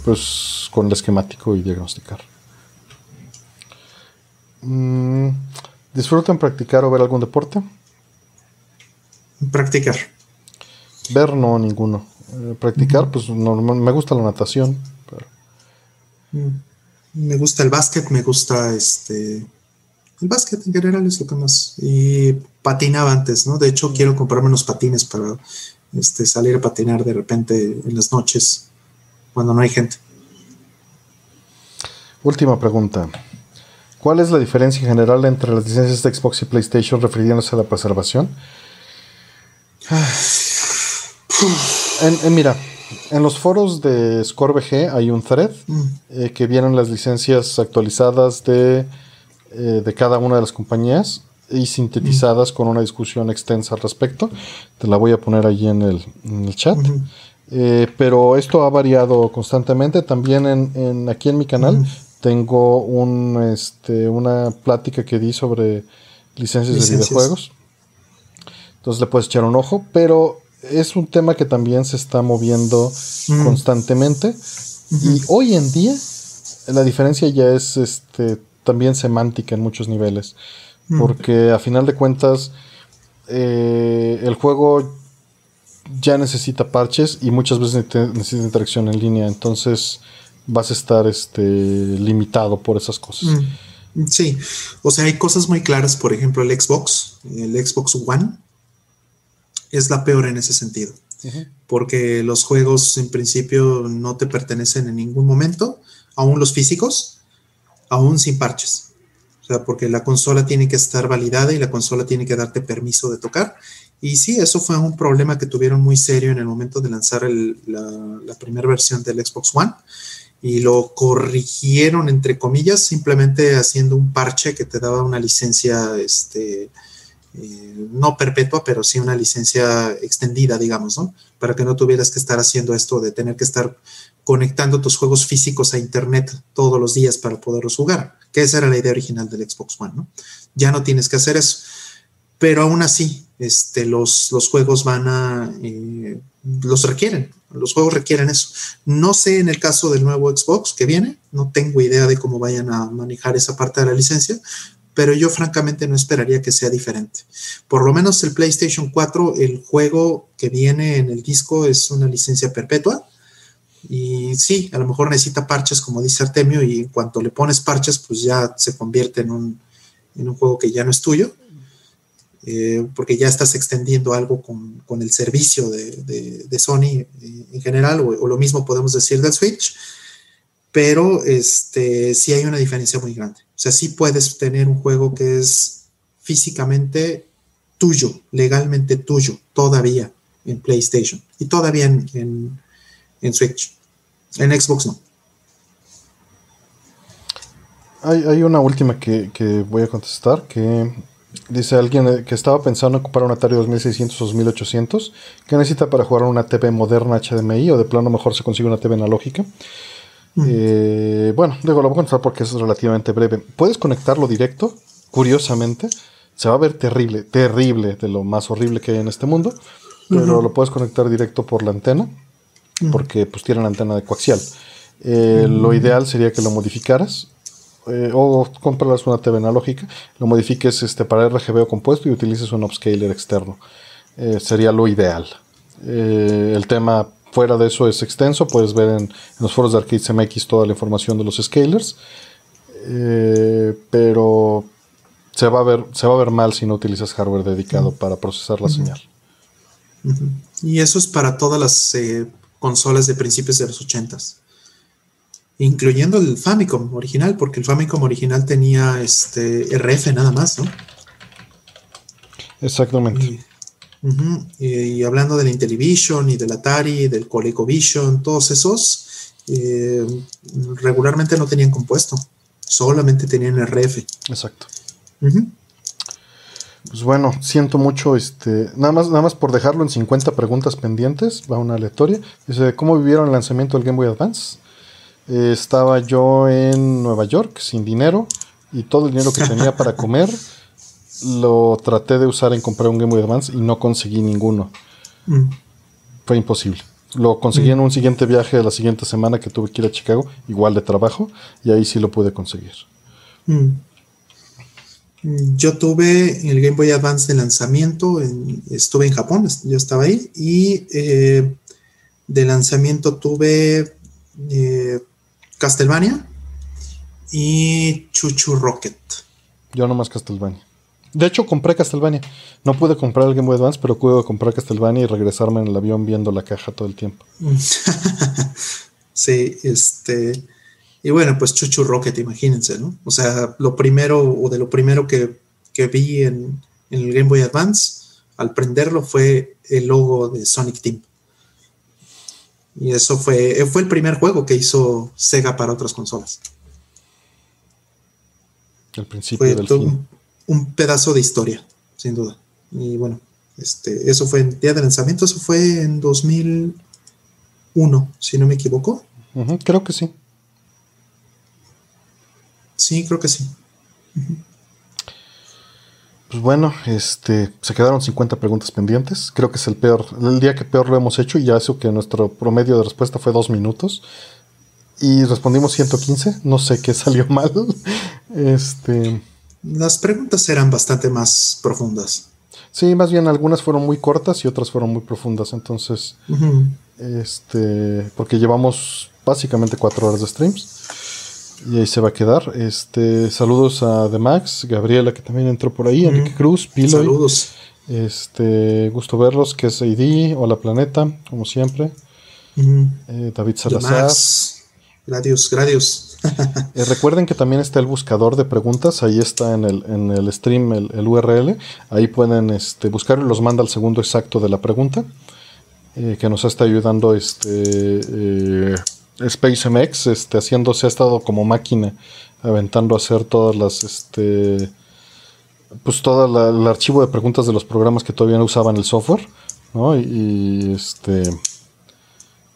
pues con el esquemático y diagnosticar. Mm, ¿Disfrutan practicar o ver algún deporte? Practicar. Ver no, ninguno. Eh, practicar, pues me gusta la natación. Mm, me gusta el básquet, me gusta este... El básquet en general es lo que más... Y patinaba antes, ¿no? De hecho, quiero comprarme unos patines para este, salir a patinar de repente en las noches, cuando no hay gente. Última pregunta. ¿Cuál es la diferencia general entre las licencias de Xbox y PlayStation refiriéndose a la preservación? En, mira, en los foros de ScoreBG hay un thread mm. eh, que vienen las licencias actualizadas de, eh, de, cada una de las compañías y sintetizadas mm. con una discusión extensa al respecto. Te la voy a poner allí en el, chat. Eh, pero esto ha variado constantemente. También en, aquí en mi canal tengo un, este, una plática que di sobre licencias, de videojuegos. Entonces le puedes echar un ojo, pero es un tema que también se está moviendo mm. constantemente. Y hoy en día la diferencia ya es este, también semántica en muchos niveles. Mm. Porque a final de cuentas eh, el juego ya necesita parches y muchas veces necesita interacción en línea. Entonces vas a estar este, limitado por esas cosas. Mm, sí, o sea, hay cosas muy claras, por ejemplo, el Xbox, el Xbox One, es la peor en ese sentido, porque los juegos en principio no te pertenecen en ningún momento, aún los físicos, aún sin parches. O sea, porque la consola tiene que estar validada y la consola tiene que darte permiso de tocar. Y sí, eso fue un problema que tuvieron muy serio en el momento de lanzar la, la primera versión del Xbox One y lo corrigieron entre comillas simplemente haciendo un parche que te daba una licencia este eh, no perpetua pero sí una licencia extendida digamos no para que no tuvieras que estar haciendo esto de tener que estar conectando tus juegos físicos a internet todos los días para poderlos jugar que esa era la idea original del Xbox One no ya no tienes que hacer eso. Pero aún así este, los, los juegos van a, eh, los requieren, los juegos requieren eso. No sé en el caso del nuevo Xbox que viene, no tengo idea de cómo vayan a manejar esa parte de la licencia, pero yo francamente no esperaría que sea diferente. Por lo menos el PlayStation 4, el juego que viene en el disco es una licencia perpetua. Y sí, a lo mejor necesita parches, como dice Artemio, y en cuanto le pones parches, pues ya se convierte en un, juego que ya no es tuyo eh, porque ya estás extendiendo algo con, el servicio de, Sony eh, en general, o, lo mismo podemos decir del Switch, pero este, sí hay una diferencia muy grande. O sea, sí puedes tener un juego que es físicamente tuyo, legalmente tuyo, todavía en PlayStation y todavía en, Switch. En Xbox no. Hay, una última que, que, voy a contestar, que Dice alguien eh, que estaba pensando en ocupar un Atari 2600 o 2800. ¿Qué necesita para jugar una TV moderna HDMI o de plano mejor se consigue una TV analógica? Mm. Eh, bueno, digo, lo voy a contar porque es relativamente breve. Puedes conectarlo directo, curiosamente. Se va a ver terrible, terrible, de lo más horrible que hay en este mundo. Pero lo puedes conectar directo por la antena, mm. porque pues tiene la antena de coaxial. Eh, lo mm. ideal sería que lo modificaras eh, o comprarlas una TV analógica, lo modifiques este, para RGB o compuesto y utilices un upscaler externo. Eh, sería lo ideal. Eh, el tema fuera de eso es extenso, puedes ver en, los foros de Arcades MX toda la información de los scalers, pero se va a ver, se va a ver mal si no utilizas hardware dedicado para procesar la señal. Y eso es para todas las eh, consolas de principios de los 80s. Incluyendo el Famicom original, porque el Famicom original tenía este RF nada más, ¿no? Exactamente. y, hablando del Intellivision y del Atari, del ColecoVision, todos esos, eh, regularmente no tenían compuesto, solamente tenían RF. Exacto. Pues bueno, siento mucho, este, nada más, nada más por dejarlo en 50 preguntas pendientes, va una aleatoria. Dice, ¿cómo vivieron el lanzamiento del Game Boy Advance? Eh, estaba yo en Nueva York sin dinero y todo el dinero que tenía para comer lo traté de usar en comprar un Game Boy Advance y no conseguí ninguno. Mm. Fue imposible. Lo conseguí mm. en un siguiente viaje de la siguiente semana que tuve que ir a Chicago, igual de trabajo, y ahí sí lo pude conseguir. Mm. Yo tuve el Game Boy Advance de lanzamiento, estuve en Japón, yo estaba ahí, y eh, de lanzamiento tuve eh, Castlevania y Chuchu Rocket. Yo nomás Castlevania. De hecho, compré Castlevania. No pude comprar el Game Boy Advance, pero pude comprar Castlevania y regresarme en el avión viendo la caja todo el tiempo. sí, este. Y bueno, pues Chuchu Rocket, imagínense, ¿no? O sea, lo primero, o de lo primero que, vi en, el Game Boy Advance, al prenderlo, fue el logo de Sonic Team. Y eso fue, fue el primer juego que hizo Sega para otras consolas. El principio del fin. Un pedazo de historia, sin duda. Y bueno, este, eso fue en día de lanzamiento, eso fue en 2001, si no me equivoco. creo que sí. Sí, creo que sí. Pues bueno, este, se quedaron 50 preguntas pendientes. Creo que es el peor, el día que peor lo hemos hecho y ya eso que nuestro promedio de respuesta fue dos minutos. Y respondimos 115. No sé qué salió mal. Este. Las preguntas eran bastante más profundas. Sí, más bien algunas fueron muy cortas y otras fueron muy profundas. Entonces, este, porque llevamos básicamente cuatro horas de streams. Y ahí se va a quedar. Este, saludos a The Max, Gabriela que también entró por ahí, Enrique Cruz, Pilo. Saludos. Este, gusto verlos, que es ID, Hola Planeta, como siempre. Eh, David Salazar. Gradius, gradius. Eh, recuerden que también está el buscador de preguntas, ahí está en el, en el stream el, URL, ahí pueden este, buscarlo y los manda al segundo exacto de la pregunta, eh, que nos está ayudando este SpaceMX, este, haciéndose, ha estado como máquina, aventando a hacer todas las, este, pues todo el archivo de preguntas de los programas que todavía no usaban el software, ¿no? Y, este,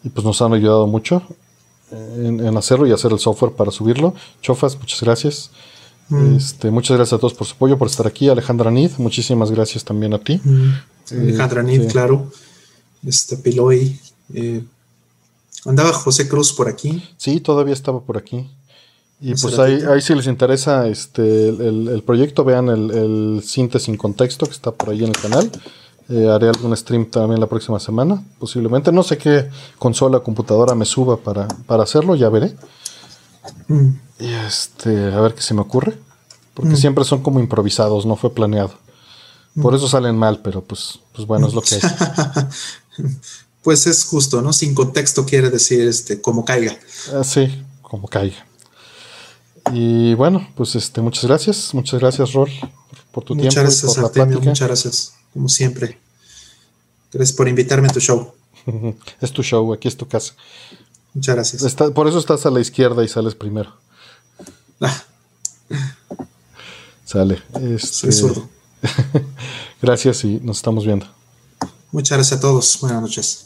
y pues nos han ayudado mucho en, hacerlo y hacer el software para subirlo. Chofas, muchas gracias. Mm. Este, muchas gracias a todos por su apoyo, por estar aquí. Alejandra Nid, muchísimas gracias también a ti. Mm. Alejandra Nid, claro. Este Piloy, eh, Andaba José Cruz por aquí. Sí, todavía estaba por aquí. Y pues ahí, ahí, si les interesa este el, proyecto, vean el, el síntesis sin contexto que está por ahí en el canal. Eh, haré algún stream también la próxima semana, posiblemente. No sé qué consola, computadora me suba para, para hacerlo, ya veré. Mm. Y este, a ver qué se me ocurre. Porque mm. siempre son como improvisados, no fue planeado. Por mm. eso salen mal, pero pues, pues bueno, es lo que es. pues es justo, ¿no? Sin contexto quiere decir este, como caiga. Ah, sí, como caiga. Y bueno, pues este, muchas gracias, muchas gracias, Rol, por tu muchas tiempo. Gracias, por Artemio, muchas gracias, como siempre. Gracias por invitarme a tu show. es tu show, aquí es tu casa. Muchas gracias. por eso estás a la izquierda y sales primero. Ah. Sale. Este, Soy gracias y nos estamos viendo. Muchas gracias a todos. Buenas noches.